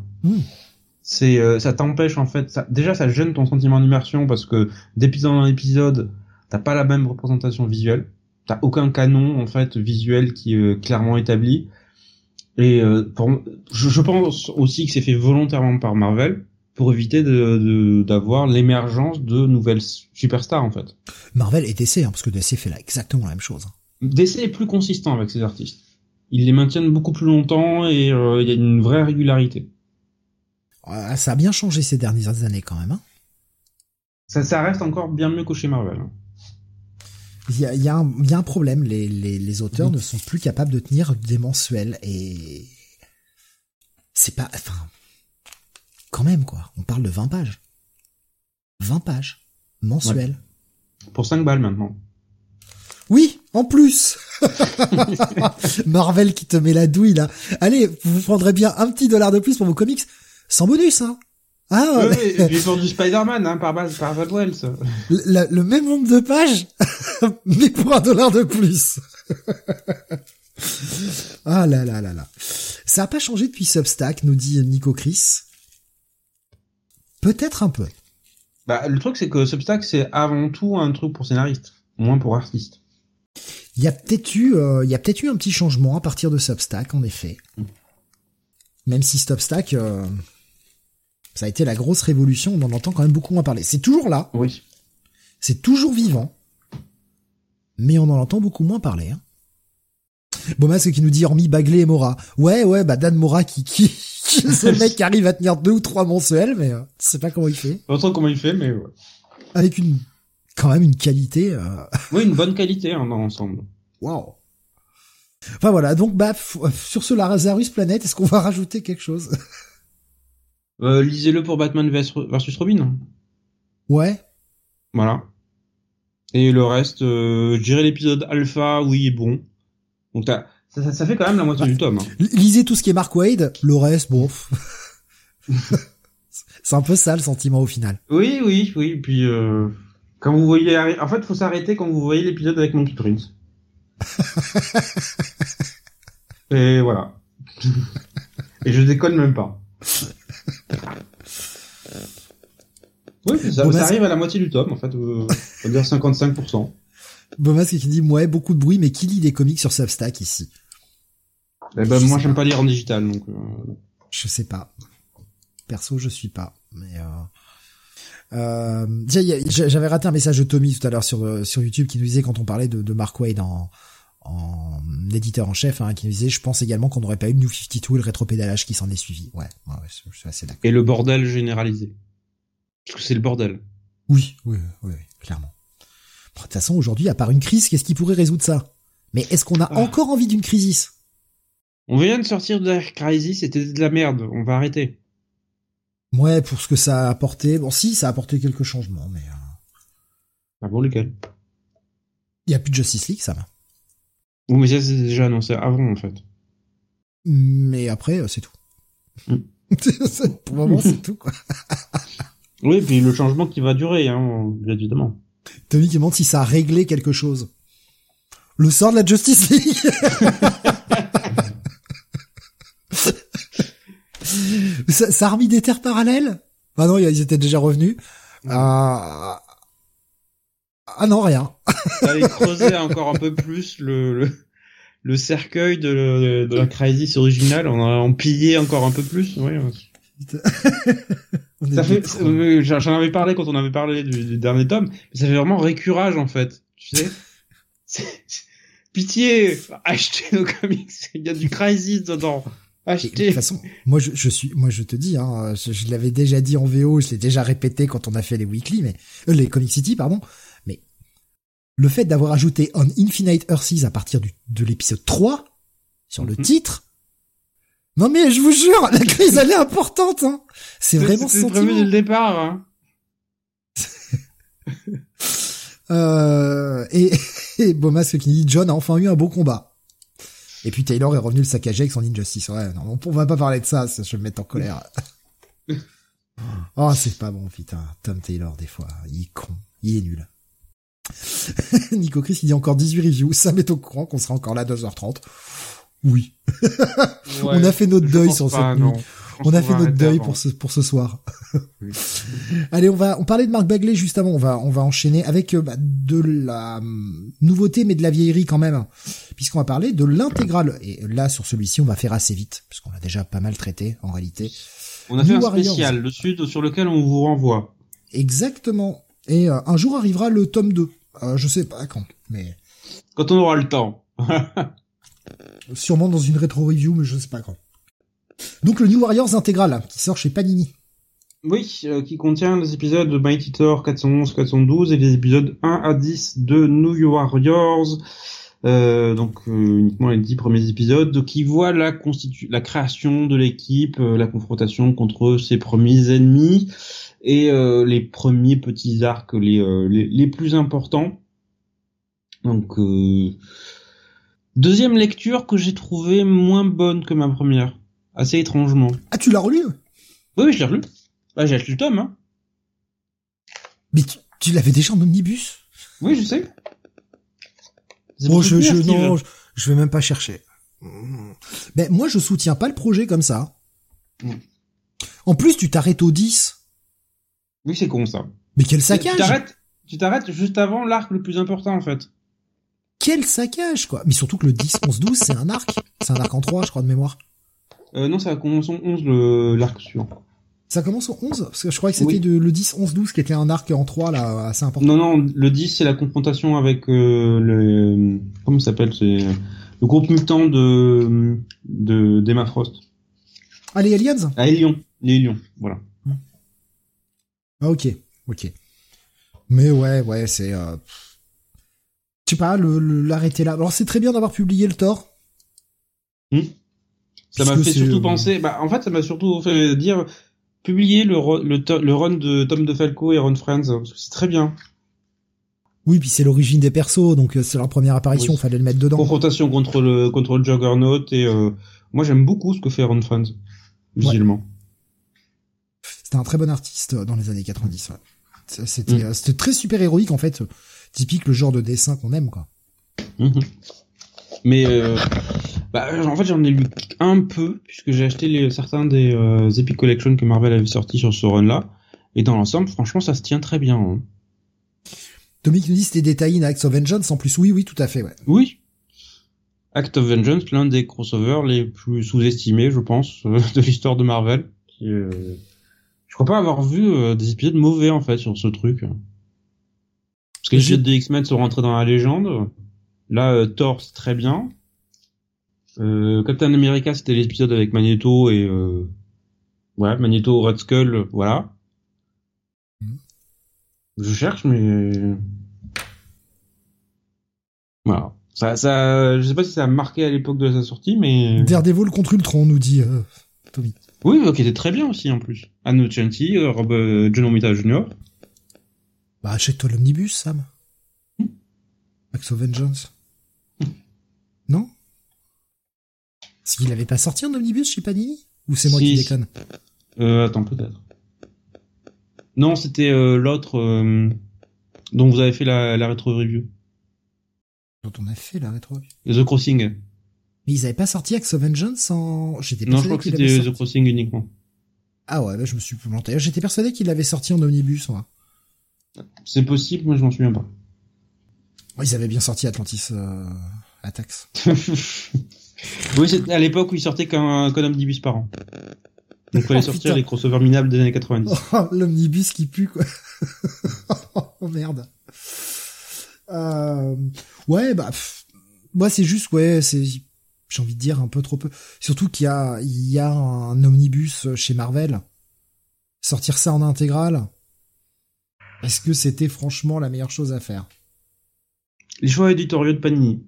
C'est, euh, ça t'empêche en fait. Ça, déjà, ça gêne ton sentiment d'immersion parce que d'épisode en épisode, t'as pas la même représentation visuelle. T'as aucun canon en fait visuel qui est clairement établi. Et euh, pour, je, pense aussi que c'est fait volontairement par Marvel pour éviter de d'avoir l'émergence de nouvelles superstars en fait. Marvel et DC, hein, parce que DC fait là exactement la même chose. Hein. DC est plus consistant avec ses artistes. Ils les maintiennent beaucoup plus longtemps et euh, il y a une vraie régularité. ça a bien changé ces dernières années quand même. Hein ça, ça reste encore bien mieux que chez Marvel. Hein. Il y a, y, a y a, un problème, les, les, les auteurs ne sont plus capables de tenir des mensuels et c'est pas, enfin, quand même quoi. On parle de 20 pages, 20 pages mensuelles. Pour 5 balles maintenant. Oui, en plus. [laughs] Marvel qui te met la douille là. Allez, vous prendrez bien un petit dollar de plus pour vos comics, sans bonus hein. Ah ouais. puis pour du Spider-Man, hein, par base, par Wells. Le, le, même nombre de pages, [laughs] mais pour un dollar de plus. [laughs] ah là là là là. Ça a pas changé depuis Substack, nous dit Nico Chris. Peut-être un peu. Bah, le truc, c'est que Substack, c'est avant tout un truc pour scénariste, moins pour artiste. Il y a peut-être eu, euh, il y a peut-être eu un petit changement à partir de Substack, en effet. Mm. Même si Substack, euh, ça a été la grosse révolution, on en entend quand même beaucoup moins parler. C'est toujours là. Oui. C'est toujours vivant. Mais on en entend beaucoup moins parler. Hein. Ce qui nous dit hormis Bagley et Mora. Ouais, ouais, bah Dan Mora qui, qui, [laughs] ce mec qui arrive à tenir deux ou trois mensuels, mais euh, je sais pas comment il fait. Pas trop comment il fait, mais ouais. Avec une, quand même une qualité. Euh... [laughs] Oui, une bonne qualité hein, dans l'ensemble. Waouh. Enfin voilà, donc bah sur ce Lazarus Planet, est-ce qu'on va rajouter quelque chose? [laughs] Euh, lisez-le pour Batman versus Robin. Ouais. Voilà. Et le reste, euh, je l'épisode alpha, oui, bon. Donc ça, ça, fait quand même la moitié du tome. Hein. Lisez tout ce qui est Mark Wade, le reste, bon. [laughs] C'est un peu ça le sentiment au final. Oui, oui, oui. Puis euh, quand vous voyez, en fait, faut s'arrêter quand vous voyez l'épisode avec Monkey Prince. [laughs] Et voilà. Et je déconne même pas. Oui, ça, arrive à la moitié du tome, en fait, euh, on va dire 55%. Bomas qui dit, ouais, beaucoup de bruit, mais qui lit des comics sur Substack ici eh ben, moi, j'aime pas. lire en digital, donc... Euh... Je sais pas. Perso, je suis pas, mais... Euh... Euh, j'avais raté un message de Tommy tout à l'heure sur euh, sur YouTube qui nous disait quand on parlait de, de Mark Wade en, en éditeur en chef, hein, qui nous disait, je pense également qu'on n'aurait pas eu le New 52 et le rétropédalage qui s'en est suivi. Ouais, ouais, je suis assez d'accord. Et le bordel généralisé. Parce que c'est le bordel. Oui, oui, oui, clairement. De toute façon, aujourd'hui, à part une crise, qu'est-ce qui pourrait résoudre ça? Mais est-ce qu'on a ah. encore envie d'une crise On vient de sortir de la crise, c'était de la merde, on va arrêter. Ouais, pour ce que ça a apporté. Bon, si, ça a apporté quelques changements, mais... Euh... Ah bon, lesquels Il y a plus de Justice League, ça va. Oui, mais ça, c'est déjà annoncé avant, en fait. Mais après, euh, c'est tout. Mm. [laughs] Pour le moment, c'est tout, quoi. oui, puis le changement qui va durer, hein, évidemment. Tony qui demande si ça a réglé quelque chose. Le sort de la Justice League [laughs] ça, ça, a remis des terres parallèles? Ah non, ils étaient déjà revenus. Mm. Ah, ah non, rien. [laughs] Fallait creuser encore un peu plus le, le, cercueil de, de, la crisis originale. On a empillé encore un peu plus. [laughs] ça fait, j'en avais parlé quand on avait parlé du, dernier tome, mais ça fait vraiment récurage en fait. Tu sais, [laughs] pitié, achetez nos comics. Il y a du crisis dedans. Achetez. De toute façon, moi je, je, suis, moi je te dis, hein, je, l'avais déjà dit en VO, je l'ai déjà répété quand on a fait les weekly, mais euh, les Comic City, pardon le fait d'avoir ajouté On Infinite Earths à partir du, de l'épisode 3 sur le mhm. titre. Non mais je vous jure, la crise elle est importante. Hein. C'est vraiment C'est prévu dès le départ. Hein. [laughs] Euh, et, [laughs] et Bomas qui dit John a enfin eu un beau combat. Et puis Taylor est revenu le saccager avec son Injustice. Ouais, non, on va pas parler de ça, ça je vais me mettre en colère. [laughs] oh, c'est pas bon, putain. Tom Taylor, des fois, il est con. Il est nul. Nico Chris, il dit encore 18 reviews. Ça m'est au courant qu'on sera encore là à 2h30. Oui. [laughs] on a fait notre deuil sur cette nuit. On a fait notre deuil pour ce pour ce soir. [laughs] [laughs] Allez, on va on parlait de Marc Bagley juste avant. On va on va enchaîner avec euh, bah, de la hum, nouveauté mais de la vieillerie quand même, puisqu'on va parler de l'intégrale. Et là sur celui-ci, on va faire assez vite puisqu'on a déjà pas mal traité en réalité. On a fait un spécial, le sud, sur lequel on vous renvoie. Exactement. Et euh, un jour arrivera le tome 2. Euh, je sais pas quand, mais quand on aura le temps. Sûrement dans une rétro review, mais je sais pas quand. Donc le New Warriors intégral qui sort chez Panini. Oui, euh, qui contient les épisodes de Mighty Thor 411, 412 et les épisodes 1 à 10 de New Warriors. Euh, donc euh, uniquement les 10 premiers épisodes qui voient la création de l'équipe, la confrontation contre ses premiers ennemis et les premiers petits arcs les plus importants. Donc deuxième lecture que j'ai trouvé moins bonne que ma première assez étrangement. Ah, tu l'as relu? Oui, oui, je l'ai relu. Bah, j'ai acheté le tome, hein. Mais tu, l'avais déjà en omnibus? Oui, je sais. Bon, je, je, non, je, vais même pas chercher. Mais moi, je soutiens pas le projet comme ça. Mm. En plus, tu t'arrêtes au 10. Oui, c'est con, ça. Mais quel saccage Tu t'arrêtes, tu t'arrêtes juste avant l'arc le plus important, en fait. Quel saccage, quoi. Mais surtout que le 10, 11, 12, c'est un arc. C'est un arc en 3, je crois, de mémoire. Euh, non, ça commence en 11, l'arc suivant. Ça commence en 11 Parce que je croyais que c'était le 10, 11, 12 qui était un arc en 3 là assez important. Non, non, le 10 c'est la confrontation avec euh, le... Comment ça s'appelle C'est le groupe mutant de de d'Emma Frost. Ah, les aliens? Ah, les lions. Les lions, voilà. Ah, ok, ok. Mais ouais, ouais, c'est... Euh... Je sais pas, l'arrêter là. Alors c'est très bien d'avoir publié le Thor. Hmm. Ça m'a fait surtout euh, penser. Bah, en fait, ça m'a surtout fait dire publier le, le, le run de Tom DeFalco et Ron Friends parce que c'est très bien. Oui, puis c'est l'origine des persos, donc euh, c'est leur première apparition, il fallait le mettre dedans. Confrontation contre le contre le Juggernaut et euh, moi j'aime beaucoup ce que fait Ron Friends visuellement. C'était un très bon artiste dans les années 90. Ouais. C'était mm. c'était très super héroïque en fait, typique le genre de dessin qu'on aime quoi. Mm-hmm. Mais euh, bah, en fait, j'en ai lu un peu puisque j'ai acheté les, certains des euh, Epic Collection que Marvel avait sorti sur ce run-là. Et dans l'ensemble, franchement, ça se tient très bien. Hein. Tommy nous dit c'était détaillé in Act of Vengeance. En plus, oui, oui, tout à fait. Ouais. Oui. Act of Vengeance, l'un des crossovers les plus sous-estimés, je pense, [laughs] de l'histoire de Marvel. Qui, euh... Je crois pas avoir vu euh, des épisodes mauvais en fait sur ce truc. Parce que les épisodes de X-Men sont rentrés dans la légende. Là, euh, Thor, c'est très bien. Euh, Captain America, c'était l'épisode avec Magneto et euh, ouais, Magneto, Red Skull, voilà. Mm. Je cherche, mais voilà. Ça, ça, je sais pas si ça a marqué à l'époque de sa sortie, mais Daredevil contre Ultron, nous dit Tommy. Oui, qui était très bien aussi en plus. Anno Chanty, Rob John Romita Jr. Bah achète-toi l'omnibus, Sam. Hmm. Max of Vengeance. Non? Est-ce qu'il avait pas sorti un omnibus chez Panini? Ou c'est moi qui déconne? Euh, Attends, peut-être. Non, c'était euh, l'autre euh, dont vous avez fait la, la rétro-review. Dont on a fait la rétro-review The Crossing. Mais ils avaient pas sorti Axe of Vengeance en... J'étais non, je crois que c'était The Crossing uniquement. Ah ouais, bah, je me suis planté. J'étais persuadé qu'il l'avait sorti en omnibus, moi. C'est possible, mais je m'en souviens pas. Ils avaient bien sorti Atlantis euh, Attacks. [laughs] oui, c'était à l'époque où il sortait qu'un omnibus par an. Donc fallait [laughs] oh, sortir les crossovers minables des années 90. [laughs] L'omnibus qui pue quoi. oh merde. Euh, ouais bah moi c'est juste ouais c'est j'ai envie de dire un peu trop peu. Surtout qu'il y a il y a un omnibus chez Marvel. Sortir ça en intégrale. Est-ce que c'était franchement la meilleure chose à faire? Les choix éditoriaux de Panini.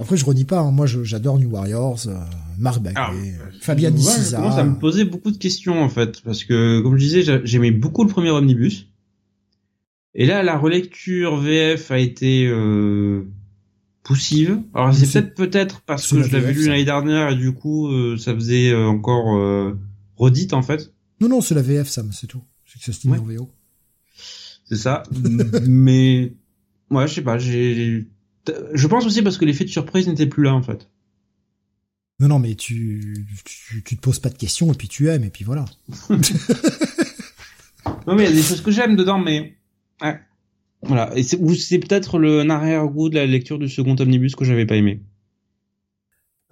Après, je renie pas. Hein. Moi, j'adore New Warriors, euh, Marc Bagley, ah, euh, Fabian ouais, Ça me poser beaucoup de questions en fait, parce que comme je disais, j'aimais beaucoup le premier omnibus. Et là, la relecture VF a été euh, poussive. Alors c'est peut-être peut-être parce que je l'avais lu l'année dernière et du coup euh, ça faisait encore redite en fait. Non non, c'est la VF Sam, c'est tout. C'est que ça se ouais. en VO. C'est ça. Mais ouais, je sais pas, j'ai je pense aussi parce que l'effet de surprise n'était plus là en fait. Non non, mais tu, tu tu te poses pas de questions et puis tu aimes et puis voilà. [laughs] non mais il y a des choses que j'aime dedans mais ouais. Voilà, et c'est, ou c'est peut-être le arrière-goût de la lecture du second omnibus que j'avais pas aimé.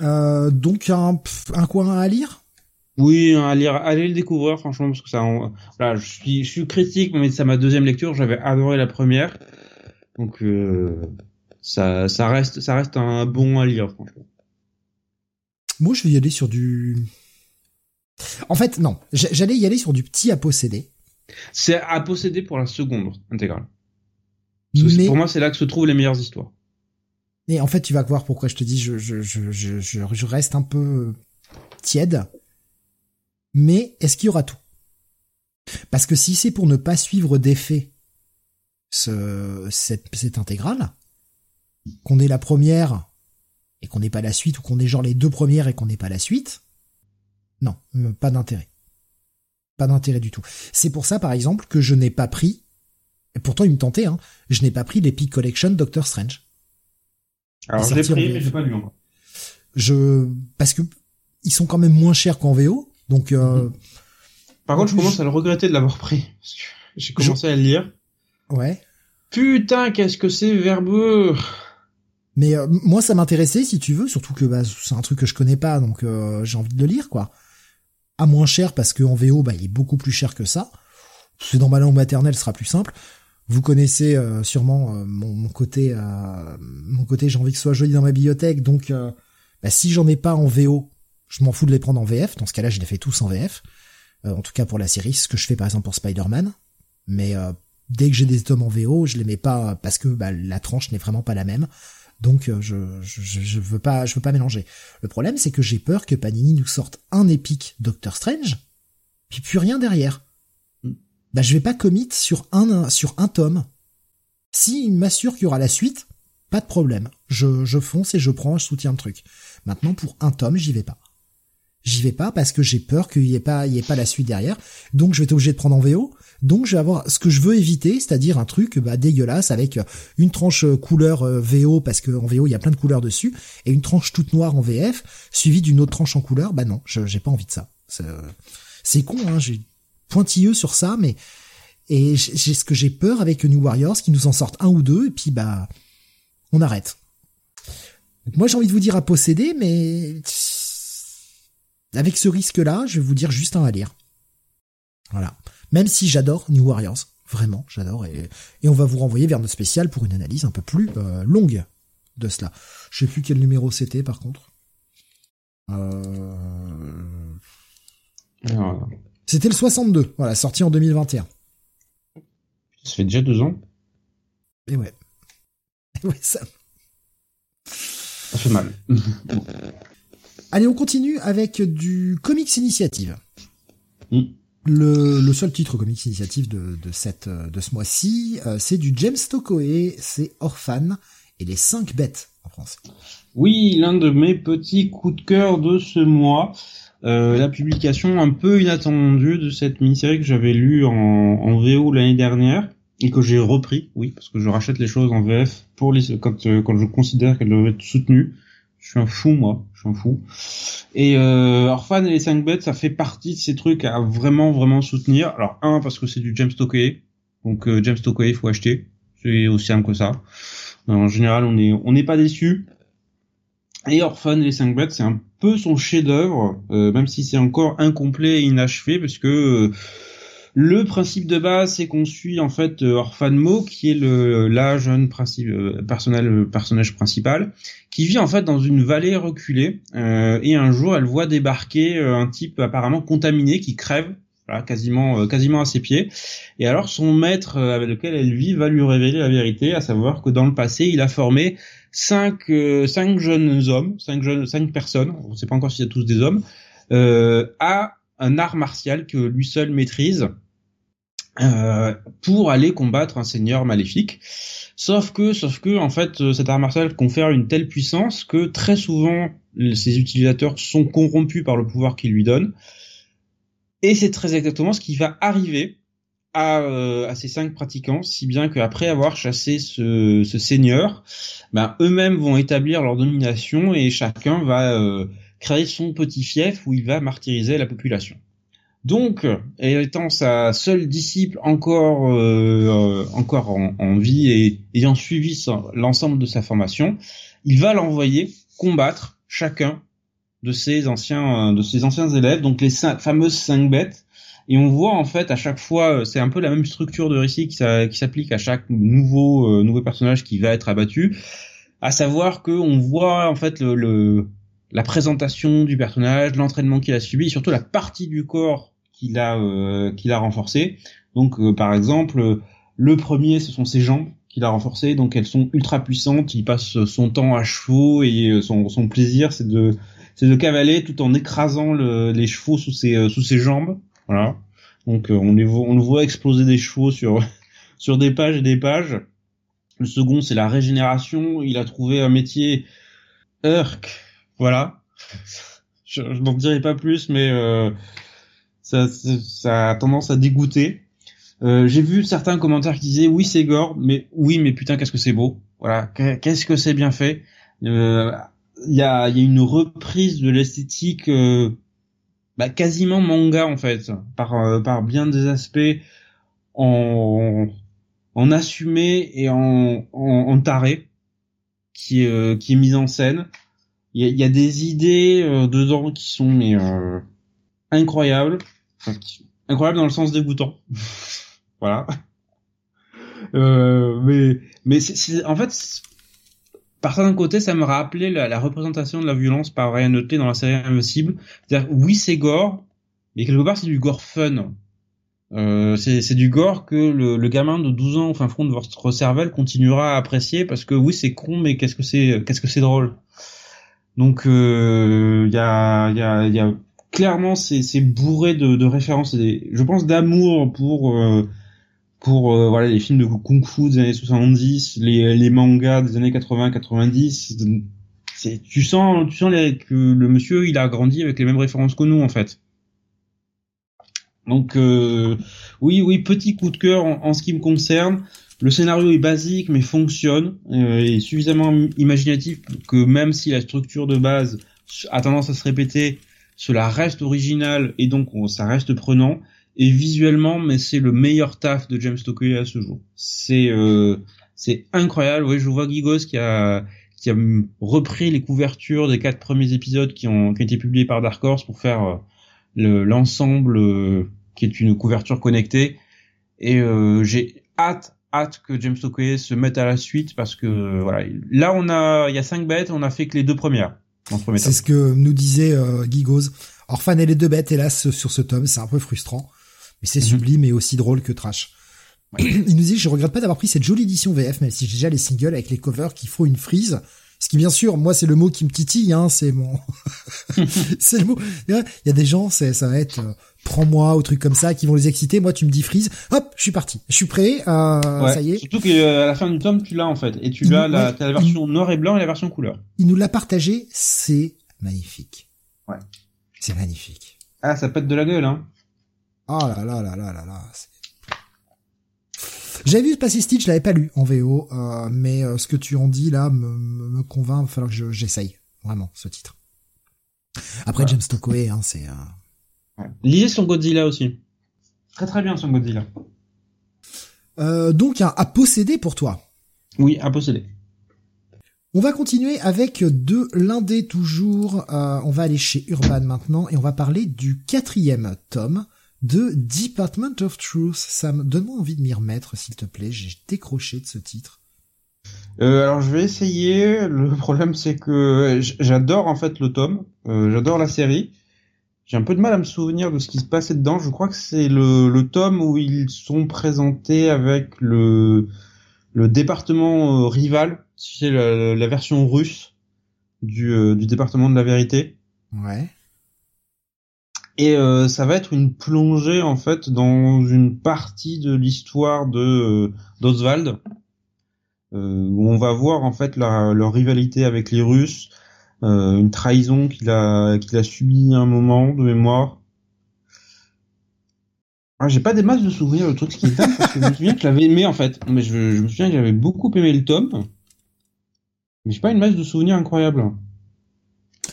Euh, donc un, un coin à lire? Oui, à lire, allez le découvrir franchement parce que ça, voilà, je suis, je suis critique, mais c'est ma deuxième lecture, j'avais adoré la première, donc euh, ça, ça reste, ça reste un bon à lire franchement. Moi, je vais y aller sur du. En fait, non, j'allais y aller sur du petit à posséder. C'est à posséder pour la seconde intégrale mais... Pour moi, c'est là que se trouvent les meilleures histoires. Et en fait, tu vas voir pourquoi je te dis, je, je, je, je, je reste un peu tiède. Mais est-ce qu'il y aura tout? Parce que si c'est pour ne pas suivre d'effet ce, cette, cette intégrale, qu'on ait la première et qu'on n'ait pas la suite, ou qu'on ait genre les deux premières et qu'on n'ait pas la suite, non, pas d'intérêt. Pas d'intérêt du tout. C'est pour ça, par exemple, que je n'ai pas pris et pourtant, il me tentait, hein. Je n'ai pas pris l'Epic Collection Doctor Strange. Alors, je l'ai pris, mais j'ai pas lu encore. Je, parce que, ils sont quand même moins chers qu'en VO, donc, euh... Par contre, je commence à le regretter de l'avoir pris. J'ai commencé à le lire. Ouais. Putain, qu'est-ce que c'est verbeux! Mais euh, moi, ça m'intéressait, si tu veux, surtout que bah, c'est un truc que je connais pas, donc euh, j'ai envie de le lire, quoi. À moins cher, parce qu'en VO, bah, il est beaucoup plus cher que ça. C'est dans ma langue maternelle, ce sera plus simple. Vous connaissez euh, sûrement mon, côté, mon côté j'ai envie que ce soit joli dans ma bibliothèque, donc bah, si j'en ai pas en VO, je m'en fous de les prendre en VF. Dans ce cas-là, je les fais tous en VF. en tout cas pour la série, ce que je fais par exemple pour Spider-Man. Mais dès que j'ai des tomes en VO, je les mets pas parce que bah, la tranche n'est vraiment pas la même. Donc je, je, je, veux pas je veux pas mélanger. Le problème c'est que j'ai peur que Panini nous sorte un épique Doctor Strange, puis plus rien derrière bah je vais pas commit sur un sur un tome. S'il m'assure qu'il y aura la suite, pas de problème. Je, je fonce et je prends, je soutiens le truc. Maintenant pour un tome, j'y vais pas. J'y vais pas parce que j'ai peur qu'il y ait pas il y ait pas la suite derrière. Donc je vais être obligé de prendre en VO. Donc je vais avoir ce que je veux éviter, c'est-à-dire un truc bah dégueulasse avec une tranche couleur euh, VO parce que en VO il y a plein de couleurs dessus et une tranche toute noire en VF suivie d'une autre tranche en couleur. Bah non, j'ai pas envie de ça. C'est con hein, j'ai pointilleux sur ça, mais et j'ai ce que j'ai peur avec New Warriors, qui nous en sortent un ou deux, et puis bah on arrête. moi j'ai envie de vous dire à posséder, mais avec ce risque-là, je vais vous dire juste un à lire. Voilà. Même si j'adore New Warriors, vraiment, j'adore, et, et, on va vous renvoyer vers notre spécial pour une analyse un peu plus euh, longue de cela. Je sais plus quel numéro c'était par contre. Euh... C'était le 62, voilà, sorti en 2021. Ça fait déjà deux ans. Et ouais. [laughs] Et ouais, ça. Ça fait mal. [laughs] Allez, on continue avec du Comics Initiative. Mm. Le, seul titre Comics Initiative de, de, cette, de ce mois-ci, euh, c'est du James Tokoe, c'est Orphan et les 5 bêtes en français. Oui, l'un de mes petits coups de cœur de ce mois. Euh, la publication un peu inattendue de cette mini-série que j'avais lue en, en VO l'année dernière et que j'ai repris, oui, parce que je rachète les choses en VF pour les quand euh, quand je considère qu'elles doivent être soutenues. Je suis un fou moi, je suis un fou. Et euh, Orphan et les 5 bêtes, ça fait partie de ces trucs à vraiment vraiment soutenir. Alors un parce que c'est du James Tokyo, donc euh, James Tokyo il faut acheter, c'est aussi simple que ça. En général, on est on n'est pas déçu. Et Orphan et les 5 bêtes, c'est un peu son chef-d'œuvre, euh, même si c'est encore incomplet et inachevé, parce que euh, le principe de base, c'est qu'on suit en fait euh, Orphan Mo, qui est le la jeune principe, personnel, personnage principal, qui vit en fait dans une vallée reculée, et un jour, elle voit débarquer un type apparemment contaminé qui crève voilà, quasiment quasiment à ses pieds. Et alors son maître avec lequel elle vit va lui révéler la vérité, à savoir que dans le passé, il a formé cinq euh, cinq jeunes hommes, cinq jeunes cinq personnes, on ne sait pas encore si c'est tous des hommes, euh, à un art martial que lui seul maîtrise. euh, pour aller combattre un seigneur maléfique. Sauf que, sauf que, en fait, euh, cet art martial confère une telle puissance que très souvent, ses utilisateurs sont corrompus par le pouvoir qu'il lui donne. Et c'est très exactement ce qui va arriver à, euh, à ces cinq pratiquants, si bien qu'après avoir chassé ce, seigneur, ben, eux-mêmes vont établir leur domination et chacun va euh, créer son petit fief où il va martyriser la population. Donc, étant sa seule disciple encore euh, encore en, vie et ayant suivi l'ensemble de sa formation, il va l'envoyer combattre chacun de ses anciens de ses anciens élèves, donc les fameuses cinq bêtes. Et on voit en fait à chaque fois, c'est un peu la même structure de récit qui, s'applique à chaque nouveau euh, nouveau personnage qui va être abattu, à savoir que on voit en fait le la présentation du personnage, l'entraînement qu'il a subi, et surtout la partie du corps qu'il a euh, qu'il a renforcé. Donc euh, par exemple, le premier ce sont ses jambes qu'il a renforcées, donc elles sont ultra puissantes. Il passe son temps à chevaux et euh, son, son plaisir c'est de c'est de cavaler tout en écrasant le, les chevaux sous ses sous ses jambes. Voilà. Donc on les voit, on le voit exploser des chevaux sur [laughs] sur des pages et des pages. Le second c'est la régénération. Il a trouvé un métier Urk. Voilà. Je, n'en dirai pas plus, mais euh, ça, a tendance à dégoûter. Euh, j'ai vu certains commentaires qui disaient oui c'est gore, mais oui mais putain qu'est-ce que c'est beau. Voilà, qu'est-ce que c'est bien fait. Euh, il y, a, une reprise de l'esthétique bah, quasiment manga en fait, par, par bien des aspects en, en assumé et en, en, taré qui qui est mise en scène. Il y y a, des idées dedans qui sont mais incroyables incroyable dans le sens dégoûtant. [laughs] voilà. Euh, mais mais c'est en fait par certains côtés, ça me rappelait la, la, représentation de la violence par Ryan Otley dans la série Invincible. C'est-à-dire, oui, c'est gore, mais quelque part, c'est du gore fun. Euh, c'est du gore que le, le, gamin de 12 ans au fin fond de votre cervelle continuera à apprécier parce que oui, c'est con, mais qu'est-ce que c'est, qu'est-ce que c'est drôle? Donc, il euh, y a, y a, y a clairement c'est bourré de, de références et je pense d'amour pour euh, pour euh, voilà les films de kung-fu des années 70 les, les mangas des années 80 90 c'est tu sens tu sens les, que le monsieur il a grandi avec les mêmes références que nous en fait. Donc euh, oui oui petit coup de cœur en, en, ce qui me concerne le scénario est basique mais fonctionne et suffisamment imaginatif que même si la structure de base a tendance à se répéter cela reste original et donc ça reste prenant. Et visuellement, mais c'est le meilleur taf de James Stockley à ce jour. C'est euh, c'est incroyable. Oui, je vois Gigos qui a qui a repris les couvertures des quatre premiers épisodes qui ont, qui ont été publiés par Dark Horse pour faire euh, l'ensemble euh, qui est une couverture connectée. Et euh, j'ai hâte hâte que James Stockley se mette à la suite parce que voilà là on a il y a cinq bêtes on a fait que les deux premières c'est ce que nous disait euh, Gigos. Orphan et les deux bêtes, hélas, sur ce tome, c'est un peu frustrant. Mais c'est mhm. sublime et aussi drôle que trash. [clears throat] Il nous dit, je regrette pas d'avoir pris cette jolie édition VF, même si j'ai déjà les singles avec les covers qui font une frise. Ce qui, bien sûr, moi, c'est le mot qui me titille, hein, c'est mon, [laughs] c'est le mot. Il y a des gens, c'est, ça va être, euh, prends-moi ou trucs comme ça qui vont les exciter. Moi, tu me dis freeze, hop, je suis parti, je suis prêt. Euh, ça y est. Surtout qu'à euh, la fin du tome, tu l'as en fait, et tu as la, la version noir et blanc et la version couleur. Il nous l'a partagé, c'est magnifique. Ouais. C'est magnifique. Ah, ça pète de la gueule, hein. Oh là là là là là là. J'avais vu passer Stitch, je l'avais pas lu en VO, euh, mais euh, ce que tu en dis là me, me, convainc. Il va falloir que j'essaye vraiment ce titre. Après James Stockway, hein, c'est. Euh... Lisez son Godzilla aussi. Très très bien son Godzilla. Euh, donc un à posséder pour toi. Oui, à posséder. On va continuer avec de l'indé toujours. Euh, on va aller chez Urban maintenant et on va parler du quatrième tome de Department of Truth. Sam, donne-moi envie de m'y remettre, s'il te plaît. J'ai décroché de ce titre. Euh, alors je vais essayer. Le problème c'est que j'adore en fait le tome. Euh, j'adore la série. J'ai un peu de mal à me souvenir de ce qui se passait dedans. Je crois que c'est le, le tome où ils sont présentés avec le, le département euh, rival, c'est la, la, version russe du, euh, du département de la vérité. Ouais. Et euh, ça va être une plongée en fait dans une partie de l'histoire de euh, d'Oswald, euh, où on va voir en fait leur rivalité avec les Russes, euh, une trahison qu'il a qu'il a subi un moment de mémoire. Ah, j'ai pas des masses de souvenirs le truc ce qui est parce que je me souviens que je l'avais aimé en fait, mais je, je me souviens que j'avais beaucoup aimé le tome, mais j'ai pas une masse de souvenirs incroyables.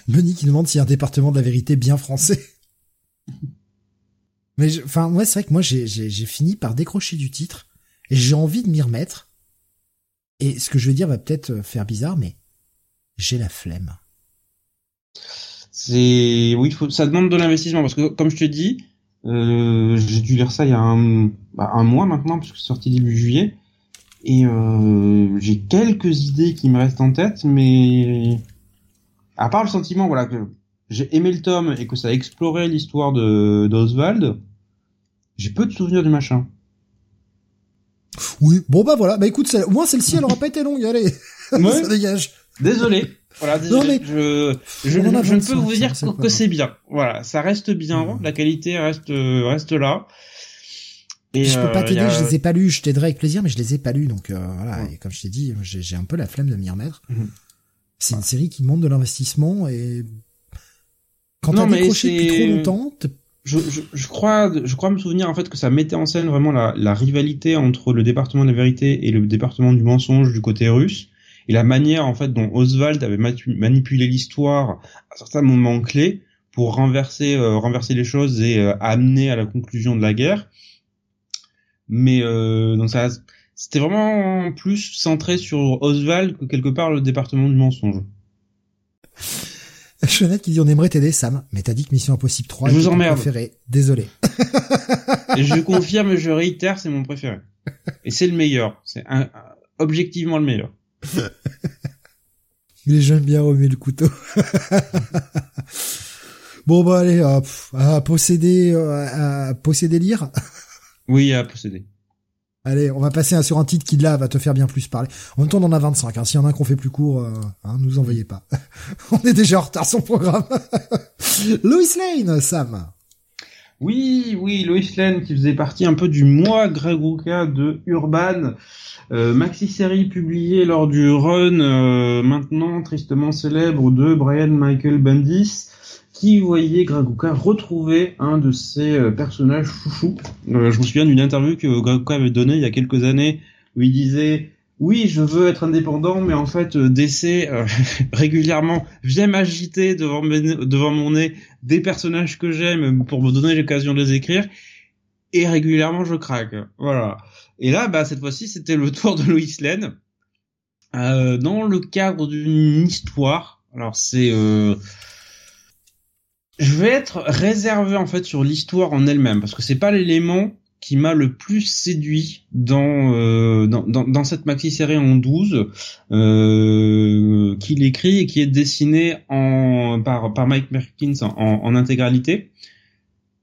Benny qui demande s'il y a un département de la vérité bien français. Mais enfin, ouais, c'est vrai que moi j'ai fini par décrocher du titre et j'ai envie de m'y remettre. Et ce que je veux dire va peut-être faire bizarre, mais j'ai la flemme. C'est oui, ça demande de l'investissement parce que comme je te dis, euh, j'ai dû lire ça il y a un, bah, mois maintenant puisque c'est sorti début juillet et euh, j'ai quelques idées qui me restent en tête, mais à part le sentiment voilà que j'ai aimé le tome et que ça a exploré l'histoire de d'Oswald, j'ai peu de souvenirs du machin. Oui, bon bah voilà, bah écoute, au moins celle-ci elle aura pas été longue, allez, [laughs] ça dégage. Désolé. Voilà, désolé. je, je, je, ne peux vous dire que, c'est bien. Voilà, ça reste bien, la qualité reste reste là. Et je peux pas euh, t'aider, je les ai pas lus, je t'aiderai avec plaisir, mais je les ai pas lus, donc euh, voilà. Et comme je t'ai dit, j'ai un peu la flemme de m'y remettre. Mhm. C'est une série qui demande de l'investissement et quand t'as décroché depuis trop longtemps, je, je, je, crois, je crois me souvenir en fait que ça mettait en scène vraiment la, la rivalité entre le département de la vérité et le département du mensonge du côté russe et la manière en fait dont Oswald avait manipulé l'histoire à certains moments clés pour renverser euh, renverser les choses et euh, amener à la conclusion de la guerre. Mais euh, donc ça c'était vraiment plus centré sur Oswald que quelque part le département du mensonge. Chenette qui dit on aimerait t'aider Sam, mais t'as dit que Mission Impossible 3 je vous emmerde. préféré. Désolé. [laughs] Je confirme, je réitère, c'est mon préféré. Et c'est le meilleur. C'est objectivement le meilleur. [laughs] Mais j'aime bien remuer le couteau. [laughs] bon bah allez, à posséder, euh, à posséder lire. Oui, à posséder. Allez, on va passer sur un titre qui là va te faire bien plus parler. En même temps, on en a 25. Hein. S'il y en a un qu'on fait plus court, euh, hein, nous envoyez pas. [laughs] on est déjà en retard son programme. [laughs] Lois Lane, Sam. Oui, oui, Lois Lane qui faisait partie un peu du mois Greg Ruka de Urban. Euh, maxi-série publiée lors du run euh, maintenant tristement célèbre de Brian Michael Bendis qui voyait Graguka retrouver un de ses euh, personnages chouchous? Euh, je me souviens d'une interview que Graguka avait donnée il y a quelques années où il disait oui, je veux être indépendant, mais en fait, euh, DC [laughs] régulièrement vient m'agiter devant, devant mon nez des personnages que j'aime pour me donner l'occasion de les écrire, et régulièrement je craque. Voilà. Et là, bah cette fois-ci, c'était le [laughs] tour de Lois Lane euh, dans le cadre d'une histoire. Alors c'est je vais être réservé en fait sur l'histoire en elle-même parce que c'est pas l'élément qui m'a le plus séduit dans, euh, dans, dans, dans, cette maxi série en 12 euh, qu'il écrit et qui est dessiné en par par Mike Merkins en, en intégralité.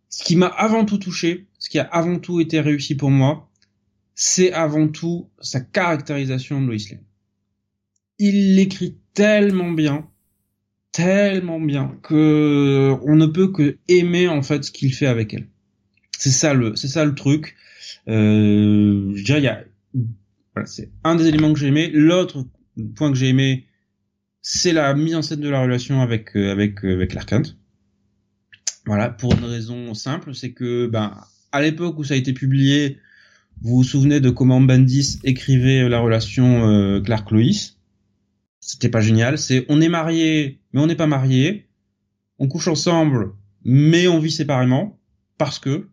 Ce qui m'a avant tout touché, ce qui a avant tout été réussi pour moi, c'est avant tout sa caractérisation de Lois Lane. Il l'écrit tellement bien, tellement bien que on ne peut que aimer en fait ce qu'il fait avec elle. C'est ça le, c'est ça le truc. Euh, je dirais, il y a, voilà, c'est un des éléments que j'ai aimé. L'autre point que j'ai aimé, c'est la mise en scène de la relation avec euh, avec euh, avec l'Arcante. Voilà, pour une raison simple, c'est que ben à l'époque où ça a été publié, vous vous souvenez de comment Bandis écrivait la relation euh, Clark Lois c'était pas génial. C'est on est marié, mais on n'est pas marié. On couche ensemble, mais on vit séparément parce que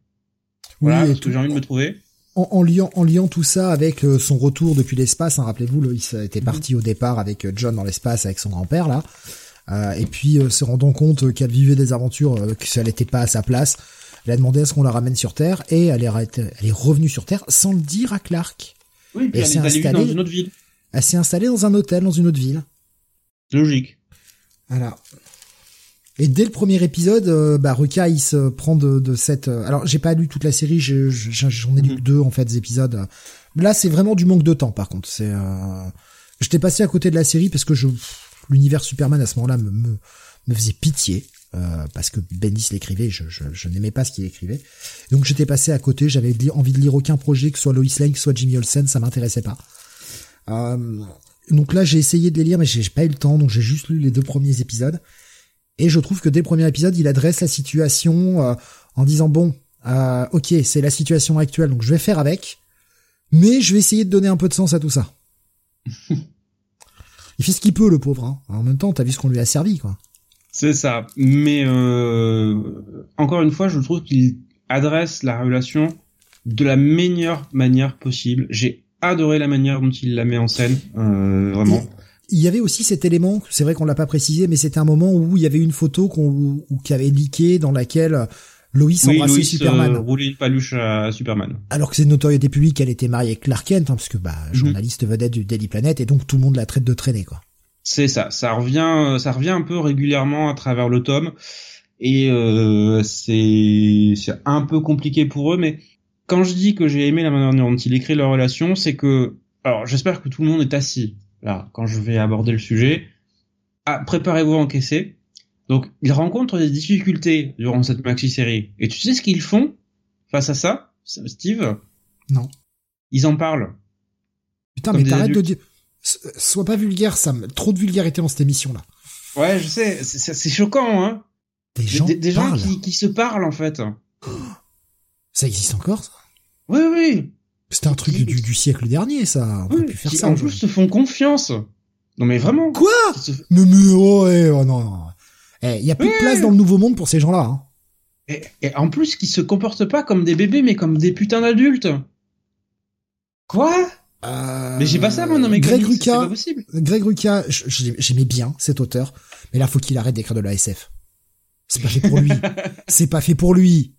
voilà, parce que j'ai envie de me trouver. En, liant, en liant tout ça avec euh, son retour depuis l'espace, hein, rappelez-vous, Loïs était mhm. parti au départ avec euh, John dans l'espace avec son grand-père là, euh, et puis se rendant compte qu'elle vivait des aventures, que ça n'était pas à sa place, elle a demandé à ce qu'on la ramène sur Terre et elle est, elle est revenue sur Terre sans le dire à Clark. Oui, puis elle, s'est installée dans une autre ville. Elle s'est installée dans un hôtel dans une autre ville. Logique. Voilà. Et dès le premier épisode, euh, bah, Ruka il se prend de, de cette. Euh, alors j'ai pas lu toute la série, j'en ai lu mhm. deux en fait des épisodes. Là c'est vraiment du manque de temps par contre. C'est. Euh... J'étais passé à côté de la série parce que je l'univers Superman à ce moment-là me, me, me faisait pitié. euh, parce que Bendis l'écrivait, je, je, je n'aimais pas ce qu'il écrivait. Donc j'étais passé à côté, j'avais envie de lire aucun projet, que ce soit Lois Lane, que ce soit Jimmy Olsen, ça m'intéressait pas. Euh, donc là j'ai essayé de les lire, mais j'ai pas eu le temps, donc j'ai juste lu les deux premiers épisodes. Et je trouve que dès le premier épisode, il adresse la situation euh, en disant bon, euh, ok, c'est la situation actuelle, donc je vais faire avec, mais je vais essayer de donner un peu de sens à tout ça. [laughs] il fait ce qu'il peut, le pauvre. Hein. En même temps, t'as vu ce qu'on lui a servi, quoi. C'est ça. Mais euh, encore une fois, je trouve qu'il adresse la relation de la meilleure manière possible. J'ai adoré la manière dont il la met en scène, euh, vraiment. il y avait aussi cet élément, c'est vrai qu'on l'a pas précisé, mais c'était un moment où il y avait une photo qu'on qui avait leaké dans laquelle Lois oui, embrassait Superman. Euh, roulait une paluche à Superman. Alors que c'est une notoriété publique qu'elle était mariée avec Clark Kent, hein, parce que bah Mhm. journaliste vedette du Daily Planet, et donc tout le monde la traite de traîner, quoi. C'est ça, ça revient, ça revient un peu régulièrement à travers le tome, et euh, c'est c'est un peu compliqué pour eux, mais quand je dis que j'ai aimé la manière dont il écrit leur relation, c'est que, alors j'espère que tout le monde est assis là quand je vais aborder le sujet. Ah, préparez-vous à encaisser. Donc ils rencontrent des difficultés durant cette maxi-série, et tu sais ce qu'ils font face à ça, Steve? Non. Ils en parlent. Putain, Comme mais t'arrêtes de dire, sois pas vulgaire, Sam. Trop de vulgarité dans cette émission, là. Ouais, je sais, c'est- choquant, hein. Des gens des- des gens qui se parlent en fait. Ça existe encore, ça? Oui, oui. C'était un truc du, du, du siècle dernier, ça. On oui. plus faire Qui ça. en plus se font confiance. Non mais vraiment. Quoi? Se- Mais, mais, oh, ouais, oh, non, non. Eh, y a plus de place dans le nouveau monde pour ces gens-là, hein. Et, et en plus, qui se comportent pas comme des bébés, mais comme des putains d'adultes. Quoi? Euh, Mais j'ai pas ça moi dans mes Greg pas possible. Greg je- j'aimais bien cet auteur, mais là faut qu'il arrête d'écrire de la SF. C'est pas fait pour lui. [laughs] C'est pas fait pour lui.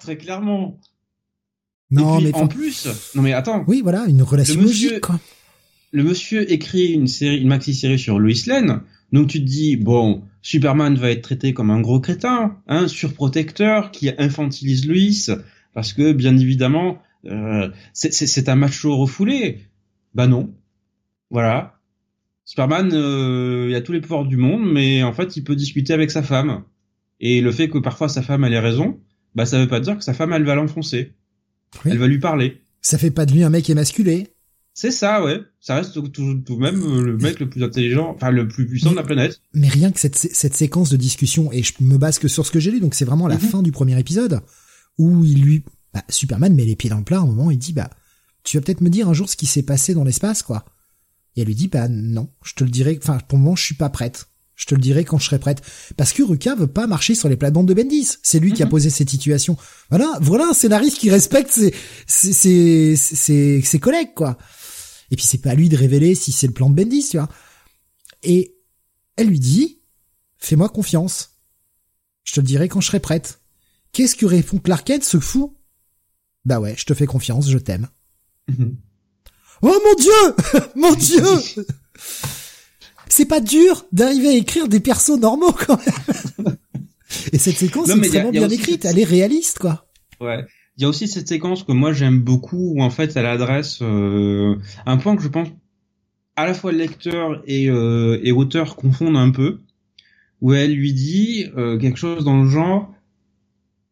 Très clairement. Non, puis, mais en plus, non mais attends, oui, voilà, une relation monsieur- logique, quoi. le monsieur écrit une série, une maxi-série sur Lois Lane, donc tu te dis, bon, Superman va être traité comme un gros crétin, un surprotecteur qui infantilise Lois, parce que, bien évidemment, euh, c'est- un macho refoulé. Bah non. Voilà. Superman, euh, il a tous les pouvoirs du monde, mais en fait, il peut discuter avec sa femme. Et le fait que parfois sa femme elle ait raison, bah ça veut pas dire que sa femme elle va l'enfoncer. Oui. Elle va lui parler. Ça fait pas de lui un mec émasculé. C'est ça, ouais. Ça reste tout, tout, même euh, le mec le plus intelligent, enfin le plus puissant de la planète. Mais rien que cette, cette séquence de discussion, et je me base que sur ce que j'ai lu, donc c'est vraiment la Mhm. fin du premier épisode, où il lui, bah, Superman met les pieds dans le plat à un moment, il dit, bah, tu vas peut-être me dire un jour ce qui s'est passé dans l'espace, quoi. Et elle lui dit, bah, non, je te le dirai, enfin, pour le moment, je suis pas prête. Je te le dirai quand je serai prête. Parce que Ruka veut pas marcher sur les plates-bandes de Bendis. C'est lui qui a Mhm. posé cette situation. Voilà, voilà un scénariste qui respecte ses, ses, ses, ses, ses collègues, quoi. Et puis c'est pas à lui de révéler si c'est le plan de Bendis, tu vois. Et elle lui dit, fais-moi confiance. Je te le dirai quand je serai prête. Qu'est-ce que répond Clark Kent, ce fou? Bah ouais, je te fais confiance, je t'aime. Oh mon dieu! [laughs] mon dieu! [laughs] C'est pas dur d'arriver à écrire des persos normaux quand même. [laughs] Et cette séquence Non, est extrêmement a bien écrite, cette- elle est réaliste quoi. Ouais. Il y a aussi cette séquence que moi j'aime beaucoup où en fait elle adresse euh, un point que je pense à la fois lecteur et, euh, et auteur confondent un peu, où elle lui dit euh, quelque chose dans le genre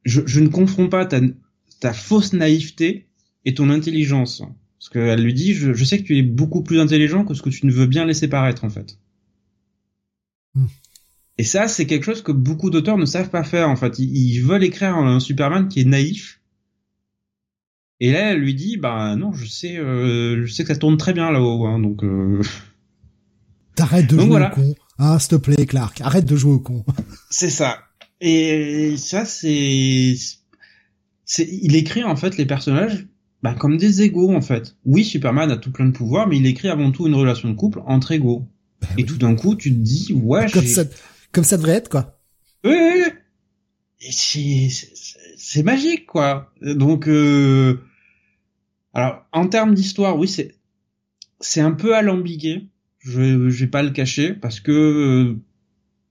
je, je ne confonds pas ta, ta fausse naïveté et ton intelligence. Parce qu'elle lui dit je, je sais que tu es beaucoup plus intelligent que ce que tu ne veux bien laisser paraître en fait. Et ça, c'est quelque chose que beaucoup d'auteurs ne savent pas faire, en fait. Ils, ils veulent écrire un Superman qui est naïf. Et là, elle lui dit, bah non, je sais, euh, je sais que ça tourne très bien là-haut, hein, donc. Euh... [laughs] T'arrêtes de Donc jouer voilà. au con. Ah, s'il te plaît, Clark, arrête de jouer au con. [laughs] C'est ça. Et ça, c'est, c'est, il écrit en fait les personnages, bah, comme des égaux en fait. Oui, Superman a tout plein de pouvoirs, mais il écrit avant tout une relation de couple entre égaux. Bah Et oui. tout d'un coup, tu te dis, ouais, comme ça, comme ça devrait être quoi. Oui, c'est, magique, quoi. Donc, euh... alors, en termes d'histoire, oui, c'est, c'est un peu alambiqué. Je, je vais pas le cacher parce que euh,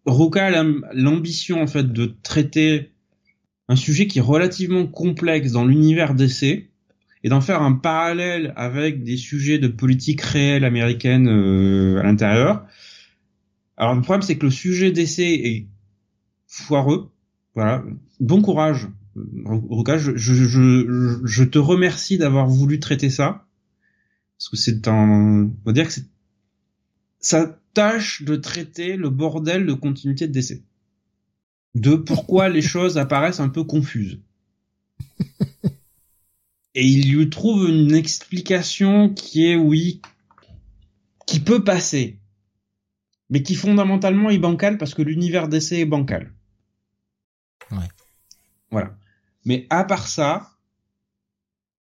Ruka a l'am- l'ambition en fait de traiter un sujet qui est relativement complexe dans l'univers d'essai et d'en faire un parallèle avec des sujets de politique réelle américaine euh, à l'intérieur. Alors le problème c'est que le sujet d'essai est foireux. Voilà. Bon courage, Ruka. Je, je, je, je te remercie d'avoir voulu traiter ça. Parce que c'est un, on va dire que c'est, ça tâche de traiter le bordel de continuité de décès. De pourquoi les choses apparaissent un peu confuses. [laughs] Et il lui trouve une explication qui est, oui, qui peut passer. Mais qui fondamentalement est bancale parce que l'univers d'essai est bancal. Ouais. Voilà. Mais à part ça,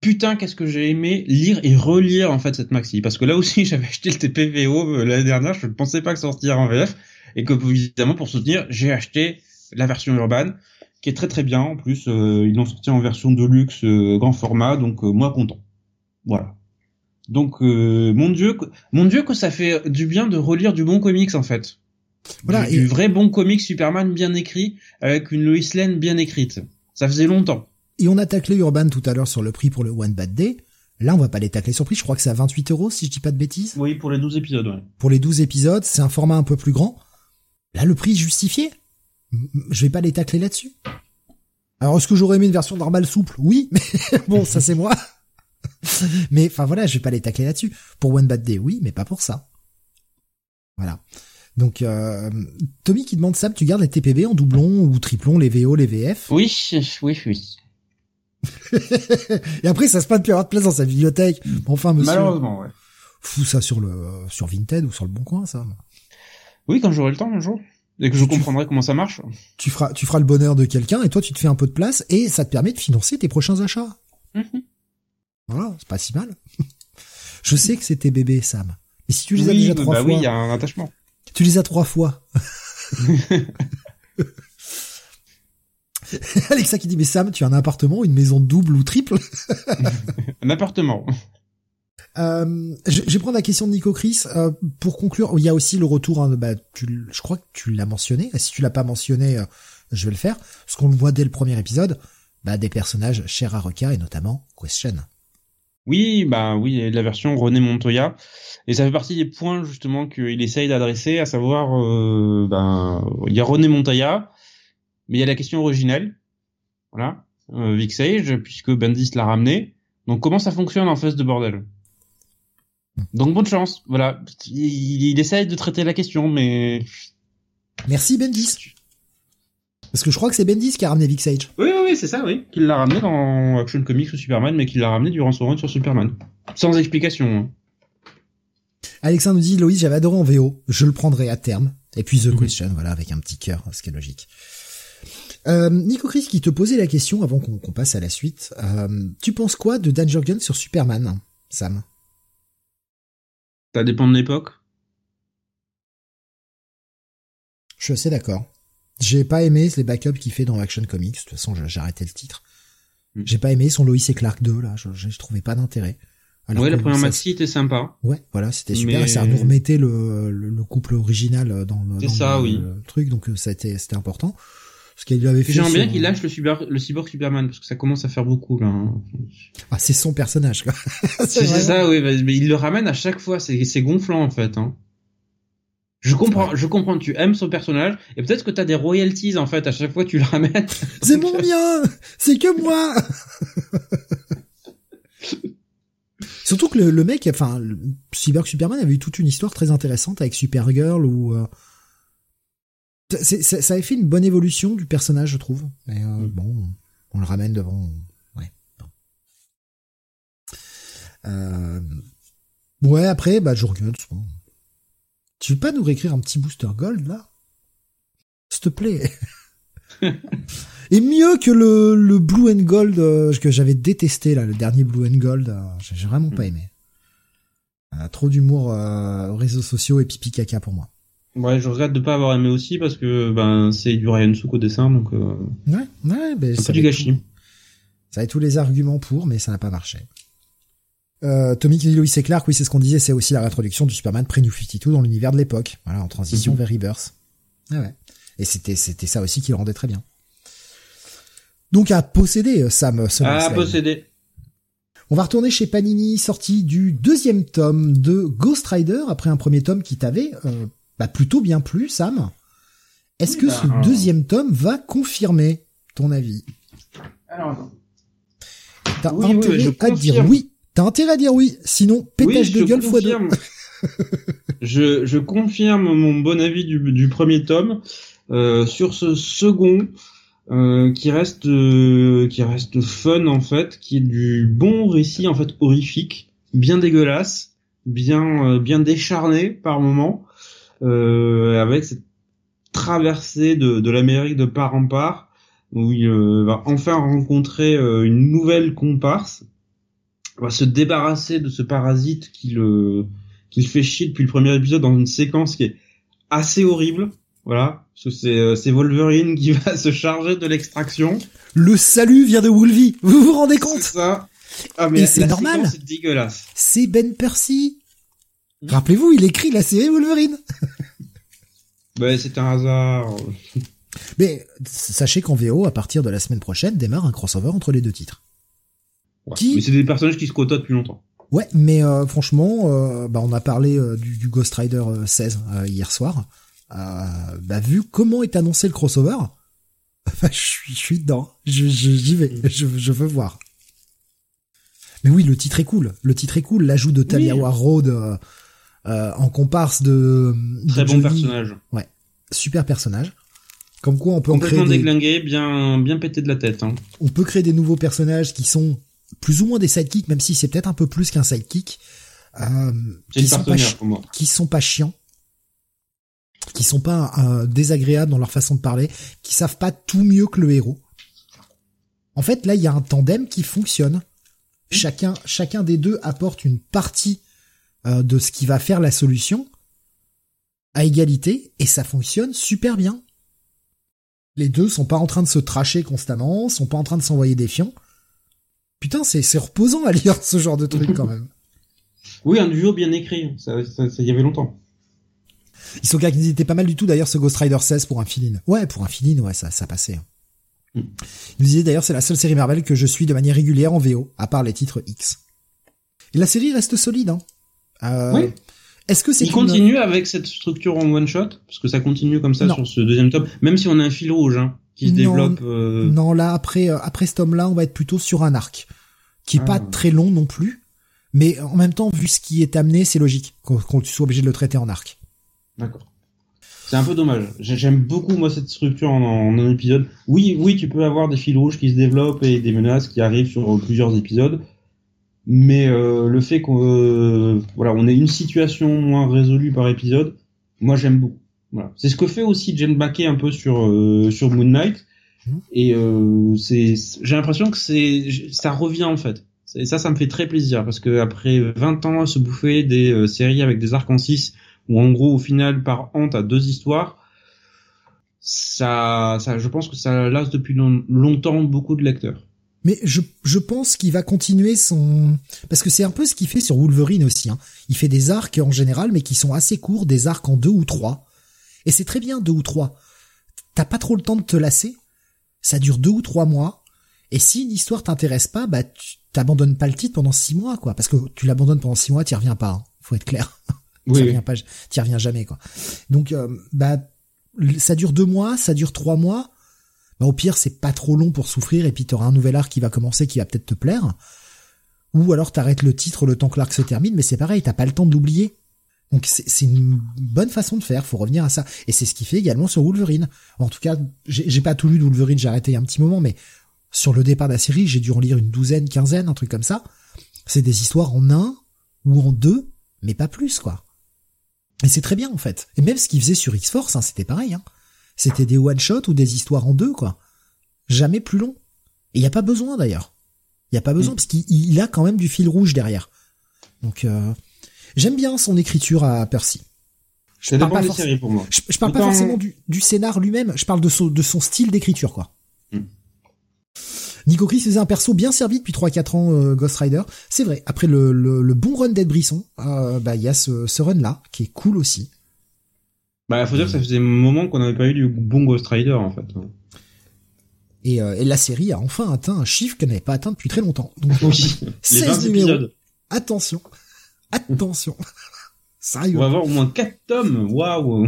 putain qu'est-ce que j'ai aimé lire et relire en fait cette maxi parce que là aussi [laughs] j'avais acheté le TPVO euh, l'année dernière je ne pensais pas que ça sortirait en VF et que évidemment pour soutenir j'ai acheté la version urbaine qui est très très bien en plus euh, ils l'ont sorti en version de luxe euh, grand format donc moi content voilà donc mon dieu mon dieu que ça fait du bien de relire du bon comics en fait voilà du, du vrai bon comics Superman bien écrit avec une Lois Lane bien écrite ça faisait longtemps et on a taclé Urban tout à l'heure sur le prix pour le One Bad Day. Là, on va pas les tacler sur prix. Je crois que c'est à 28 euros, si je dis pas de bêtises. Oui, pour les 12 épisodes, ouais. Pour les 12 épisodes, c'est un format un peu plus grand. Là, le prix est justifié. Je vais pas les tacler là-dessus. Alors, est-ce que j'aurais aimé une version normale souple? Oui, [laughs] mais bon, ça c'est moi. [laughs] mais, enfin voilà, je vais pas les tacler là-dessus. Pour One Bad Day, oui, mais pas pour ça. Voilà. Donc, euh, Tommy qui demande ça, tu gardes les TPB en doublon ou triplon, les VO, les VF Oui, oui, oui. [laughs] et après, ça se passe plus avoir de place dans sa bibliothèque. Enfin, monsieur. Malheureusement, ouais. Fous ça sur le, sur Vinted ou sur le Bon Coin, ça. Oui, quand j'aurai le temps un jour. Et que je comprendrai comment ça marche. Tu feras, tu feras le bonheur de quelqu'un et toi, tu te fais un peu de place et ça te permet de financer tes prochains achats. Mm-hmm. Voilà, c'est pas si mal. [laughs] je sais que c'est tes bébés, Sam. Mais si tu les as déjà trois bah fois. oui, il y a un attachement. [laughs] Tu les as trois fois. [laughs] Alexa qui dit mais Sam, tu as un appartement, une maison double ou triple? Un appartement. Euh, je, vais prendre la question de Nico Chris euh, pour conclure. Il y a aussi le retour. Hein, bah, tu, je crois que tu l'as mentionné. Si tu l'as pas mentionné, euh, je vais le faire parce qu'on le voit dès le premier épisode. Bah, des personnages chers à Roca et notamment Question. Oui, bah oui, la version René Montoya. Et ça fait partie des points justement qu'il essaye d'adresser, à savoir, euh, ben, il y a René Montoya, mais il y a la question originelle, voilà, euh, Vic Sage, puisque Bendis l'a ramené. Donc comment ça fonctionne en face de bordel? Donc bonne chance, voilà. Il, il, essaye de traiter la question, mais... Merci Bendis. Parce que je crois que c'est Bendis qui a ramené Vic Sage. Oui, oui, oui c'est ça, oui. Qu'il l'a ramené dans Action Comics ou Superman, mais qu'il l'a ramené durant son run sur Superman. Sans explication. Hein. Alexandre nous dit, Loïs, j'avais adoré en VO. Je le prendrai à terme. Et puis The mm -hmm. Question, voilà, avec un petit cœur, ce qui est logique. Euh, Nico Chris qui te posait la question avant qu'on qu passe à la suite. Euh, tu penses quoi de Dan Jurgen sur Superman, Sam? Ça dépend de l'époque. Je suis assez d'accord. J'ai pas aimé les backups qu'il fait dans Action Comics. De toute façon, j'ai arrêté le titre. Mm. J'ai pas aimé son Lois et Clark 2, là. Je, je, trouvais pas d'intérêt. Alors ouais, la première maxi était sympa. Ouais, voilà, c'était super. Mais... Ça nous remettait le, le, le couple original dans le, dans ça, le, oui. le truc, donc c'était c'était important. Parce qu'il avait fait. J'aimerais bien qu'il lâche le, cyber, le cyborg Superman parce que ça commence à faire beaucoup là. Hein. Ah, c'est son personnage quoi. [laughs] c'est ça, oui. Mais il le ramène à chaque fois. C'est gonflant en fait. Hein. Je comprends, je comprends. Tu aimes son personnage et peut-être que t'as des royalties en fait à chaque fois que tu le ramènes. [laughs] C'est mon bien. C'est que moi. [laughs] Surtout que le, le mec, enfin, le Cyborg Superman avait eu toute une histoire très intéressante avec Supergirl ou. Euh, ça avait fait une bonne évolution du personnage, je trouve. Et euh, bon, on le ramène devant. Ouais. Bon. Euh... Ouais, après, bah, je regarde. Bon. Tu veux pas nous réécrire un petit booster gold là? S'il te plaît. [laughs] Et mieux que le, le Blue and Gold euh, que j'avais détesté là, le dernier Blue and Gold, euh, j'ai vraiment pas aimé. Euh, trop d'humour aux réseaux sociaux et pipi caca pour moi. Ouais, je regrette de pas avoir aimé aussi parce que ben c'est du Ryan Souk au dessin donc. Euh... Ouais, ouais, ben c'est du gâchis. Tout, ça avait tous les arguments pour, mais ça n'a pas marché. Euh, Tommy Lois et Clark, oui, c'est ce qu'on disait, c'est aussi la réintroduction du Superman pré-New 52 dans l'univers de l'époque. Voilà, en transition mm -hmm. vers Rebirth. Ah ouais. Et c'était, c'était ça aussi qui le rendait très bien. Donc à posséder, Sam. À posséder. On va retourner chez Panini, sorti du deuxième tome de Ghost Rider, après un premier tome qui t'avait euh, bah, plutôt bien plu, Sam. Est-ce que ce Bah, deuxième tome va confirmer ton avis? Alors. T'as Oui, intérêt à dire oui. T'as intérêt à dire oui. Sinon, pétage Oui, de gueule fois deux. je, je confirme mon bon avis du, du premier tome euh, sur ce second euh, qui reste euh, qui reste fun en fait, qui est du bon récit en fait horrifique, bien dégueulasse, bien euh, bien décharné par moment, euh, avec cette traversée de, de l'Amérique de part en part où il euh, va enfin rencontrer euh, une nouvelle comparse va se débarrasser de ce parasite qui le qui le fait chier depuis le premier épisode dans une séquence qui est assez horrible. Voilà, parce que c'est euh, c'est Wolverine qui [laughs] va se charger de l'extraction. Le salut vient de Wolvie. Vous vous rendez C'est compte ça. Ah Et c'est normal. séquence est dégueulasse. C'est Ben Percy. Mm. Rappelez-vous, il écrit la série Wolverine. [laughs] Bah c'est un hasard. [laughs] Mais sachez qu'en VO, à partir de la semaine prochaine, démarre un crossover entre les deux titres. Ouais. Qui- Mais c'est des personnages qui se côtoient depuis longtemps. Ouais, mais euh, franchement, euh, bah, on a parlé euh, du, du Ghost Rider euh, 16 euh, hier soir. Euh, bah, vu comment est annoncé le crossover, [laughs] bah, je suis, je suis dedans. Je, je- j'y vais. Je, je veux voir. Mais oui, le titre est cool. Le titre est cool. L'ajout de Talia Oui. Warroad euh, en comparse de, de Très bon Johnny. personnage. Super personnage. Comme quoi, on peut en créer Complètement des, déglingué, bien bien pété de la tête. Hein. on peut créer des nouveaux personnages qui sont plus ou moins des sidekicks, même si c'est peut-être un peu plus qu'un sidekick. Euh, qui sont pas chi- pour moi. qui sont pas chiants, qui sont pas euh, désagréables dans leur façon de parler, qui savent pas tout mieux que le héros. En fait, là, il y a un tandem qui fonctionne. Chacun, chacun des deux apporte une partie euh, de ce qui va faire la solution à égalité, et ça fonctionne super bien. Les deux sont pas en train de se tracher constamment, sont pas en train de s'envoyer des fions. Putain, c'est c'est reposant à lire ce genre de truc quand même. [laughs] Oui, un duo bien écrit. Ça, ça, ça y avait longtemps. Ils sont ils étaient pas mal du tout d'ailleurs ce Ghost Rider 16 pour un fill Ouais, pour un fill ouais, ça, ça passait. hein. Mm. Il nous disait d'ailleurs c'est la seule série Marvel que je suis de manière régulière en VO, à part les titres X. Et la série reste solide, hein. Euh, Oui. Est-ce que c'est Il une- continue avec cette structure en one shot? Parce que ça continue comme ça Non. sur ce deuxième tome, même si on a un fil rouge hein, qui se Non. développe. euh, Non, là après euh, après ce tome-là, on va être plutôt sur un arc qui est Ah. pas très long non plus, mais en même temps vu ce qui est amené, c'est logique qu'on soit obligé de le traiter en arc. D'accord. C'est un peu dommage. J'ai- J'aime beaucoup moi cette structure en, en un épisode. Oui, oui, tu peux avoir des fils rouges qui se développent et des menaces qui arrivent sur plusieurs épisodes, mais euh, le fait qu'on euh, voilà, on ait une situation moins résolue par épisode, moi j'aime beaucoup. Voilà. C'est ce que fait aussi Jen Baquet un peu sur euh, sur Moon Knight. Mhm. Et euh, c'est, j'ai l'impression que c'est, ça revient en fait. Et ça, ça me fait très plaisir parce que après 20 ans à se bouffer des euh, séries avec des arcs en 6 où en gros au final par an t'as deux histoires, ça, ça, je pense que ça lasse depuis long- longtemps beaucoup de lecteurs. Mais je, je pense qu'il va continuer son... Parce que c'est un peu ce qu'il fait sur Wolverine aussi. Hein. Il fait des arcs en général, mais qui sont assez courts, des arcs en deux ou trois. Et c'est très bien, deux ou trois. T'as pas trop le temps de te lasser. Ça dure deux ou trois mois. Et si une histoire t'intéresse pas, bah tu t'abandonnes pas le titre pendant six mois, quoi. Parce que tu l'abandonnes pendant six mois, t'y reviens pas. Hein. Faut être clair. [laughs] T'y reviens pas, t'y reviens jamais, quoi. Donc, euh, bah, ça dure deux mois, ça dure trois mois. Bah, au pire, c'est pas trop long pour souffrir et puis t'auras un nouvel arc qui va commencer qui va peut-être te plaire. Ou alors t'arrêtes le titre le temps que l'arc se termine, mais c'est pareil, t'as pas le temps de l'oublier. Donc c'est une bonne façon de faire, faut revenir à ça. Et c'est ce qu'il fait également sur Wolverine. En tout cas, j'ai j'ai pas tout lu de Wolverine, j'ai arrêté il y a un petit moment, mais sur le départ de la série, j'ai dû en lire une douzaine, quinzaine, un truc comme ça. C'est des histoires en un ou en deux, mais pas plus, quoi. Et c'est très bien, en fait. Et même ce qu'il faisait sur X-Force, hein, c'était pareil, hein. C'était des one-shots ou des histoires en deux, quoi. Jamais plus long. Et il y a pas besoin, d'ailleurs. Il y a pas besoin, Mm. parce qu'il il a quand même du fil rouge derrière. Donc, euh, j'aime bien son écriture à Percy. Parle pas forc- pour moi. Je, je parle pas forcément du, du scénar lui-même, je parle de son, de son style d'écriture, quoi. Mm. Nico Chris faisait un perso bien servi depuis 3-4 ans, euh, Ghost Rider. C'est vrai, après le, le, le bon run d'Ed Brisson, euh, bah il y a ce, ce run-là, qui est cool aussi. Bah, faut dire que ça faisait un moment qu'on n'avait pas eu du bon Ghost Rider en fait. Et, euh, et la série a enfin atteint un chiffre qu'elle n'avait pas atteint depuis très longtemps. Donc, Oui. [laughs] Les 16 20 numéros. épisodes. Attention. Attention. [laughs] Ça On va avoir au moins 4 tomes. Waouh.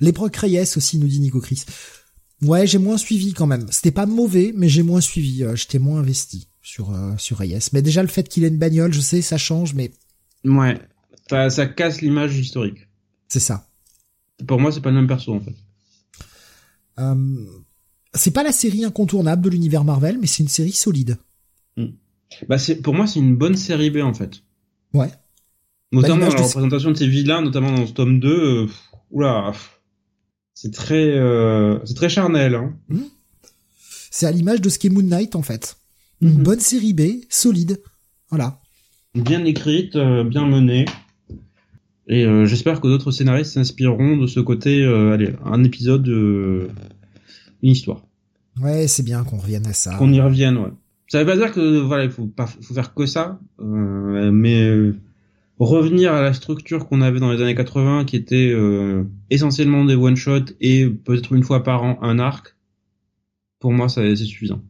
Les Proc Reyes aussi, nous dit Nico Chris. Ouais, j'ai moins suivi quand même. C'était pas mauvais, mais j'ai moins suivi. Euh, J'étais moins investi sur euh, sur Reyes. Mais déjà le fait qu'il ait une bagnole, je sais, ça change, mais Ouais. Ça, ça casse l'image historique. c'est ça. Pour moi, c'est pas le même perso en fait. Euh, c'est pas la série incontournable de l'univers Marvel, mais c'est une série solide. Bah c'est pour moi c'est une bonne série B en fait. Ouais. Notamment dans la représentation de ces vilains, notamment dans ce tome 2. euh, oula, c'est très euh, c'est très charnel. Hein. C'est à l'image de ce qu'est Moon Knight en fait. Une Mhm. bonne série B, solide. Voilà. Bien écrite, euh, bien menée. Et euh, j'espère que d'autres scénaristes s'inspireront de ce côté. euh, allez, un épisode, euh, une histoire. Ouais, c'est bien qu'on revienne à ça. Qu'on y revienne, ouais. Ça veut pas dire que voilà, il faut pas faut faire que ça, euh, mais euh, revenir à la structure qu'on avait dans les années 80, qui était euh, essentiellement des one shot et peut-être une fois par an un arc. Pour moi, ça c'est suffisant.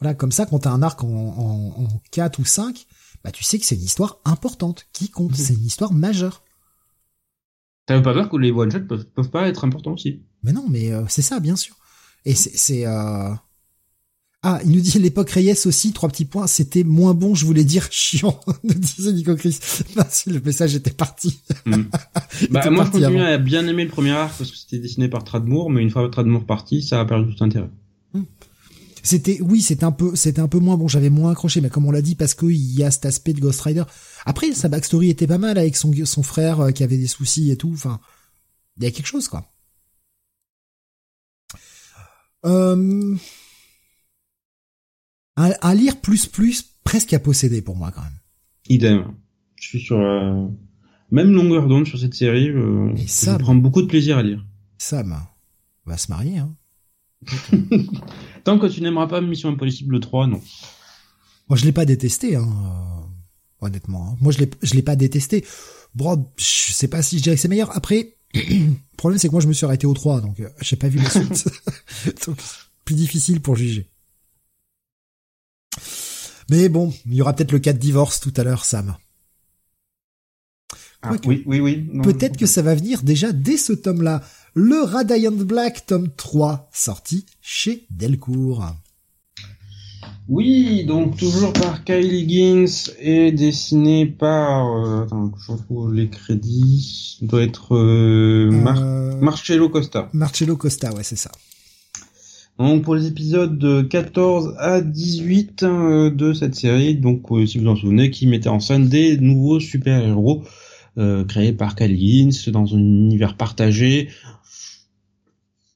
Voilà, comme ça, quand t'as un arc en, en, en 4 ou 5, bah tu sais que c'est une histoire importante, qui compte? Mhm. C'est une histoire majeure. Ça veut pas dire que les one shot peuvent, peuvent pas être importants aussi. Mais non, mais euh, c'est ça, bien sûr. Et c'est... euh... Ah, il nous dit l'époque Reyes aussi, trois petits points, c'était moins bon, je voulais dire [laughs] chiant, nous disait Nico Chris. [laughs] Merci, le message était parti. Mm. [laughs] bah, était moi, je parti continue avant. à bien aimer le premier arc parce que c'était dessiné par Tradmoor, mais une fois Tradmoor parti, ça a perdu tout intérêt. C'était, oui, c'était un peu, c'était un peu moins bon, j'avais moins accroché, mais comme on l'a dit, parce qu'il y a cet aspect de Ghost Rider. Après, sa backstory était pas mal avec son, son frère euh, qui avait des soucis et tout, enfin, il y a quelque chose, quoi. Euh... Un, un lire plus plus, presque à posséder pour moi, quand même. Idem. Je suis sur la même longueur d'onde sur cette série. Euh, Et je ça, prends beaucoup de plaisir à lire. Sam va se marier, hein. [laughs] Tant que tu n'aimeras pas Mission Impossible 3, non. Moi, je l'ai pas détesté, hein, euh, honnêtement. hein. Moi, je l'ai, je l'ai pas détesté. Bon, je sais pas si je dirais que c'est meilleur. Après, [clears throat] le problème, c'est que moi, je me suis arrêté au 3, donc euh, j'ai pas vu la suite. [laughs] donc, plus difficile pour juger. Mais bon, il y aura peut-être le cas de divorce tout à l'heure, Sam. Ah, oui, oui, oui. Peut-être que ça va venir déjà dès ce tome-là. Le Radiant Black, tome 3, sorti chez Delcourt. Oui, donc toujours par Kylie Higgins et dessiné par... Euh, attends, je retrouve les crédits. Ça doit être euh, Mar- Euh, Marcello Costa. Marcello Costa, ouais, c'est ça. Donc pour les épisodes de 14 à 18 euh, de cette série, donc euh, si vous en souvenez, qui mettait en scène des nouveaux super-héros créés par Cal Higgins dans un univers partagé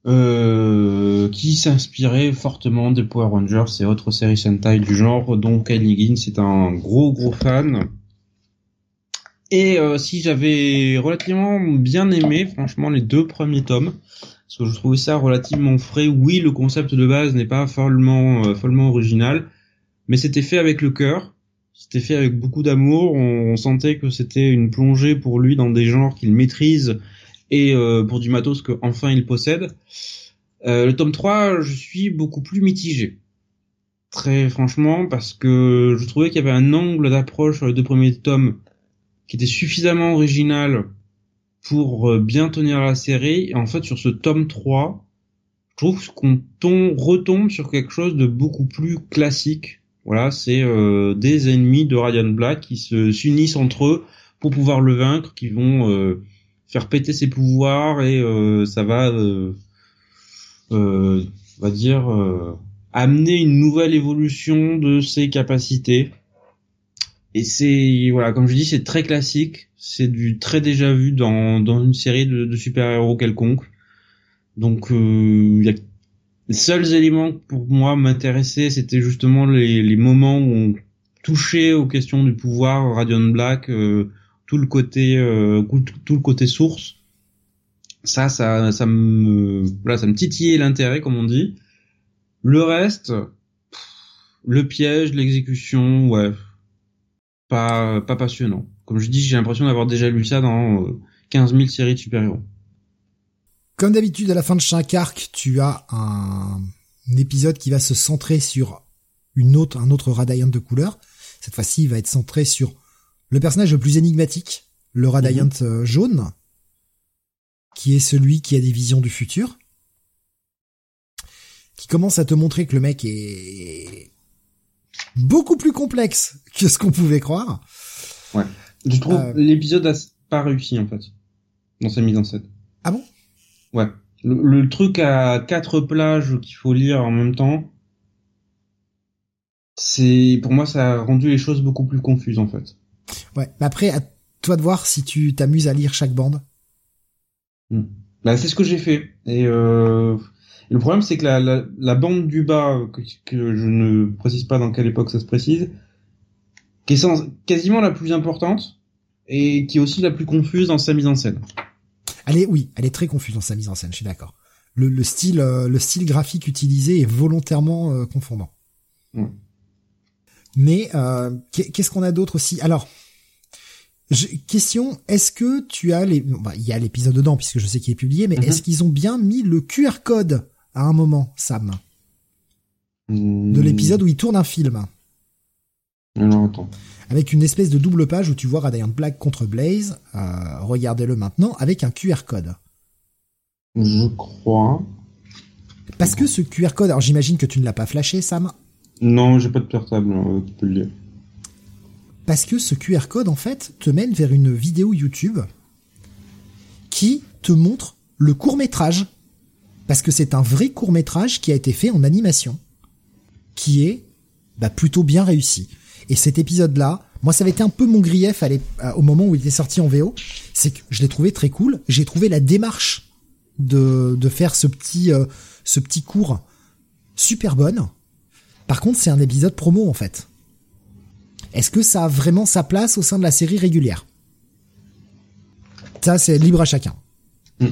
euh, qui s'inspirait fortement des Power Rangers et autres séries Sentai du genre, dont Cal Higgins est un gros gros fan. Et euh, si j'avais relativement bien aimé, franchement, les deux premiers tomes, parce que je trouvais ça relativement frais. Oui, le concept de base n'est pas follement, euh, follement original, mais c'était fait avec le cœur. C'était fait avec beaucoup d'amour. On sentait que c'était une plongée pour lui dans des genres qu'il maîtrise et euh, pour du matos que enfin il possède. Euh, le tome 3, je suis beaucoup plus mitigé. Très franchement, parce que je trouvais qu'il y avait un angle d'approche sur les deux premiers tomes qui était suffisamment original pour euh, bien tenir la série. Et en fait, sur ce tome 3, je trouve qu'on tom- retombe sur quelque chose de beaucoup plus classique. Voilà, c'est euh, des ennemis de Radiant Black qui se s'unissent entre eux pour pouvoir le vaincre, qui vont euh, faire péter ses pouvoirs et euh, ça va, euh, euh, on va dire, amener une nouvelle évolution de ses capacités. Et c'est voilà, comme je dis, c'est très classique, c'est du très déjà vu dans dans une série de, de super-héros quelconque. Donc euh, y a les seuls éléments pour moi m'intéressaient, c'était justement les, les moments où on touchait aux questions du pouvoir Radiant Black, euh, tout le côté euh, tout, le côté source. Ça, ça, ça me, voilà, ça me titillait l'intérêt, comme on dit. Le reste, le piège, l'exécution, ouais, pas, pas passionnant. Comme je dis, j'ai l'impression d'avoir déjà lu ça dans euh, 15 000 séries de super-héros. Comme d'habitude, à la fin de chaque arc, tu as un, épisode qui va se centrer sur une autre, un autre Radiant de couleur. Cette fois-ci, il va être centré sur le personnage le plus énigmatique, le Radiant euh, jaune. qui est celui qui a des visions du futur, qui commence à te montrer que le mec est beaucoup plus complexe que ce qu'on pouvait croire. Ouais. Je trouve euh, l'épisode a pas réussi en fait dans sa mise en scène. Ah bon? Ouais. Le, truc à quatre plages qu'il faut lire en même temps, c'est pour moi ça a rendu les choses beaucoup plus confuses en fait. Ouais. Mais après, à toi de voir si tu t'amuses à lire chaque bande. Hmm. Bah, c'est ce que j'ai fait. Et euh, le problème, c'est que la, la, la, bande du bas, que, que, je ne précise pas dans quelle époque ça se précise, qui est quasiment la plus importante et qui est aussi la plus confuse dans sa mise en scène. Elle est, oui, elle est très confuse dans sa mise en scène. Je suis d'accord. Le, le, style, euh, le style graphique utilisé est volontairement euh, confondant. Mais euh, qu'est-ce qu'on a d'autre aussi? Alors, question, est-ce que tu as les... Bah, il y a l'épisode dedans puisque je sais qu'il est publié, mais mm-hmm. est-ce qu'ils ont bien mis le QR code à un moment, Sam? De hmm. l'épisode où il tourne un film. Non, attends. Avec une espèce de double page où tu vois Radiant Black contre Blaze. Euh, regardez-le maintenant avec un QR code. Je crois. Parce que ce QR code, alors j'imagine que tu ne l'as pas flashé, Sam? Non, j'ai pas de portable, euh, tu peux le dire. Parce que ce QR code, en fait, te mène vers une vidéo YouTube qui te montre le court métrage parce que c'est un vrai court métrage qui a été fait en animation, qui est bah, plutôt bien réussi. Et cet épisode-là, moi, ça avait été un peu mon grief au moment où il était sorti en VO, c'est que je l'ai trouvé très cool. J'ai trouvé la démarche de, de faire ce petit, euh, ce petit cours super bonne. Par contre, c'est un épisode promo en fait. Est-ce que ça a vraiment sa place au sein de la série régulière? Ça, c'est libre à chacun. Mm.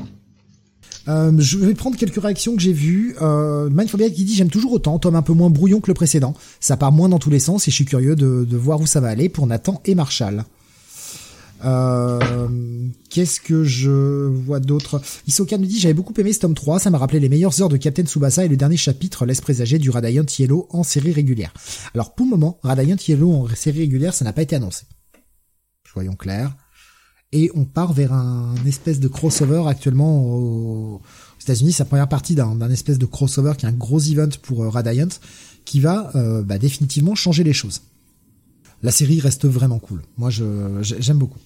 Euh, je vais prendre quelques réactions que j'ai vues. Euh, Mindphobia qui dit j'aime toujours autant, Tom un peu moins brouillon que le précédent. Ça part moins dans tous les sens et je suis curieux de, de voir où ça va aller pour Nathan et Marshall. Euh, Qu'est-ce que je vois d'autre? Isoka nous dit j'avais beaucoup aimé ce tome 3, ça m'a rappelé les meilleures heures de Captain Tsubasa et le dernier chapitre laisse présager du Radiant Yellow en série régulière. Alors pour le moment, Radiant Yellow en série régulière, ça n'a pas été annoncé. Soyons clairs et on part vers un espèce de crossover actuellement aux États-Unis. C'est la première partie d'un espèce de crossover qui est un gros event pour euh, Radiant qui va euh, bah, définitivement changer les choses. La série reste vraiment cool. Moi, j'aime beaucoup.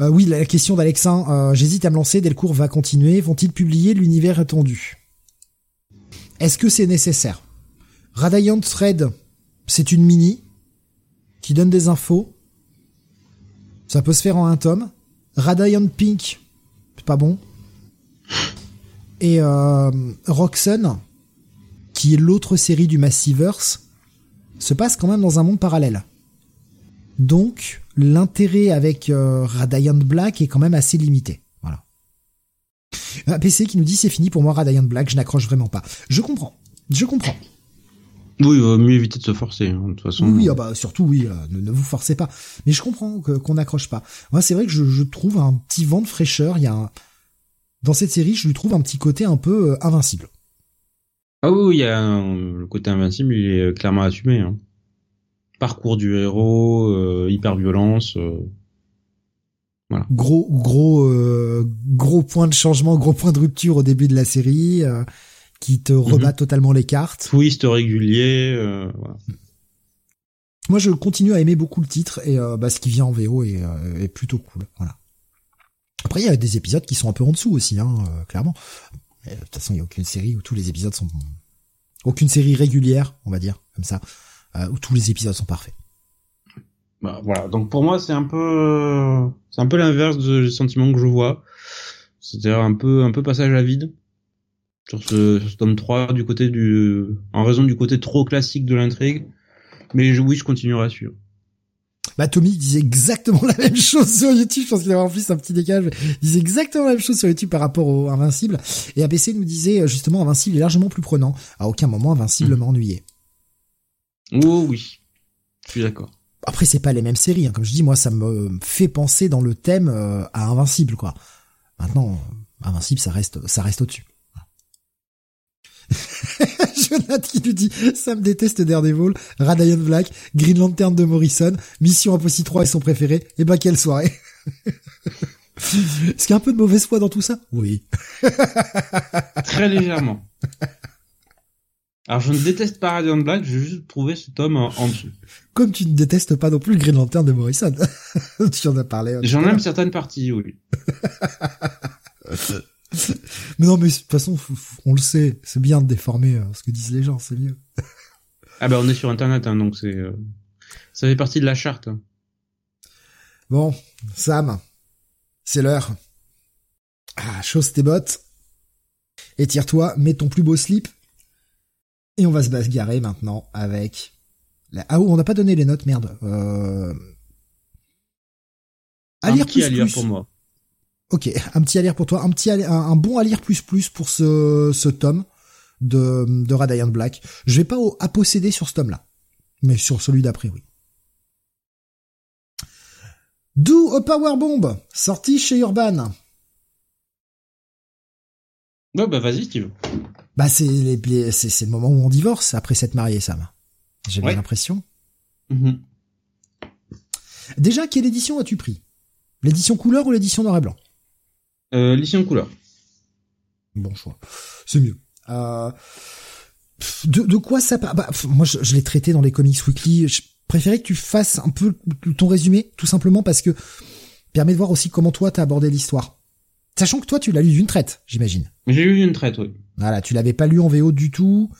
Euh, oui, la question d'Alexin, j'hésite à me lancer, Delcourt va continuer. Vont-ils publier l'univers étendu? Est-ce que c'est nécessaire? Radiant Thread, c'est une mini qui donne des infos. Ça peut se faire en un tome. Radiant Pink, c'est pas bon. Et euh, Roxanne, qui est l'autre série du Massiverse, se passe quand même dans un monde parallèle. Donc, l'intérêt avec euh, Radiant Black est quand même assez limité. Voilà. Un PC qui nous dit c'est fini pour moi Radiant Black, je n'accroche vraiment pas. Je comprends. Je comprends. Oui, il vaut mieux éviter de se forcer, hein, de toute façon. Oui, ah bah, surtout, oui, euh, ne, vous forcez pas. Mais je comprends qu'on n'accroche pas. Moi, c'est vrai que je, je, trouve un petit vent de fraîcheur. Il y a un... Dans cette série, je lui trouve un petit côté un peu euh, invincible. Ah oui, il y a le côté invincible, il est euh, clairement assumé. Hein. Parcours du héros, hyper violence. Voilà. Gros, gros, gros point de changement, gros point de rupture au début de la série qui te rebat mhm. totalement les cartes. Twist régulier. Euh, Moi, je continue à aimer beaucoup le titre et euh, bah, ce qui vient en VO est, euh, est, plutôt cool. Voilà. Après, il y a des épisodes qui sont un peu en dessous aussi, hein, clairement. de toute façon, il n'y a aucune série où tous les épisodes sont aucune série régulière, on va dire comme ça, où tous les épisodes sont parfaits. Bah, voilà. Donc pour moi, c'est un peu, c'est un peu l'inverse du sentiment que je vois. C'est-à-dire un peu, un peu passage à vide sur ce, tome 3 du côté du en raison du côté trop classique de l'intrigue mais oui je continuerai à suivre bah Tommy disait exactement [laughs] la même chose sur YouTube, je pense qu'il avait en plus un petit décalage, il disait exactement la même chose sur YouTube par rapport au Invincible, et ABC nous disait justement Invincible est largement plus prenant, à aucun moment Invincible mmh. Oh oui, je suis d'accord. Après c'est pas les mêmes séries, hein. comme je dis, moi ça me fait penser dans le thème euh, à Invincible quoi. Maintenant, Invincible ça reste, ça reste au-dessus. [laughs] Jonathan qui nous dit ça me déteste Daredevil, Radiant Black, Green Lantern de Morrison, Mission Impossible 3 est son préféré. Et eh bah ben, quelle soirée [laughs] Est-ce qu'il y a un peu de mauvaise foi dans tout ça Oui. Très légèrement. [laughs] Alors je ne déteste pas Radiant Black, j'ai juste trouvé ce tome en, en dessous. [laughs] Comme tu ne détestes pas non plus le Green Lantern de Morrison. [laughs] tu en as parlé. hein, J'en aime certaines parties, oui. [laughs] Mais non, mais de toute façon, on le sait. C'est bien de déformer euh, ce que disent les gens, c'est mieux. Ah bah on est sur internet, hein, donc c'est... euh, Ça fait partie de la charte. hein. Bon, Sam, c'est l'heure. Ah, chausse tes bottes. Étire-toi, mets ton plus beau slip. Et on va se bagarrer maintenant avec... La... Ah, on n'a pas donné les notes, merde. Euh... À un lire petit plus à lire plus. pour moi. Ok, un petit à lire pour toi, un petit à un, un bon à lire plus plus pour ce, ce tome de, de Radiant Black. Je vais pas au, à posséder sur ce tome-là, mais sur celui d'après, oui. Do a Power Bomb, sorti chez Urban. Ouais bah vas-y si tu veux. Bah c'est c'est c'est le moment où on divorce après s'être marié, Sam. J'ai bien Ouais. l'impression. Mhm. Déjà, quelle édition as-tu pris? L'édition couleur ou l'édition noir et blanc? Euh, L'édition couleur. Bon choix. C'est mieux. Euh, de, de quoi ça parle bah, Moi, je, je l'ai traité dans les Comics Weekly. Je préférais que tu fasses un peu ton résumé, tout simplement parce que permet de voir aussi comment toi t'as abordé l'histoire. Sachant que toi, tu l'as lu d'une traite, j'imagine. J'ai eu une traite, oui. Voilà, tu l'avais pas lu en VO du tout,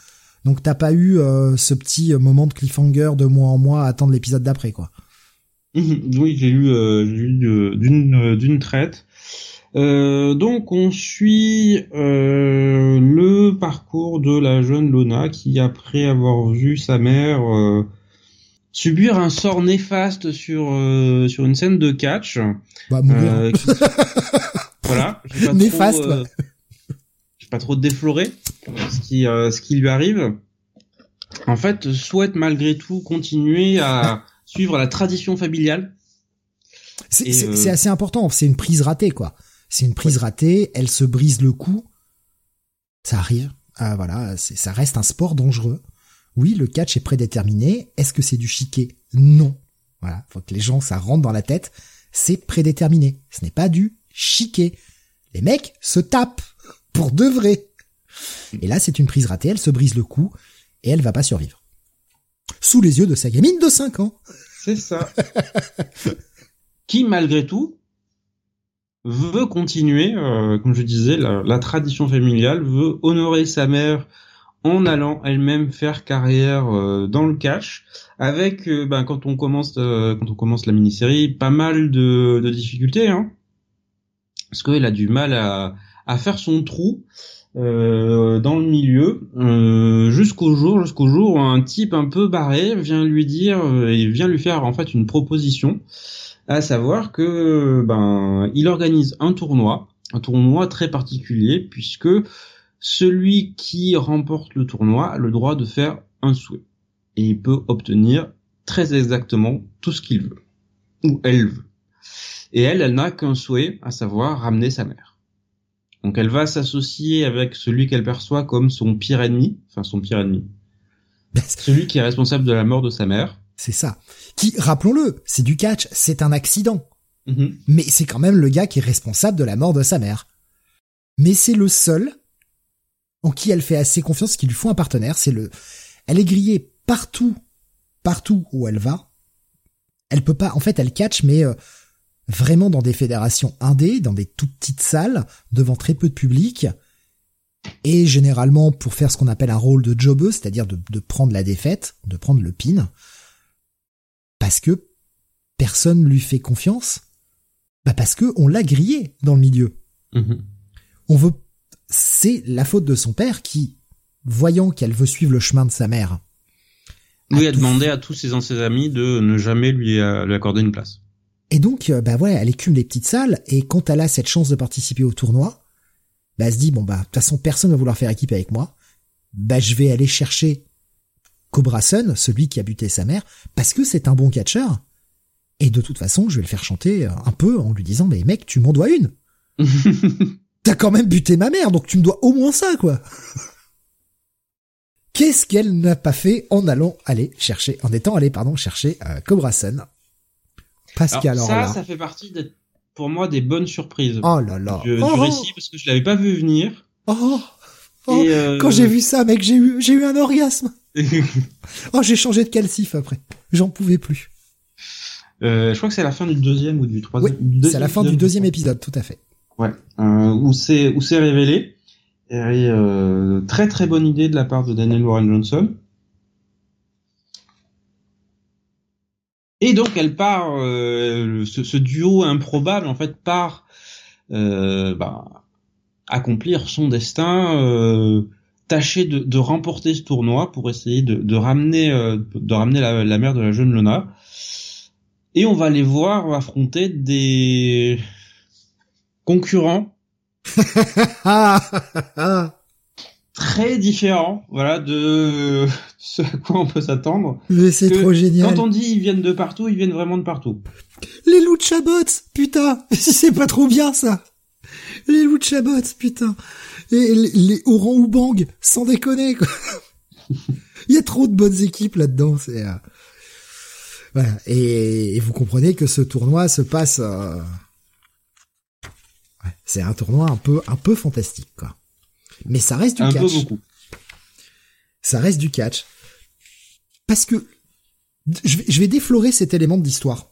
donc t'as pas eu euh, ce petit moment de cliffhanger de mois en mois à attendre l'épisode d'après, quoi. Mhm. Oui, j'ai lu, euh, lu euh, d'une euh, d'une traite. Euh, donc on suit euh, le parcours de la jeune Lona qui, après avoir vu sa mère euh, subir un sort néfaste sur euh, sur une scène de catch, Bah mourir. euh, qui- [laughs] voilà, [laughs] pas Néfaste, trop, euh, pas trop défloré ce qui euh, ce qui lui arrive. En fait, souhaite malgré tout continuer à suivre la tradition familiale. C'est euh, assez important. C'est une prise ratée, quoi. C'est une prise ratée. Elle se brise le cou. Ça arrive. Ah, voilà, c'est- ça reste un sport dangereux. Oui, le catch est prédéterminé. Est-ce que c'est du chiquet? Non. Voilà, faut que les gens ça rentre dans la tête. C'est prédéterminé. Ce n'est pas du chiquet. Les mecs se tapent pour de vrai. Et là, c'est une prise ratée. Elle se brise le cou et elle va pas survivre. Sous les yeux de sa gamine de 5 ans. C'est ça. [laughs] qui, malgré tout, veut continuer, euh, comme je disais, la, tradition familiale, veut honorer sa mère en allant elle-même faire carrière euh, dans le catch, avec, euh, ben, quand on commence, quand on commence la mini-série, pas mal de, de difficultés, hein, parce qu'il a du mal à, faire son trou. euh, dans le milieu euh, jusqu'au jour jusqu'au jour où un type un peu barré vient lui dire euh, et vient lui faire en fait une proposition à savoir que ben il organise un tournoi un tournoi très particulier puisque celui qui remporte le tournoi a le droit de faire un souhait et il peut obtenir très exactement tout ce qu'il veut ou elle veut et elle elle n'a qu'un souhait à savoir ramener sa mère donc elle va s'associer avec celui qu'elle perçoit comme son pire ennemi, enfin son pire ennemi, [laughs] celui qui est responsable de la mort de sa mère. C'est ça. Qui, rappelons-le, c'est du catch, c'est un accident. Mhm. Mais c'est quand même le gars qui est responsable de la mort de sa mère. Mais c'est le seul en qui elle fait assez confiance, qui lui faut un partenaire. C'est le, elle est grillée partout, partout où elle va. Elle peut pas, en fait, elle catch, mais euh, vraiment dans des fédérations indées, dans des toutes petites salles, devant très peu de public. Et généralement pour faire ce qu'on appelle un rôle de jobbeuse, c'est-à-dire de, de prendre la défaite, de prendre le pin. Parce que personne lui fait confiance. Bah parce que on l'a grillé dans le milieu. Mhm. On veut, c'est la faute de son père qui, voyant qu'elle veut suivre le chemin de sa mère, Oui, a demandé à tous ses anciens amis de ne jamais lui, euh, lui accorder une place. Et donc, euh, bah voilà, elle écume les petites salles, et quand elle a cette chance de participer au tournoi, bah elle se dit, bon bah, de toute façon, personne va vouloir faire équipe avec moi, bah je vais aller chercher Cobra Sun, celui qui a buté sa mère, parce que c'est un bon catcheur, et de toute façon, je vais le faire chanter euh, un peu en lui disant, mais mec, tu m'en dois une. [laughs] T'as quand même buté ma mère, donc tu me dois au moins ça, quoi. Qu'est-ce qu'elle n'a pas fait en allant aller chercher, en étant allé, pardon, chercher euh, Cobra Sun Parce alors, ça, ça fait partie des pour moi des bonnes surprises. Oh là là. Du, oh. récit parce que je l'avais pas vu venir. Oh. oh. Euh, Quand j'ai vu ça, mec, j'ai eu, j'ai eu un orgasme. [laughs] oh, j'ai changé de calcif après. J'en pouvais plus. Euh, je crois que c'est la fin du deuxième ou du troisième. Oui, c'est la fin du deuxième épisode, tout à fait. Ouais, euh, où c'est où c'est révélé. Et euh, très très bonne idée de la part de Daniel Warren Johnson. Et donc elle part, euh, ce, duo improbable en fait part euh, bah, accomplir son destin, euh, tâcher de, remporter ce tournoi pour essayer de, ramener de ramener la, la, mère de la jeune Lona. Et on va les voir affronter des concurrents [laughs] très différents, voilà, de ce à quoi on peut s'attendre. Mais c'est trop génial. Quand on dit ils viennent de partout, ils viennent vraiment de partout. Les Luchabots, putain, [laughs] c'est pas trop bien ça. Les Luchabots, putain. Et les, les orang-oubang, sans déconner quoi. [laughs] Il y a trop de bonnes équipes là-dedans, c'est euh... voilà. Et, et, vous comprenez que ce tournoi se passe euh... ouais, c'est un tournoi un peu un peu fantastique quoi. Mais ça reste du un catch. Peu beaucoup. Ça reste du catch. Parce que je vais, je vais déflorer cet élément d'histoire.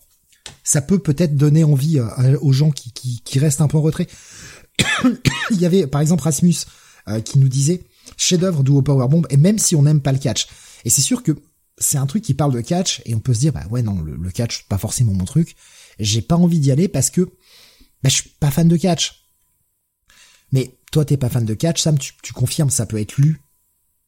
Ça peut peut-être donner envie euh, aux gens qui, qui, qui, restent un peu en retrait. [coughs] Il y avait par exemple Rasmus euh, qui nous disait chef-d'œuvre Duo Powerbomb et même si on n'aime pas le catch. Et c'est sûr que c'est un truc qui parle de catch et on peut se dire bah ouais non le, le catch pas forcément mon truc. J'ai pas envie d'y aller parce que bah, je suis pas fan de catch. Mais toi t'es pas fan de catch, Sam tu, tu confirmes ça peut être lu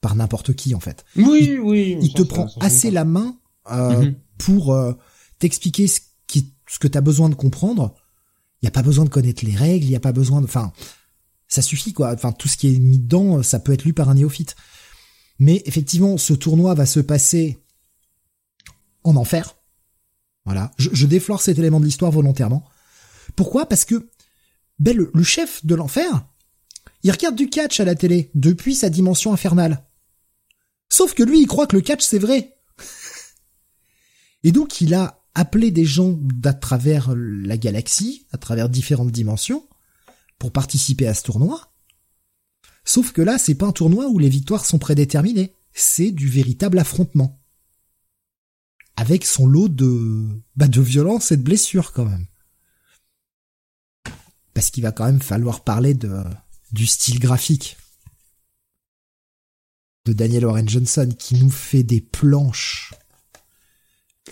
par n'importe qui en fait. Oui il, oui. Il te prend assez la main euh, mm -hmm. pour euh, t'expliquer ce qui ce que t'as besoin de comprendre. Il y a pas besoin de connaître les règles, il y a pas besoin de enfin ça suffit quoi. Enfin tout ce qui est mis dedans, ça peut être lu par un néophyte. Mais effectivement, ce tournoi va se passer en enfer. Voilà, je, je déflore cet élément de l'histoire volontairement. Pourquoi? Parce que ben, le, le chef de l'enfer, il regarde du catch à la télé depuis sa dimension infernale. Sauf que lui, il croit que le catch c'est vrai. Et donc il a appelé des gens d'à travers la galaxie, à travers différentes dimensions, pour participer à ce tournoi. Sauf que là, c'est pas un tournoi où les victoires sont prédéterminées, c'est du véritable affrontement. Avec son lot de, bah, de violence et de blessures quand même. Parce qu'il va quand même falloir parler de, du style graphique de Daniel Warren Johnson qui nous fait des planches.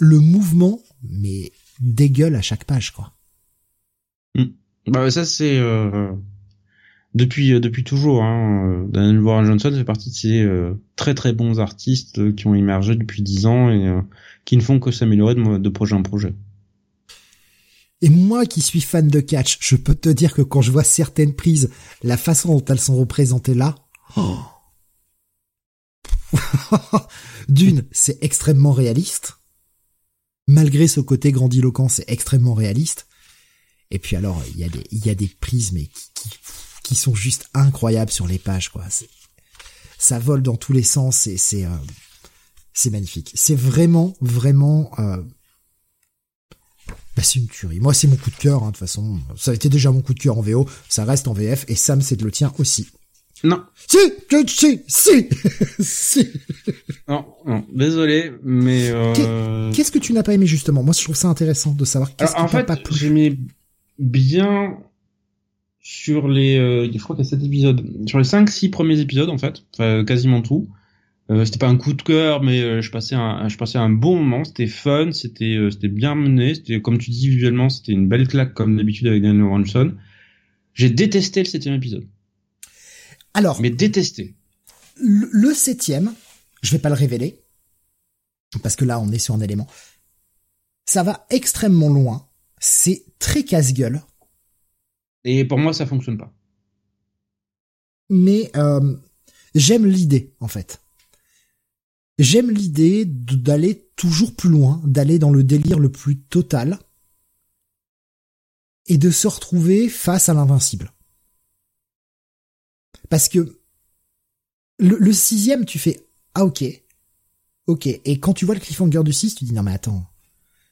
Le mouvement, mais dégueule à chaque page, quoi. Mmh. Bah ça c'est euh, depuis euh, depuis toujours. Hein, Daniel Warren Johnson fait partie de ces euh, très très bons artistes qui ont émergé depuis dix ans et qui ne font que s'améliorer de projet en projet. Et moi qui suis fan de catch, je peux te dire que quand je vois certaines prises, la façon dont elles sont représentées là, oh. [laughs] d'une, c'est extrêmement réaliste. Malgré ce côté grandiloquent, c'est extrêmement réaliste. Et puis alors, il y a des, il y a des prises, mais qui, qui, qui sont juste incroyables sur les pages, quoi. Ça vole dans tous les sens et c'est, euh, c'est magnifique. C'est vraiment, vraiment, euh, bah, c'est une tuerie. Moi, c'est mon coup de cœur, hein, de toute façon. Ça a été déjà mon coup de cœur en VO, ça reste en VF, et Sam, c'est de le tien aussi. Non. Si, si, si, si. [laughs] Non, non, désolé, mais euh... Qu'est-ce que tu n'as pas aimé justement? Moi, je trouve ça intéressant de savoir qu'est-ce en fait, pas plu. J'aimais bien sur les, euh, je crois qu'il y a 7 épisodes, sur les 5-6 premiers épisodes en fait, enfin, quasiment tout. Euh, c'était pas un coup de cœur, mais euh, je passais un, je passais un bon moment. C'était fun, c'était, euh, c'était bien mené. C'était, comme tu dis visuellement, c'était une belle claque comme d'habitude avec Daniel Johnson. J'ai détesté le septième épisode. Alors, mais détesté. Le, le septième, je vais pas le révéler parce que là, on est sur un élément. Ça va extrêmement loin. C'est très casse-gueule. Et pour moi, ça fonctionne pas. Mais euh, j'aime l'idée, en fait. J'aime l'idée d'aller toujours plus loin, d'aller dans le délire le plus total et de se retrouver face à l'invincible. Parce que le, sixième, tu fais ah ok, ok, et quand tu vois le cliffhanger du 6, tu dis non mais attends,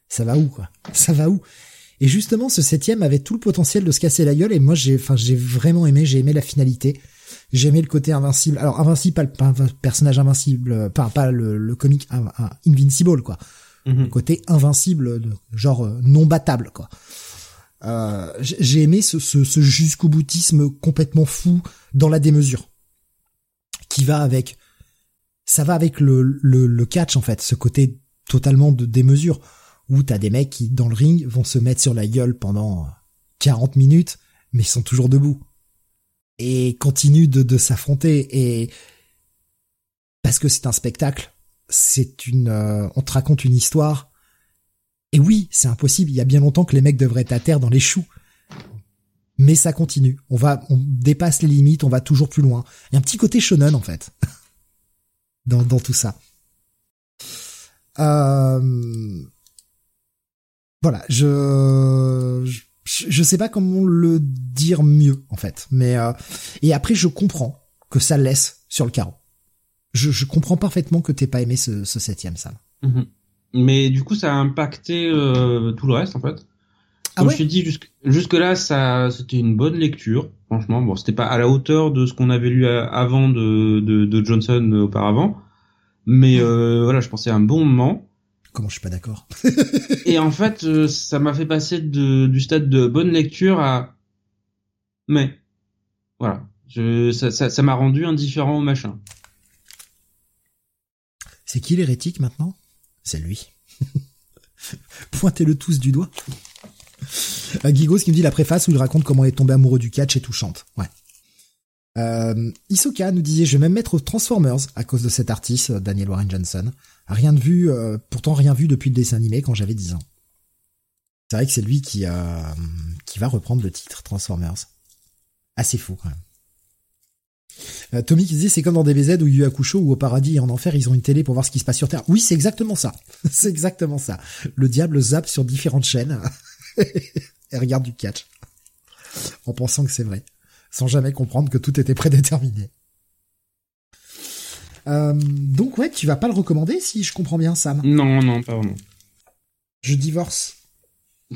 ça va où quoi? [laughs] Ça va où? Et justement, ce septième avait tout le potentiel de se casser la gueule. Et moi, j'ai, enfin, j'ai vraiment aimé. J'ai aimé la finalité. J'ai aimé le côté invincible. Alors invincible, pas, un personnage invincible, pas pas le, le comique invincible quoi. Mhm. Le côté invincible, genre euh, non battable quoi. Euh, j'ai aimé ce, ce, ce jusqu'au boutisme complètement fou dans la démesure, qui va avec, ça va avec le, le, le catch en fait, ce côté totalement de démesure où t'as des mecs qui dans le ring vont se mettre sur la gueule pendant 40 minutes, mais ils sont toujours debout et continuent de, de s'affronter et parce que c'est un spectacle, c'est une, euh, on te raconte une histoire et oui, c'est impossible. Il y a bien longtemps que les mecs devraient être à terre dans les choux. Mais ça continue. On va, on dépasse les limites, on va toujours plus loin. Il y a un petit côté shonen, en fait. [laughs] dans, dans tout ça. Euh... Voilà, je, je, je sais pas comment le dire mieux, en fait. Mais, euh... et après, je comprends que ça laisse sur le carreau. Je, je comprends parfaitement que t'aies pas aimé ce, ce septième, Sam. Mm mais du coup, ça a impacté euh, tout le reste en fait. Ah Comme je t'ai dit, jusque, jusque là, ça, c'était une bonne lecture. Franchement, bon, c'était pas à la hauteur de ce qu'on avait lu avant de, de, de Johnson auparavant, mais euh, voilà, je pensais à un bon moment. Comment je suis pas d'accord Et en fait, euh, ça m'a fait passer de, du stade de bonne lecture à mais voilà, je, ça, ça, ça m'a rendu indifférent au machin. C'est qui l'hérétique maintenant? C'est lui. [laughs] Pointez-le tous du doigt. Euh, Gigos qui me dit la préface où il raconte comment il est tombé amoureux du catch et tout chante. Ouais. Euh, Isoka nous disait je vais même mettre aux Transformers à cause de cet artiste Daniel Warren Johnson. Rien de vu, euh, pourtant rien vu depuis le dessin animé quand j'avais 10 ans. C'est vrai que c'est lui qui, qui va reprendre le titre Transformers. Assez fou quand même. Euh, Tommy qui disait c'est comme dans DBZ ou Yu Hakusho ou au paradis et en enfer ils ont une télé pour voir ce qui se passe sur Terre. Oui c'est exactement ça. [laughs] c'est exactement ça. Le diable zappe sur différentes chaînes [laughs] et regarde du catch. En pensant que c'est vrai. Sans jamais comprendre que tout était prédéterminé. Euh, donc ouais, tu vas pas le recommander si je comprends bien Sam. Non, non, pas vraiment. Je divorce. [laughs]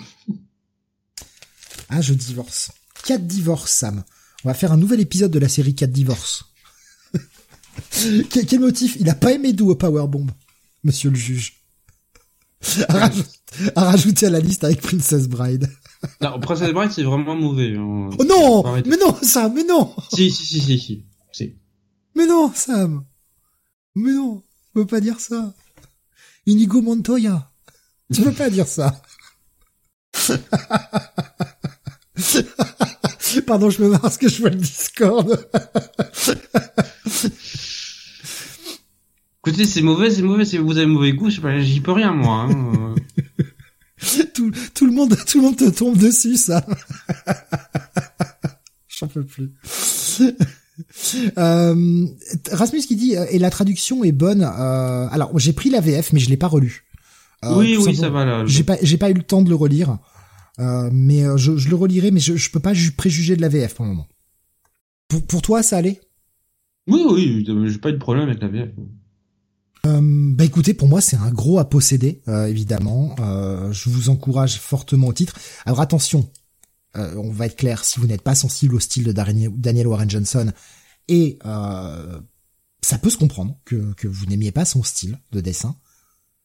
ah, je divorce. Quatre divorces, Sam. On va faire un nouvel épisode de la série 4 divorces. [laughs] quel, motif? Il a pas aimé au Powerbomb, monsieur le juge. à, rajouter à la liste avec Princess Bride. non, Princess Bride, c'est vraiment mauvais. Hein. Oh non Mais non, Sam, mais non Si, si, si, si, si. Mais non, Sam Mais non, tu peux pas dire ça. Inigo Montoya. Tu peux pas dire ça. [laughs] Pardon, je me marre parce que je vois le Discord. Écoutez, c'est mauvais, c'est mauvais, si vous avez mauvais goût, j'y peux rien, moi. Hein. [laughs] tout, tout le monde, tout le monde te tombe dessus, ça. [laughs] J'en peux plus. [laughs] Euh, Rasmus qui dit euh, et la traduction est bonne. Euh, alors j'ai pris la VF mais je l'ai pas relu. Euh, oui oui ça va là. J'ai pas j'ai pas eu le temps de le relire. Mais je, le relirai, mais je, je peux pas préjuger de la VF pour le moment. Pour, pour toi, ça allait? Oui, oui, j'ai pas eu de problème avec la VF. Euh, bah écoutez, pour moi c'est un gros à posséder, euh, évidemment. Euh, je vous encourage fortement au titre. Alors attention, on va être clair, si vous n'êtes pas sensible au style de Daniel Warren Johnson, et ça peut se comprendre que, vous n'aimiez pas son style de dessin,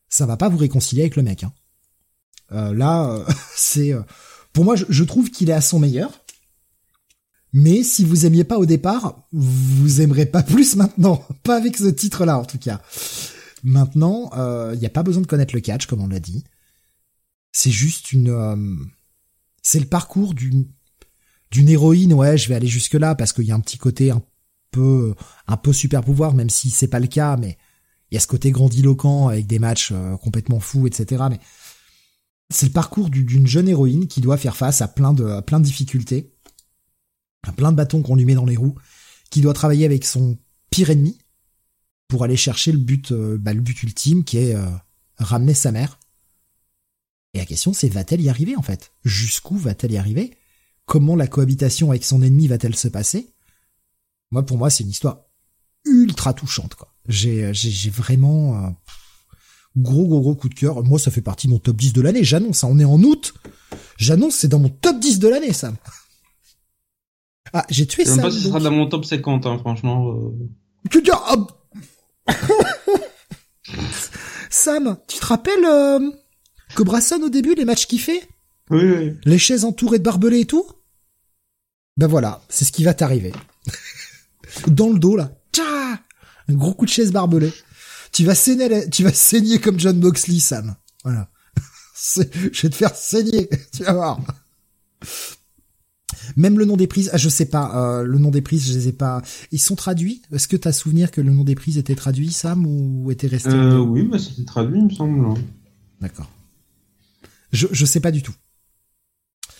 ça va pas vous réconcilier avec le mec. Hein. Euh, là, euh, [laughs] c'est euh, pour moi, je, trouve qu'il est à son meilleur. Mais si vous aimiez pas au départ, vous aimerez pas plus maintenant. [laughs] Pas avec ce titre-là, en tout cas. Maintenant, il n'y a pas besoin de connaître le catch, comme on l'a dit. C'est juste une, c'est le parcours d'une d'une héroïne. Ouais, je vais aller jusque là parce qu'il y a un petit côté un peu un peu super pouvoir, même si c'est pas le cas. Mais il y a ce côté grandiloquent avec des matchs complètement fous, etc. Mais c'est le parcours d'une jeune héroïne qui doit faire face à plein de, plein difficultés, à plein de bâtons qu'on lui met dans les roues, qui doit travailler avec son pire ennemi pour aller chercher le but, euh, bah, ultime qui est euh, ramener sa mère. Et la question c'est va-t-elle y arriver en fait? Jusqu'où va-t-elle y arriver? Comment la cohabitation avec son ennemi va-t-elle se passer? Moi pour moi c'est une histoire ultra touchante quoi. J'ai j'ai vraiment euh, Gros, gros, gros coup de cœur. Moi, ça fait partie de mon top 10 de l'année. J'annonce, ça. Hein. on est en août. J'annonce, c'est dans mon top 10 de l'année, Sam. Ah, j'ai tué Je sais pas si ce sera dans mon top 50, hein, franchement. euh. Tu dis, ah, Sam, tu te rappelles euh, que Brasson au début, les matchs qu'il fait Oui, oui. Les chaises entourées de barbelés et tout Ben voilà, c'est ce qui va t'arriver. [laughs] Dans le dos, là. Tcha Un gros coup de chaise barbelée. Tu vas saigner, tu vas saigner comme John Boxley, Sam. Voilà. [laughs] Je vais te faire saigner. [laughs] Tu vas voir. Même le nom des prises, ah, je sais pas, euh, le nom des prises, je les ai pas. Ils sont traduits? Est-ce que t'as souvenir que le nom des prises était traduit, Sam, ou était resté Euh, oui, bah, c'était traduit, il me semble. D'accord. Je, je sais pas du tout.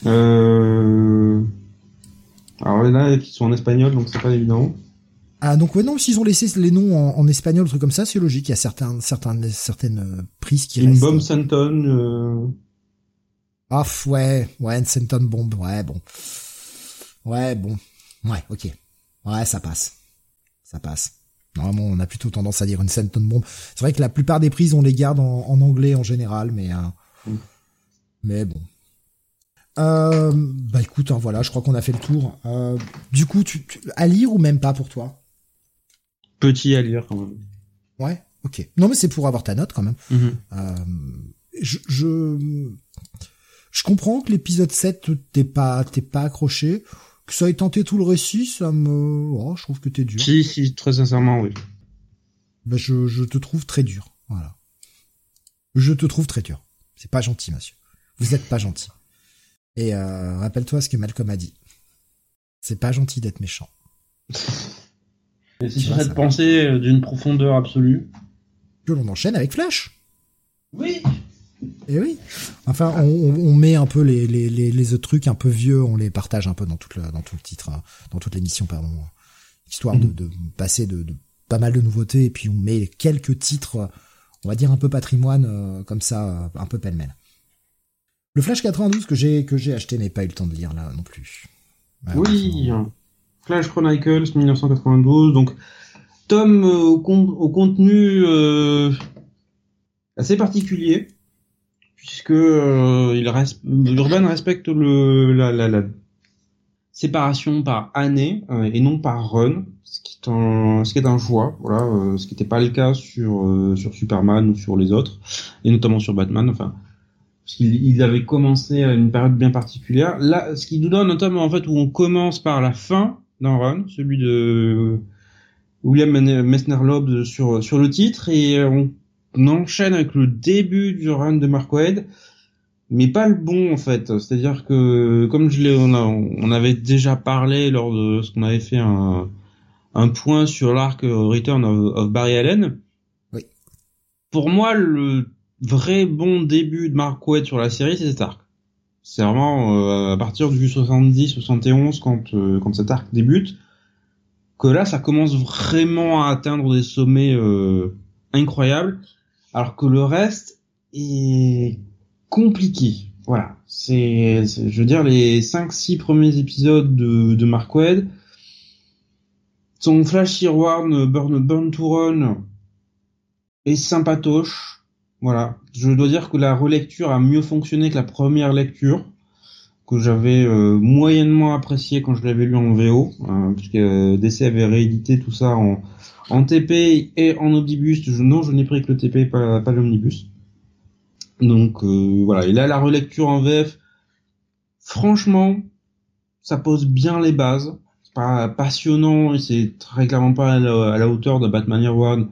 Euh... Alors là, qui sont en espagnol, donc c'est pas évident. Ah donc ouais non s'ils ont laissé les noms en, en espagnol truc comme ça c'est logique il y a certains certains certaines euh, prises qui Une restent. bombe Santon. Euh... Ah ouais ouais une Senton bombe ouais bon ouais bon ouais ok ouais ça passe ça passe normalement on a plutôt tendance à dire une Senton bombe c'est vrai que la plupart des prises on les garde en, en anglais en général mais euh, Mm. Mais bon euh, bah écoute hein, voilà je crois qu'on a fait le tour euh, du coup tu, tu- à lire ou même pas pour toi? Petit à lire quand même. ouais ok non mais c'est pour avoir ta note quand même Mhm. Euh, je, je, je comprends que l'épisode 7, t'es pas, t'es pas accroché. Que ça ait tenté tout le récit, ça me, oh, je trouve que t'es dur. Si, si, très sincèrement, oui. Je, je te trouve très dur. Voilà. Je te trouve très dur. C'est pas gentil, monsieur. Vous êtes pas gentil. Et euh, rappelle-toi ce que Malcolm a dit. C'est pas gentil d'être méchant. [laughs] Et si Tu ça- penser euh, d'une profondeur absolue? Que l'on enchaîne avec Flash. Oui. Et oui. Enfin, on, met un peu les, les, les, les autres trucs un peu vieux, on les partage un peu dans, toute le, dans tout le titre, hein, dans toute l'émission, pardon. Histoire de, de passer de, de pas mal de nouveautés, et puis on met quelques titres, on va dire un peu patrimoine, euh, comme ça, euh, un peu pêle-mêle. Le Flash 92 que j'ai que j'ai acheté, mais pas eu le temps de lire là non plus. Oui. Flash Chronicles 1992. Donc, tome euh, au, con- au contenu euh, assez particulier, puisque euh, il reste, Urban respecte le, la, la, la séparation par année euh, et non par run, ce qui est un, ce qui est un choix, voilà, euh, ce qui n'était pas le cas sur euh, sur Superman ou sur les autres, et notamment sur Batman. Enfin, parce qu'il il avait commencé à une période bien particulière. Là, ce qui nous donne un tome en fait où on commence par la fin d'un run, celui de William Messner-Loeb sur sur le titre, et on, on enchaîne avec le début du run de Mark Waid, mais pas le bon en fait. C'est-à-dire que comme je l'ai, on, a- on avait déjà parlé lors de ce qu'on avait fait un un point sur l'arc Return of, of Barry Allen. Oui. Pour moi, le vrai bon début de Mark Waid sur la série, c'est cet arc. C'est vraiment euh, à partir du 70-71 quand euh, quand cet arc débute que là, ça commence vraiment à atteindre des sommets euh, incroyables, alors que le reste est compliqué. Voilà, c'est, je veux dire, les 5-6 premiers épisodes de, de Mark Waid, son Flash One Burn, Burn to Run est sympatoche. Voilà, je dois dire que la relecture a mieux fonctionné que la première lecture que j'avais euh, moyennement apprécié quand je l'avais lu en VO, euh, puisque euh, DC avait réédité tout ça en, TP et en omnibus. Non, je n'ai pris que le TP, pas, pas l'omnibus. Donc voilà, et là la relecture en VF, franchement, ça pose bien les bases. C'est pas passionnant et c'est très clairement pas à la, à la hauteur de Batman Year One,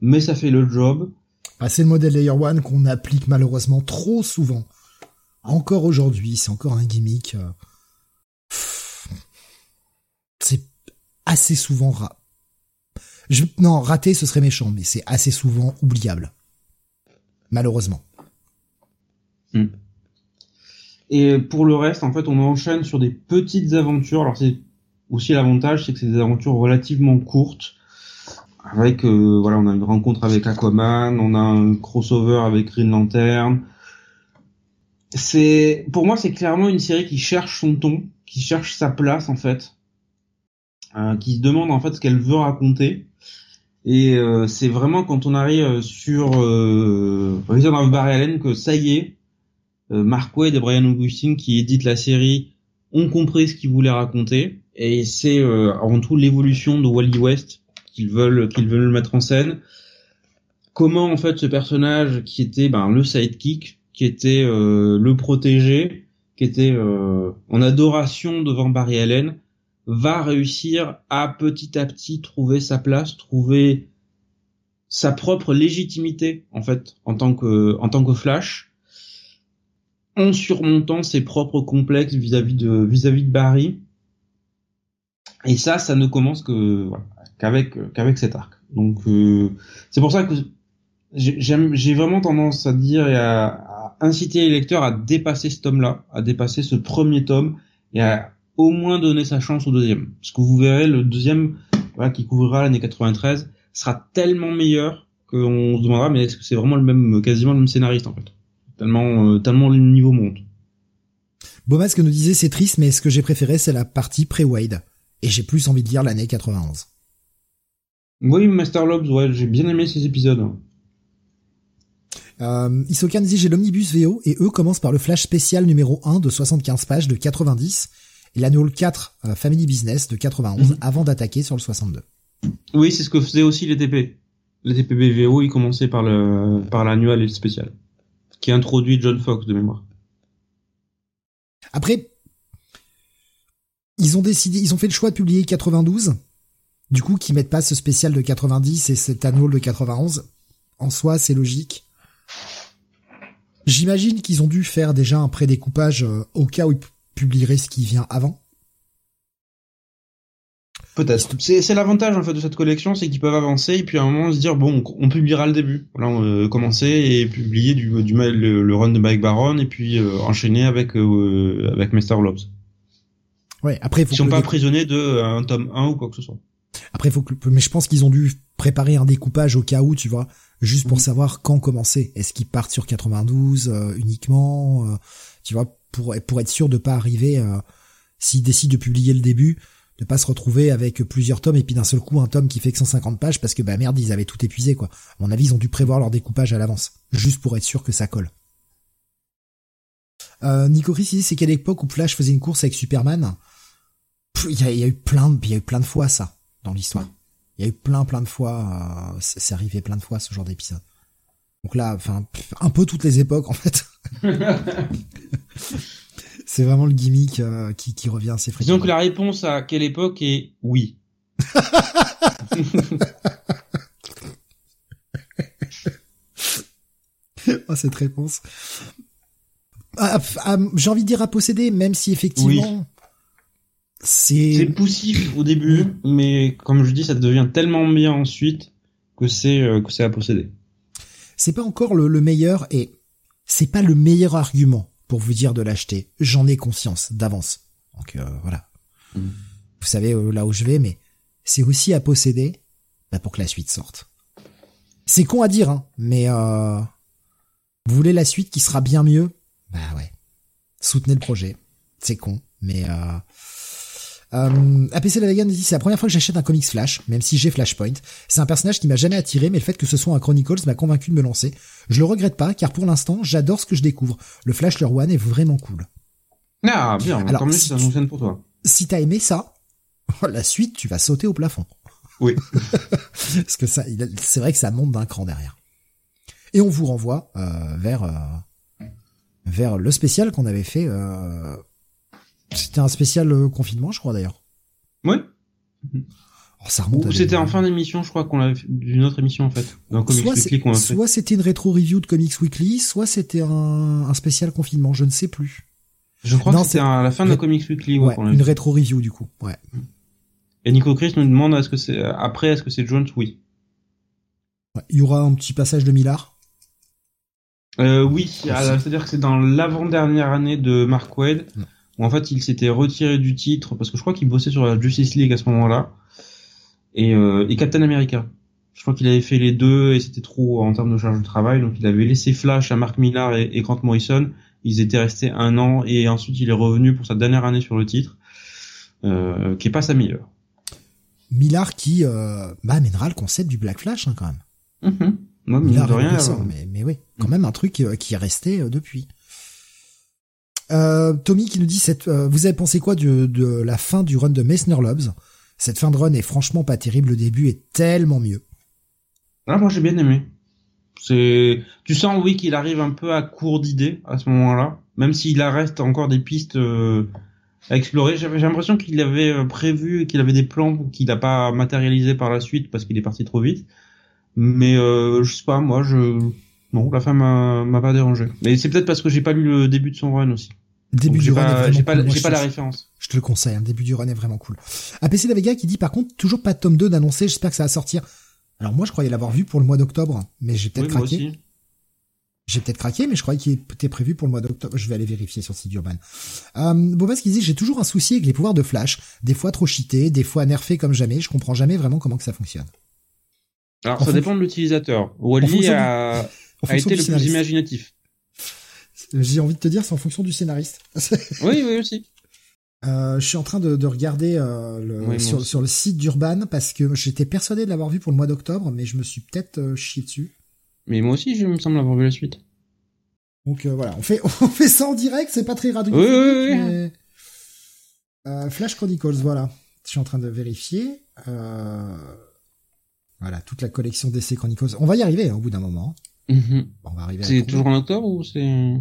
mais ça fait le job. Ah, c'est le modèle Layer One qu'on applique malheureusement trop souvent. Encore aujourd'hui, c'est encore un gimmick. euh, C'est assez souvent ra... Je... Non, raté, ce serait méchant, mais c'est assez souvent oubliable. Malheureusement. Et pour le reste, en fait, on enchaîne sur des petites aventures. Alors c'est aussi l'avantage, c'est que c'est des aventures relativement courtes. Avec euh, voilà, on a une rencontre avec Aquaman, on a un crossover avec Green Lantern. C'est pour moi, c'est clairement une série qui cherche son ton, qui cherche sa place en fait, euh, qui se demande en fait ce qu'elle veut raconter. Et euh, c'est vraiment quand on arrive sur euh, Return of Barry Allen que ça y est, Mark Wade et Brian Augustine qui éditent la série ont compris ce qu'ils voulaient raconter et c'est avant tout l'évolution de Wally West qu'ils veulent qu'ils veulent mettre en scène. Comment en fait ce personnage qui était ben, le sidekick, qui était le protégé, qui était en adoration devant Barry Allen, va réussir à petit à petit trouver sa place, trouver sa propre légitimité en fait en tant que en tant que Flash en surmontant ses propres complexes vis-à-vis de vis-à-vis de Barry et ça ça ne commence que voilà, qu'avec qu'avec cet arc donc euh, c'est pour ça que j'ai vraiment tendance à dire et à, inciter les lecteurs à dépasser ce tome là à dépasser ce premier tome et à au moins donner sa chance au deuxième. Parce que vous verrez, le deuxième, voilà, qui couvrira l'année 93, sera tellement meilleur qu'on se demandera, mais est-ce que c'est vraiment le même, quasiment le même scénariste, en fait? Tellement, euh, tellement le niveau monte. Beaumasque nous disait, c'est triste, mais ce que j'ai préféré, c'est la partie pré-Wade. Et j'ai plus envie de lire l'année 91. Oui, Master Lobs, ouais, j'ai bien aimé ces épisodes. Euh, Isokan dit j'ai l'omnibus VO et eux commencent par le flash spécial numéro 1 de 75 pages de 90 et l'annual 4 euh, Family Business de 91 mhm. avant d'attaquer sur le 62. Oui, c'est ce que faisait aussi les TP. Les TP BVO, ils commençaient par le par l'annual et le spécial, qui introduit John Fox de mémoire. Après, ils ont décidé, ils ont fait le choix de publier 92. Du coup, qu'ils mettent pas ce spécial de 90 et cet annual de 91. En soi, c'est logique. J'imagine qu'ils ont dû faire déjà un prédécoupage euh, au cas où ils publierait ce qui vient avant Peut-être. C'est l'avantage en fait de cette collection, c'est qu'ils peuvent avancer et puis à un moment se dire bon, on publiera le début. Voilà, euh, commencer et publier du, du le, run de Mike Baron et puis euh, enchaîner avec euh, avec Mr. Lobs. Ouais. Après, faut ils sont pas emprisonnés de un tome 1 ou quoi que ce soit. Après, faut que, mais je pense qu'ils ont dû préparer un découpage au cas où, tu vois, juste pour mhm. savoir quand commencer. Est-ce qu'ils partent sur 92 uniquement, tu vois, pour pour être sûr de pas arriver euh, s'ils décident de publier le début de pas se retrouver avec plusieurs tomes et puis d'un seul coup un tome qui fait que 150 pages parce que bah merde ils avaient tout épuisé quoi. À mon avis ils ont dû prévoir leur découpage à l'avance juste pour être sûr que ça colle. Euh, Nico Chris c'est quelle époque où Flash faisait une course avec Superman? Il y, a eu plein, il y a eu plein de fois ça dans l'histoire. Il y a eu plein plein de fois, euh, c'est arrivé plein de fois ce genre d'épisode. Donc là, enfin, un peu toutes les époques en fait. [laughs] c'est vraiment le gimmick euh, qui, qui revient assez fréquemment. Donc la réponse à quelle époque est oui. [laughs] oh, cette réponse. Ah, ah, j'ai envie de dire à posséder, même si effectivement c'est poussif au début, mais comme je dis, ça devient tellement bien ensuite que c'est euh, que c'est à posséder. C'est pas encore le, meilleur et c'est pas le meilleur argument pour vous dire de l'acheter. J'en ai conscience d'avance. Donc euh, voilà. Mm. Vous savez euh, là où je vais, mais c'est aussi à posséder bah, pour que la suite sorte. C'est con à dire, hein, mais euh, vous voulez la suite qui sera bien mieux? Bah ouais. Soutenez le projet. C'est con, mais euh, euh, APC Vegan dit c'est la première fois que j'achète un comics Flash, même si j'ai Flashpoint. C'est un personnage qui m'a jamais attiré, mais le fait que ce soit un Chronicles m'a convaincu de me lancer. Je le regrette pas, car pour l'instant, j'adore ce que je découvre. Le Flash Leur One est vraiment cool. Ah bien, Alors, tant mieux si ça fonctionne pour toi. Si t'as aimé ça, la suite, tu vas sauter au plafond. Oui. [laughs] Parce que ça, c'est vrai que ça monte d'un cran derrière. Et on vous renvoie euh, vers euh, vers le spécial qu'on avait fait euh, c'était un spécial euh, confinement, je crois d'ailleurs. Oui. Oh, ça remonte. Ou c'était en fin d'émission, je crois qu'on l'a d'une autre émission en fait. soit Soit c'était une rétro review de Comics Weekly, soit c'était un, spécial confinement, je ne sais plus. Je crois que c'était à la fin de Comics Weekly. Ouais, une rétro review du coup. Ouais. Et Nico Chris nous demande est-ce que c'est après est-ce que c'est Jones? Oui. Il y aura un petit passage de Millard. Euh, oui, c'est-à-dire que c'est dans l'avant-dernière année de Mark Wade où en fait il s'était retiré du titre parce que je crois qu'il bossait sur la Justice League à ce moment-là et, euh, et Captain America. Je crois qu'il avait fait les deux et c'était trop en termes de charge de travail, donc il avait laissé Flash à Mark Millar et, Grant Morrison. Ils étaient restés un an et ensuite il est revenu pour sa dernière année sur le titre, euh, qui est pas sa meilleure. Millar qui euh, bah, amènera le concept du Black Flash hein, quand même. Mm Moi, Millar, de rien, mais, mais oui, quand même un truc euh, qui est resté euh, depuis. Euh, Tommy qui nous dit euh, vous avez pensé quoi de, la fin du run de Messner Lobs Cette fin de run est franchement pas terrible. Le début est tellement mieux. Ah, moi j'ai bien aimé. C'est, tu sens oui qu'il arrive un peu à court d'idées à ce moment-là, même s'il reste encore des pistes euh, à explorer. J'ai l'impression qu'il avait prévu, qu'il avait des plans qu'il n'a pas matérialisé par la suite parce qu'il est parti trop vite. Mais je sais pas, moi je la fin m'a pas dérangé. Mais c'est peut-être parce que j'ai pas lu le début de son run aussi. Début du run est J'ai pas, cool. Moi, j'ai je pas la référence. Je te le conseille, hein, le début du run est vraiment cool. APC la Vega qui dit par contre toujours pas de tome 2 d'annoncé, j'espère que ça va sortir. Alors moi je croyais l'avoir vu pour le mois d'octobre, mais j'ai peut-être Oui, craqué. J'ai peut-être craqué, mais je croyais qu'il était prévu pour le mois d'octobre. Je vais aller vérifier sur le site d'Urban. Euh, Bobas qui dit j'ai toujours un souci avec les pouvoirs de Flash, des fois trop cheatés, des fois nerfés comme jamais. Je comprends jamais vraiment comment que ça fonctionne. Alors En ça fonction- dépend de l'utilisateur. Wally a, a été le plus imaginatif. J'ai envie de te dire, c'est en fonction du scénariste. [laughs] Oui, oui aussi. Euh, je suis en train de, de regarder euh, le, Oui, moi sur, le site d'Urban parce que j'étais persuadé de l'avoir vu pour le mois d'octobre, mais je me suis peut-être euh, chié dessus. Mais moi aussi, je me semble avoir vu la suite. Donc voilà, on fait [laughs] on fait ça en direct, c'est pas très radio. Oui, oui, oui. mais... Flash Chronicles, voilà. Je suis en train de vérifier. Voilà, toute la collection DC Chronicles. On va y arriver hein, au bout d'un moment. Mhm. On va arriver. C'est toujours en octobre ou c'est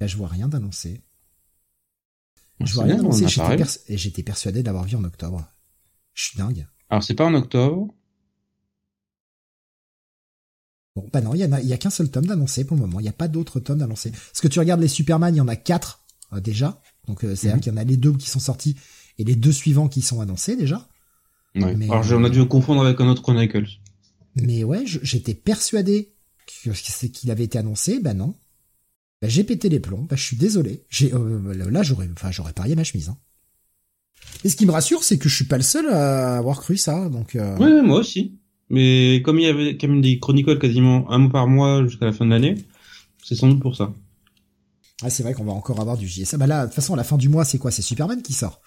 Là, je vois rien d'annoncé. Je vois rien d'annoncé. J'étais pers- persuadé d'avoir vu en octobre. Je suis dingue. Alors c'est pas en octobre. Bon, bah non, il y a, il y a qu'un seul tome d'annoncé pour le moment. Il n'y a pas d'autres tomes d'annoncé. Parce que tu regardes les Superman, il y en a quatre euh, déjà. Donc euh, c'est-à-dire Mhm. qu'il y en a les deux qui sont sortis et les deux suivants qui sont annoncés déjà. Ouais. Mais- Alors on a dû confondre avec un autre Chronicles. Mais ouais, j'étais persuadé que c'est qu'il avait été annoncé. Bah non. Bah, j'ai pété les plombs. Bah je suis désolé. J'ai euh, là j'aurais, enfin j'aurais parié ma chemise. Hein. Et ce qui me rassure, c'est que je suis pas le seul à avoir cru ça. Donc euh, Oui, moi aussi. Mais comme il y avait quand même des Chronicles quasiment un mois par mois jusqu'à la fin de l'année, c'est sans doute pour ça. ah, c'est vrai qu'on va encore avoir du JSA. Bah là, de toute façon, à la fin du mois, c'est quoi? C'est Superman qui sort.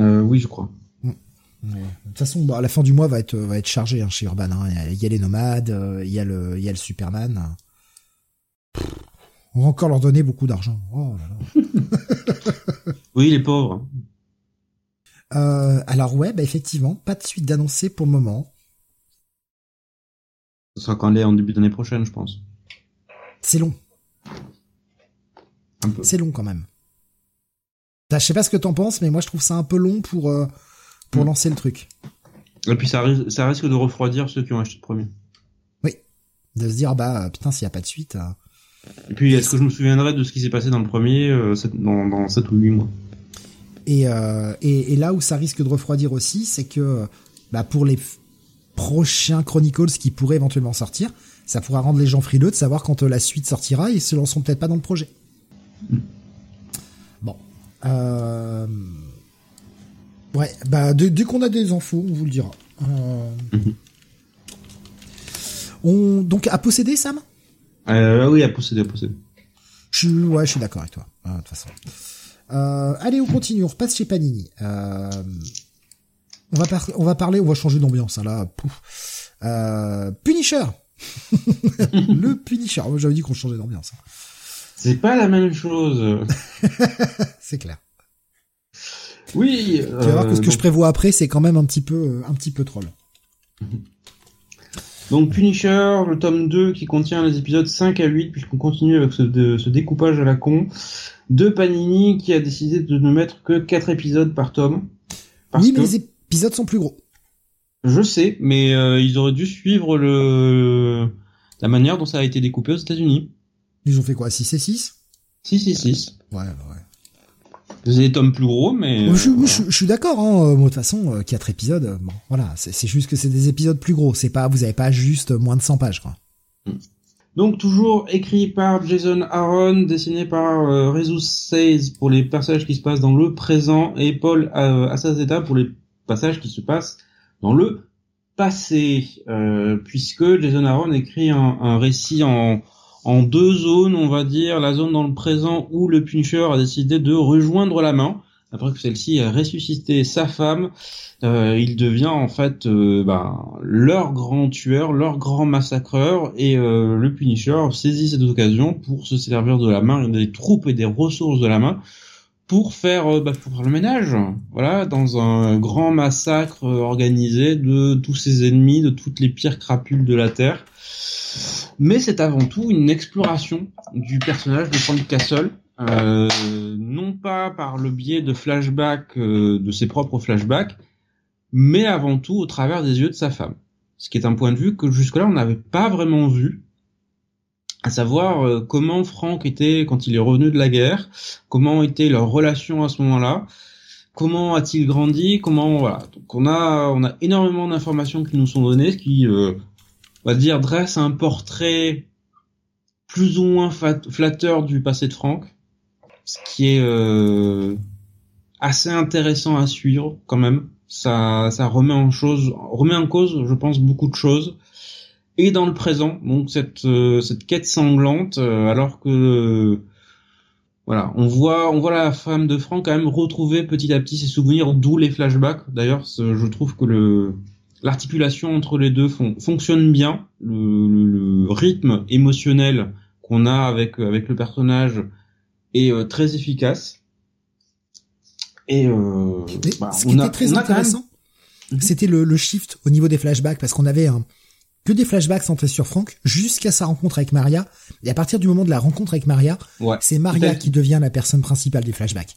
Euh, oui, je crois. Ouais. De toute façon, bah, la fin du mois va être va être chargé hein, chez Urban. hein. Il y a- les nomades, euh, il y a le il y a le Superman. Pff, On va encore leur donner beaucoup d'argent. Oh là là. [laughs] Oui, les pauvres. Euh, alors ouais, bah effectivement, pas de suite d'annoncé pour le moment. Ce sera quand elle est en début d'année prochaine, je pense. C'est long, Un peu. c'est long quand même. Bah, je sais pas ce que t'en penses, mais moi je trouve ça un peu long pour euh, pour Mm. lancer le truc. Et puis ça, ris- ça risque de refroidir ceux qui ont acheté le premier. De se dire ah bah putain s'il y a pas de suite. euh, Et puis, est-ce que je me souviendrai de ce qui s'est passé dans le premier, euh, dans, dans 7 ou 8 mois? Et, euh, et, et là où ça risque de refroidir aussi, c'est que bah, pour les prochains Chronicles qui pourraient éventuellement sortir, ça pourra rendre les gens frileux de savoir quand euh, la suite sortira, ils se lanceront peut-être pas dans le projet. Bon. Euh... Ouais, bah dès, dès qu'on a des infos, on vous le dira. Euh, Mhm. On donc à posséder Sam? Euh, Oui, à posséder, à posséder. Je suis, ouais, je suis d'accord avec toi, euh, de toute façon. Euh, allez, on continue, on repasse chez Panini. Euh, on va par- on va parler, on va changer d'ambiance, hein, là. Pouf. Euh, Punisher. [laughs] le Punisher. Moi, J'avais dit qu'on changeait d'ambiance. hein. C'est pas la même chose. [laughs] C'est clair. Oui. Tu vas voir que ce que je prévois après, c'est quand même un petit peu, euh, un petit peu troll. [laughs] Donc Punisher, le tome 2 qui contient les épisodes 5 à 8, puisqu'on continue avec ce, de- ce découpage à la con, de Panini qui a décidé de ne mettre que 4 épisodes par tome. Parce oui, que, mais les épisodes sont plus gros. je sais, mais euh, ils auraient dû suivre le la manière dont ça a été découpé aux États-Unis. Ils ont fait quoi 6 et 6 6, 6, 6. Ouais, ouais. C'est des tomes plus gros, mais... Je, euh, je- suis d'accord. Hein. euh, moi, De toute façon, euh, quatre épisodes. Bon, voilà, c'est juste que c'est des épisodes plus gros. C'est pas, vous avez pas juste moins de 100 pages, quoi. Donc toujours écrit par Jason Aaron, dessiné par euh, Rezus Says pour les passages qui se passent dans le présent et Paul euh, Assazeta pour les passages qui se passent dans le passé, euh, puisque Jason Aaron écrit un, un récit en, en deux zones, on va dire, la zone dans le présent où le Punisher a décidé de rejoindre la main après que celle-ci a ressuscité sa femme, euh, il devient en fait euh, ben, leur grand tueur, leur grand massacreur, et euh, le Punisher saisit cette occasion pour se servir de la main, des troupes et des ressources de la main, pour faire, bah, pour faire le ménage, voilà, dans un grand massacre organisé de tous ses ennemis, de toutes les pires crapules de la Terre. Mais c'est avant tout une exploration du personnage de Frank Castle, euh, non pas par le biais de flashbacks, euh, de ses propres flashbacks, mais avant tout au travers des yeux de sa femme. Ce qui est un point de vue que jusque-là on n'avait pas vraiment vu, à savoir euh, comment Frank était quand il est revenu de la guerre, comment était leur relation à ce moment-là, comment a-t-il grandi, comment voilà. Donc on a on a énormément d'informations qui nous sont données, ce qui on va dire dresse un portrait plus ou moins flatteur du passé de Frank ce qui est euh, assez intéressant à suivre quand même. Ça, ça remet en chose, remet en cause, je pense, beaucoup de choses. Et dans le présent, donc cette euh, cette quête sanglante, euh, alors que voilà, on voit on voit la femme de Franck quand même retrouver petit à petit ses souvenirs, d'où les flashbacks. D'ailleurs, je trouve que le l'articulation entre les deux fonctionne bien. Le, le, le rythme émotionnel qu'on a avec avec le personnage et euh, très efficace. Et euh, bah, ce qui était très intéressant, mhm. c'était le, le, shift au niveau des flashbacks parce qu'on avait un, que des flashbacks centrés sur Frank jusqu'à sa rencontre avec Maria. Et à partir du moment de la rencontre avec Maria, c'est Maria qui devient la personne principale des flashbacks.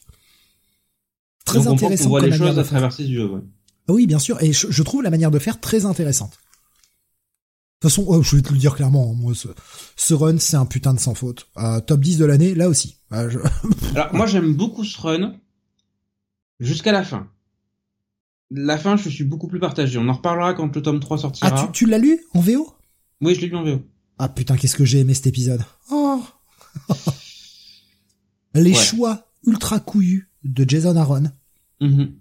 Très intéressant. On voit les choses à travers ses yeux. Ouais. Oui, bien sûr. Et je, je, trouve la manière de faire très intéressante. De toute façon, oh, je vais te le dire clairement, moi, ce, run, c'est un putain de sans faute. Euh, top 10 de l'année, là aussi. Euh, [laughs] Alors, moi, j'aime beaucoup ce run jusqu'à la fin. La fin, je suis beaucoup plus partagé. On en reparlera quand le tome 3 sortira. Ah, tu, tu l'as lu en VO Oui, je l'ai lu en VO. Ah putain, qu'est-ce que j'ai aimé cet épisode. Oh [laughs] Les choix ultra couillus de Jason Aaron. Mm-hmm.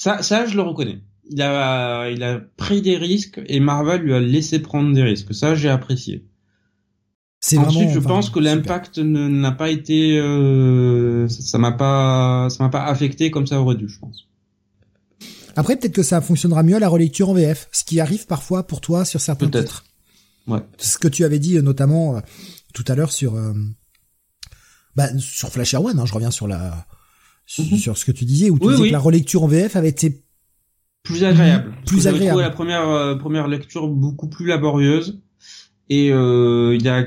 Ça, ça, je le reconnais il a, il a pris des risques et Marvel lui a laissé prendre des risques. Ça, j'ai apprécié. C'est Ensuite, je pense que l'impact n'a pas été, euh, ça m'a pas, ça m'a pas affecté comme ça aurait dû, je pense. Après, peut-être que ça fonctionnera mieux à la relecture en VF, ce qui arrive parfois pour toi sur certains titres. Ouais. Ce que tu avais dit euh, notamment euh, tout à l'heure sur, bah, sur Flash One. Hein, je reviens sur la, mhm. sur, ce que tu disais où tu disais que la relecture en VF avait été plus agréable. Plus agréable. la première euh, première lecture beaucoup plus laborieuse et euh, il y a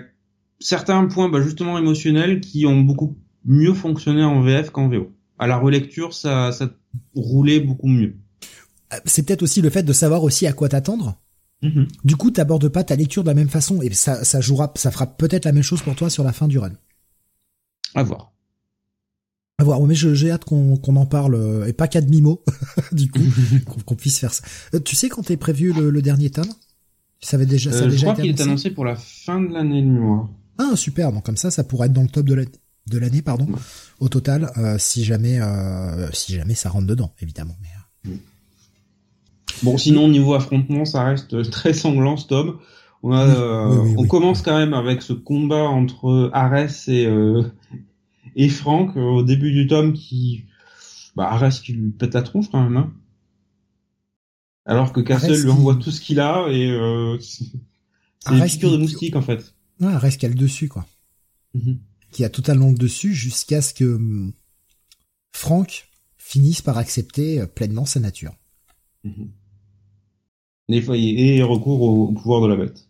certains points bah, justement émotionnels qui ont beaucoup mieux fonctionné en VF qu'en VO. À la relecture, ça ça roulait beaucoup mieux. Euh, c'est peut-être aussi le fait de savoir aussi à quoi t'attendre. Mm-hmm. Du coup, t'abordes pas ta lecture de la même façon et ça ça jouera ça fera peut-être la même chose pour toi sur la fin du run. À voir. À voir, mais j'ai hâte qu'on en parle, euh, et pas qu'à demi-mot, [laughs] du coup, [laughs] qu'on puisse faire ça. Euh, tu sais quand est prévu le, dernier tome? Déjà, ça euh, déjà Je crois qu'il est annoncé? pour la fin de l'année de mémoire. Ah, super, donc comme ça, ça pourrait être dans le top de l'année, pardon, au total, si jamais, si jamais ça rentre dedans, évidemment. Mais, Bon, sinon, niveau affrontement, ça reste [laughs] très sanglant, ce tome. On, a, on commence quand même avec ce combat entre Ares et, et Franck euh, au début du tome qui bah Arès qui lui pète la tronche quand même hein. alors que Castle lui envoie tout ce qu'il a et euh, [laughs] c'est une piqûre de moustique en fait. Ouais Arès qui a le dessus quoi. Qui a totalement le dessus jusqu'à ce que hum, Franck finisse par accepter euh, pleinement sa nature. Mm-hmm. et, et recours au pouvoir de la bête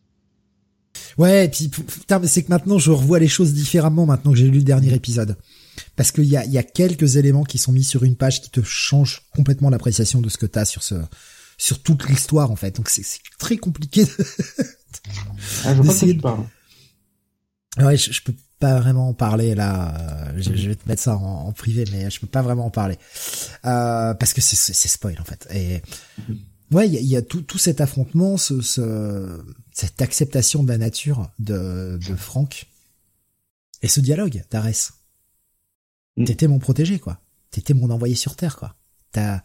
Ouais, et puis putain, mais c'est que maintenant je revois les choses différemment maintenant que j'ai lu le dernier épisode. Parce qu'il y a, y a quelques éléments qui sont mis sur une page qui te changent complètement l'appréciation de ce que t'as sur ce sur toute l'histoire en fait. Donc c'est très compliqué. De... ah, je vois parles. Ouais, je, peux pas vraiment en parler là. Je, vais te mettre ça en, privé, mais je peux pas vraiment en parler euh, parce que c'est spoil en fait. Et mhm. Ouais, il y a, tout, tout cet affrontement, ce, ce cette acceptation de la nature de, de Franck et ce dialogue d'Arès. Mm. T'étais mon protégé, quoi. T'étais mon envoyé sur Terre, quoi. T'as...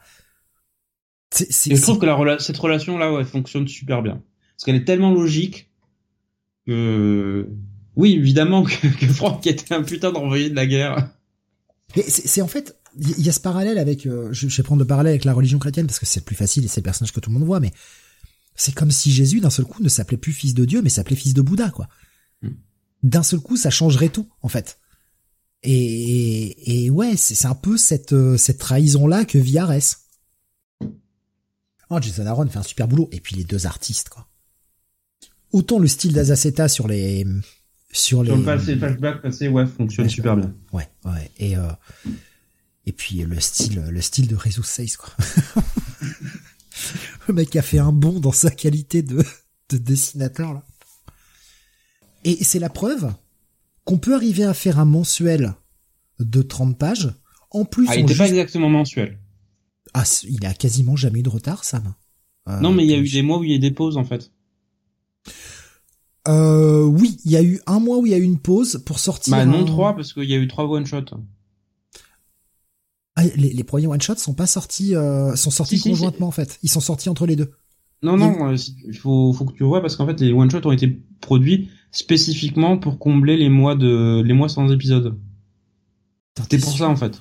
et je trouve que la cette relation-là, ouais, fonctionne super bien. Parce qu'elle est tellement logique que... Oui, évidemment [laughs] que, que Franck était un putain d'envoyé de la guerre. C'est en fait il y a ce parallèle avec, euh, je, vais prendre le parallèle avec la religion chrétienne parce que c'est le plus facile et c'est le personnage que tout le monde voit, mais c'est comme si Jésus d'un seul coup ne s'appelait plus fils de Dieu, mais s'appelait fils de Bouddha, quoi. Hmm. D'un seul coup, ça changerait tout, en fait. Et, et ouais, c'est un peu cette, euh, cette trahison-là que vit Ares. Oh, Jason Aaron fait un super boulot. Et puis les deux artistes, quoi. Autant le style d'Azaceta sur les, sur les. le passé, flashback passé, ouais, fonctionne super bien. Ouais, ouais. Et, euh, et puis le style, le style de Rezus 6, quoi. [laughs] le mec a fait un bond dans sa qualité de, de dessinateur, là. Et c'est la preuve qu'on peut arriver à faire un mensuel de 30 pages. En plus, ah, il n'était pas exactement mensuel. Ah, il a quasiment jamais eu de retard, Sam. Euh, non, mais il y a eu des mois où il y a eu des pauses, en fait. Euh, oui, il y a eu un mois où il y a eu une pause pour sortir. Bah non, trois, parce qu'il y a eu trois one-shots. Ah, les, premiers one-shots sont pas sortis, euh, sont sortis conjointement, en fait. Ils sont sortis entre les deux. Non, non, il faut, faut que tu vois, parce qu'en fait, les one-shots ont été produits spécifiquement pour combler les mois de les mois sans épisode. C'était pour ça en fait.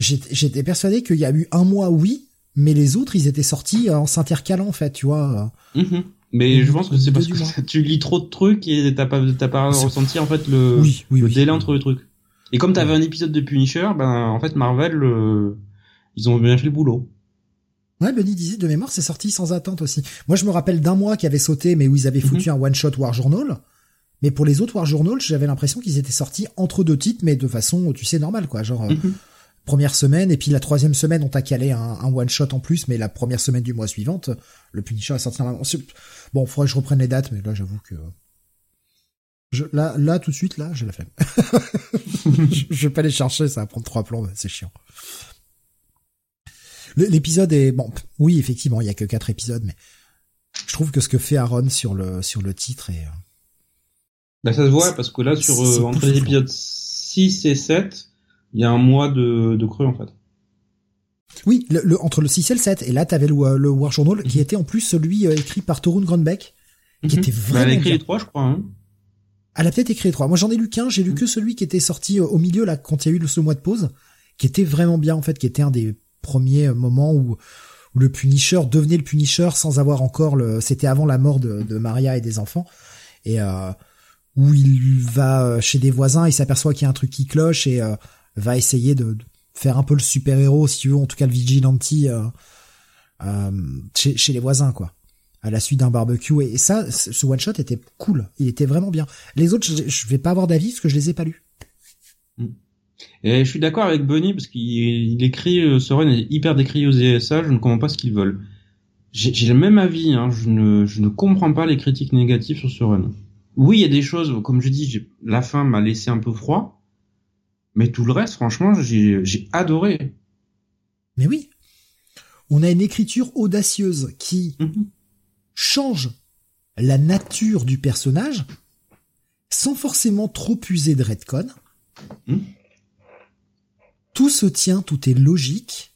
J'étais persuadé qu'il y a eu un mois oui, mais les autres ils étaient sortis en s'intercalant en fait, tu vois. Mm-hmm. Mais je pense que c'est parce que tu lis trop de trucs et t'as pas t'as pas ressenti en fait le, le délai entre les trucs. Et comme t'avais un épisode de Punisher, ben en fait Marvel euh, ils ont bien fait le boulot. Ouais, Benny disait de mémoire, c'est sorti sans attente aussi. Moi, je me rappelle d'un mois qui avait sauté, mais où ils avaient mhm. foutu un one shot War Journal. Mais pour les autres War Journal, j'avais l'impression qu'ils étaient sortis entre deux titres, mais de façon, tu sais, normale, quoi. Genre, euh, mhm. première semaine, et puis la troisième semaine, on t'a calé un, one shot en plus, mais la première semaine du mois suivante, le Punisher est sorti normalement. Bon, faudrait que je reprenne les dates, mais là, j'avoue que, je, là, là, tout de suite, là, j'ai la flemme. [laughs] je, je vais pas les chercher, ça va prendre trois plombs, c'est chiant. L'épisode est bon. Oui, effectivement, il y a que quatre épisodes, mais je trouve que ce que fait Aaron sur le sur le titre est. Euh, bah ça se voit parce que là sur euh, entre les épisodes 6 et 7, il y a un mois de, de creux en fait. Oui, le, entre le 6 et le 7 et là t'avais le, le War Journal qui mhm. était en plus celui euh, écrit par Torun Grandbeck qui mhm. était vraiment bah, Elle a écrit les trois, je crois. Hein. Elle a peut-être écrit les trois. Moi j'en ai lu qu'un, j'ai lu mhm. que celui qui était sorti au milieu là quand il y a eu le ce mois de pause, qui était vraiment bien en fait, qui était un des premier moment où, le Punisher devenait le Punisher sans avoir encore le. C'était avant la mort de, Maria et des enfants et euh, où il va chez des voisins, il s'aperçoit qu'il y a un truc qui cloche et euh, va essayer de, faire un peu le super héros, si tu veux, en tout cas le vigilante euh, chez, les voisins quoi à la suite d'un barbecue et, ça ce one shot était cool il était vraiment bien les autres je, je vais pas avoir d'avis parce que je les ai pas lus mm. Et je suis d'accord avec Bunny parce qu'il écrit, euh, Soren est hyper décrié aux ESA, je ne comprends pas ce qu'ils veulent. J'ai le même avis, hein, je, ne, je ne comprends pas les critiques négatives sur Soren. Oui, il y a des choses, comme je dis, la fin m'a laissé un peu froid, mais tout le reste, franchement, j'ai adoré. Mais oui, on a une écriture audacieuse qui mhm. Change la nature du personnage sans forcément trop user de redcon. Mhm tout se tient, tout est logique,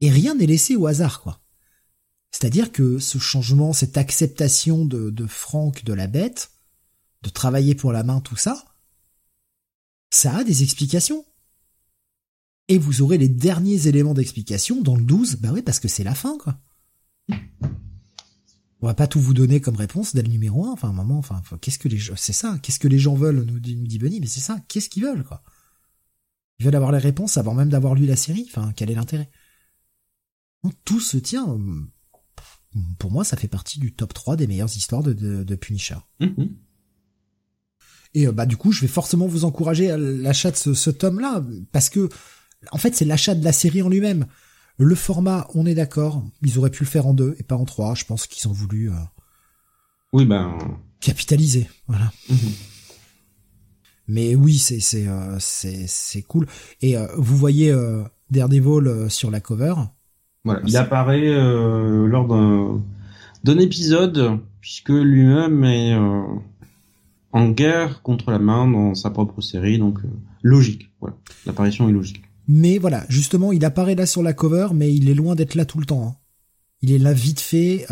et rien n'est laissé au hasard, quoi. C'est-à-dire que ce changement, cette acceptation de, de Franck de la bête, de travailler pour la main, tout ça, ça a des explications. Et vous aurez les derniers éléments d'explication dans le 12, bah oui, parce que c'est la fin, quoi. On va pas tout vous donner comme réponse dès le numéro 1, enfin, un moment, enfin, qu'est-ce que les gens, c'est ça, qu'est-ce que les gens veulent, nous dit, nous dit Benny, mais c'est ça, qu'est-ce qu'ils veulent, quoi? Il veut avoir les réponses avant même d'avoir lu la série. Enfin, quel est l'intérêt? Tout se tient. Pour moi, ça fait partie du top 3 des meilleures histoires de, de, Punisher. Mm-hmm. Et euh, bah du coup, je vais forcément vous encourager à l'achat de ce, tome-là, parce que en fait, c'est l'achat de la série en lui-même. Le format, on est d'accord, ils auraient pu le faire en deux et pas en trois. Je pense qu'ils ont voulu. Euh, oui, ben. Capitaliser, voilà. Mm-hmm. Mais oui, c'est c'est euh, c'est c'est cool. Et euh, vous voyez euh, Daredevil sur la cover. Voilà, il apparaît lors d'un d'un épisode puisque lui-même est en guerre contre la main dans sa propre série, donc logique. Voilà, l'apparition est logique. Mais voilà, justement, il apparaît là sur la cover, mais il est loin d'être là tout le temps. Hein. Il est là vite fait.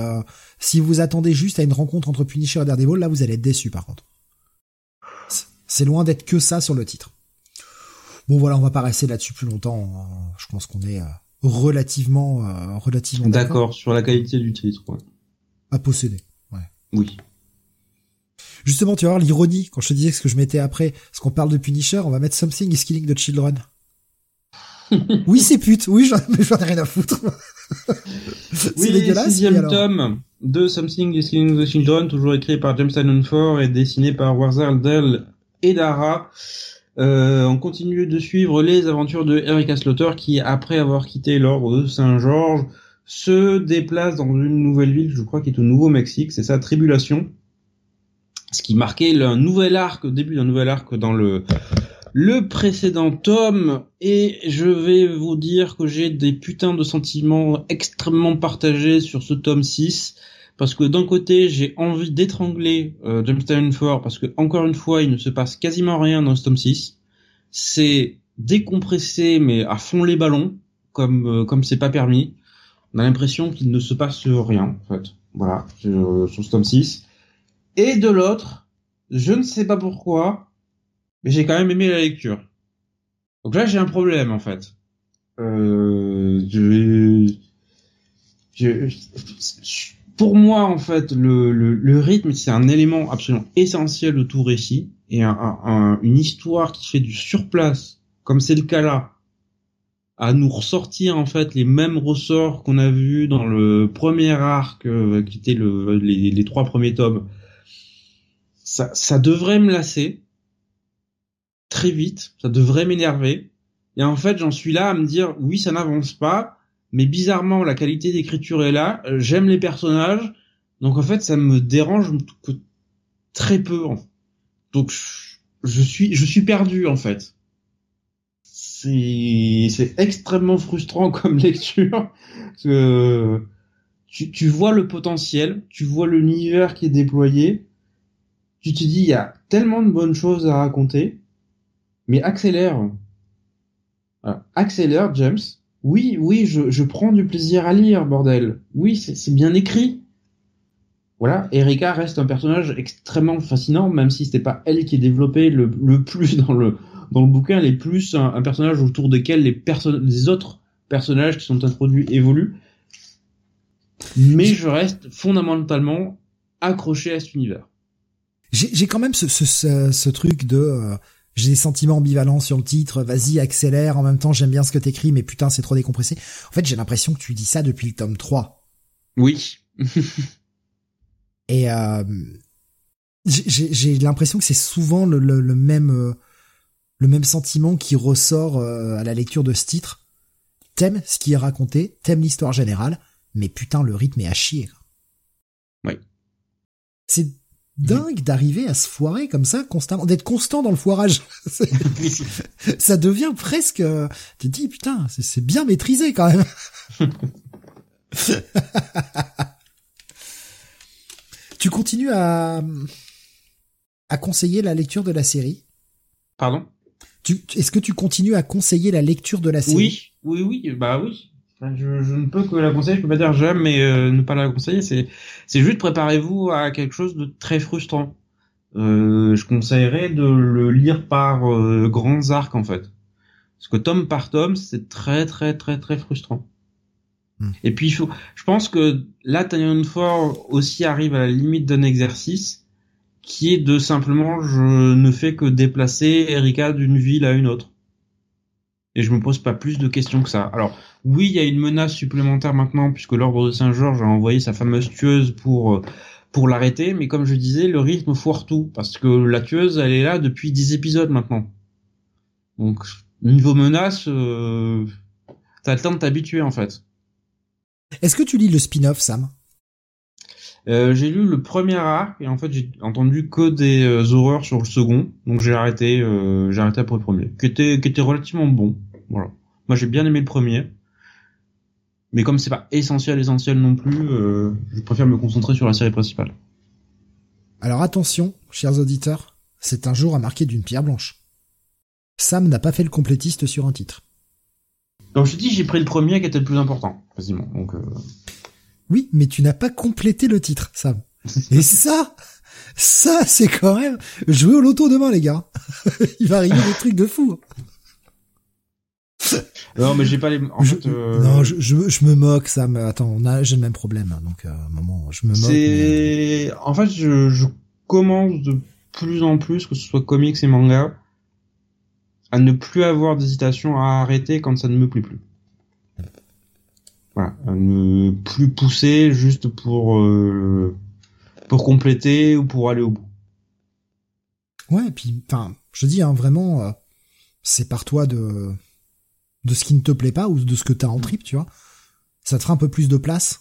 si vous attendez juste à une rencontre entre Punisher et Daredevil, là vous allez être déçu par contre. C'est loin d'être que ça sur le titre. Bon voilà, on va pas rester là-dessus plus longtemps. Je pense qu'on est relativement, relativement d'accord sur la qualité du titre. Ouais. À posséder. Ouais. Oui. Justement, tu vas voir l'ironie quand je te disais ce que je mettais après, parce qu'on parle de Punisher, on va mettre Something is Killing the Children. [laughs] oui, c'est pute. Oui, j'en ai rien à foutre. [laughs] c'est dégueulasse. Sixième tome de Something is Killing the Children, toujours écrit par James Tynion Ford et dessiné par Warzal Dell et Dara. Euh, on continue de suivre les aventures de Erika Slaughter qui, après avoir quitté l'ordre de Saint-Georges, se déplace dans une nouvelle ville, je crois, qui est au Nouveau-Mexique. C'est sa tribulation ce qui marquait le nouvel arc, le début d'un nouvel arc dans le le précédent tome et je vais vous dire que j'ai des putains de sentiments extrêmement partagés sur ce tome 6 parce que d'un côté j'ai envie d'étrangler euh, James parce que encore une fois il ne se passe quasiment rien dans ce tome 6 c'est décompressé mais à fond les ballons comme euh, comme c'est pas permis. On a l'impression qu'il ne se passe rien en fait. Voilà sur, sur ce tome 6 et de l'autre, je ne sais pas pourquoi, mais j'ai quand même aimé la lecture. Donc là, j'ai un problème en fait. Euh, je, je, pour moi, en fait, le, le, le rythme, c'est un élément absolument essentiel de tout récit. Et un, un, une histoire qui fait du surplace, comme c'est le cas là, à nous ressortir en fait les mêmes ressorts qu'on a vus dans le premier arc, euh, qui était le, les, les, trois premiers tomes, ça, ça devrait me lasser très vite, ça devrait m'énerver. Et en fait, j'en suis là à me dire, oui, ça n'avance pas, mais bizarrement, la qualité d'écriture est là, euh, j'aime les personnages, donc en fait, ça me dérange que très peu. Donc, je suis, je suis perdu, en fait. C'est, extrêmement frustrant [laughs] comme lecture. que tu, tu vois le potentiel, tu vois l'univers qui est déployé, tu te dis, il y a tellement de bonnes choses à raconter, mais accélère. accélère, James. Oui, oui, je, prends du plaisir à lire, bordel. Oui, c'est bien écrit. Voilà, Erika reste un personnage extrêmement fascinant, même si c'était pas elle qui est développée le, plus dans le dans le bouquin, elle est plus un, personnage autour desquels les, autres personnages qui sont introduits évoluent. Mais je reste fondamentalement accroché à cet univers j'ai quand même ce, ce, ce, truc de euh, j'ai des sentiments ambivalents sur le titre, vas-y accélère, en même temps j'aime bien ce que t'écris, mais putain c'est trop décompressé. En fait j'ai l'impression que tu dis ça depuis le tome 3. Oui. [laughs] Et euh, j'ai l'impression que c'est souvent le, le, même euh, le même sentiment qui ressort euh, à la lecture de ce titre. T'aimes ce qui est raconté, t'aimes l'histoire générale, mais putain le rythme est à chier. Oui. C'est dingue d'arriver à se foirer comme ça constamment, d'être constant dans le foirage. [laughs] ça devient presque, euh, tu te dis putain, c'est bien maîtrisé quand même. [laughs] tu continues à à conseiller la lecture de la série? Pardon? Est-ce que tu continues à conseiller la lecture de la série? Oui, oui, oui, bah oui. Je, je, ne peux que la conseiller, je peux pas dire j'aime, mais euh, ne pas la conseiller, c'est c'est juste préparez-vous à quelque chose de très frustrant. Euh, je conseillerais de le lire par euh, grands arcs en fait, parce que tome par tome, c'est très très très très frustrant. Hmm. Et puis je, je pense que là, Tanyan Ford aussi arrive à la limite d'un exercice qui est de simplement je ne fais que déplacer Erika d'une ville à une autre et je me pose pas plus de questions que ça. Alors oui, il y a une menace supplémentaire maintenant puisque l'ordre de Saint-Georges a envoyé sa fameuse tueuse pour euh, pour l'arrêter, mais comme je disais, le rythme foire tout parce que la tueuse, elle est là depuis 10 épisodes maintenant. Donc niveau menace, euh, t'as le temps de t'habituer en fait. Est-ce que tu lis le spin-off, Sam? Euh, j'ai lu le premier arc et en fait j'ai entendu que des euh, horreurs sur le second, donc j'ai arrêté, euh, j'ai arrêté après le premier, qui était, qui était relativement bon. Voilà. Moi j'ai bien aimé le premier, mais comme c'est pas essentiel, essentiel non plus, euh, je préfère me concentrer sur la série principale. Alors attention, chers auditeurs, c'est un jour à marquer d'une pierre blanche. Sam n'a pas fait le complétiste sur un titre. Donc je dis j'ai pris le premier qui était le plus important, quasiment. Donc oui, mais tu n'as pas complété le titre, Sam. [laughs] Et ça, ça, c'est quand même jouer au loto demain, les gars. [laughs] Il va arriver des trucs de fou. Non, mais j'ai pas les. En je, fait, euh... Non, je, je, je, me moque, ça. Mais attends, on a, j'ai le même problème, hein, donc euh, à un moment, je me moque. C'est, mais... en fait, je, je commence de plus en plus, que ce soit comics et manga, à ne plus avoir d'hésitation à arrêter quand ça ne me plaît plus. Voilà, à ne plus pousser juste pour euh, pour compléter ou pour aller au bout. Ouais, et puis, enfin, je dis hein, vraiment, euh, c'est par toi de de ce qui ne te plaît pas ou de ce que t'as en trip, tu vois. Ça te fera un peu plus de place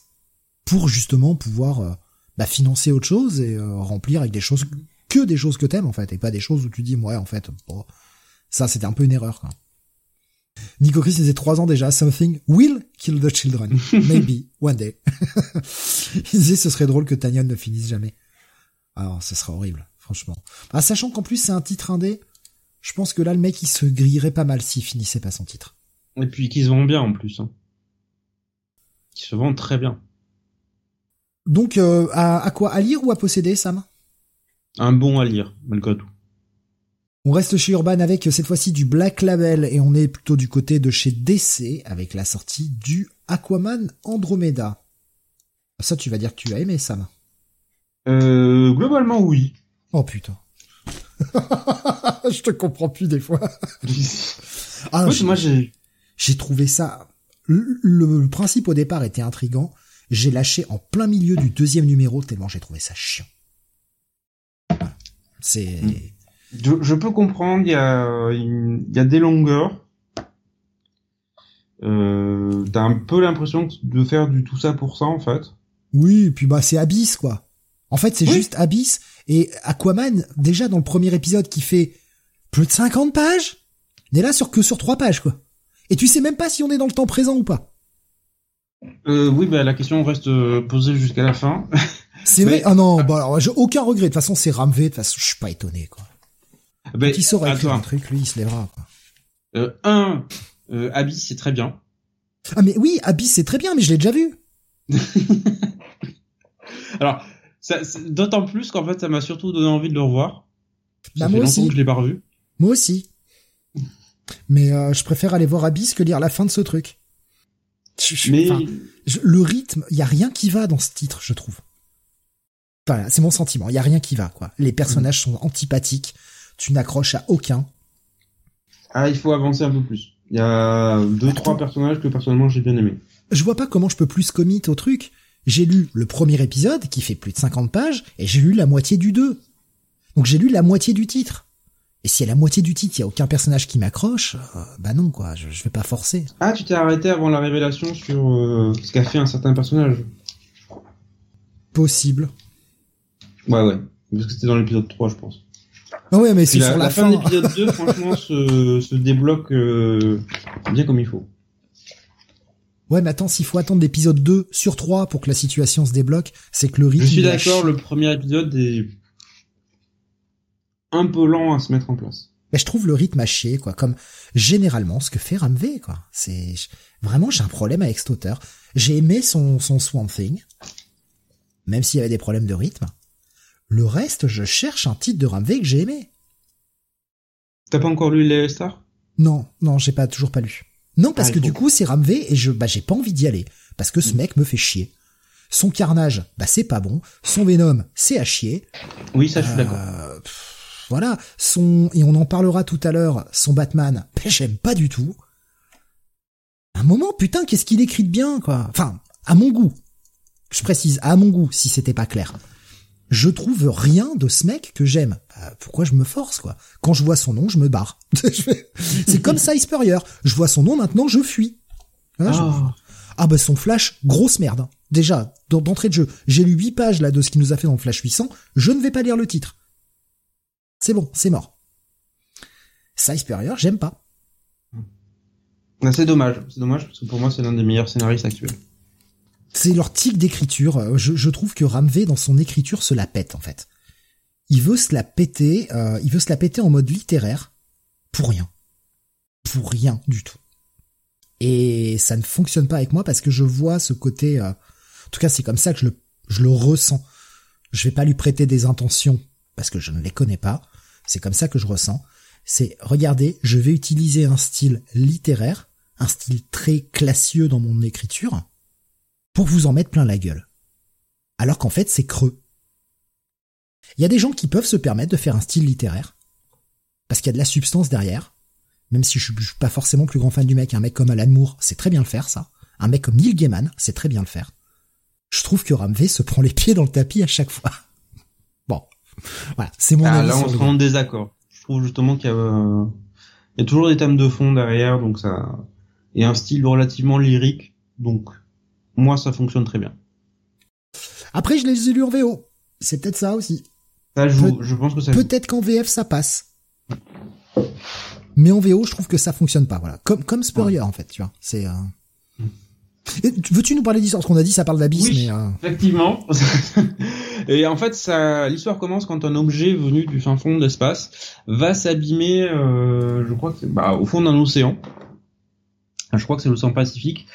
pour justement pouvoir euh, bah, financer autre chose et euh, remplir avec des choses que des choses que t'aimes en fait et pas des choses où tu dis ouais en fait ça c'était un peu une erreur quoi. Nico Chris faisait trois ans déjà. Something will kill the children. [laughs] Maybe one day. [laughs] il disait ce serait drôle que Tanyan ne finisse jamais. Alors ce serait horrible, franchement. Ah, sachant qu'en plus c'est un titre indé, je pense que là le mec il se grillerait pas mal s'il finissait pas son titre. Et puis qu'ils se vendent bien en plus. Hein. Ils se vendent très bien. Donc euh, à, à quoi? À lire ou à posséder, Sam? Un bon à lire, malgré tout. On reste chez Urban avec cette fois-ci du Black Label et on est plutôt du côté de chez DC avec la sortie du Aquaman Andromeda. Ça, tu vas dire que tu as aimé, Sam Euh, globalement, oui. Oh putain. [laughs] je te comprends plus des fois. [laughs] ah, moi j'ai j'ai trouvé ça le, le, principe au départ était intrigant, j'ai lâché en plein milieu du deuxième numéro tellement j'ai trouvé ça chiant. C'est je, je, peux comprendre, il y a il y a des longueurs euh, t'as un peu l'impression de faire du tout ça pour ça en fait. Oui, et puis bah c'est Abyss quoi. En fait, c'est oui. juste Abyss et Aquaman déjà dans le premier épisode qui fait plus de 50 pages, n'est là sur que sur trois pages quoi. Et tu sais même pas si on est dans le temps présent ou pas. Euh, oui, bah la question reste posée jusqu'à la fin. [laughs] C'est vrai? Ah non, bah alors j'ai aucun regret. De toute façon, c'est Ramvé. De toute façon, je suis pas étonné quoi. Ben, Quand il saura écrire un truc, lui, il se lèvera. Quoi. Euh, un, euh, Abyss, c'est très bien. Ah mais oui, Abyss, c'est très bien, mais je l'ai déjà vu. [laughs] alors, ça, d'autant plus qu'en fait, ça m'a surtout donné envie de le revoir. Bah, ça moi fait aussi. longtemps que je l'ai pas revu. Moi aussi. Mais euh, je préfère aller voir Abyss que lire la fin de ce truc. Je, je, Mais je, le rythme, il y a rien qui va dans ce titre, je trouve. Voilà, c'est mon sentiment. Il y a rien qui va, quoi. Les personnages sont antipathiques. Tu n'accroches à aucun. ah, il faut avancer un peu plus. Il y a deux, trois personnages que personnellement j'ai bien aimé. Je vois pas comment je peux plus commit au truc. J'ai lu le premier épisode qui fait plus de 50 pages et j'ai lu la moitié du 2. Donc j'ai lu la moitié du titre. Et si à la moitié du titre, il y a aucun personnage qui m'accroche, euh, bah non quoi, je, je vais pas forcer. Ah, tu t'es arrêté avant la révélation sur euh, ce qu'a fait un certain personnage. Possible. Ouais, ouais. Parce que c'était dans l'épisode 3, je pense. Ah ouais, mais c'est la, sur la, la fin, de l'épisode 2, franchement, se, se débloque euh, bien comme il faut. Ouais, mais attends, s'il faut attendre l'épisode 2 sur 3 pour que la situation se débloque, c'est que le rythme... Je suis d'accord, le premier épisode est un peu lent à se mettre en place. Mais je trouve le rythme à chier, quoi, comme généralement ce que fait Ramvé, quoi. C'est vraiment j'ai un problème avec cet auteur. J'ai aimé son son Swamp Thing, même s'il y avait des problèmes de rythme. Le reste, je cherche un titre de Ramvé que j'ai aimé. T'as pas encore lu les stars? Non, non, j'ai pas toujours pas lu. Non, parce Ah, que du coup, c'est Ramvé et je bah j'ai pas envie d'y aller parce que ce Mm. mec me fait chier. Son carnage, bah c'est pas bon. Son Venom, c'est à chier. Oui, ça, je suis d'accord. Euh, pff, voilà, son et on en parlera tout à l'heure. Son Batman, j'aime pas du tout. Un moment, putain, qu'est-ce qu'il écrit de bien, quoi. Enfin, à mon goût. Je précise, à mon goût, si c'était pas clair. Je trouve rien de ce mec que j'aime. Bah, pourquoi je me force, quoi Quand je vois son nom, je me barre. [laughs] C'est comme ça, Spurrier. Je vois son nom, maintenant, je fuis. Je- Ah. ah bah son Flash, grosse merde. hein. Déjà, d'entrée de jeu, j'ai lu 8 pages là de ce qu'il nous a fait dans le Flash 800, je ne vais pas lire le titre. C'est bon, c'est mort. Spurrier, j'aime pas. Ah, c'est dommage. C'est dommage parce que pour moi, c'est l'un des meilleurs scénaristes actuels. C'est leur tic d'écriture. Euh, Je, je trouve que Ramvé, dans son écriture, se la pète, en fait. Il veut se la péter, euh, il veut se la péter en mode littéraire, pour rien. Pour rien du tout. Et ça ne fonctionne pas avec moi parce que je vois ce côté, euh, en tout cas, c'est comme ça que je le, je le ressens. Je vais pas lui prêter des intentions parce que je ne les connais pas. C'est comme ça que je ressens. C'est, regardez, je vais utiliser un style littéraire un style très classieux dans mon écriture, pour vous en mettre plein la gueule. Alors qu'en fait, c'est creux. Il y a des gens qui peuvent se permettre de faire un style littéraire, parce qu'il y a de la substance derrière, même si je suis pas forcément plus grand fan du mec, un mec comme Alan Moore, c'est très bien le faire, ça. Un mec comme Neil Gaiman, c'est très bien le faire. Je trouve que Ramvé se prend les pieds dans le tapis à chaque fois. [laughs] Bon. Voilà. C'est mon ah, avis. Là, on se rend en désaccord. Je trouve justement qu'il y a, euh, y a toujours des thèmes de fond derrière, donc ça, et un style relativement lyrique, donc, moi, ça fonctionne très bien. Après, je les ai lus en VO. C'est peut-être ça aussi. Ça joue, je pense que ça Peut-être qu'en VF, ça passe. Mais en VO, je trouve que ça fonctionne pas. Voilà, comme comme Spurrier en fait, tu vois. C'est. Euh... Veux-tu nous parler d'histoire? Parce qu'on a dit ça parle d'abysse, oui, mais. Euh... Effectivement. [laughs] Et en fait, ça, l'histoire commence quand un objet venu du fin fond de l'espace va s'abîmer, euh, je crois que bah, au fond d'un océan. Je crois que c'est l'océan Pacifique.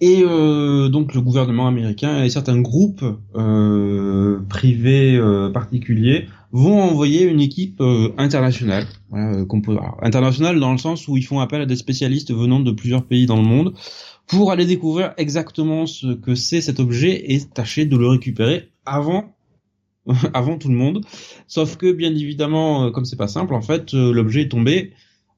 Et euh, donc le gouvernement américain et certains groupes euh, privés euh, particuliers vont envoyer une équipe euh, internationale, voilà, euh, internationale dans le sens où ils font appel à des spécialistes venant de plusieurs pays dans le monde pour aller découvrir exactement ce que c'est cet objet et tâcher de le récupérer avant [laughs] avant tout le monde. Sauf que bien évidemment, euh, comme c'est pas simple, en fait, l'objet est tombé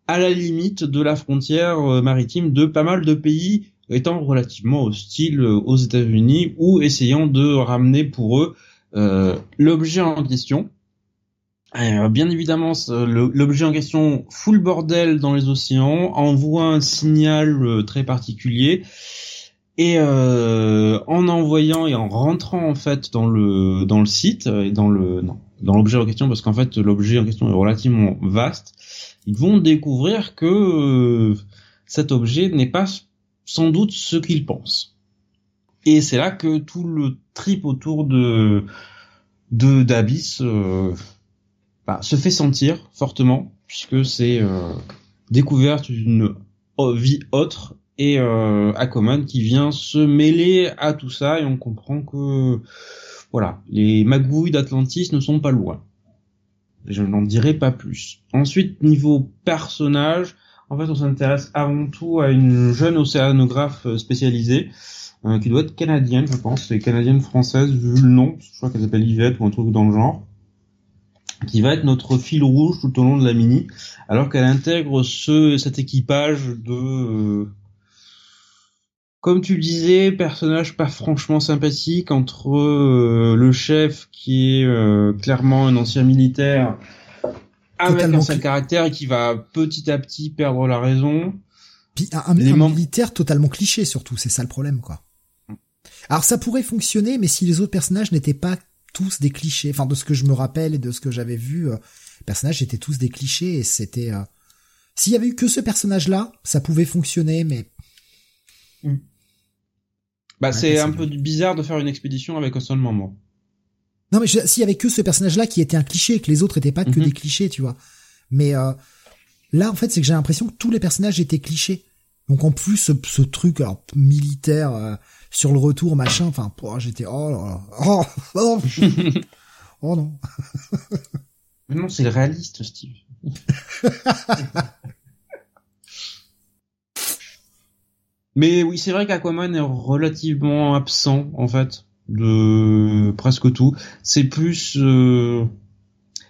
à la limite de la frontière maritime de pas mal de pays étant relativement hostiles aux États-Unis ou essayant de ramener pour eux euh, l'objet en question. Euh, bien évidemment, l'objet en question fout le bordel dans les océans, envoie un signal euh, très particulier, et euh, en envoyant et en rentrant en fait dans le dans le site et dans le non, dans l'objet en question, parce qu'en fait l'objet en question est relativement vaste, ils vont découvrir que euh, cet objet n'est pas sans doute ce qu'ils pensent. Et c'est là que tout le trip autour de de d'Abyss euh, bah, se fait sentir fortement puisque c'est euh, découverte d'une vie autre et euh, Aquaman qui vient se mêler à tout ça et on comprend que voilà les magouilles d'Atlantis ne sont pas loin. Je n'en dirai pas plus. Ensuite niveau personnage, en fait, on s'intéresse avant tout à une jeune océanographe spécialisée euh, qui doit être canadienne, je pense, c'est canadienne-française vu le nom, je crois qu'elle s'appelle Yvette ou un truc dans le genre, qui va être notre fil rouge tout au long de la mini, alors qu'elle intègre ce cet équipage de euh, comme tu le disais, personnage pas franchement sympathique entre le chef qui est clairement un ancien militaire avec un seul caractère et qui va petit à petit perdre la raison. Puis un, un, militaire totalement cliché surtout, c'est ça le problème quoi. Alors ça pourrait fonctionner, mais si les autres personnages n'étaient pas tous des clichés, enfin de ce que je me rappelle et de ce que j'avais vu, euh, les personnages étaient tous des clichés et c'était. Euh... S'il y avait eu que ce personnage-là, ça pouvait fonctionner, mais. Mm. Bah ouais, c'est un peu bizarre de faire une expédition avec un seul membre. Non mais s'il y avait que ce personnage-là qui était un cliché, que les autres étaient pas que Mhm. des clichés, tu vois. Mais euh, là, en fait, c'est que j'ai l'impression que tous les personnages étaient clichés. Donc en plus, ce, ce truc alors, militaire euh, sur le retour, machin, enfin, oh, j'étais oh là là, [laughs] oh, oh, [laughs] oh non. [laughs] Mais non, c'est le réaliste, Steve. Mais oui, c'est vrai qu'Aquaman est relativement absent, en fait, de presque tout. C'est plus, euh,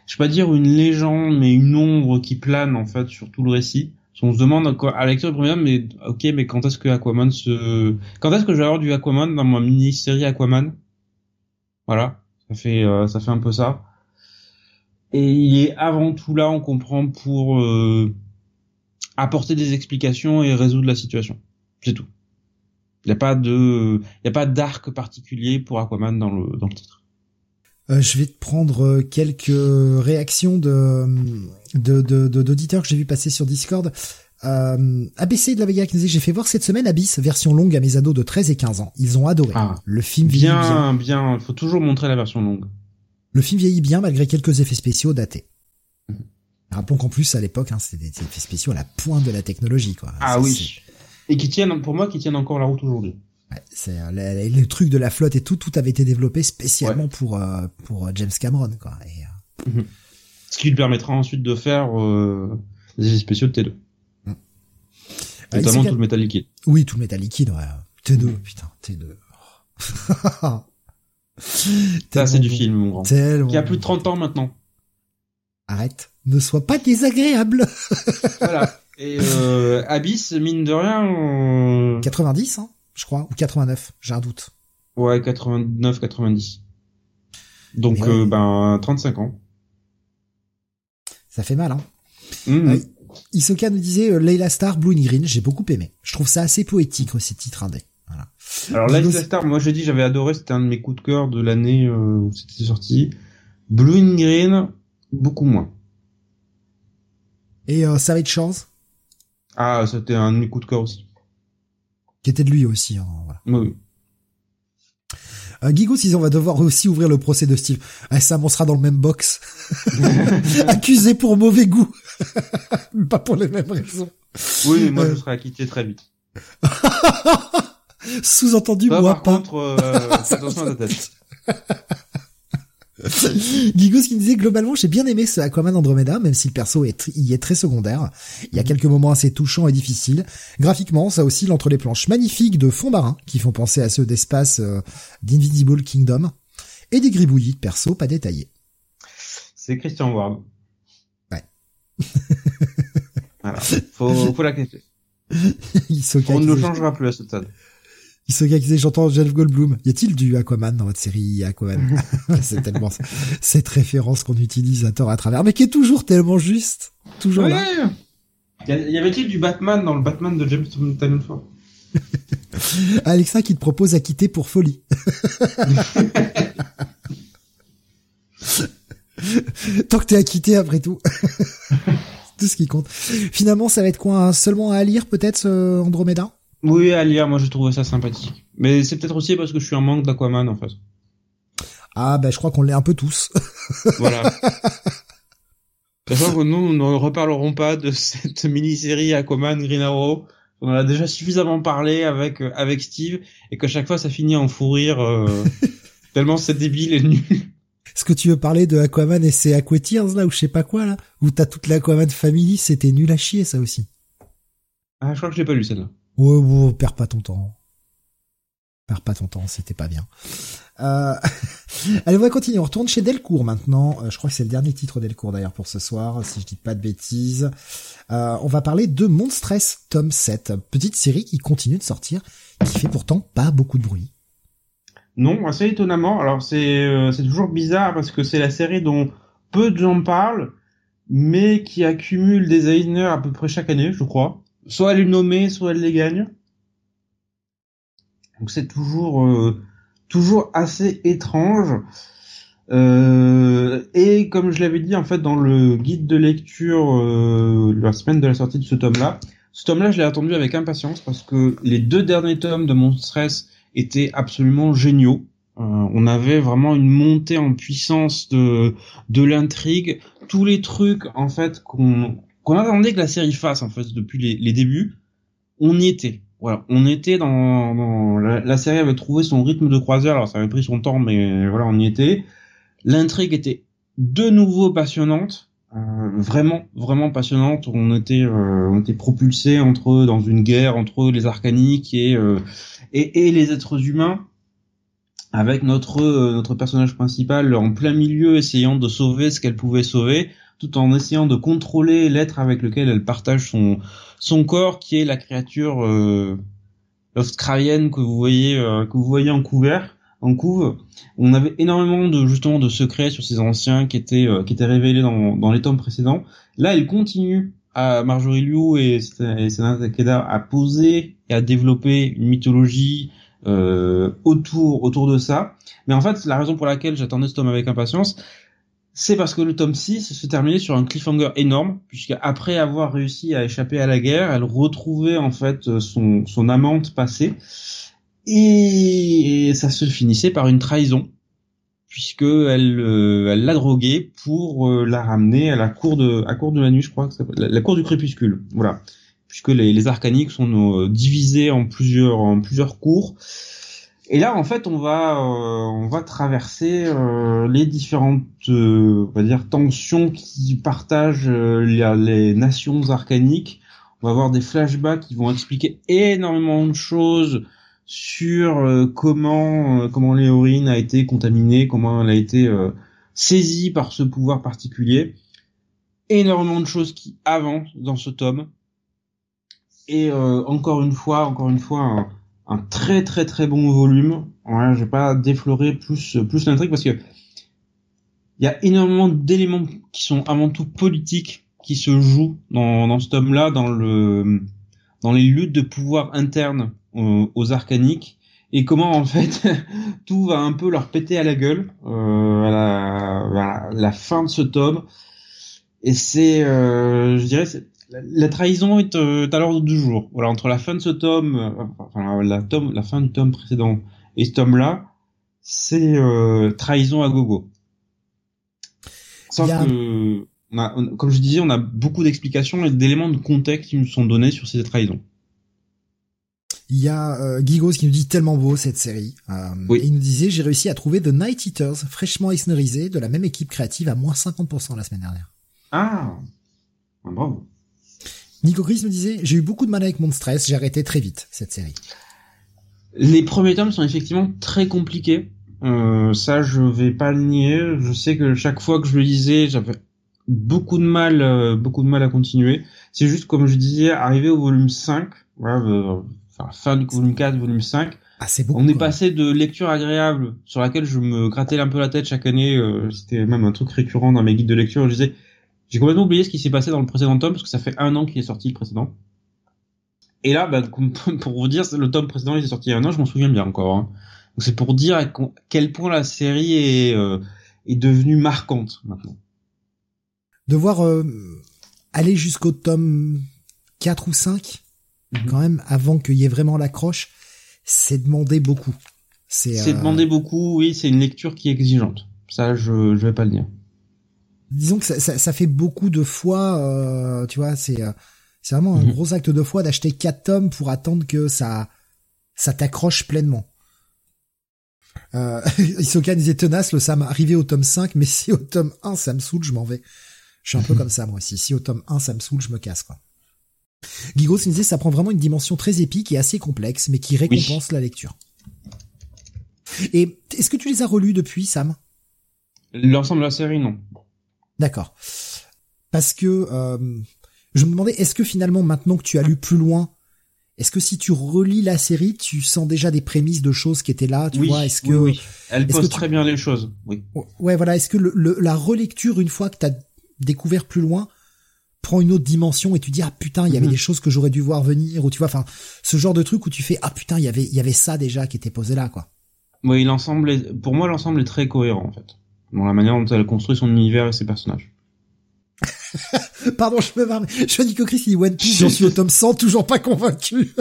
je vais pas dire une légende, mais une ombre qui plane, en fait, sur tout le récit. On se demande à, lecture mais ok, mais quand est-ce que Aquaman se, quand est-ce que je vais avoir du Aquaman dans ma mini-série Aquaman? Voilà, ça fait, euh, ça fait un peu ça. Et il est avant tout là, on comprend pour euh, apporter des explications et résoudre la situation. C'est tout. Il n'y a pas de, il y a pas d'arc particulier pour Aquaman dans le dans le titre. Euh, je vais te prendre euh, quelques réactions de de de d'auditeurs que j'ai vu passer sur Discord. Euh, ABC de la Vega qui nous dit j'ai fait voir cette semaine Abyss version longue à mes ados de 13 et 15 ans. Ils ont adoré. Ah. le film vieillit Bien, bien. bien, faut toujours montrer la version longue. Le film vieillit bien malgré quelques effets spéciaux datés. Mhm. Rappelons qu'en plus à l'époque hein, c'était des effets spéciaux à la pointe de la technologie quoi. Ah Ça, oui. Et qui tiennent, pour moi, qui tiennent encore la route aujourd'hui. Ouais, c'est le, le truc de la flotte et tout, tout avait été développé spécialement pour euh, pour euh, James Cameron quoi. Et, euh, Ce qui lui permettra ensuite de faire euh, des effets spéciaux de T2. Notamment tout le métal liquide. Oui, tout le métal liquide, ouais. T2, putain, T2. [laughs] Ça, c'est du film, mon grand. Qui a plus de 30 ans maintenant. Arrête. Ne sois pas désagréable. voilà. Et euh, [laughs] Abyss, mine de rien... 90, hein, je crois, ou 89, j'ai un doute. Ouais, 89, 90. Donc, euh, ben, 35 ans. Ça fait mal, hein. Mmh. Euh, Isoka nous disait euh, Layla Star, Blue and Green, j'ai beaucoup aimé. Je trouve ça assez poétique, ces titres indés. Voilà. Alors Layla Star, moi j'ai dit j'avais adoré, c'était un de mes coups de cœur de l'année où c'était sorti. Blue and Green, beaucoup moins. Et euh, Savage Chance? Ah, c'était un de mes coups de cœur aussi. Qui était de lui aussi. Hein, voilà. Oui. Euh, on va devoir aussi ouvrir le procès de Steve. Ah, ça, on sera dans le même box. [laughs] Accusé pour mauvais goût. [laughs] Pas pour les mêmes raisons. Oui, moi, je euh. serai acquitté très vite. [laughs] Sous-entendu, moi par pas. contre, euh, attention à ta tête. [laughs] Guigos qui disait globalement j'ai bien aimé ce Aquaman Andromeda même si le perso est y est très secondaire. Il y a quelques moments assez touchants et difficiles. Graphiquement ça oscille entre les planches magnifiques de fond marin qui font penser à ceux d'espace euh, d'Invisible Kingdom et des gribouillis de perso pas détaillés. C'est Christian Ward. Ouais. [laughs] voilà. Faut, faut l'accepter. [laughs] On ne le changera plus à ce stade. Il se disait j'entends Jeff Goldblum. Y a-t-il du Aquaman dans votre série Aquaman [laughs] C'est tellement cette référence qu'on utilise à tort à travers, mais qui est toujours tellement juste, toujours là. Y avait-il du Batman dans le Batman de James Tynion [laughs] Alexa qui te propose à quitter pour folie. [laughs] Tant que t'es acquitté après tout. tout ce qui compte. Finalement, ça va être quoi Seulement à lire peut-être Andromeda? Oui, à lire, moi je trouvé ça sympathique. Mais c'est peut-être aussi parce que je suis un manque d'Aquaman en fait. Ah ben je crois qu'on l'est un peu tous. [laughs] voilà. Sachant que nous, nous ne reparlerons pas de cette mini-série Aquaman Green Arrow. On en a déjà suffisamment parlé avec euh, avec Steve et qu'à chaque fois ça finit en fou rire euh, [laughs] tellement c'est débile et nul. Est-ce que tu veux parler de Aquaman et ses Aquatiers là ou je sais pas quoi là? Où t'as toute l'Aquaman Family, c'était nul à chier ça aussi? Ah je crois que je l'ai pas lu celle-là. Ouais, ouais, perds pas ton temps. Perds pas ton temps, c'était pas bien. Euh... [laughs] Allez, on va continuer. On retourne chez Delcourt maintenant. Euh, je crois que c'est le dernier titre Delcourt d'ailleurs pour ce soir, si je dis pas de bêtises. Euh, on va parler de Monstress tome 7, petite série qui continue de sortir, qui fait pourtant pas beaucoup de bruit. Non, assez étonnamment. Alors c'est euh, c'est toujours bizarre parce que c'est la série dont peu de gens parlent, mais qui accumule des designers à peu près chaque année, je crois soit elle est nommée, soit elle les gagne. Donc c'est toujours euh, toujours assez étrange. Euh, et comme je l'avais dit en fait dans le guide de lecture euh, la semaine de la sortie de ce tome-là, ce tome-là je l'ai attendu avec impatience parce que les deux derniers tomes de Mon Stress étaient absolument géniaux. Euh, on avait vraiment une montée en puissance de de l'intrigue, tous les trucs en fait qu'on qu'on attendait que la série fasse en fait depuis les, les débuts, on y était. Voilà, on était dans, dans la, série avait trouvé son rythme de croisière. Alors ça avait pris son temps, mais voilà, on y était. L'intrigue était de nouveau passionnante, euh, vraiment, vraiment passionnante. On était, euh, on était propulsé entre dans une guerre entre les arcaniques et euh, et, et, les êtres humains, avec notre notre personnage principal en plein milieu essayant de sauver ce qu'elle pouvait sauver tout en essayant de contrôler l'être avec lequel elle partage son son corps, qui est la créature euh, que vous voyez euh, que vous voyez en couvert, en couve. On avait énormément de justement de secrets sur ces anciens qui étaient euh, qui étaient révélés dans dans les tomes précédents. Là, elle continue à Marjorie Liu et, et Takeda à poser et à développer une mythologie euh, autour autour de ça. Mais en fait, la raison pour laquelle j'attendais ce tome avec impatience, c'est parce que le tome 6 se terminait sur un cliffhanger énorme, puisque après avoir réussi à échapper à la guerre, elle retrouvait en fait son, son amante passée, et ça se finissait par une trahison, puisque elle euh, l'a droguée pour euh, la ramener à la cour de à cour de la nuit, je crois, que la, la cour du crépuscule, voilà, puisque les, arcaniques sont euh, divisés en plusieurs en plusieurs cours et là, en fait, on va euh, on va traverser euh, les différentes euh, on va dire tensions qui partagent les, les, nations arcaniques. On va avoir des flashbacks qui vont expliquer énormément de choses sur euh, comment euh, comment Léorine a été contaminée, comment elle a été euh, saisie par ce pouvoir particulier. Énormément de choses qui avancent dans ce tome. Et encore une fois, encore une fois, un, un très très très bon volume. Ouais, je vais pas déflorer plus plus l'intrigue parce que il y a énormément d'éléments qui sont avant tout politiques qui se jouent dans, dans ce tome-là, dans le dans les luttes de pouvoir internes aux, arcaniques et comment en fait [laughs] tout va un peu leur péter à la gueule euh, à, la, fin de ce tome. Et c'est, euh, je dirais, la trahison est euh, à l'ordre du jour. Voilà, entre la fin de ce tome, euh, enfin la, tome, la fin du tome précédent et ce tome-là, c'est euh, trahison à gogo. Sauf que, comme je disais, on a beaucoup d'explications et d'éléments de contexte qui nous sont donnés sur ces trahisons. Il y a euh, Gigos qui nous dit tellement beau cette série. Euh, et il nous disait j'ai réussi à trouver The Night Eaters fraîchement esnerisé de la même équipe créative à moins 50% la semaine dernière. Ah, bravo. Nico Chris me disait j'ai eu beaucoup de mal avec mon stress, j'ai arrêté très vite cette série. Les premiers tomes sont effectivement très compliqués. Euh, ça, je vais pas le nier. Je sais que chaque fois que je le lisais, j'avais beaucoup de mal, euh, beaucoup de mal à continuer. C'est juste comme je disais, arrivé au volume 5, voilà, euh, enfin fin du volume 4, volume 5. Ah, c'est beaucoup, on est passé de lecture agréable sur laquelle je me grattais un peu la tête chaque année. Euh, C'était même un truc récurrent dans mes guides de lecture. Je disais, j'ai complètement oublié ce qui s'est passé dans le précédent tome parce que ça fait un an qu'il est sorti le précédent. Et là, bah, [laughs] pour vous dire, le tome précédent il est sorti il y a un an, je m'en souviens bien encore. Hein. Donc c'est pour dire à quel point la série est euh, est devenue marquante maintenant. De voir euh, aller jusqu'au tome 4 ou 5 Mhm. quand même, avant qu'il y ait vraiment l'accroche, c'est demander beaucoup. C'est euh... demander beaucoup, oui, c'est une lecture qui est exigeante. Ça, je, je vais pas le dire. Disons que ça, ça, ça fait beaucoup de fois, euh, tu vois, c'est euh, c'est vraiment un mhm. gros acte de foi d'acheter quatre tomes pour attendre que ça ça t'accroche pleinement. Euh, [laughs] Isoka disait tenace, le Sam arrivé au tome 5, mais si au tome 1 ça me saoule, je m'en vais. Je suis un peu comme ça moi aussi. Si au tome 1 ça me saoule, je me casse quoi. Guigos nous disait ça prend vraiment une dimension très épique et assez complexe, mais qui récompense la lecture. Et est-ce que tu les as relus depuis, Sam? L'ensemble de la série, non. D'accord. Parce que euh, je me demandais, est-ce que finalement, maintenant que tu as lu plus loin, est-ce que si tu relis la série, tu sens déjà des prémices de choses qui étaient là, tu oui, vois? Est-ce que oui, elle pose très bien les choses Oui. Ouais, voilà. Est-ce que le, la relecture, une fois que tu as découvert plus loin, prend une autre dimension et tu dis ah putain il y avait mhm. des choses que j'aurais dû voir venir ou tu vois enfin ce genre de truc où tu fais ah putain il y avait il y avait ça déjà qui était posé là quoi. Oui l'ensemble est, pour moi l'ensemble est très cohérent en fait dans la manière dont elle construit son univers et ses personnages. [laughs] Pardon, je me marre. Je dis que Chris il dit One Piece, j'en suis au tome 100, toujours pas convaincu.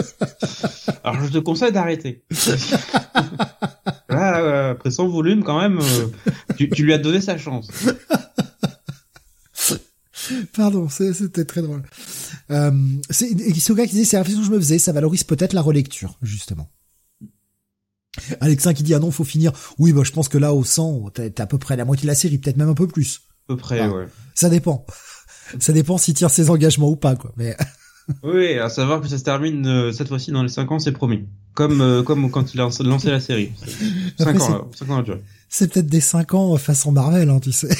[laughs] Alors je te conseille d'arrêter. [laughs] Là, après 100 volumes quand même, euh, tu, tu lui as donné sa chance. Pardon, c'était très drôle. Euh, c'est Isoga qui dit c'est la réflexion que je me faisais, ça valorise peut-être la relecture, justement. Alexin qui dit ah non faut finir. Oui bah je pense que là au 100 t'as à peu près la moitié de la série, peut-être même un peu plus. À peu près ouais. Ça dépend. Ça dépend s'il tire ses engagements ou pas quoi. Mais [laughs] oui, à savoir que ça se termine euh, cette fois-ci dans les 5 ans, c'est promis. Comme euh, comme quand il a lancé la série. [laughs] 5 ans, là, 5 ans à C'est peut-être des 5 ans façon Marvel, hein, tu sais. [laughs]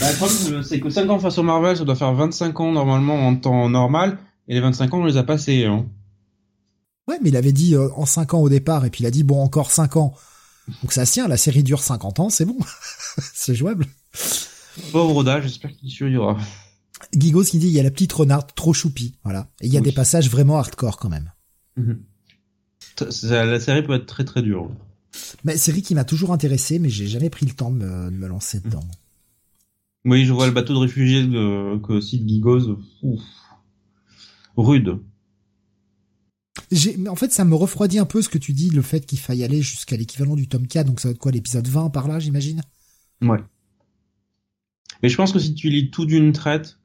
Bah, le problème, c'est que 5 ans au Marvel, ça doit faire 25 ans normalement en temps normal, et les 25 ans, on les a passés. Hein. Ouais, mais il avait dit euh, en 5 ans au départ, et puis il a dit, bon, encore 5 ans. Donc ça se tient, la série dure 50 ans, c'est bon. [laughs] c'est jouable. Pauvre Oda, j'espère qu'il survivra. Gigos qui dit, il y a la petite renarde trop choupie, voilà. Et il y a des passages vraiment hardcore quand même. Mhm. La série peut être très très dure. Mais série qui m'a toujours intéressé, mais j'ai jamais pris le temps de me, de me lancer dedans. Oui, je vois le bateau de réfugiés de, que cite Gigoz. Ouf. Rude. Mais en fait, ça me refroidit un peu ce que tu dis, le fait qu'il faille aller jusqu'à l'équivalent du tome 4, donc ça va être quoi, l'épisode 20 par là, j'imagine? Ouais. Mais je pense que si tu lis tout d'une traite,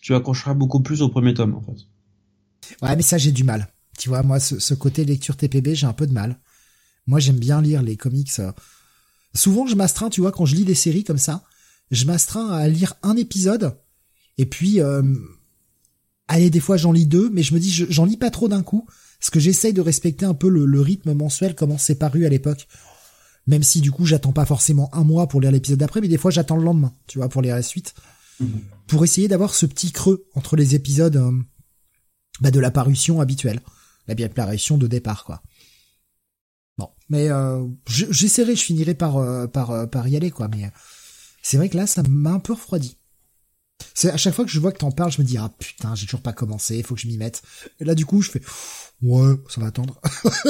tu accrocheras beaucoup plus au premier tome, en fait. Ouais, mais ça, j'ai du mal. Tu vois, moi, ce, ce côté lecture TPB, j'ai un peu de mal. Moi, j'aime bien lire les comics. Euh. Souvent, je m'astreins, tu vois, quand je lis des séries comme ça, je m'astreins à lire un épisode et puis euh, allez, des fois j'en lis deux, mais je me dis j'en lis pas trop d'un coup, parce que j'essaye de respecter un peu le, rythme mensuel, comment c'est paru à l'époque. Même si du coup j'attends pas forcément un mois pour lire l'épisode d'après, mais des fois j'attends le lendemain, tu vois, pour lire la suite. Mhm. Pour essayer d'avoir ce petit creux entre les épisodes euh, bah, de la parution habituelle. La bien parution de départ, quoi. Bon, mais euh, j'essaierai, je finirai par, euh, par, par y aller, quoi. Mais c'est vrai que là, ça m'a un peu refroidi. C'est à chaque fois que je vois que t'en parles, je me dis ah putain, j'ai toujours pas commencé, il faut que je m'y mette. Et là du coup, je fais ouais, ça va attendre.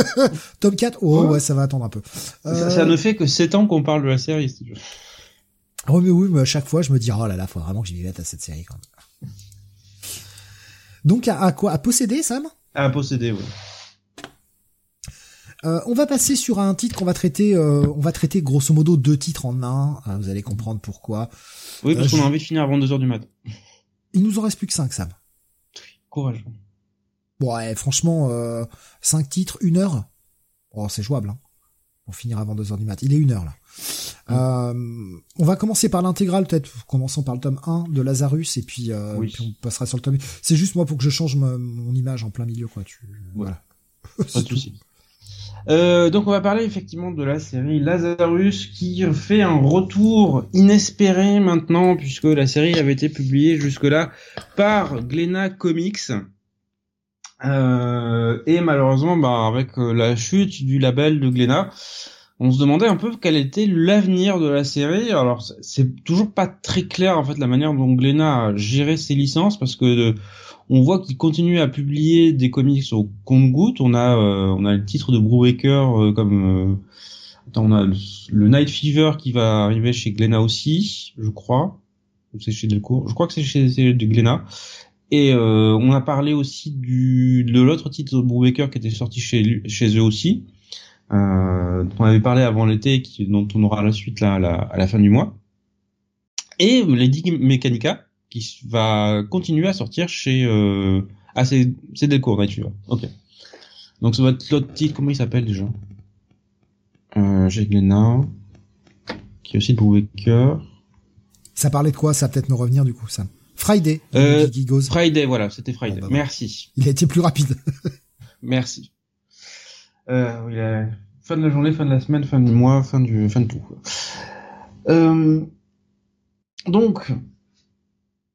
[laughs] Tome 4, oh ouais. ça va attendre un peu. Ça, euh, ne fait que 7 ans qu'on parle de la série. Si tu Oh mais oui, mais à chaque fois, je me dis oh là là, faut vraiment que je m'y mette à cette série quand même. Donc à, quoi? À posséder, Sam? À posséder, oui. Euh, on va passer sur un titre qu'on va traiter. Euh, on va traiter grosso modo deux titres en un. Euh, vous allez comprendre pourquoi. Oui, parce qu'on a envie de finir avant 2 heures du mat. Il nous en reste plus que 5, Sam. Courage. Bon, ouais, franchement, 5 titres, une heure? Oh, c'est jouable. Hein. Pour finir avant 2 heures du mat. Il est une heure là. on va commencer par l'intégrale, peut-être, commençons par le tome 1 de Lazarus, et puis, puis on passera sur le tome. C'est juste moi pour que je change mon image en plein milieu, quoi. Tu... Voilà. Pas de souci. [laughs] Euh, donc on va parler effectivement de la série Lazarus qui fait un retour inespéré maintenant puisque la série avait été publiée jusque-là par Glena Comics. Euh, et malheureusement, bah, avec euh, la chute du label de Glena, on se demandait un peu quel était l'avenir de la série. Alors c'est toujours pas très clair en fait la manière dont Glena a géré ses licences parce que on voit qu'il continue à publier des comics au compte-goutte. On a, euh, on a le titre de Brubaker euh, comme, euh, attends, on a le, Night Fever qui va arriver chez Glenna aussi, je crois. Ou c'est chez Delcourt. Je crois que c'est chez, chez Glenna. Et on a parlé aussi du de l'autre titre de Brubaker qui était sorti chez chez eux aussi. Euh, on avait parlé avant l'été, qui dont on aura la suite là, à la fin du mois. Et Lady Mechanica, qui va continuer à sortir chez euh, ah c'est c'est Delcourt tu vois ok. Donc ça va être l'autre titre comment il s'appelle déjà? Euh, Glenna qui est aussi de Brubaker ça parlait de quoi ça? Va peut-être nous revenir du coup ça. Friday euh, Friday voilà c'était Friday. Bah, merci. Il a été plus rapide. [laughs] Merci. Euh, fin de la journée fin de la semaine fin du mois fin du fin de tout euh, donc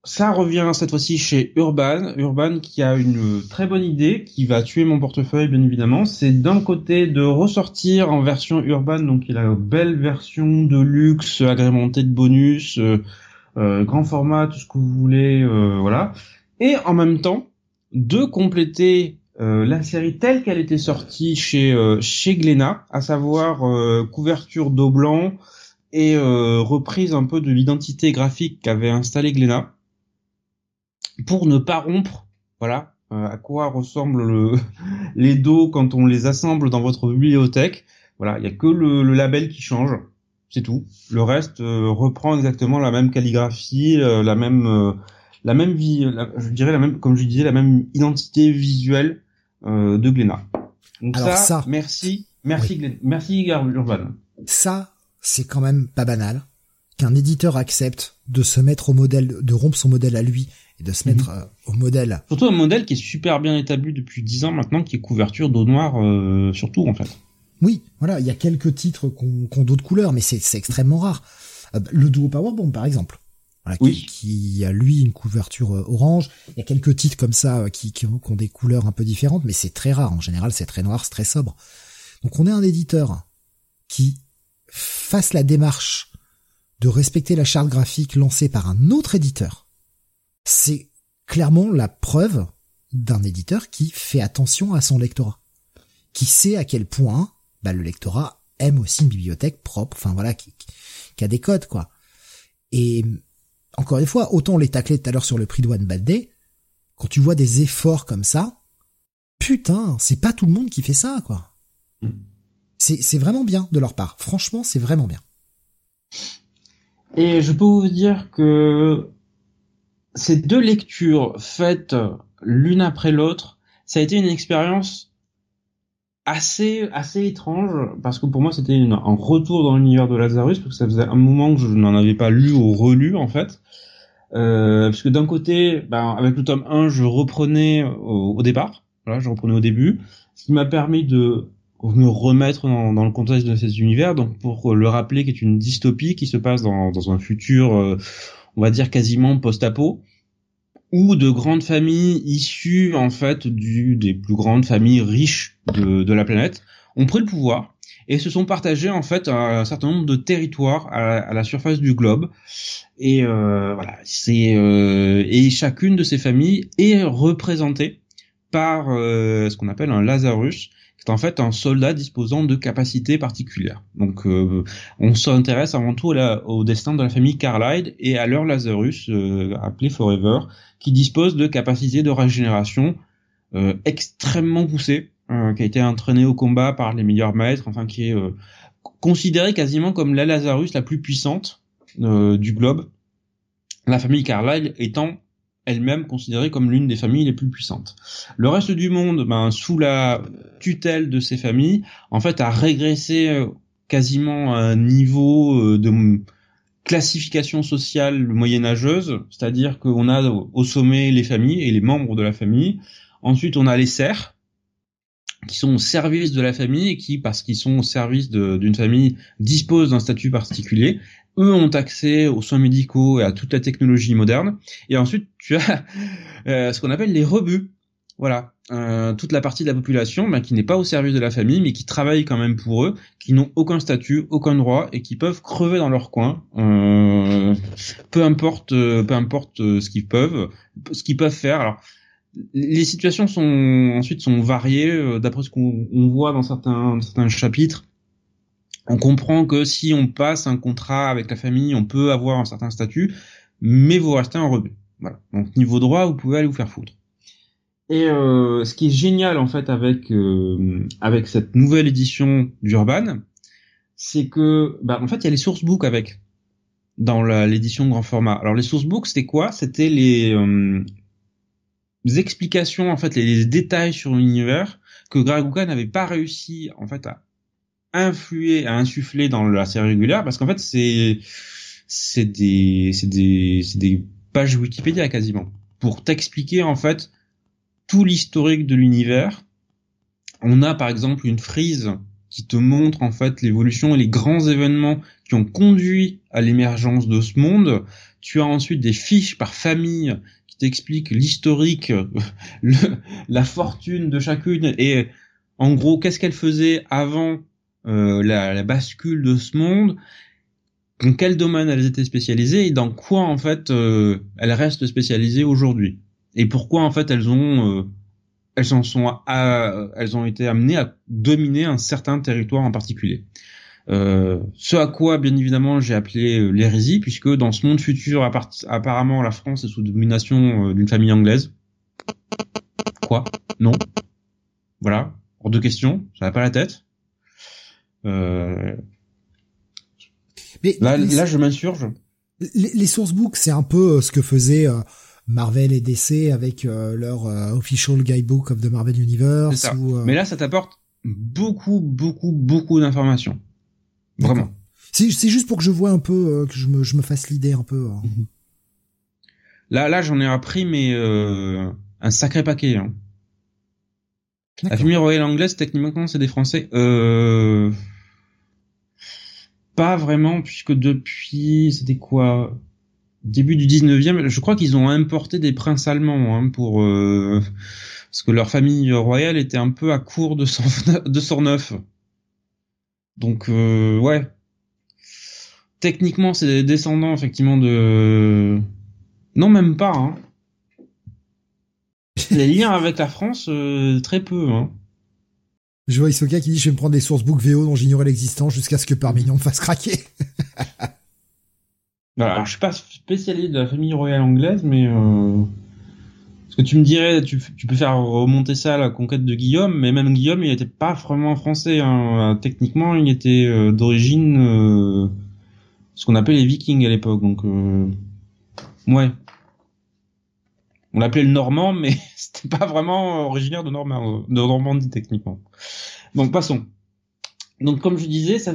ça revient cette fois-ci chez Urban. Urban qui a une très bonne idée, qui va tuer mon portefeuille bien évidemment. C'est d'un côté de ressortir en version Urban, donc il a une belle version de luxe agrémentée de bonus, euh, euh, grand format, tout ce que vous voulez, euh, voilà. Et en même temps, de compléter la série telle qu'elle était sortie chez chez Glénat, à savoir couverture d'eau blanc et reprise un peu de l'identité graphique qu'avait installé Glénat pour ne pas rompre, voilà, euh, à quoi ressemblent le, [laughs] les dos quand on les assemble dans votre bibliothèque. Voilà, il y a que le, label qui change, c'est tout. Le reste euh, reprend exactement la même calligraphie, euh, la même, la même vie, je dirais la même, comme je disais, la même identité visuelle de Glénat. Donc Alors ça, merci, merci, oui. merci Urban. Ça, c'est quand même pas banal qu'un éditeur accepte de se mettre au modèle, de rompre son modèle à lui et de se mettre mhm. euh, au modèle. Surtout un modèle qui est super bien établi depuis dix ans maintenant, qui est couverture d'eau noire euh, surtout en fait. Oui, voilà, il y a quelques titres qui ont, d'autres couleurs, mais c'est extrêmement rare. Euh, le duo Powerbomb par exemple, voilà, oui. qui, a lui une couverture orange. Il y a quelques titres comme ça qui, qui, ont, des couleurs un peu différentes, mais c'est très rare. En général, c'est très noir, c'est très sobre. Donc on est un éditeur qui fasse la démarche de respecter la charte graphique lancée par un autre éditeur c'est clairement la preuve d'un éditeur qui fait attention à son lectorat, qui sait à quel point bah, le lectorat aime aussi une bibliothèque propre, enfin voilà, qui, a des codes quoi. Et encore une fois, autant on les taclait tout à l'heure sur le prix de One Bad Day, quand tu vois des efforts comme ça, putain, c'est pas tout le monde qui fait ça quoi. Mm. C'est vraiment bien de leur part. Franchement, c'est vraiment bien. Et je peux vous dire que ces deux lectures faites l'une après l'autre, ça a été une expérience assez assez étrange parce que pour moi c'était un retour dans l'univers de Lazarus parce que ça faisait un moment que je n'en avais pas lu ou relu en fait. Euh, parce que d'un côté, ben, avec le tome 1, je reprenais au, départ, voilà, je reprenais au début, ce qui m'a permis de me remettre dans, le contexte de ces univers, donc pour le rappeler, qui est une dystopie qui se passe dans, dans un futur, euh, on va dire quasiment post-apo, où de grandes familles issues en fait du, des plus grandes familles riches de, la planète ont pris le pouvoir et se sont partagés en fait un, certain nombre de territoires à, à la surface du globe. Et euh, voilà c'est euh, et chacune de ces familles est représentée par euh, ce qu'on appelle un Lazarus en fait un soldat disposant de capacités particulières. Donc euh, on s'intéresse avant tout au destin de la famille Carlyle et à leur Lazarus, euh, appelé Forever, qui dispose de capacités de régénération euh, extrêmement poussées, euh, qui a été entraîné au combat par les meilleurs maîtres, enfin qui est considéré quasiment comme la Lazarus la plus puissante du globe. La famille Carlyle étant elle-même considérée comme l'une des familles les plus puissantes. Le reste du monde, ben, sous la tutelle de ces familles, en fait, a régressé euh, quasiment à un niveau euh, de classification sociale moyenâgeuse, c'est-à-dire qu'on a au sommet les familles et les membres de la famille. Ensuite, on a les serfs, qui sont au service de la famille et qui, parce qu'ils sont au service d'une famille, disposent d'un statut particulier eux ont accès aux soins médicaux et à toute la technologie moderne. Et ensuite, tu as [laughs] euh, ce qu'on appelle les rebuts. Voilà, euh, toute la partie de la population ben, qui n'est pas au service de la famille, mais qui travaille quand même pour eux, qui n'ont aucun statut, aucun droit et qui peuvent crever dans leur coin, euh, peu importe, euh, peu importe euh, ce qu'ils peuvent, ce qu'ils peuvent faire. Alors, les situations sont ensuite sont variées d'après ce qu'on voit dans certains, dans certains chapitres on comprend que si on passe un contrat avec la famille, on peut avoir un certain statut, mais vous restez en rebut. Voilà. Donc niveau droit, vous pouvez aller vous faire foutre. Et euh, ce qui est génial en fait avec euh, avec cette nouvelle édition d'Urban, c'est que bah, en fait il y a les sourcebooks avec dans l'édition grand format. Alors les sourcebooks c'était quoi? C'était les, euh, explications en fait les, les détails sur l'univers que Graguka n'avait pas réussi en fait à influer, à insuffler dans la série régulière parce qu'en fait c'est c'est des c'est des c'est des pages Wikipédia quasiment pour t'expliquer en fait tout l'historique de l'univers. On a par exemple une frise qui te montre en fait l'évolution et les grands événements qui ont conduit à l'émergence de ce monde. Tu as ensuite des fiches par famille qui t'expliquent l'historique, [laughs] la fortune de chacune et en gros qu'est-ce qu'elle faisait avant euh, la, la, bascule de ce monde, dans quel domaine elles étaient spécialisées et dans quoi en fait euh, elles restent spécialisées aujourd'hui? Et pourquoi en fait elles ont euh, elles en sont à, elles ont été amenées à dominer un certain territoire en particulier? Euh, ce à quoi, bien évidemment, j'ai appelé l'hérésie, puisque dans ce monde futur, apparemment, la France est sous domination d'une famille anglaise. Quoi? Non? Voilà, hors de question, ça n'a pas la tête. Euh... Mais là, là, je m'insurge. Les, les sourcebooks, c'est un peu euh, ce que faisait euh, Marvel et DC avec leur official guidebook of the Marvel Universe. Mais là, ça t'apporte beaucoup, beaucoup, beaucoup d'informations. Vraiment. C'est juste pour que je vois un peu, que je me, je me fasse l'idée un peu. Hein. Là, là, j'en ai appris, mais un sacré paquet. Hein. La famille royale anglaise, techniquement, c'est des Français. Euh... Pas vraiment, puisque depuis, c'était quoi Début du 19e, je crois qu'ils ont importé des princes allemands hein, pour... Euh... Parce que leur famille royale était un peu à court de son, de son neuf. Donc, euh, ouais. Techniquement, c'est des descendants, effectivement, de... Non, même pas, hein [laughs] les liens avec la France, euh, très peu. Hein. Je vois Isoka qui dit je vais me prendre des sources book VO dont j'ignorais l'existence jusqu'à ce que Parmignon me fasse craquer. [laughs] voilà, je suis pas spécialiste de la famille royale anglaise, mais euh... parce que tu me dirais, tu, peux faire remonter ça à la conquête de Guillaume, mais même Guillaume, il était pas vraiment français. Hein. Techniquement, il était euh, d'origine euh, ce qu'on appelait les Vikings à l'époque, donc ouais. On l'appelait le Normand, mais [laughs] c'était pas vraiment originaire de, Normand, de Normandie techniquement. Donc passons. Donc comme je disais, ça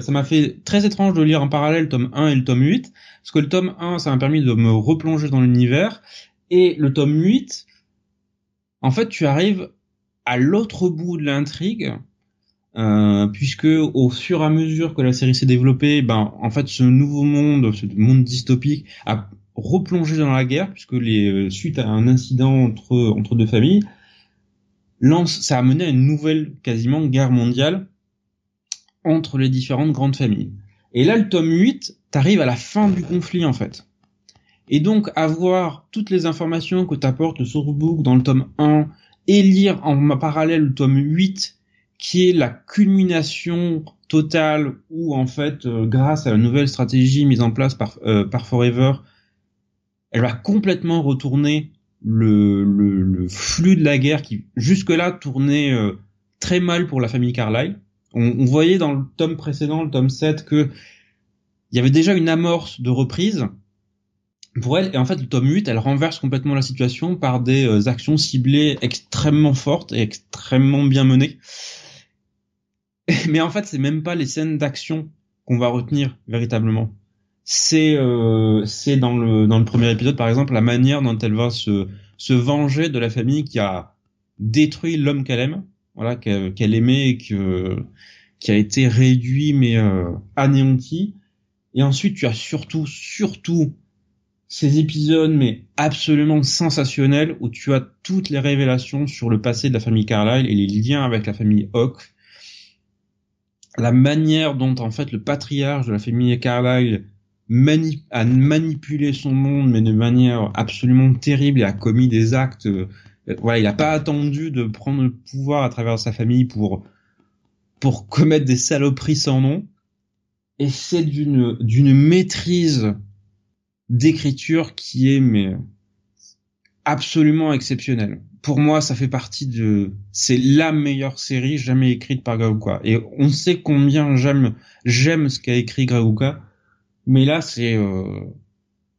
ça m'a fait très étrange de lire en parallèle le tome 1 et le tome 8, parce que le tome 1, ça m'a permis de me replonger dans l'univers, et le tome 8, en fait, tu arrives à l'autre bout de l'intrigue, euh, puisque au fur et à mesure que la série s'est développée, ben en fait ce nouveau monde, ce monde dystopique replongé dans la guerre, puisque les euh, suite à un incident entre entre deux familles, lance, ça a mené à une nouvelle quasiment guerre mondiale entre les différentes grandes familles. Et là, le tome 8, t'arrives à la fin du conflit en fait. Et donc avoir toutes les informations que t'apporte le sourcebook dans le tome 1 et lire en parallèle le tome 8 qui est la culmination totale où en fait euh, grâce à la nouvelle stratégie mise en place par, euh, par Forever elle va complètement retourner le, le, le, flux de la guerre qui jusque-là tournait euh, très mal pour la famille Carlyle. On, on, voyait dans le tome précédent, le tome 7, que il y avait déjà une amorce de reprise pour elle. Et en fait, le tome 8, elle renverse complètement la situation par des euh, actions ciblées extrêmement fortes et extrêmement bien menées. [laughs] Mais en fait, c'est même pas les scènes d'action qu'on va retenir véritablement. C'est euh, c'est dans le dans le premier épisode par exemple la manière dont elle va se se venger de la famille qui a détruit l'homme qu'elle aime, voilà qu'elle aimait et que qui a été réduit mais euh, anéanti. Et ensuite tu as surtout surtout ces épisodes mais absolument sensationnels où tu as toutes les révélations sur le passé de la famille Carlyle et les liens avec la famille Hawk. La manière dont en fait le patriarche de la famille Carlyle a manipulé son monde mais de manière absolument terrible et a commis des actes euh, voilà, il n'a pas attendu de prendre le pouvoir à travers sa famille pour pour commettre des saloperies sans nom. Et c'est d'une d'une maîtrise d'écriture qui est mais absolument exceptionnelle. Pour moi, ça fait partie de c'est la meilleure série jamais écrite par Grauka et on sait combien j'aime j'aime ce qu'a écrit Grauka, mais là c'est euh,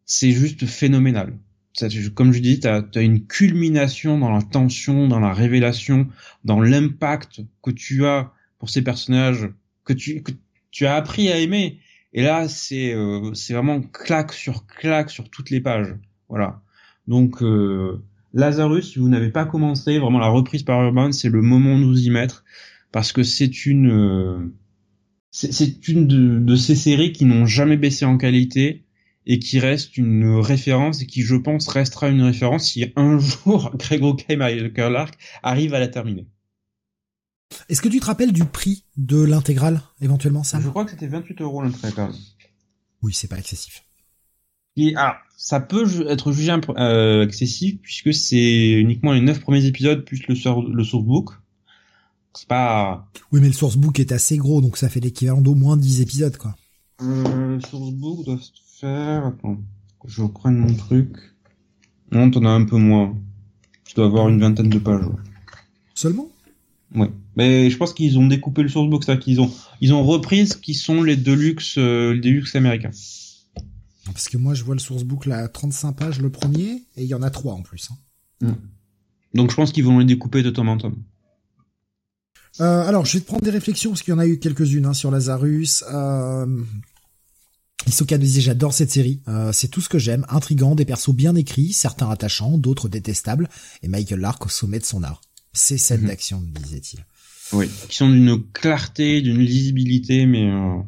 c'est juste phénoménal. Ça, comme je dis, tu as, une culmination dans la tension, dans la révélation, dans l'impact que tu as pour ces personnages que tu que tu as appris à aimer et là, c'est euh, c'est vraiment claque sur claque sur toutes les pages. Voilà. Donc euh, Lazarus, si vous n'avez pas commencé, vraiment la reprise par Urban, c'est le moment de vous y mettre parce que c'est une euh, c'est une de, de, ces séries qui n'ont jamais baissé en qualité et qui reste une référence et qui, je pense, restera une référence si un [laughs] jour Greg Rucka et Michael Lark arrivent à la terminer. Est-ce que tu te rappelles du prix de l'intégrale, éventuellement, ça Je crois que c'était 28 euros l'intégrale. Oui, c'est pas excessif. Et, ah, ça peut être jugé euh, excessif puisque c'est uniquement les 9 premiers épisodes plus le, le sourcebook. C'est pas... Oui, mais le sourcebook est assez gros, donc ça fait l'équivalent d'au moins 10 épisodes, quoi. Euh, le sourcebook doit faire... Attends, je reprenne mon truc. Non, t'en as un peu moins. Tu dois avoir une vingtaine de pages. Seulement? Oui. Mais je pense qu'ils ont découpé le sourcebook, c'est-à-dire qu'ils ont, ils ont repris ce qui sont les deluxe, euh, les deluxe américains. Parce que moi, je vois le sourcebook là, 35 pages le premier, et il y en a trois en plus. Hein. Mm. Donc je pense qu'ils vont les découper de tome en tome. Euh, alors, je vais te prendre des réflexions, parce qu'il y en a eu quelques-unes hein, sur Lazarus. Euh... Isoka disait j'adore cette série, euh, c'est tout ce que j'aime, intrigant, des persos bien écrits, certains attachants, d'autres détestables, et Michael Lark au sommet de son art. C'est scènes mhm. d'action, disait-il. Oui, qui sont d'une clarté, d'une lisibilité, mais... Euh...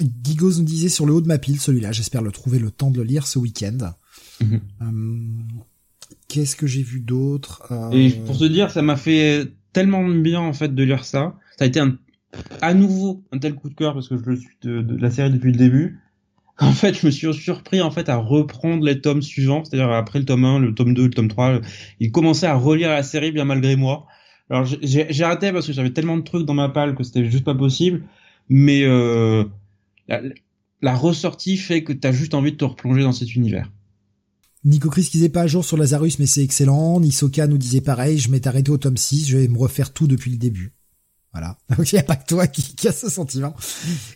nous disait sur le haut de ma pile, celui-là, j'espère le trouver le temps de le lire ce week-end. Mhm. Euh, qu'est-ce que j'ai vu d'autre? Euh... Et pour te dire, ça m'a fait tellement bien en fait de lire ça. Ça a été un, à nouveau un tel coup de cœur parce que je le suis de, la série depuis le début en fait, je me suis surpris en fait à reprendre les tomes suivants, c'est-à-dire après le tome 1, le tome 2, le tome 3, il commençait à relire la série bien malgré moi. Alors j'ai arrêté parce que j'avais tellement de trucs dans ma palle que c'était juste pas possible, mais euh, la, la, ressortie fait que t'as juste envie de te replonger dans cet univers. Nico Chris disait pas à jour sur Lazarus, mais c'est excellent. Nisoka nous disait pareil, je m'étais arrêté au tome 6, je vais me refaire tout depuis le début. Voilà. [laughs] Donc il n'y a pas que toi qui, qui a ce sentiment.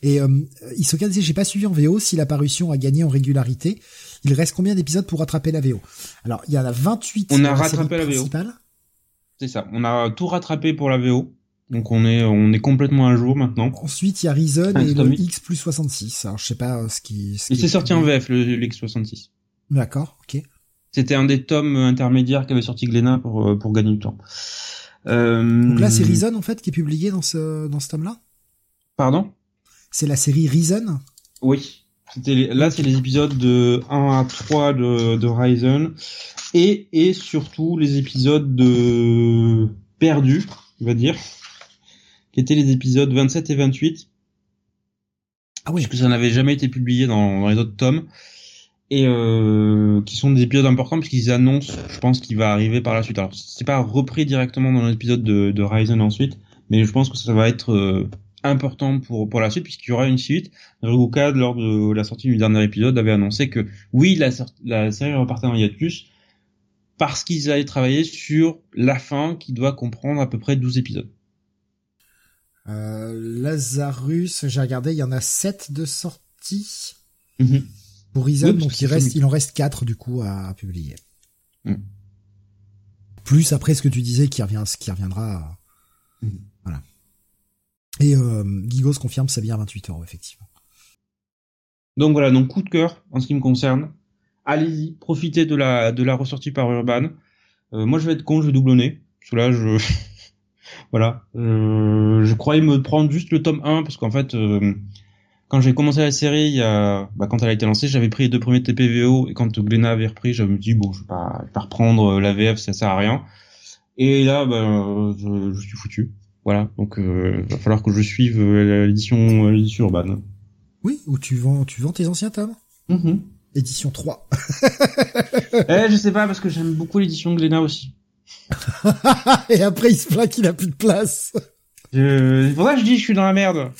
Et euh, Isoka disait j'ai pas suivi en VO si la parution a gagné en régularité. Il reste combien d'épisodes pour rattraper la VO Alors il y en a 28. On a rattrapé la VO. C'est ça. On a tout rattrapé pour la VO. Donc on est on est complètement à jour maintenant. Ensuite, il y a Reason et le X plus 66. Alors je sais pas ce qui. Ce et c'est sorti en VF le, X 66. D'accord, ok. C'était un des tomes intermédiaires qu'avait sorti Glénat pour euh, pour gagner du temps. Euh... Donc là, c'est Reason en fait qui est publié dans ce dans ce tome-là? Pardon? C'est la série Reason? Oui. C'était là, c'est les épisodes de 1 à 3 de de Reason et et surtout les épisodes de Perdu, on va dire qui étaient les épisodes 27 et 28. Ah oui. Puisque ça n'avait jamais été publié dans, les autres tomes. Et euh, qui sont des épisodes importants puisqu'ils annoncent, je pense, qu'il va arriver par la suite. Alors, c'est pas repris directement dans l'épisode de, de Ryzen ensuite, mais je pense que ça va être euh, important pour pour la suite puisqu'il y aura une suite. Reguka, lors de la sortie du dernier épisode, avait annoncé que oui, la, la série repartait en hiatus parce qu'ils allaient travailler sur la fin qui doit comprendre à peu près 12 épisodes. Euh, Lazarus, j'ai regardé, il y en a 7 de sortie mhm. Pour Reason, donc il reste, il en reste 4 du coup à, publier. Mhm. Plus après ce que tu disais qui revient, ce qui reviendra. Mhm. Voilà. Et euh, Gigos confirme ça vient à 28 euros effectivement. Donc voilà, donc coup de cœur en ce qui me concerne. Allez-y, profitez de la de la ressortie par Urban. Euh, moi je vais être con, je vais doublonner. Parce que là je [laughs] Voilà. Euh, je croyais me prendre juste le tome 1 parce qu'en fait, euh, quand j'ai commencé la série, a, bah, quand elle a été lancée, j'avais pris les deux premiers TPVO et quand Glenna avait repris, je me dis bon, je vais pas, je vais pas reprendre euh, la VF, ça sert à rien. Et là, bah, je, je suis foutu. Voilà. Donc, euh, va falloir que je suive l'édition, l'édition urbaine. Oui, ou tu vends, tu vends tes anciens tomes? Mm Édition 3. [laughs] eh, je sais pas parce que j'aime beaucoup l'édition Glénat aussi. [laughs] et après, il se plaint qu'il a plus de place. C'est pour ça que je dis je suis dans la merde.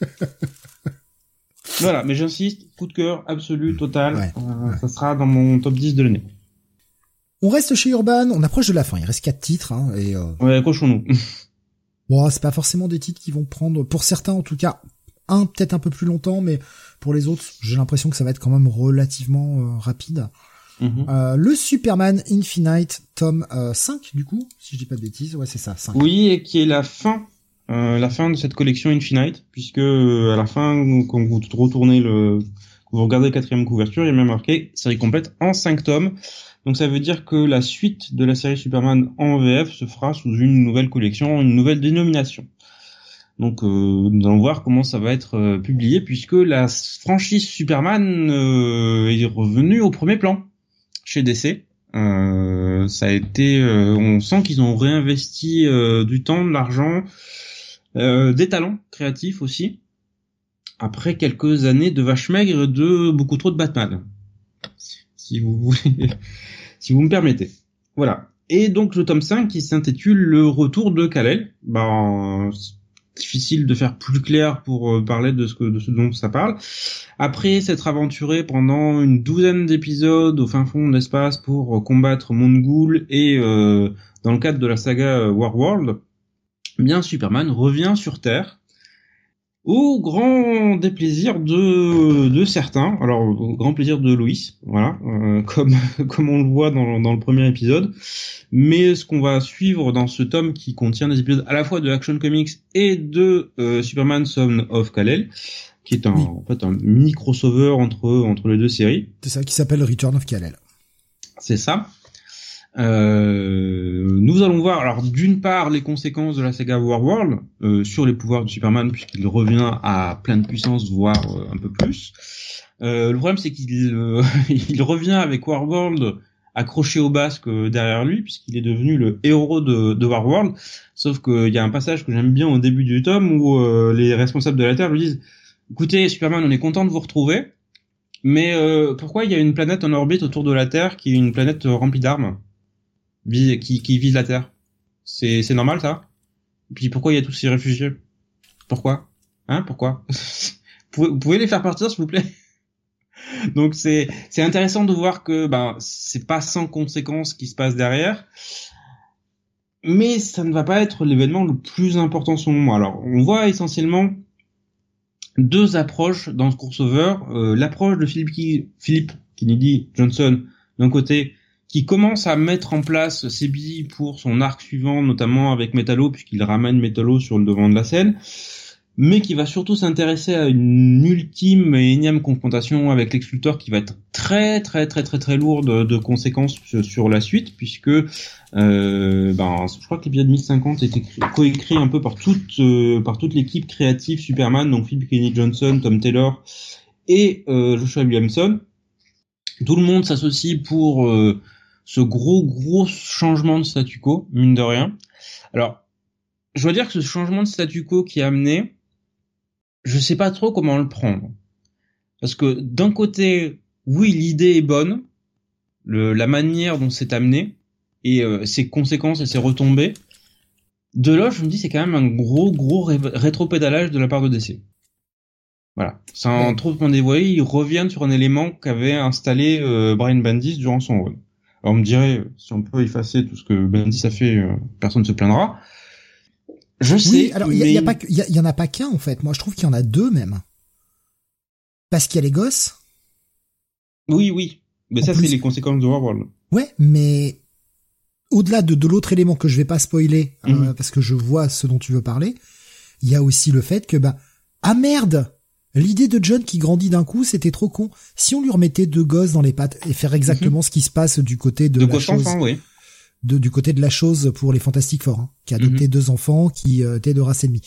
[laughs] voilà, mais j'insiste, coup de cœur absolu, total. Euh, ça sera dans mon top 10 de l'année. On reste chez Urban, on approche de la fin. Il reste quatre titres. Hein, et euh... Ouais, accrochons-nous. [laughs] bon, c'est pas forcément des titres qui vont prendre, pour certains en tout cas, un peut-être un peu plus longtemps, mais pour les autres, j'ai l'impression que ça va être quand même relativement euh, rapide. Mhm. Euh, le Superman Infinite tome 5 euh, du coup, si je dis pas de bêtises, ouais c'est ça. 5. Oui, et qui est la fin, euh, la fin de cette collection Infinite, puisque à la fin, quand vous retournez le, vous regardez la quatrième couverture, il y a même marqué série complète en 5 tomes. Donc ça veut dire que la suite de la série Superman en VF se fera sous une nouvelle collection, une nouvelle dénomination. Donc nous allons voir comment ça va être publié puisque la franchise Superman est revenue au premier plan chez DC. Euh, ça a été, euh, on sent qu'ils ont réinvesti euh, du temps, de l'argent, des talents créatifs aussi. Après quelques années de vache maigre, de beaucoup trop de Batman, [laughs] si vous me permettez. Voilà. Et donc le tome 5 qui s'intitule Le retour de Kal-El. Ben, difficile de faire plus clair pour euh, parler de ce, que, dont ça parle. Après s'être aventuré pendant une douzaine d'épisodes au fin fond de l'espace pour euh, combattre Mongul et euh, dans le cadre de la saga Warworld, bien Superman revient sur Terre au grand déplaisir de, de certains, alors au grand plaisir de Loïs, voilà, euh, [laughs] comme comme on le voit dans, dans le premier épisode. Mais ce qu'on va suivre dans ce tome qui contient des épisodes à la fois de Action Comics et de euh, Superman Son of Kal-El, qui est un, en fait un mini crossover entre entre les deux séries. C'est ça qui s'appelle Return of Kal-El. C'est ça. Euh, nous allons voir alors d'une part les conséquences de la saga Warworld euh, sur les pouvoirs de Superman puisqu'il revient à pleine puissance voire euh, un peu plus. Euh, le problème c'est qu'il [laughs] il revient avec Warworld accroché au basque derrière lui puisqu'il est devenu le héros de, de Warworld. Sauf qu'il y a un passage que j'aime bien au début du tome où les responsables de la Terre lui disent "Écoutez Superman, on est content de vous retrouver." Mais pourquoi il y a une planète en orbite autour de la Terre qui est une planète remplie d'armes? Qui, qui vise la Terre. C'est, c'est normal ça Puis pourquoi il y a tous ces réfugiés? Pourquoi? Hein? Pourquoi? [laughs] Vous pouvez les faire partir s'il vous plaît? [laughs] Donc c'est c'est intéressant de voir que ben c'est pas sans conséquences ce qui se passe derrière. Mais ça ne va pas être l'événement le plus important ce moment. Alors, on voit essentiellement deux approches dans ce crossover. Euh, L'approche de Philippe, Philippe Kennedy Johnson d'un côté, qui commence à mettre en place ses billes pour son arc suivant, notamment avec Metallo, puisqu'il ramène Metallo sur le devant de la scène, mais qui va surtout s'intéresser à une ultime et énième confrontation avec Lex qui va être très très très très très lourde de conséquences sur la suite, puisque euh, ben, je crois que l'épisode 1050 était coécrit un peu par toute euh, par toute l'équipe créative Superman, donc Philip Kenny Johnson, Tom Taylor et euh, Joshua Williamson. Tout le monde s'associe pour euh, ce gros gros changement de statu quo, mine de rien. Alors, je dois dire que ce changement de statu quo qui a amené, je sais pas trop comment le prendre. Parce que d'un côté, oui, l'idée est bonne, le, la manière dont c'est amené et euh, ses conséquences et ses retombées. De là, je me dis, c'est quand même un gros, gros rétropédalage de la part de DC. Voilà. Sans trop trop dévoiler, ils reviennent sur un élément qu'avait installé euh, Brian Bendis durant son rôle. Alors on me dirait, si on peut effacer tout ce que Bendis a fait, euh, personne ne se plaindra. Je sais. alors il y, a, pas, il y, en a pas qu'un en fait. Moi, je trouve qu'il y en a deux même. Parce qu'il y a les gosses. Oui, oui. Mais ça, c'est les conséquences de Warworld. Ouais, mais au-delà de, de l'autre élément que je vais pas spoiler, euh, mhm. parce que je vois ce dont tu veux parler, il y a aussi le fait que bah ah merde, l'idée de John qui grandit d'un coup, c'était trop con. Si on lui remettait deux gosses dans les pattes et faire exactement mhm. ce qui se passe du côté de, la chose, oui de, du côté de la chose pour les Fantastiques Four, hein, qui a adopté mhm. deux enfants qui euh, étaient de race ennemie.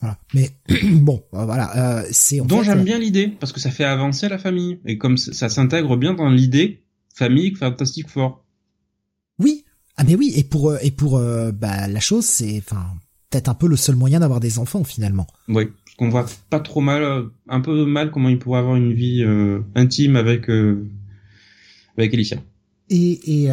Voilà. Mais [clears throat] bon, euh, voilà, euh, c'est dont j'aime bien l'idée parce que ça fait avancer la famille et comme ça s'intègre bien dans l'idée famille Fantastic Four. Oui, ah mais oui, et pour et pour bah la chose, c'est enfin peut-être un peu le seul moyen d'avoir des enfants finalement. Oui, qu'on voit pas trop mal, un peu mal comment il pourrait avoir une vie intime avec avec Alicia. Et et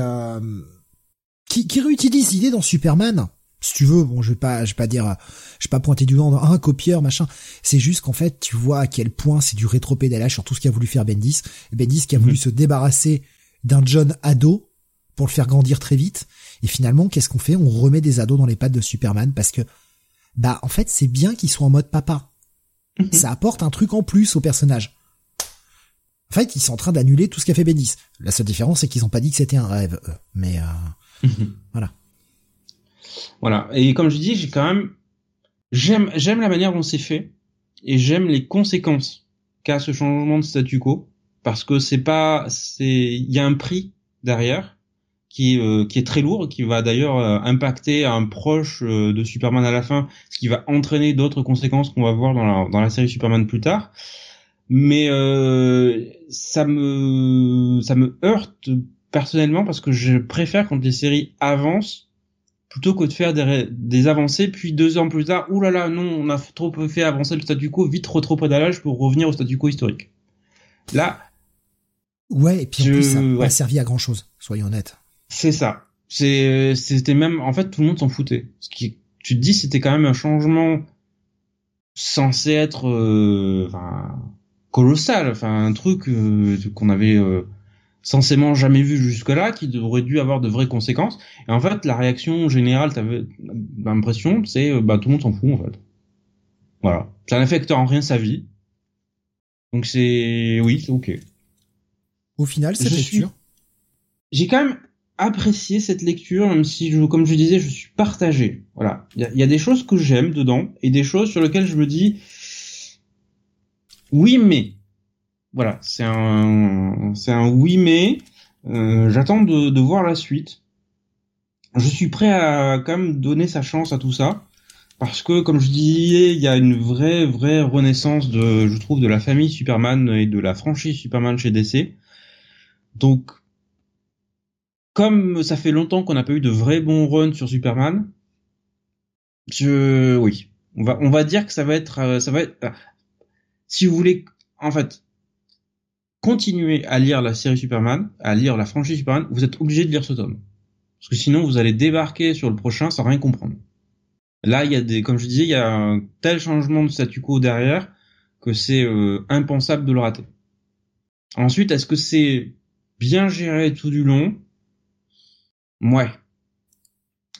qui, qui réutilise l'idée dans Superman? Si tu veux, bon, je vais pas, je vais pas dire, je vais pas pointer du doigt un copieur, machin. C'est juste qu'en fait, tu vois à quel point c'est du rétropédalage sur tout ce qu'a voulu faire Bendis. Bendis qui a voulu mhm. se débarrasser d'un John ado pour le faire grandir très vite. Et finalement, qu'est-ce qu'on fait? On remet des ados dans les pattes de Superman parce que, bah, en fait, c'est bien qu'ils soient en mode papa. [laughs] Ça apporte un truc en plus au personnage. En fait, ils sont en train d'annuler tout ce qu'a fait Bendis. La seule différence, c'est qu'ils ont pas dit que c'était un rêve, eux. Mais euh, [laughs] voilà. Voilà. Et comme je dis, j'ai quand même, j'aime, j'aime la manière dont c'est fait et j'aime les conséquences qu'a ce changement de statu quo parce que c'est pas, c'est, il y a un prix derrière qui, euh, qui est très lourd, qui va d'ailleurs euh, impacter un proche euh, de Superman à la fin, ce qui va entraîner d'autres conséquences qu'on va voir dans la, dans la série Superman plus tard. Mais ça me ça me heurte personnellement parce que je préfère quand les séries avancent plutôt que de faire des, des avancées puis deux ans plus tard oulala là là, non on a trop fait avancer le statu quo vite trop trop pédalage pour revenir au statu quo historique. Là ouais et puis en plus ça n'a pas servi à grand chose soyons honnêtes c'est ça c'est c'était même en fait tout le monde s'en foutait ce qui tu te dis c'était quand même un changement censé être euh, enfin colossal enfin un truc euh, qu'on avait euh, censément jamais vu jusque-là, qui aurait dû avoir de vraies conséquences. Et en fait, la réaction générale, t'avais l'impression, c'est euh, bah tout le monde s'en fout en fait. Voilà, ça n'affecte en rien sa vie. Donc c'est oui, c'est ok. Au final, cette lecture. J'ai quand même apprécié cette lecture, même si, je, comme je disais, je suis partagé. Voilà, il y a, des choses que j'aime dedans et des choses sur lesquelles je me dis oui, mais voilà, c'est un, c'est un oui mais. Euh, j'attends de, de voir la suite. Je suis prêt à quand même donner sa chance à tout ça parce que, comme je disais, il y a une vraie, vraie renaissance de, je trouve, de la famille Superman et de la franchise Superman chez DC. Donc, comme ça fait longtemps qu'on n'a pas eu de vrais bons runs sur Superman, je, oui, on va, on va dire que ça va être, euh, ça va être, euh, si vous voulez, en fait, continuez à lire la série Superman, à lire la franchise Superman, vous êtes obligé de lire ce tome. Parce que sinon, vous allez débarquer sur le prochain sans rien comprendre. Là, il y a des, comme je disais, il y a un tel changement de statu quo derrière que c'est euh, impensable de le rater. Ensuite, est-ce que c'est bien géré tout du long? Ouais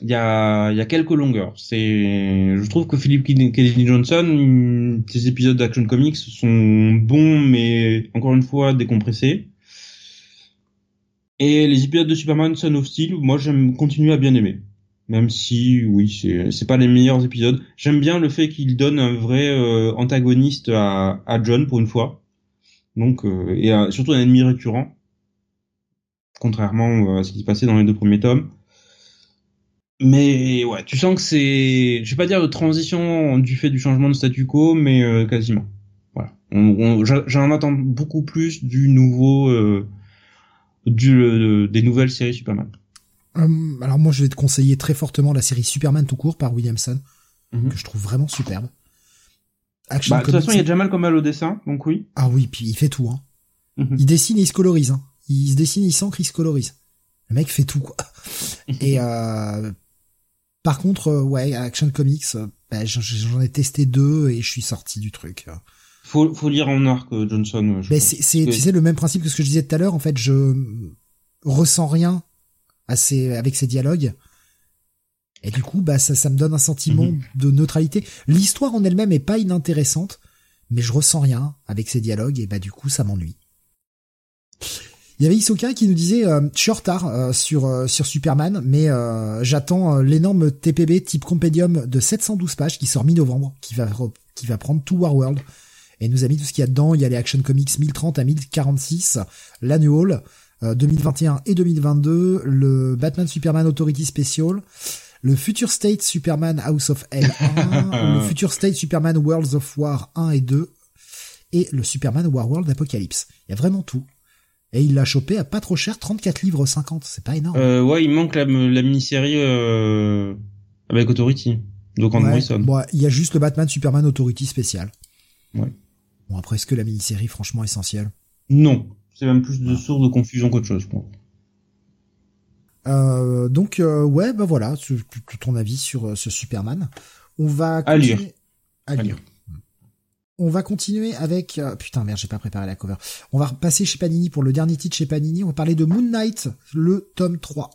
il y a, y a quelques longueurs. C'est, je trouve que Philippe Kennedy Johnson, ses épisodes d'Action Comics sont bons, mais encore une fois décompressés. Et les épisodes de Superman Son of Steel, moi j'aime continuer à bien aimer. Même si, oui, c'est c'est pas les meilleurs épisodes. J'aime bien le fait qu'il donne un vrai euh, antagoniste à, à John pour une fois. Donc, euh, et surtout un ennemi récurrent. Contrairement à ce qui se passait dans les deux premiers tomes. Mais ouais, tu sens que c'est, je vais pas dire de transition du fait du changement de statu quo, mais euh, quasiment. Voilà. J'en attends beaucoup plus du nouveau, euh, du, euh, des nouvelles séries Superman. alors moi, je vais te conseiller très fortement la série Superman tout court par Williamson, mhm. que je trouve vraiment superbe. Action bah, de toute façon, il y a déjà mal comme mal au dessin, donc oui. Ah oui, puis il fait tout. Hein. Mhm. Il dessine et il se colorise. Hein. Il se dessine, il il se colorise. Le mec fait tout quoi. [laughs] et euh, par contre, euh, ouais, Action Comics, euh, bah, j'en ai testé deux et je suis sorti du truc. Faut, faut lire en arc Johnson. Mais c'est, tu sais, le même principe que ce que je disais tout à l'heure. En fait, je ressens rien à avec ces dialogues. Et du coup, bah, ça, ça me donne un sentiment mhm. de neutralité. L'histoire en elle-même est pas inintéressante, mais je ressens rien avec ces dialogues et bah, du coup, ça m'ennuie. Il y avait Isoka qui nous disait euh, je suis en retard euh, sur euh, sur Superman, mais j'attends l'énorme TPB type compendium de 712 pages qui sort mi-novembre, qui va qui va prendre tout Warworld et nous a mis tout ce qu'il y a dedans. Il y a les Action Comics 1030 à 1046, l'annual 2021 et 2022, le Batman Superman Authority Special, le Future State Superman House of L1, [laughs] le Future State Superman Worlds of War 1 et 2 et le Superman War World Apocalypse. Il y a vraiment tout. Et il l'a chopé à pas trop cher, 34 livres 50, c'est pas énorme. Euh, ouais, il manque la, la mini-série euh, avec Authority, donc en Morrison. Bon, il y a juste le Batman Superman Authority spécial. Ouais. Bon, après, est-ce que la mini-série, franchement, essentielle? Non, c'est même plus de source de confusion qu'autre chose, je Euh, donc, euh, ouais, bah voilà, ton avis sur euh, ce Superman. On va continuer... À lire. À lire. On va continuer avec euh, putain merde, j'ai pas préparé la cover. On va passer chez Panini pour le dernier titre chez Panini. On va parler de Moon Knight, le tome 3.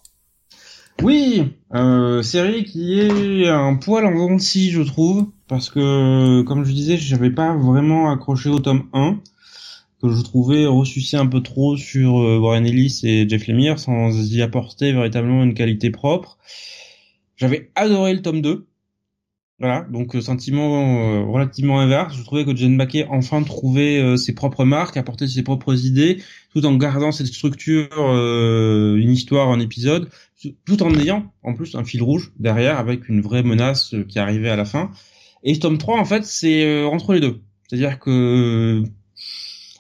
Oui, euh, série qui est un poil en dents je trouve, parce que comme je disais, j'avais pas vraiment accroché au tome 1 que je trouvais ressuscité un peu trop sur euh, Warren Ellis et Jeff Lemire sans y apporter véritablement une qualité propre. J'avais adoré le tome 2 voilà, donc euh, sentiment euh, relativement inverse. Je trouvais que Jen Baquet enfin trouvait euh, ses propres marques, apportait ses propres idées, tout en gardant cette structure, une histoire, un épisode, tout en ayant en plus un fil rouge derrière avec une vraie menace qui arrivait à la fin. Et tome 3, en fait, c'est entre les deux. C'est-à-dire que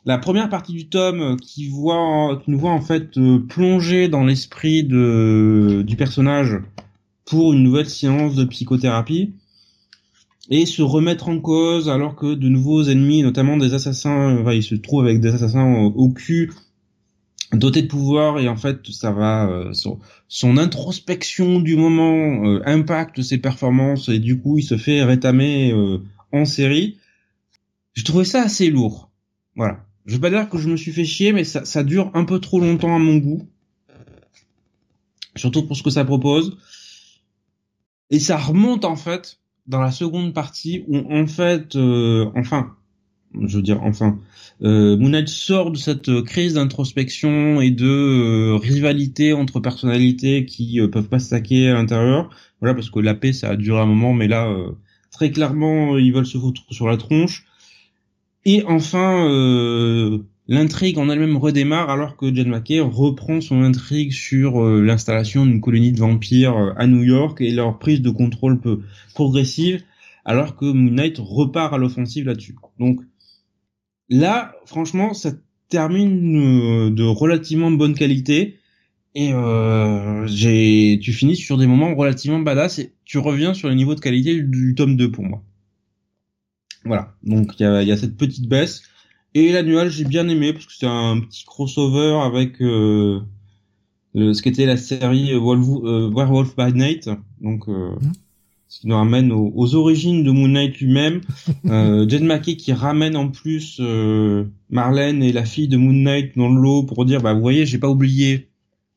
la première partie du tome qui voit, qui nous voit en fait plonger dans l'esprit du personnage pour une nouvelle séance de psychothérapie et se remettre en cause alors que de nouveaux ennemis, notamment des assassins, enfin, il se trouve avec des assassins au, cul, dotés de pouvoir et en fait ça va euh, son, introspection du moment euh, impacte ses performances et du coup il se fait rétamer euh, en série. Je trouvais ça assez lourd. Voilà. Je vais pas dire que je me suis fait chier, mais ça, ça dure un peu trop longtemps à mon goût. Surtout pour ce que ça propose. Et ça remonte en fait dans la seconde partie où en fait, euh, enfin, je veux dire enfin, euh, sort de cette crise d'introspection et de euh, rivalité entre personnalités qui euh, peuvent pas se saquer à l'intérieur. Voilà, parce que la paix ça a duré un moment, mais là très clairement ils veulent se foutre sur la tronche. Et enfin, L'intrigue en elle-même redémarre alors que John McKay reprend son intrigue sur euh, l'installation d'une colonie de vampires euh, à New York et leur prise de contrôle peu progressive, alors que Moon Knight repart à l'offensive là-dessus. Donc là, franchement, ça termine euh, de relativement bonne qualité et j'ai tu finis sur des moments relativement badass et tu reviens sur le niveau de qualité du, tome 2 pour moi. Voilà, donc il y a, y a cette petite baisse et l'annual, j'ai bien aimé parce que c'est un petit crossover avec euh, le, ce qu'était la série Wolf, euh, Werewolf by Night. Donc, euh, mmh. ce qui nous ramène aux, origines de Moon Knight lui-même. [laughs] euh, Jen Mackey qui ramène en plus euh, Marlène et la fille de Moon Knight dans le lot pour dire, bah vous voyez, j'ai pas oublié.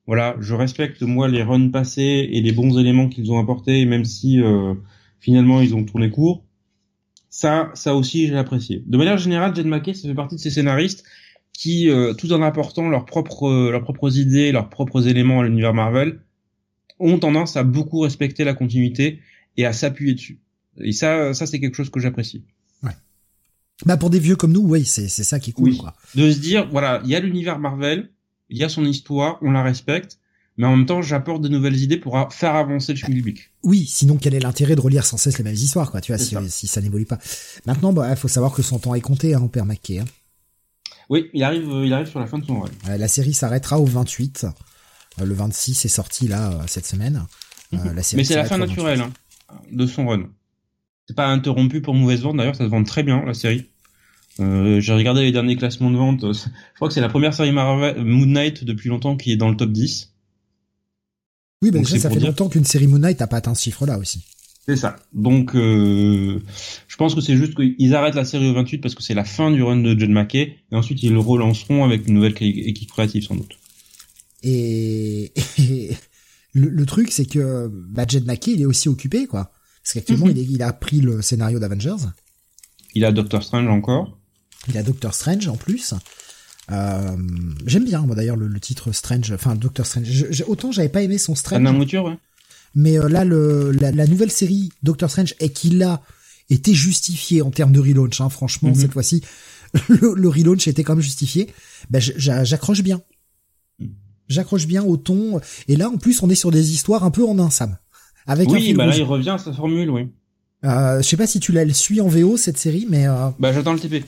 Voilà, je respecte moi les runs passés et les bons éléments qu'ils ont apportés, même si euh, finalement ils ont tourné court. Ça, ça aussi, j'ai apprécié. De manière générale, Jed McKay, ça fait partie de ces scénaristes qui, euh, tout en apportant leurs propres, leurs propres idées, leurs propres éléments à l'univers Marvel, ont tendance à beaucoup respecter la continuité et à s'appuyer dessus. Et ça, ça c'est quelque chose que j'apprécie. Ouais. Bah pour des vieux comme nous, oui, c'est c'est ça qui est cool. Quoi. De se dire, voilà, il y a l'univers Marvel, il y a son histoire, on la respecte, mais en même temps, j'apporte de nouvelles idées pour faire avancer le schmilblick. Oui, sinon quel est l'intérêt de relire sans cesse les mêmes histoires, quoi, tu vois, si ça, si ça n'évolue pas. Maintenant, bah, il faut savoir que son temps est compté, hein, au père Mackay. Hein. Oui, il arrive, il arrive sur la fin de son run. la série s'arrêtera au 28. Euh, le 26 est sorti là euh, cette semaine. Euh, mhm. la série mais c'est la fin naturelle hein, de son run. C'est pas interrompu pour mauvaise vente. D'ailleurs, ça se vend très bien la série. Euh, j'ai regardé les derniers classements de vente. [laughs] Je crois que c'est la première série Marvel Moon Knight depuis longtemps qui est dans le top 10. Oui, mais déjà, ça fait longtemps qu'une série Moon Knight n'a pas atteint ce chiffre-là aussi. C'est ça. Donc, euh, je pense que c'est juste qu'ils arrêtent la série au 28 parce que c'est la fin du run de John McKay, et ensuite ils le relanceront avec une nouvelle équipe créative sans doute. Et, [laughs] le, truc, c'est que bah, John McKay, il est aussi occupé, quoi. Parce qu'actuellement, mhm. il, il, a pris le scénario d'Avengers. Il a Doctor Strange encore. Il a Doctor Strange en plus. Euh, j'aime bien moi d'ailleurs le, titre Strange, enfin Doctor Strange. autant j'avais pas aimé son Strange. Mouture, ouais. Mais euh, là le la, nouvelle série Doctor Strange est qu'il a été justifié en termes de relaunch. Hein, franchement mhm. cette fois-ci [laughs] le, le, relaunch était quand même justifié. Ben j'accroche bien. J'accroche bien au ton. Et là en plus on est sur des histoires un peu en un sam. Avec oui, bah là il revient à sa formule, oui. Euh, je sais pas si tu la suis en VO cette série, mais. Euh... Bah j'attends le TP.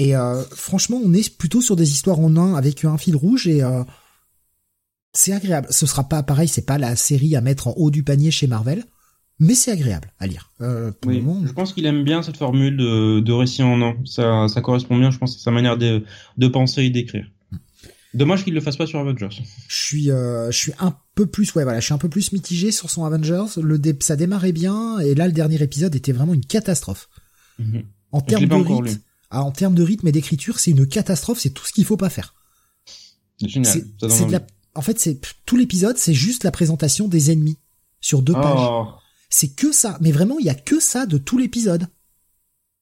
Et euh, franchement, on est plutôt sur des histoires en un avec un fil rouge et euh, c'est agréable. Ce sera pas pareil, c'est pas la série à mettre en haut du panier chez Marvel, mais c'est agréable à lire. Euh, oui, je pense qu'il aime bien cette formule de, de récit en un. Ça, ça correspond bien, je pense, à sa manière de, de penser et d'écrire. Dommage qu'il le fasse pas sur Avengers. Je suis, euh, je suis un peu plus, ouais, voilà, je suis un peu plus mitigé sur son Avengers. Le ça démarrait bien et là, le dernier épisode était vraiment une catastrophe. Mhm. En termes de rythme, ah, en termes de rythme et d'écriture, c'est une catastrophe. C'est tout ce qu'il faut pas faire. C'est en fait, c'est tout l'épisode, c'est juste la présentation des ennemis sur deux pages. Oh. C'est que ça. Mais vraiment, il y a que ça de tout l'épisode.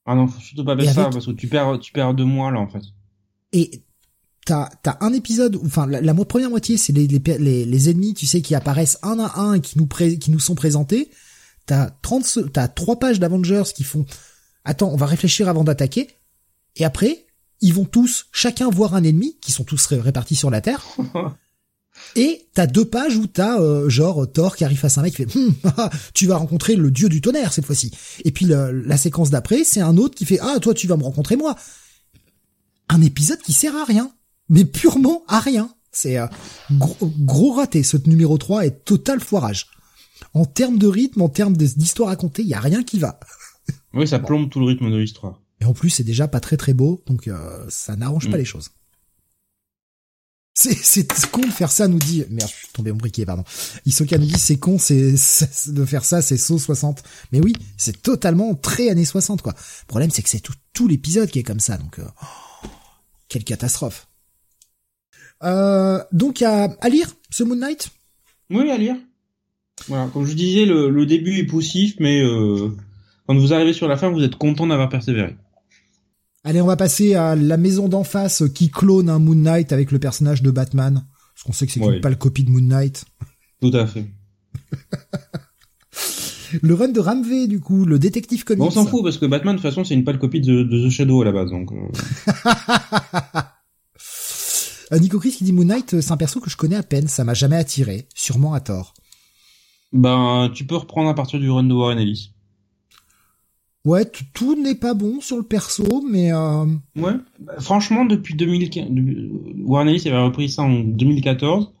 Ah non, faut surtout pas faire ça parce que tu perds, tu perds deux mois là en fait. Et t'as as un épisode, enfin la, la, première moitié, c'est les, les, les, ennemis, tu sais, qui apparaissent un à un et qui nous qui nous sont présentés. T'as 30, t'as trois pages d'Avengers qui font. Attends, on va réfléchir avant d'attaquer. Et après, ils vont tous, chacun voir un ennemi, qui sont tous répartis sur la Terre. [laughs] Et t'as deux pages où t'as euh, genre Thor qui arrive face à un mec qui fait hum, tu vas rencontrer le dieu du tonnerre cette fois-ci. Et puis la séquence d'après c'est un autre qui fait ah toi tu vas me rencontrer moi. Un épisode qui sert à rien, mais purement à rien. C'est euh, gros, raté. Ce numéro 3 est total foirage. En termes de rythme, en termes d'histoire racontée, il y a rien qui va. Oui, ça plombe tout le rythme de l'histoire. Et en plus, c'est déjà pas très très beau, donc euh, ça n'arrange pas mm. les choses. C'est con de faire ça, nous dit. Merde, je suis tombé mon briquet, pardon. Isoka nous dit c'est con, c'est de faire ça, c'est saut 60. Mais oui, c'est totalement très années 60 quoi. Le problème c'est que c'est tout, tout l'épisode qui est comme ça, donc euh, quelle catastrophe. Euh, donc à, à lire ce Moon Knight? Oui, à lire. Voilà, comme je disais, le, le début est poussif, mais euh, quand vous arrivez sur la fin, vous êtes content d'avoir persévéré. Allez, on va passer à la maison d'en face qui clone un Moon Knight avec le personnage de Batman. Parce qu'on sait que c'est pas le copie de Moon Knight. Tout à fait. [laughs] le run de Ramvé, du coup, le détective comics. on s'en fout parce que Batman, de toute façon, c'est une pâle copie de, The Shadow à la base, donc. Euh. [laughs] Euh, Nico Chris qui dit Moon Knight, c'est un perso que je connais à peine, ça m'a jamais attiré, sûrement à tort. Ben, tu peux reprendre à partir du run de Warren Ellis. Ouais, tout n'est pas bon sur le perso, mais euh... ouais. Bah, franchement, depuis 2015, Warren Ellis avait repris ça en 2014.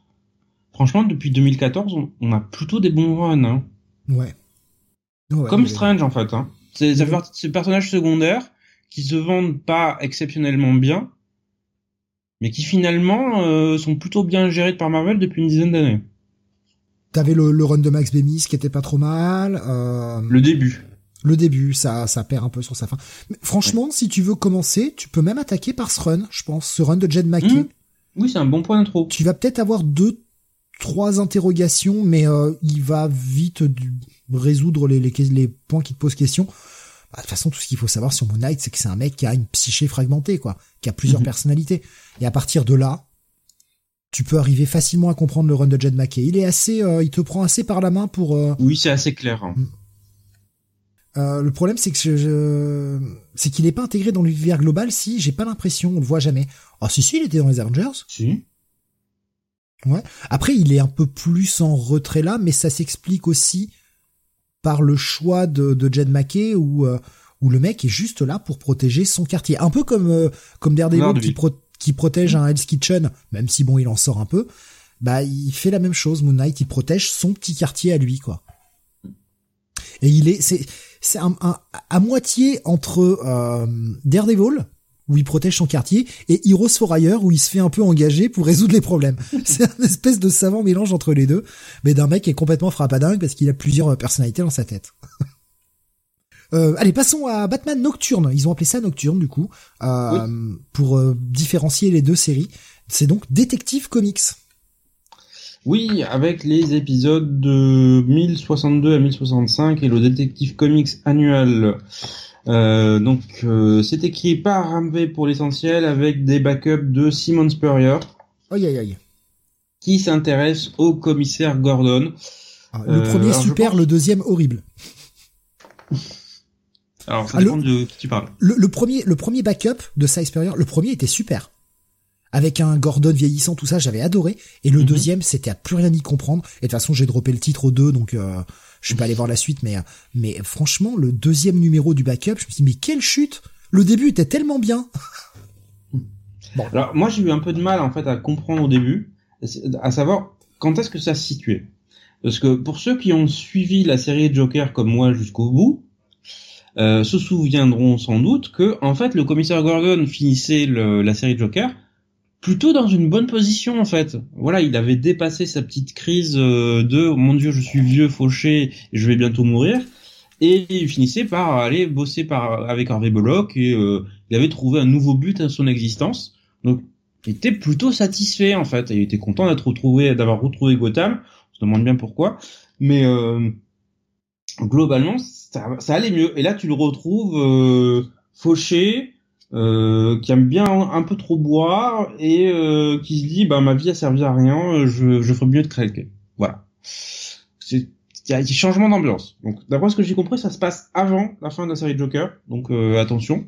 Franchement, depuis 2014, on, a plutôt des bons runs. Hein. Ouais. Comme Strange en fait. Hein. C'est ces personnages secondaires qui se vendent pas exceptionnellement bien, mais qui finalement euh, sont plutôt bien gérés par Marvel depuis une dizaine d'années. T'avais le, le run de Max Bemis qui était pas trop mal. Euh... Le début le début, ça, ça perd un peu sur sa fin. Mais franchement, si tu veux commencer, tu peux même attaquer par ce run, je pense, ce run de Jed Mackey. Mmh. Oui, c'est un bon point d'intro. Tu vas peut-être avoir deux, trois interrogations, mais euh, il va vite résoudre les, les, les, points qui te posent question. Bah, de toute façon, tout ce qu'il faut savoir sur Moon Knight, c'est que c'est un mec qui a une psyché fragmentée, quoi, qui a plusieurs Mhm. personnalités. Et à partir de là, tu peux arriver facilement à comprendre le run de Jed McKay. Il est assez, euh, il te prend assez par la main pour. euh, Oui, c'est assez clair. hein. Euh, le problème, c'est que je, je- c'est qu'il est pas intégré dans l'univers global. Si, j'ai pas l'impression, on le voit jamais. Ah si, si, il était dans les Avengers. Si. Après, il est un peu plus en retrait là, mais ça s'explique aussi par le choix de, de Jed McKay où, euh, où le mec est juste là pour protéger son quartier. Un peu comme, euh, comme Daredevil qui, pro- qui protège un Hell's Kitchen, même si bon, il en sort un peu. Bah, il fait la même chose, Moon Knight, il protège son petit quartier à lui, quoi. Et il est, c'est, c'est un, un- à moitié entre euh, Daredevil, où il protège son quartier, et Heroes for Hire, où il se fait un peu engager pour résoudre les problèmes. [laughs] c'est un espèce de savant mélange entre les deux, mais d'un mec qui est complètement frappadingue parce qu'il a plusieurs personnalités dans sa tête. [laughs] Euh, allez, passons à Batman Nocturne. Ils ont appelé ça Nocturne, du coup, euh, pour euh, différencier les deux séries. C'est donc Détective Comics. Oui, avec les épisodes de 1062 à 1065 et le Detective Comics annuel. Euh, donc, euh, c'est écrit par Ramvé pour l'essentiel avec des backups de Simon Spurrier Aïe, aïe, aïe. qui s'intéresse au commissaire Gordon. Ah, Le Euh, premier super, pense- le deuxième horrible. [laughs] Alors, ça Ah, le- de qui tu parles. Le, le premier, le premier backup de Cy Spurrier, le premier était super. Avec un Gordon vieillissant, tout ça, j'avais adoré. Et le Mhm. deuxième, c'était à plus rien y comprendre. Et de toute façon, j'ai droppé le titre au 2, donc euh, je suis pas allé voir la suite. Mais, euh, mais franchement, le deuxième numéro du backup, je me suis dit, mais quelle chute Le début était tellement bien. [laughs] Alors, moi, j'ai eu un peu de mal, en fait, à comprendre au début, à savoir quand est-ce que ça se situait. Parce que pour ceux qui ont suivi la série Joker comme moi jusqu'au bout, euh, se souviendront sans doute que, en fait, le commissaire Gordon finissait le- la série Joker plutôt dans une bonne position, en fait. Voilà, il avait dépassé sa petite crise euh, de « mon Dieu, je suis vieux, fauché, je vais bientôt mourir », et il finissait par aller bosser par, avec Harvey Bullock, et euh, il avait trouvé un nouveau but à son existence. Donc, il était plutôt satisfait en fait. Il était content d'être retrouvé, d'avoir retrouvé Gotham. On se demande bien pourquoi, mais euh, globalement, ça, ça allait mieux. Et là, tu le retrouves euh, fauché, euh, qui aime bien un peu trop boire et euh, qui se dit, bah ma vie a servi à rien, je, je ferais mieux de craquer. Voilà. C'est il y a un petit changement d'ambiance. Donc, d'après ce que j'ai compris, ça se passe avant la fin de la série Joker. Donc, euh, attention.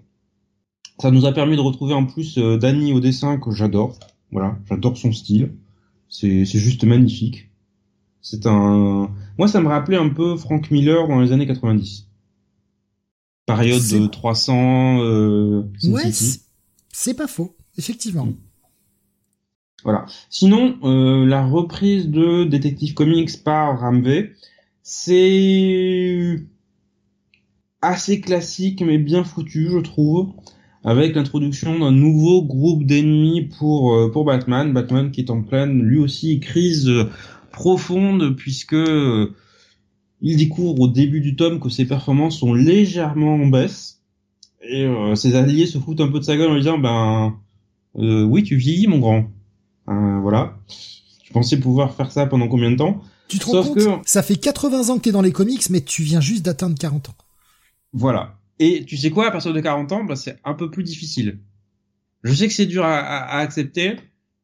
Ça nous a permis de retrouver en plus euh, Danny au dessin que j'adore. Voilà, j'adore son style. C'est c'est juste magnifique. C'est un moi ça me rappelait un peu Frank Miller dans les années 90. Période de 300 euh, ouais, c'est- pas faux, effectivement. Voilà. Sinon, euh, la reprise de Detective Comics par Ramvé, c'est assez classique mais bien foutu, je trouve, avec l'introduction d'un nouveau groupe d'ennemis pour euh, pour Batman. Batman qui est en pleine, lui aussi, crise profonde puisque euh, il découvre au début du tome que ses performances sont légèrement en baisse et euh, ses alliés se foutent un peu de sa gueule en lui disant ben euh, oui tu vieillis mon grand euh, voilà. Je pensais pouvoir faire ça pendant combien de temps Tu te rends Sauf compte que- Ça fait 80 ans que t'es dans les comics, mais tu viens juste d'atteindre 40 ans. Voilà. Et tu sais quoi, à partir de 40 ans, bah, c'est un peu plus difficile. Je sais que c'est dur à, à- à accepter,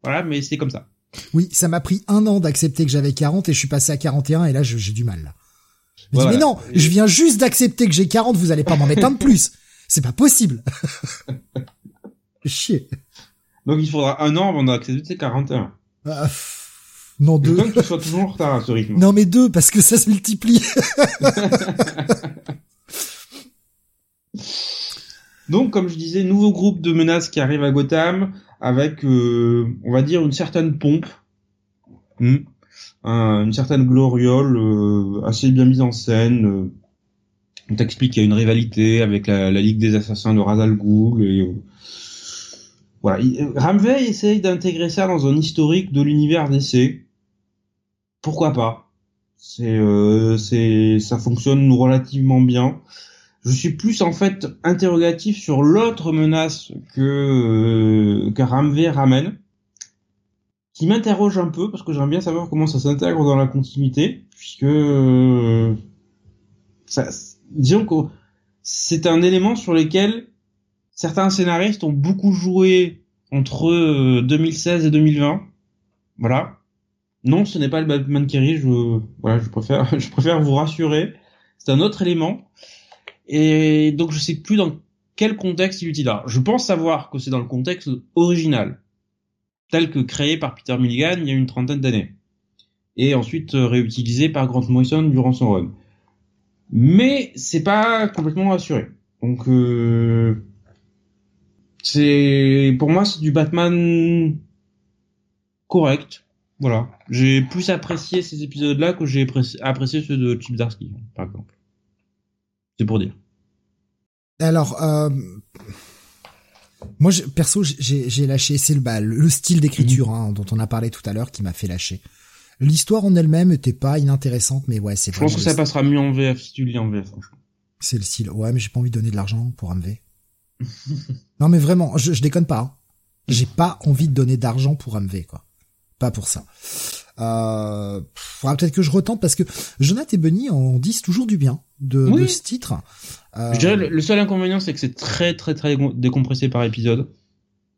voilà, mais c'est comme ça. Oui, ça m'a pris un an d'accepter que j'avais 40 et je suis passé à 41 et là j'ai du mal. Là. Je dis, mais non, Et- je viens juste d'accepter que j'ai 40, vous allez pas m'en mettre un de plus. [laughs] C'est pas possible. [laughs] Chier. Donc il faudra un an avant d'accepter 41. Ah, pff, non, deux. tu sois toujours en retard à ce rythme. Non, mais deux, parce que ça se multiplie. [laughs] Donc, comme je disais, nouveau groupe de menaces qui arrive à Gotham avec, euh, on va dire, une certaine pompe, Hmm. Un- une certaine gloriole euh, assez bien mise en scène. euh. on t'explique qu'il y a une rivalité avec la, la Ligue des Assassins de Ra's al Ghul et euh, voilà. Il- Ramvey essaye d'intégrer ça dans un historique de l'univers DC. Pourquoi pas? C'est, euh, c'est, ça fonctionne relativement bien. Je suis plus en fait interrogatif sur l'autre menace que euh, que Ramvé ramène, qui m'interroge un peu parce que j'aimerais bien savoir comment ça s'intègre dans la continuité, puisque euh, ça, disons que c'est un élément sur lequel certains scénaristes ont beaucoup joué entre 2016 et 2020. Voilà. Non, ce n'est pas le Batman qui Je, voilà, je préfère, [laughs] je préfère vous rassurer. C'est un autre élément. Et donc, je sais plus dans quel contexte il utilise. Je pense savoir que c'est dans le contexte original, tel que créé par Peter Milligan il y a une trentaine d'années, et ensuite euh, réutilisé par Grant Morrison durant son run. Mais c'est pas complètement assuré. Donc, euh, c'est pour moi c'est du Batman correct voilà. J'ai plus apprécié ces épisodes-là que j'ai apprécié ceux de Chip Darsky, par exemple. C'est pour dire. Alors, euh, moi, perso, j'ai lâché. C'est le, bah, le style d'écriture mhm. hein, dont on a parlé tout à l'heure qui m'a fait lâcher. L'histoire en elle-même était pas inintéressante, mais ouais, c'est. Je pense que ça passera mieux en VF si tu lis en VF. C'est le style. Ouais, mais j'ai pas envie de donner de l'argent pour un MV. [laughs] non, mais vraiment, je, je déconne pas. Hein. J'ai pas envie de donner d'argent pour un MV, quoi pas pour ça. Euh, faudra peut-être que je retente parce que Jonathan et Bunny en disent toujours du bien de, ce titre. Euh... Je dirais le seul inconvénient c'est que c'est très très très décompressé par épisode.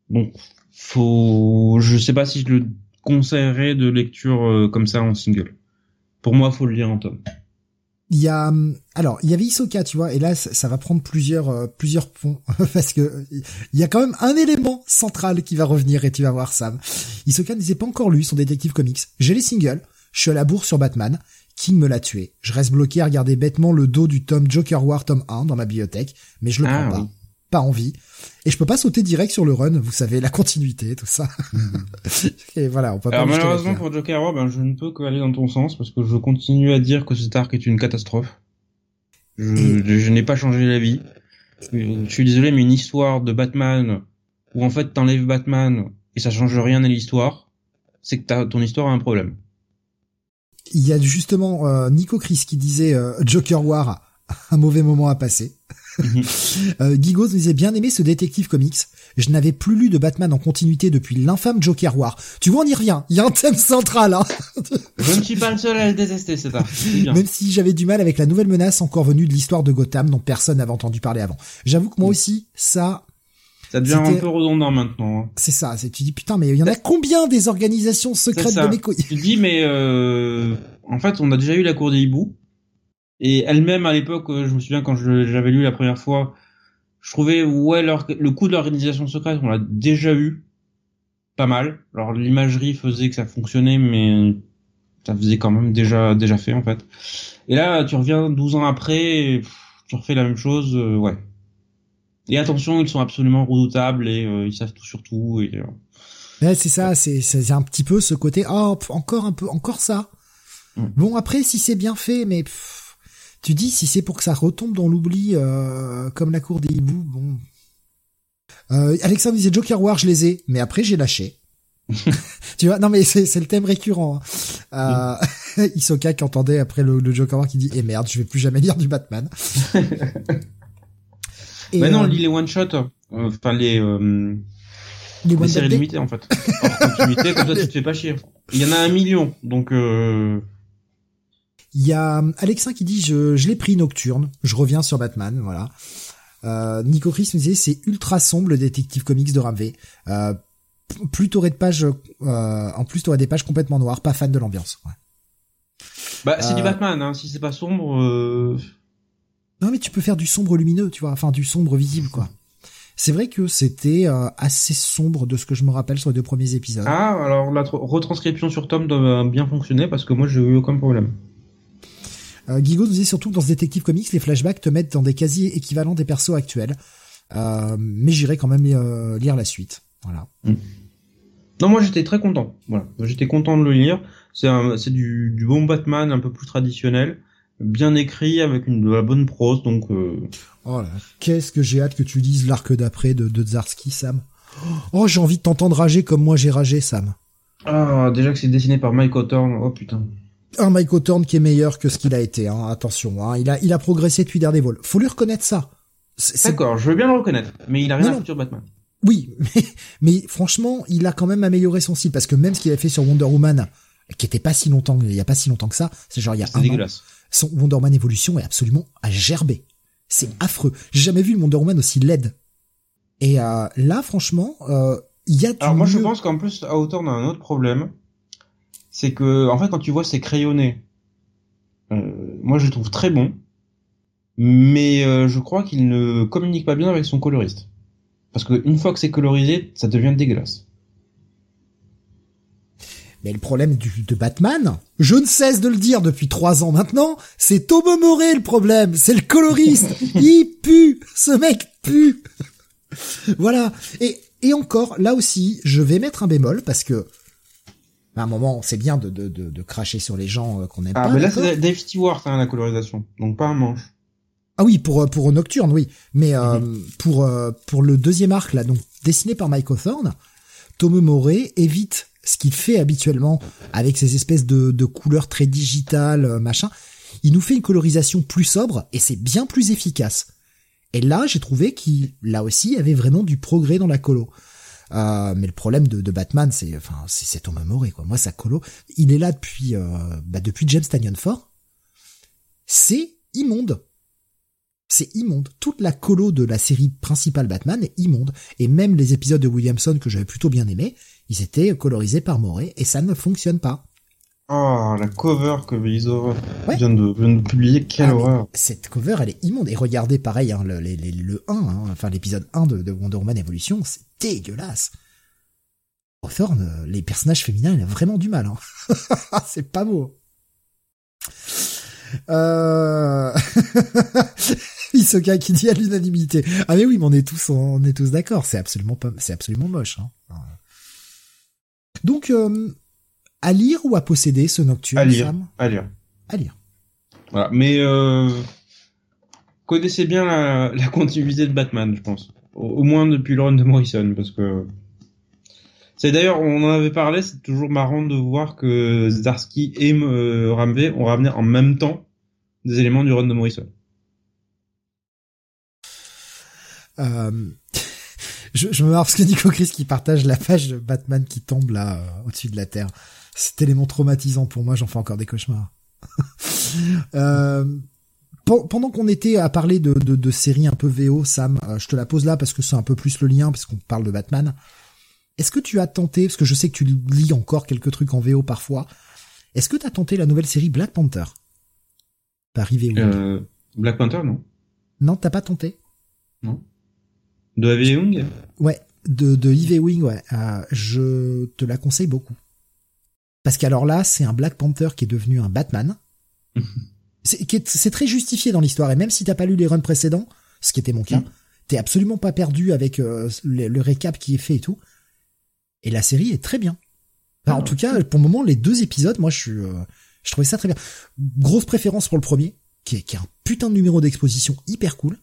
Donc faut, je sais pas si je le conseillerais de lecture euh, comme ça en single. Pour moi, faut le lire en tome il y a alors il y avait Isoka tu vois et là ça, va prendre plusieurs euh, plusieurs ponts [laughs] parce que il y a quand même un élément central qui va revenir et tu vas voir Sam. Isoka ne pas encore lu son détective comics. J'ai les singles je suis à la bourre sur Batman. King me l'a tué. Je reste bloqué à regarder bêtement le dos du tome Joker War tome 1 dans ma bibliothèque mais je le ah prends pas pas envie. Et je peux pas sauter direct sur le run, vous savez, la continuité, tout ça. Mhm. [laughs] et voilà, on peut Alors, malheureusement pour Joker War, ben, je ne peux qu'aller dans ton sens parce que je continue à dire que cet arc est une catastrophe. Je, n'ai pas changé d'avis. Je suis désolé, mais une histoire de Batman où en fait t'enlèves Batman et ça change rien à l'histoire, c'est que ton histoire a un problème. Il y a justement euh, Nico Chris qui disait euh, Joker War, un mauvais moment à passer. [laughs] Euh, Gigo disait bien aimé ce détective comics. Je n'avais plus lu de Batman en continuité depuis l'infâme Joker War. Tu vois, on y revient. Il y a un thème central. Hein [laughs] Je ne suis pas le seul à le détester, c'est ça. Même si j'avais du mal avec la nouvelle menace encore venue de l'histoire de Gotham dont personne n'avait entendu parler avant. J'avoue que moi aussi, ça, ça devient un peu redondant maintenant. Hein. C'est ça. C'est tu dis putain, mais il y en a combien des organisations secrètes de mes couilles? Tu dis mais euh, en fait, on a déjà eu la cour des hiboux. Et elle-même à l'époque, euh, je me souviens quand j'avais lu la première fois, je trouvais ouais le coup de l'organisation secrète, on l'a déjà eu pas mal. Alors l'imagerie faisait que ça fonctionnait, mais ça faisait quand même déjà déjà fait en fait. Et là, tu reviens 12 ans après, tu refais la même chose, euh, ouais. Et attention, ils sont absolument redoutables et euh, ils savent tout sur tout. Et, ouais, c'est ça, c'est c'est un petit peu ce côté, oh, encore un peu, encore ça. Mm. Bon après, si c'est bien fait, mais tu dis si c'est pour que ça retombe dans l'oubli euh, comme la cour des hiboux, bon. Euh, Alexandre disait Joker War, je les ai, mais après j'ai lâché. [laughs] tu vois, non mais c'est le thème récurrent. Hein. Euh, [laughs] Isoka qui entendait après le, Joker War qui dit eh merde, je vais plus jamais lire du Batman. [laughs] Et mais non, euh, lis les one shot, euh, enfin les euh, les, les séries limitées en fait. En continuité, comme ça tu te fais pas chier. Il y en a un million, donc. Euh... Il y a euh, Alexin qui dit je, je l'ai pris nocturne, je reviens sur Batman, voilà. Euh, Nico Chris me disait c'est ultra sombre le détective comics de Ramvé. Euh, plus t'aurais de pages, euh, en plus t'aurais des pages complètement noires, pas fan de l'ambiance. Ouais. Bah c'est du Batman, hein. si c'est pas sombre. Non mais tu peux faire du sombre lumineux, tu vois, enfin du sombre visible quoi. C'est vrai que c'était assez sombre de ce que je me rappelle sur les deux premiers épisodes. Ah alors la retranscription sur Tom doit bien fonctionner parce que moi j'ai eu aucun problème. Euh, Guigo nous dit surtout que dans ce détective comics, les flashbacks te mettent dans des quasi équivalents des persos actuels. Euh, mais j'irai quand même euh, lire la suite. Voilà. Mm. Non, moi j'étais très content. Voilà, j'étais content de le lire. C'est du, du bon Batman un peu plus traditionnel, bien écrit avec une de la bonne prose. Donc. Euh... Oh qu'est-ce que j'ai hâte que tu lises l'arc d'après de, de Zarski, Sam. Oh, j'ai envie de t'entendre rager comme moi j'ai ragé, Sam. Ah, déjà que c'est dessiné par Mike Hawthorne. Oh putain un Mike Thorne qui est meilleur que ce qu'il a été. Hein, attention, hein, il a il a progressé depuis Daredevil. Faut lui reconnaître ça. D'accord, je veux bien le reconnaître, mais il a rien à sur Batman. Oui, [laughs] mais, mais franchement, il a quand même amélioré son style parce que même ce qu'il a fait sur Wonder Woman, qui était pas si longtemps, il y a pas si longtemps que ça, c'est genre il y a un dégueulasse. son Wonder Woman Evolution est absolument à gerber. C'est affreux. J'ai jamais vu le Wonder Woman aussi laide. Et euh, là, franchement, euh, il y a. Du Alors moi, je pense qu'en plus, Hawthorne a un autre problème, c'est que en fait, quand tu vois ses crayonnés, euh, moi, je le trouve très bon, mais euh, je crois qu'il ne communique pas bien avec son coloriste, parce que une fois que c'est colorisé, ça devient dégueulasse. Mais le problème du, de Batman, je ne cesse de le dire depuis trois ans maintenant, c'est Tomo Moré le problème, c'est le coloriste. [laughs] Il pue, ce mec pue. [laughs] voilà. Et, et encore, là aussi, je vais mettre un bémol parce que à un moment, c'est bien de, de, de, de cracher sur les gens euh, qu'on aime Ah, pas. mais là, c'est Dave Stewart hein, la colorisation, donc pas un manche. Ah oui, pour euh, pour Nocturne, oui. Mais euh, pour euh, pour le deuxième arc là, donc dessiné par Mike Hawthorne, Tomo Moré évite ce qu'il fait habituellement avec ces espèces de, de couleurs très digitales, machin. Il nous fait une colorisation plus sobre et c'est bien plus efficace. Et là, j'ai trouvé qu'il, là aussi, avait vraiment du progrès dans la colo. Euh, mais le problème de, de Batman, c'est, enfin, c'est, Tomo Moré, quoi. Moi, sa colo, il est là depuis, euh, bah, depuis James Tanyon Ford. C'est immonde. C'est immonde. Toute la colo de la série principale Batman est immonde. Et même les épisodes de Williamson que j'avais plutôt bien aimés, ils étaient colorisés par Moré et ça ne fonctionne pas. Oh, la cover que Iso Ouais. vient, de, vient de publier, quelle Ah, horreur. Cette cover, elle est immonde. Et regardez pareil, hein, le, les- le 1, hein, enfin l'épisode 1 de, de Wonder Woman Evolution, c'est dégueulasse. Hawthorne, les personnages féminins, il a vraiment du mal. Hein. [laughs] c'est pas beau. Euh... [laughs] Isoka qui dit à l'unanimité. Ah mais oui, mais on est tous, on est tous d'accord. C'est absolument pas, c'est absolument moche. Hein. Donc, euh, à lire ou à posséder ce Nocturne, À lire. Sam À lire. À lire. Voilà. Mais euh, connaissez bien la, la continuité de Batman, je pense. Au, moins depuis le run de Morrison, parce que c'est d'ailleurs, on en avait parlé, c'est toujours marrant de voir que Zdarsky et euh, Ramvé ont ramené en même temps des éléments du run de Morrison. Euh, je, me marre parce que Nico Chris qui partage la page de Batman qui tombe là euh, au-dessus de la terre. C'est tellement traumatisant pour moi, j'en fais encore des cauchemars. [laughs] euh, pendant qu'on était à parler de, de, de séries un peu VO, Sam, euh, je te la pose là parce que c'est un peu plus le lien, parce qu'on parle de Batman. Est-ce que tu as tenté, parce que je sais que tu lis encore quelques trucs en VO parfois, est-ce que tu as tenté la nouvelle série Black Panther? Par Ivy Wing Euh, Black Panther, non Non, t'as pas tenté? De Heavy Young Ouais, de, de Ivy Wing, ouais. Euh, je te la conseille beaucoup. Parce qu'alors là, c'est un Black Panther qui est devenu un Batman. [laughs] c'est très justifié dans l'histoire. Et même si t'as pas lu les runs précédents, ce qui était mon cas, Mm. t'es absolument pas perdu avec euh, le, le récap qui est fait et tout. Et la série est très bien. Enfin, en Ah, tout cas, pour le moment, les deux épisodes, moi, je suis, euh, je trouvais ça très bien. Grosse préférence pour le premier, qui est, qui est un putain de numéro d'exposition hyper cool.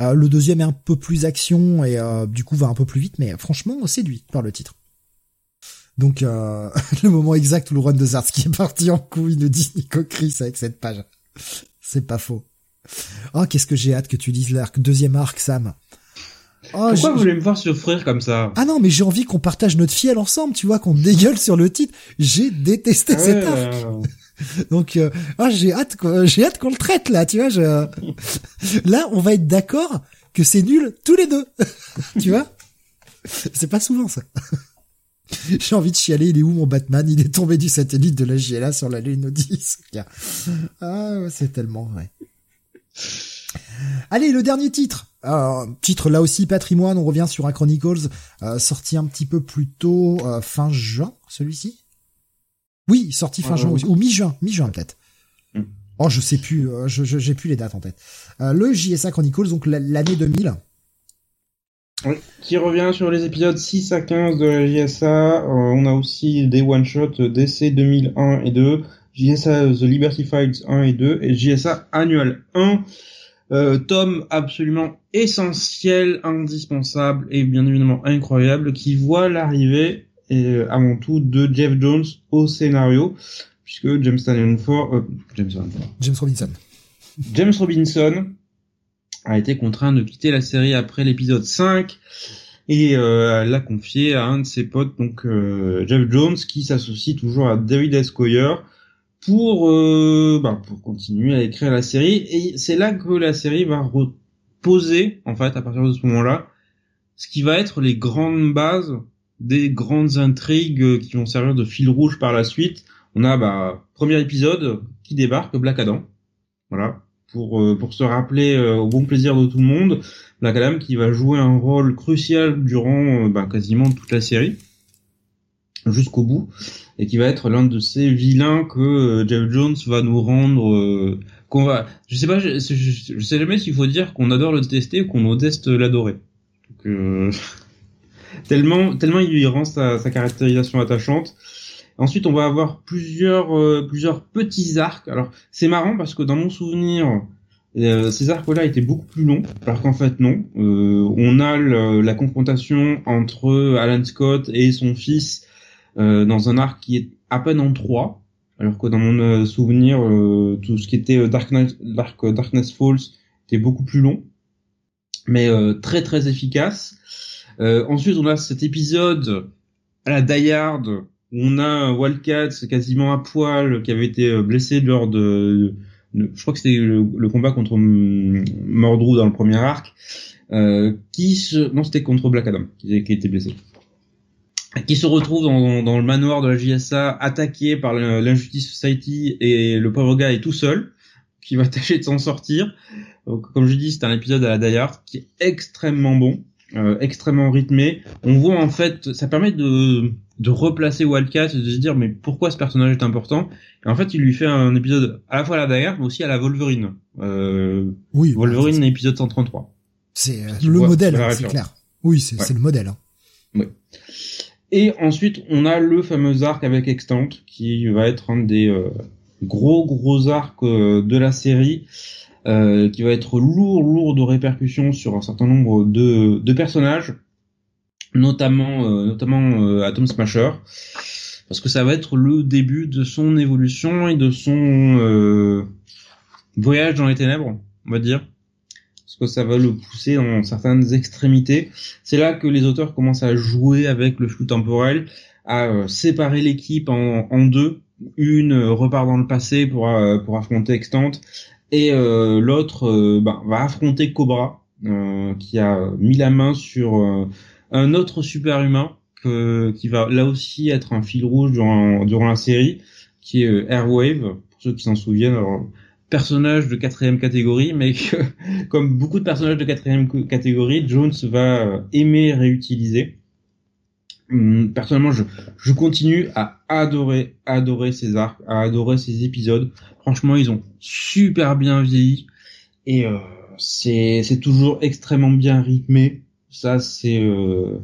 Euh, le deuxième est un peu plus action et euh, du coup va un peu plus vite, mais franchement séduit par le titre. Donc euh, [laughs] le moment exact où le run de Zarski est parti en couille, nous dit Nico Chris avec cette page. C'est pas faux. Oh, qu'est-ce que j'ai hâte que tu lises l'arc, deuxième arc, Sam. Oh, Pourquoi vous voulez me voir souffrir comme ça? Ah non, mais j'ai envie qu'on partage notre fiel ensemble, tu vois, qu'on dégueule sur le titre. J'ai détesté cet arc. euh, [laughs] Donc euh, ah, j'ai hâte j'ai hâte qu'on le traite là, tu vois, je [laughs] là on va être d'accord que c'est nul tous les deux. tu vois C'est pas souvent ça. [laughs] J'ai envie de chialer, il est où mon Batman? Il est tombé du satellite de la JLA sur la lune, Sophia. [laughs] Ah, ouais, c'est tellement vrai. Allez, le dernier titre. Titre là aussi patrimoine, on revient sur un Chronicles, euh, sorti un petit peu plus tôt, euh, fin juin, celui-ci? Oui, sorti fin juin, ou mi-juin, mi-juin peut-être. Hmm. Oh, je sais plus, euh, je j'ai plus les dates en tête. Le JSA Chronicles, donc la- l'année 2000. Oui, qui revient sur les épisodes 6 à 15 de la JSA. Euh, on a aussi des one-shots DC 2001 et 2, JSA The Liberty Files 1 et 2, et JSA Annual 1. Euh, tome absolument essentiel, indispensable et bien évidemment incroyable qui voit l'arrivée et euh, avant tout de Jeff Jones au scénario puisque James euh, Stanford, James Robinson. James Robinson a été contraint de quitter la série après l'épisode 5 et euh, l'a confié à un de ses potes, donc euh, Jeff Jones, qui s'associe toujours à David S. Pour bah, pour continuer à écrire la série et c'est là que la série va reposer en fait à partir de ce moment-là ce qui va être les grandes bases des grandes intrigues qui vont servir de fil rouge par la suite. On a bah premier épisode qui débarque Black Adam. Voilà, pour euh, pour se rappeler euh, au bon plaisir de tout le monde, Black Adam qui va jouer un rôle crucial durant euh, bah, quasiment toute la série jusqu'au bout et qui va être l'un de ces vilains que Jeff Jones va nous rendre qu'on va je sais pas je, je, sais jamais s'il faut dire qu'on adore le détester ou qu'on déteste l'adorer. [laughs] Tellement tellement il lui rend sa, sa caractérisation attachante Ensuite, on va avoir plusieurs euh, plusieurs petits arcs. Alors, c'est marrant parce que dans mon souvenir, euh, ces arcs-là étaient beaucoup plus longs, alors qu'en fait non. Euh, on a la confrontation entre Alan Scott et son fils dans un arc qui est à peine en trois, alors que dans mon souvenir, tout ce qui était Dark l'arc Darkness Falls était beaucoup plus long, mais très très efficace. ensuite, on a cet épisode à la Die Hard on a un Wildcat quasiment à poil qui avait été euh, blessé lors de, je crois que c'était le, combat contre Mordru dans le premier arc, euh, qui se, non c'était contre Black Adam qui, était blessé, qui se retrouve dans, dans, le manoir de la JSA attaqué par l'Injustice Society et le pauvre gars est tout seul, qui va [laughs] tâcher de s'en sortir. Donc, comme je dis, c'est un épisode à la Die Hard qui est extrêmement bon, euh, extrêmement rythmé. On voit en fait, ça permet de de replacer Wildcat et de se dire mais pourquoi ce personnage est important? Et en fait il lui fait un épisode à la fois à la Dagger mais aussi à la Wolverine. Euh, oui Wolverine épisode 133 c'est euh, le modèle c'est clair. Oui c'est le modèle hein. oui. et ensuite on a le fameux arc avec Extant qui va être un des euh, gros gros arcs euh, de la série qui va être lourd lourd de répercussions sur un certain nombre de, de personnages notamment euh, notamment euh, Atom Smasher parce que ça va être le début de son évolution et de son euh, voyage dans les ténèbres, on va dire. Parce que ça va le pousser dans certaines extrémités. C'est là que les auteurs commencent à jouer avec le flux temporel, à séparer l'équipe en, deux. Une repart dans le passé pour, pour affronter Extant, et l'autre bah, va affronter Cobra, qui a mis la main sur un autre super humain que, qui va là aussi être un fil rouge durant, durant la série, qui est euh, Airwave, pour ceux qui s'en souviennent. Alors, personnage de quatrième catégorie, mais [laughs] comme beaucoup de personnages de quatrième catégorie, Jones va euh, aimer réutiliser. Hum, personnellement, je, je continue à adorer, adorer ces arcs, à adorer ces épisodes. Franchement, ils ont super bien vieilli et euh, c'est toujours extrêmement bien rythmé. Ça, c'est euh,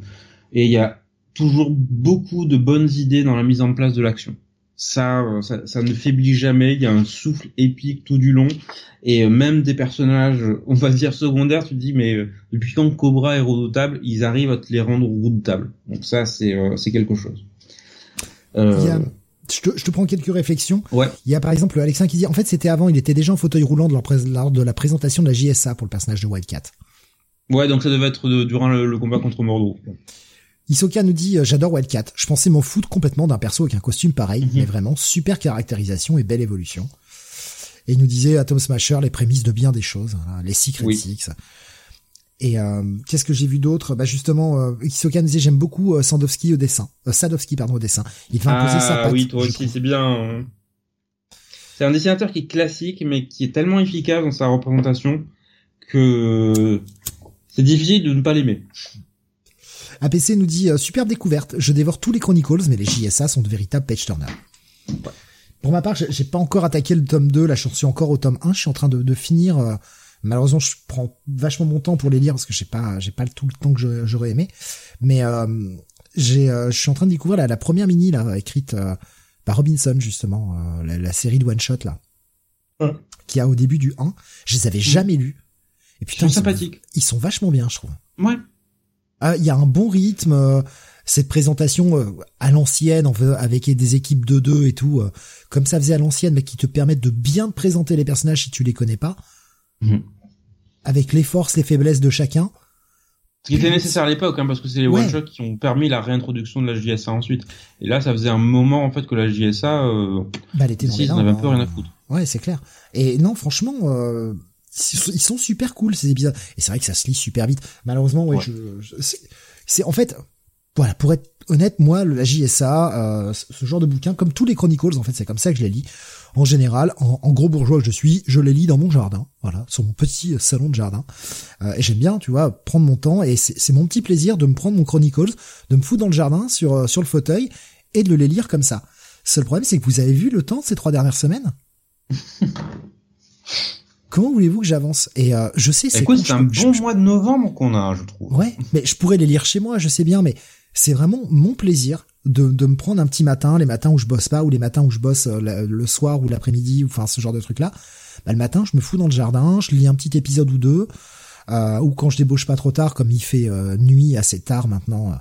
et il y a toujours beaucoup de bonnes idées dans la mise en place de l'action. Ça, euh, ça, ça, ne faiblit jamais. Il y a un souffle épique tout du long, et euh, même des personnages, on va dire secondaires, tu te dis mais depuis quand Cobra est redoutable, ils arrivent à te les rendre redoutables. Donc ça, c'est c'est quelque chose. Euh... Je te, je te, prends quelques réflexions. Ouais. Il y a par exemple Alexin qui dit en fait c'était avant, il était déjà en fauteuil roulant lors de la présentation de la JSA pour le personnage de Wildcat. Ouais, donc ça devait être durant le, combat contre Mordo. Isoka nous dit euh, j'adore Wildcat. Je pensais m'en foutre complètement d'un perso avec un costume pareil, mhm. mais vraiment super caractérisation et belle évolution. Et il nous disait Atom Smasher les prémices de bien des choses, hein, les Secret Six. Et euh, qu'est-ce que j'ai vu d'autre? Bah justement, euh, Isoka nous disait j'aime beaucoup euh, Sandowski au dessin, Sadowski pardon au dessin. Il va imposer sa patte. oui, toi aussi c'est bien. C'est un dessinateur qui est classique, mais qui est tellement efficace dans sa représentation que c'est difficile de ne pas l'aimer. APC nous dit euh, superbe découverte. Je dévore tous les Chronicles, mais les JSA sont de véritables page turners. Pour ma part, j'ai pas encore attaqué le tome 2. Là, je suis encore au tome 1. Je suis en train de, finir. Euh, malheureusement, je prends vachement mon temps pour les lire parce que j'ai pas, j'ai pas tout le temps que j'aurais aimé. Mais euh, j'ai, je suis en train de découvrir la, première mini là, écrite par Robinson justement, la, série de one shot là, qui a au début du 1. Je les avais mm. jamais lus. Et putain, ils sont sympathiques. Ils sont vachement bien, je trouve. Ouais. Ah, il y a un bon rythme, euh, cette présentation euh, à l'ancienne, avec des équipes de deux et tout, euh, comme ça faisait à l'ancienne, mais qui te permettent de bien présenter les personnages si tu les connais pas, mhm. avec les forces, les faiblesses de chacun. Ce qui était nécessaire à l'époque, hein, parce que c'est les one shots qui ont permis la réintroduction de la JSA ensuite. Et là, ça faisait un moment en fait que la JSA, euh, bah, elle était dans ils avaient un peu rien à foutre. Ouais, c'est clair. Et non, franchement, euh, ils sont super cool ces épisodes. Et c'est vrai que ça se lit super vite. Malheureusement, ouais, je, c'est en fait, voilà, pour être honnête, moi, la JSA, euh, ce genre de bouquin, comme tous les Chronicles, en fait, c'est comme ça que je les lis. En général, en, gros bourgeois que je suis, je les lis dans mon jardin, voilà, sur mon petit salon de jardin. Euh, et j'aime bien, tu vois, prendre mon temps. Et c'est mon petit plaisir de me prendre mon Chronicles, de me foutre dans le jardin, sur euh, sur le fauteuil, et de le les lire comme ça. Seul problème, c'est que vous avez vu le temps ces trois dernières semaines? [laughs] Comment voulez-vous que j'avance? Et euh, je sais, c'est c'est un bon mois de novembre qu'on a, je trouve. Ouais, mais je pourrais les lire chez moi, je sais bien, mais c'est vraiment mon plaisir de, de me prendre un petit matin, les matins où je bosse pas, ou les matins où je bosse euh, le, soir ou l'après-midi, ou enfin ce genre de truc là. Bah, le matin, je me fous dans le jardin, je lis un petit épisode ou deux, euh, ou quand je débauche pas trop tard, comme il fait euh, nuit assez tard maintenant.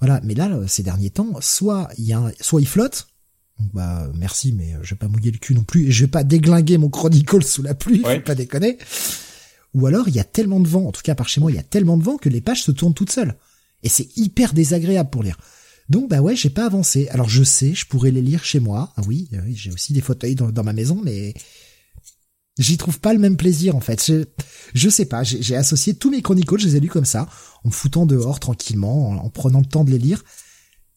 voilà, mais là, ces derniers temps, soit il y a, soit il flotte, bah merci, mais je vais pas mouiller le cul non plus, et je vais pas déglinguer mon Chronicle sous la pluie, faut pas déconner. Ou alors il y a tellement de vent, en tout cas par chez moi, il y a tellement de vent que les pages se tournent toutes seules. Et c'est hyper désagréable pour lire. Donc bah ouais, j'ai pas avancé. Alors je sais, je pourrais les lire chez moi. Ah oui, oui j'ai aussi des fauteuils dans, ma maison, mais j'y trouve pas le même plaisir en fait. Je, je sais pas, j'ai associé tous mes chronicles, je les ai lus comme ça, en me foutant dehors tranquillement, en, prenant le temps de les lire.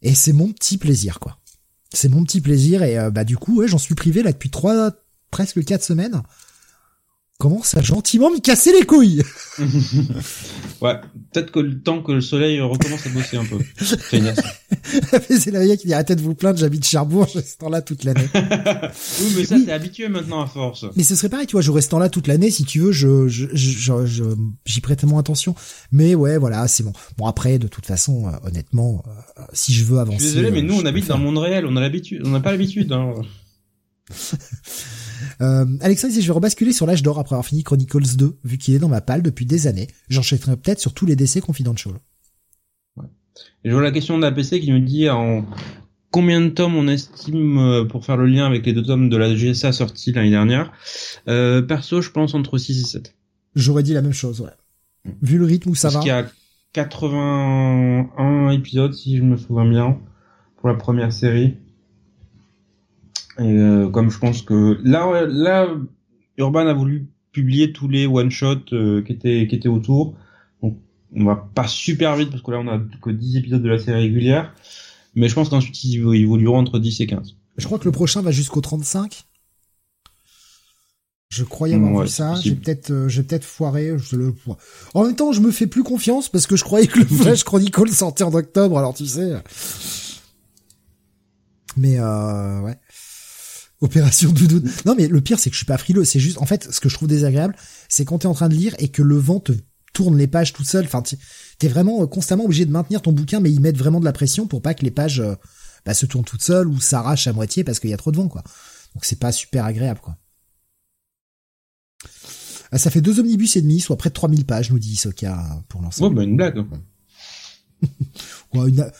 Et c'est mon petit plaisir quoi. C'est mon petit plaisir et euh, bah du coup j'en suis privé là depuis trois, presque quatre semaines commence à gentiment me casser les couilles. [laughs] ouais, peut-être que le temps que le soleil recommence à bosser un peu. c'est [laughs] la vieille qui dit arrêtez de vous plaindre, j'habite Cherbourg, je ce temps-là toute l'année. [laughs] oui, mais ça t'es habitué maintenant à force. Mais ce serait pareil, tu vois, je reste là toute l'année, si tu veux, je, je, je, je j'y prête tellement attention. Mais ouais, voilà, c'est bon. Bon après, de toute façon, euh, honnêtement, euh, si je veux avancer. Je suis désolé, mais nous on habite dans le monde réel, on a l'habitude, on n'a pas l'habitude. Hein. Euh, Alexa dit je vais rebasculer sur l'âge d'or après avoir fini Chronicles 2, vu qu'il est dans ma palle depuis des années. J'enchaînerai peut-être sur tous les décès confidential. Ouais. Et je vois la question d'APC qui nous dit en combien de tomes on estime euh, pour faire le lien avec les deux tomes de la GSA sortis l'année dernière? Euh, perso, je pense entre 6 et 7. J'aurais dit la même chose, ouais. Vu le rythme où ça Parce va. qu'il y a 81 épisodes, si je me souviens bien, pour la première série. Et euh, comme je pense que là, là, Urban a voulu publier tous les one shots euh, qui étaient qui étaient autour. Donc on va pas super vite parce que là on a que 10 épisodes de la série régulière, mais je pense qu'ensuite ils évolueront entre 10 et 15. Je crois que le prochain va jusqu'au 35. Je croyais avoir vu ça. J'ai peut-être, euh, j'ai peut-être foiré. Je le... En même temps, je me fais plus confiance parce que je croyais que le [laughs] Flash Chronicle sortait en octobre. Alors tu sais. Mais euh, ouais. Opération Doudoune. Non, mais le pire, c'est que je suis pas frileux. C'est juste, en fait, ce que je trouve désagréable, c'est quand t'es en train de lire et que le vent te tourne les pages tout seul. Enfin, t'es vraiment euh, constamment obligé de maintenir ton bouquin, mais ils mettent vraiment de la pression pour pas que les pages euh, bah, se tournent toutes seules ou s'arrachent à moitié parce qu'il y a trop de vent, quoi. Donc c'est pas super agréable, quoi. Ah, ça fait deux omnibus et demi, soit près de 3000 pages, nous dit Isoka, pour l'ensemble. Ouais, bah une blague. [laughs] ouais, une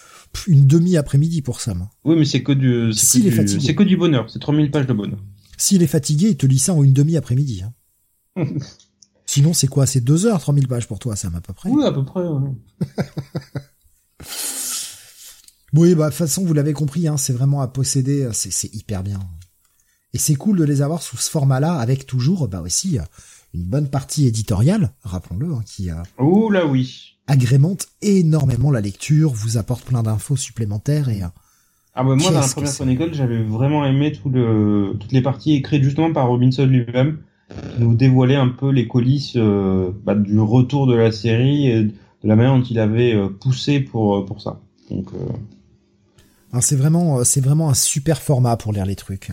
une demi après-midi pour Sam. Oui, mais c'est que du, c'est que, du bonheur. C'est 3000 pages de bonheur. S'il est fatigué, il te lit ça en une demi après-midi. Hein. [laughs] Sinon, c'est quoi? C'est deux heures, 3000 pages pour toi, Sam, à peu près? Oui, à peu près. [laughs] oui, bah, de toute façon, vous l'avez compris, hein, c'est vraiment à posséder, c'est hyper bien. Et c'est cool de les avoir sous ce format-là, avec toujours, bah aussi, une bonne partie éditoriale, rappelons-le, hein, qui a. Oh là oui agrémente énormément la lecture, vous apporte plein d'infos supplémentaires et ah bah moi dans la première Chronicle j'avais vraiment aimé tout le, toutes les parties écrites justement par Robinson lui-même qui nous dévoilait un peu les coulisses euh, bah, du retour de la série et de la manière dont il avait euh, poussé pour euh, pour ça. Donc c'est vraiment c'est vraiment un super format pour lire les trucs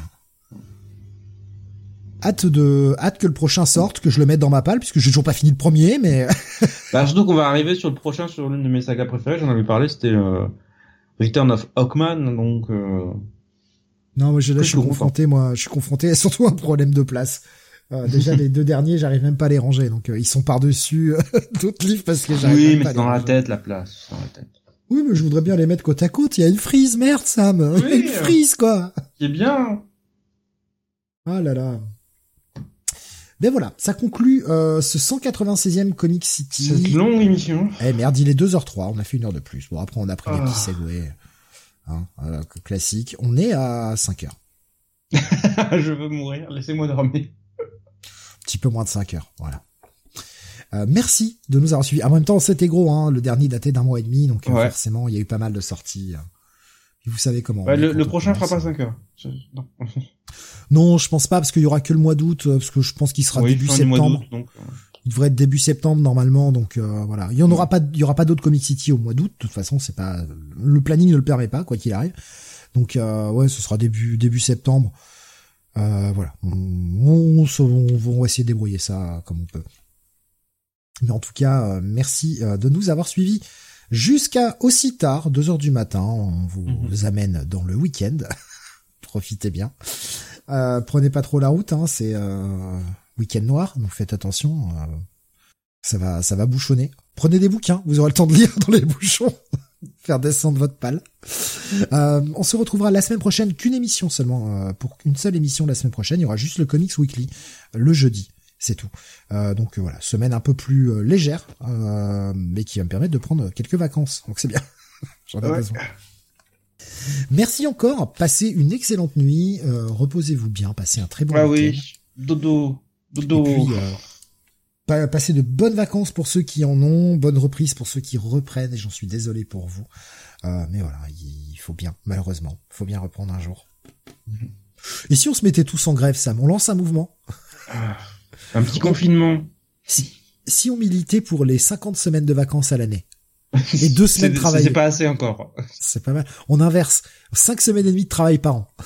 hâte de hâte que le prochain sorte, que je le mette dans ma palle, puisque j'ai toujours pas fini le premier, mais. [laughs] bah, surtout qu'on va arriver sur le prochain, sur l'une de mes sagas préférées. J'en avais parlé, c'était euh, Return of Hawkman, donc. Euh... Non, moi je, là, je suis confronté, moi, je suis confronté à surtout un problème de place. Euh, déjà [laughs] les deux derniers, j'arrive même pas à les ranger, donc euh, ils sont par dessus [laughs] d'autres livres parce que j'arrive. Oui, mais c'est dans la tête la place, dans la tête. Oui, mais je voudrais bien les mettre côte à côte. Il y a une frise, merde, Sam. Il y a une frise, quoi. C'est bien. Ah là là. Ben voilà, ça conclut euh, ce 196e Comic City. Cette longue émission. Eh merde, il est 2h03, on a fait une heure de plus. Bon, après on a pris des petits segways. Hein, euh, classique. On est à 5 heures. [laughs] Je veux mourir, laissez-moi dormir. Un petit peu moins de 5 heures, voilà. Euh, merci de nous avoir suivis. En même temps, c'était gros, hein, le dernier daté d'un mois et demi, donc Ouais. forcément, il y a eu pas mal de sorties. Et vous savez comment. est le, le prochain fera pas 5 heures. Je- Non. [laughs] Non, je pense pas, parce qu'il y aura que le mois d'août, euh, parce que je pense qu'il sera Oui, début septembre. donc. euh, Il devrait être début septembre normalement, donc euh, voilà. Il y en aura pas, il y aura pas d'autres Comic City au mois d'août. De toute façon, c'est pas le planning ne le permet pas, quoi qu'il arrive. Donc euh, ouais, ce sera début début septembre. Euh, voilà, on, on, se- on va- on va essayer de débrouiller ça comme on peut. Mais en tout cas, euh, merci euh, de nous avoir suivis jusqu'à aussi tard, 2 heures du matin. On vous Mhm. amène dans le week-end. [laughs] Profitez bien. Euh, prenez pas trop la route, hein, c'est euh, week-end noir, donc faites attention. euh, ça va, ça va bouchonner. Prenez des bouquins, vous aurez le temps de lire dans les [laughs] bouchons, faire descendre votre palle. Euh, on se retrouvera la semaine prochaine qu'une émission seulement, euh, pour une seule émission la semaine prochaine. Il y aura juste le Comics Weekly le jeudi, c'est tout. Euh, donc euh, voilà, semaine un peu plus euh, légère, euh, mais qui va me permettre de prendre quelques vacances. Donc c'est bien. [laughs] J'en ai Ouais. besoin. Merci encore. Passez une excellente nuit. euh, Reposez-vous bien. Passez un très bon Ah week-end. oui. Dodo. Dodo. Et puis, euh, pa- passez de bonnes vacances pour ceux qui en ont, bonne reprise pour ceux qui reprennent, et j'en suis désolé pour vous. Euh, mais voilà, il faut bien, malheureusement, il faut bien reprendre un jour. Et si on se mettait tous en grève, Sam, on lance un mouvement? Ah, Un petit confinement. si, si on militait pour les 50 semaines de vacances à l'année, Et deux [laughs] semaines travaillées. C'est pas assez encore. c'est pas mal. On inverse, 5 semaines et demie de travail par an. [laughs]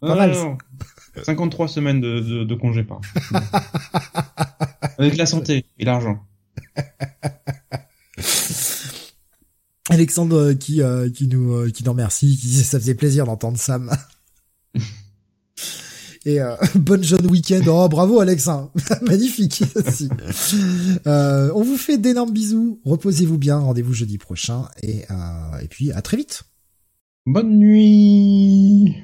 Pas mal, non, non. 53 semaines de, de, de congé par an. [laughs] Avec la santé et l'argent. Alexandre euh, qui euh, qui nous euh, qui nous remercie, qui ça faisait plaisir d'entendre Sam. Et euh, [laughs] bonne jeune week-end. Oh bravo Alex, hein. [laughs] magnifique. Euh, on vous fait d'énormes bisous. Reposez-vous bien. Rendez-vous jeudi prochain et euh, et puis à très vite. Bonne nuit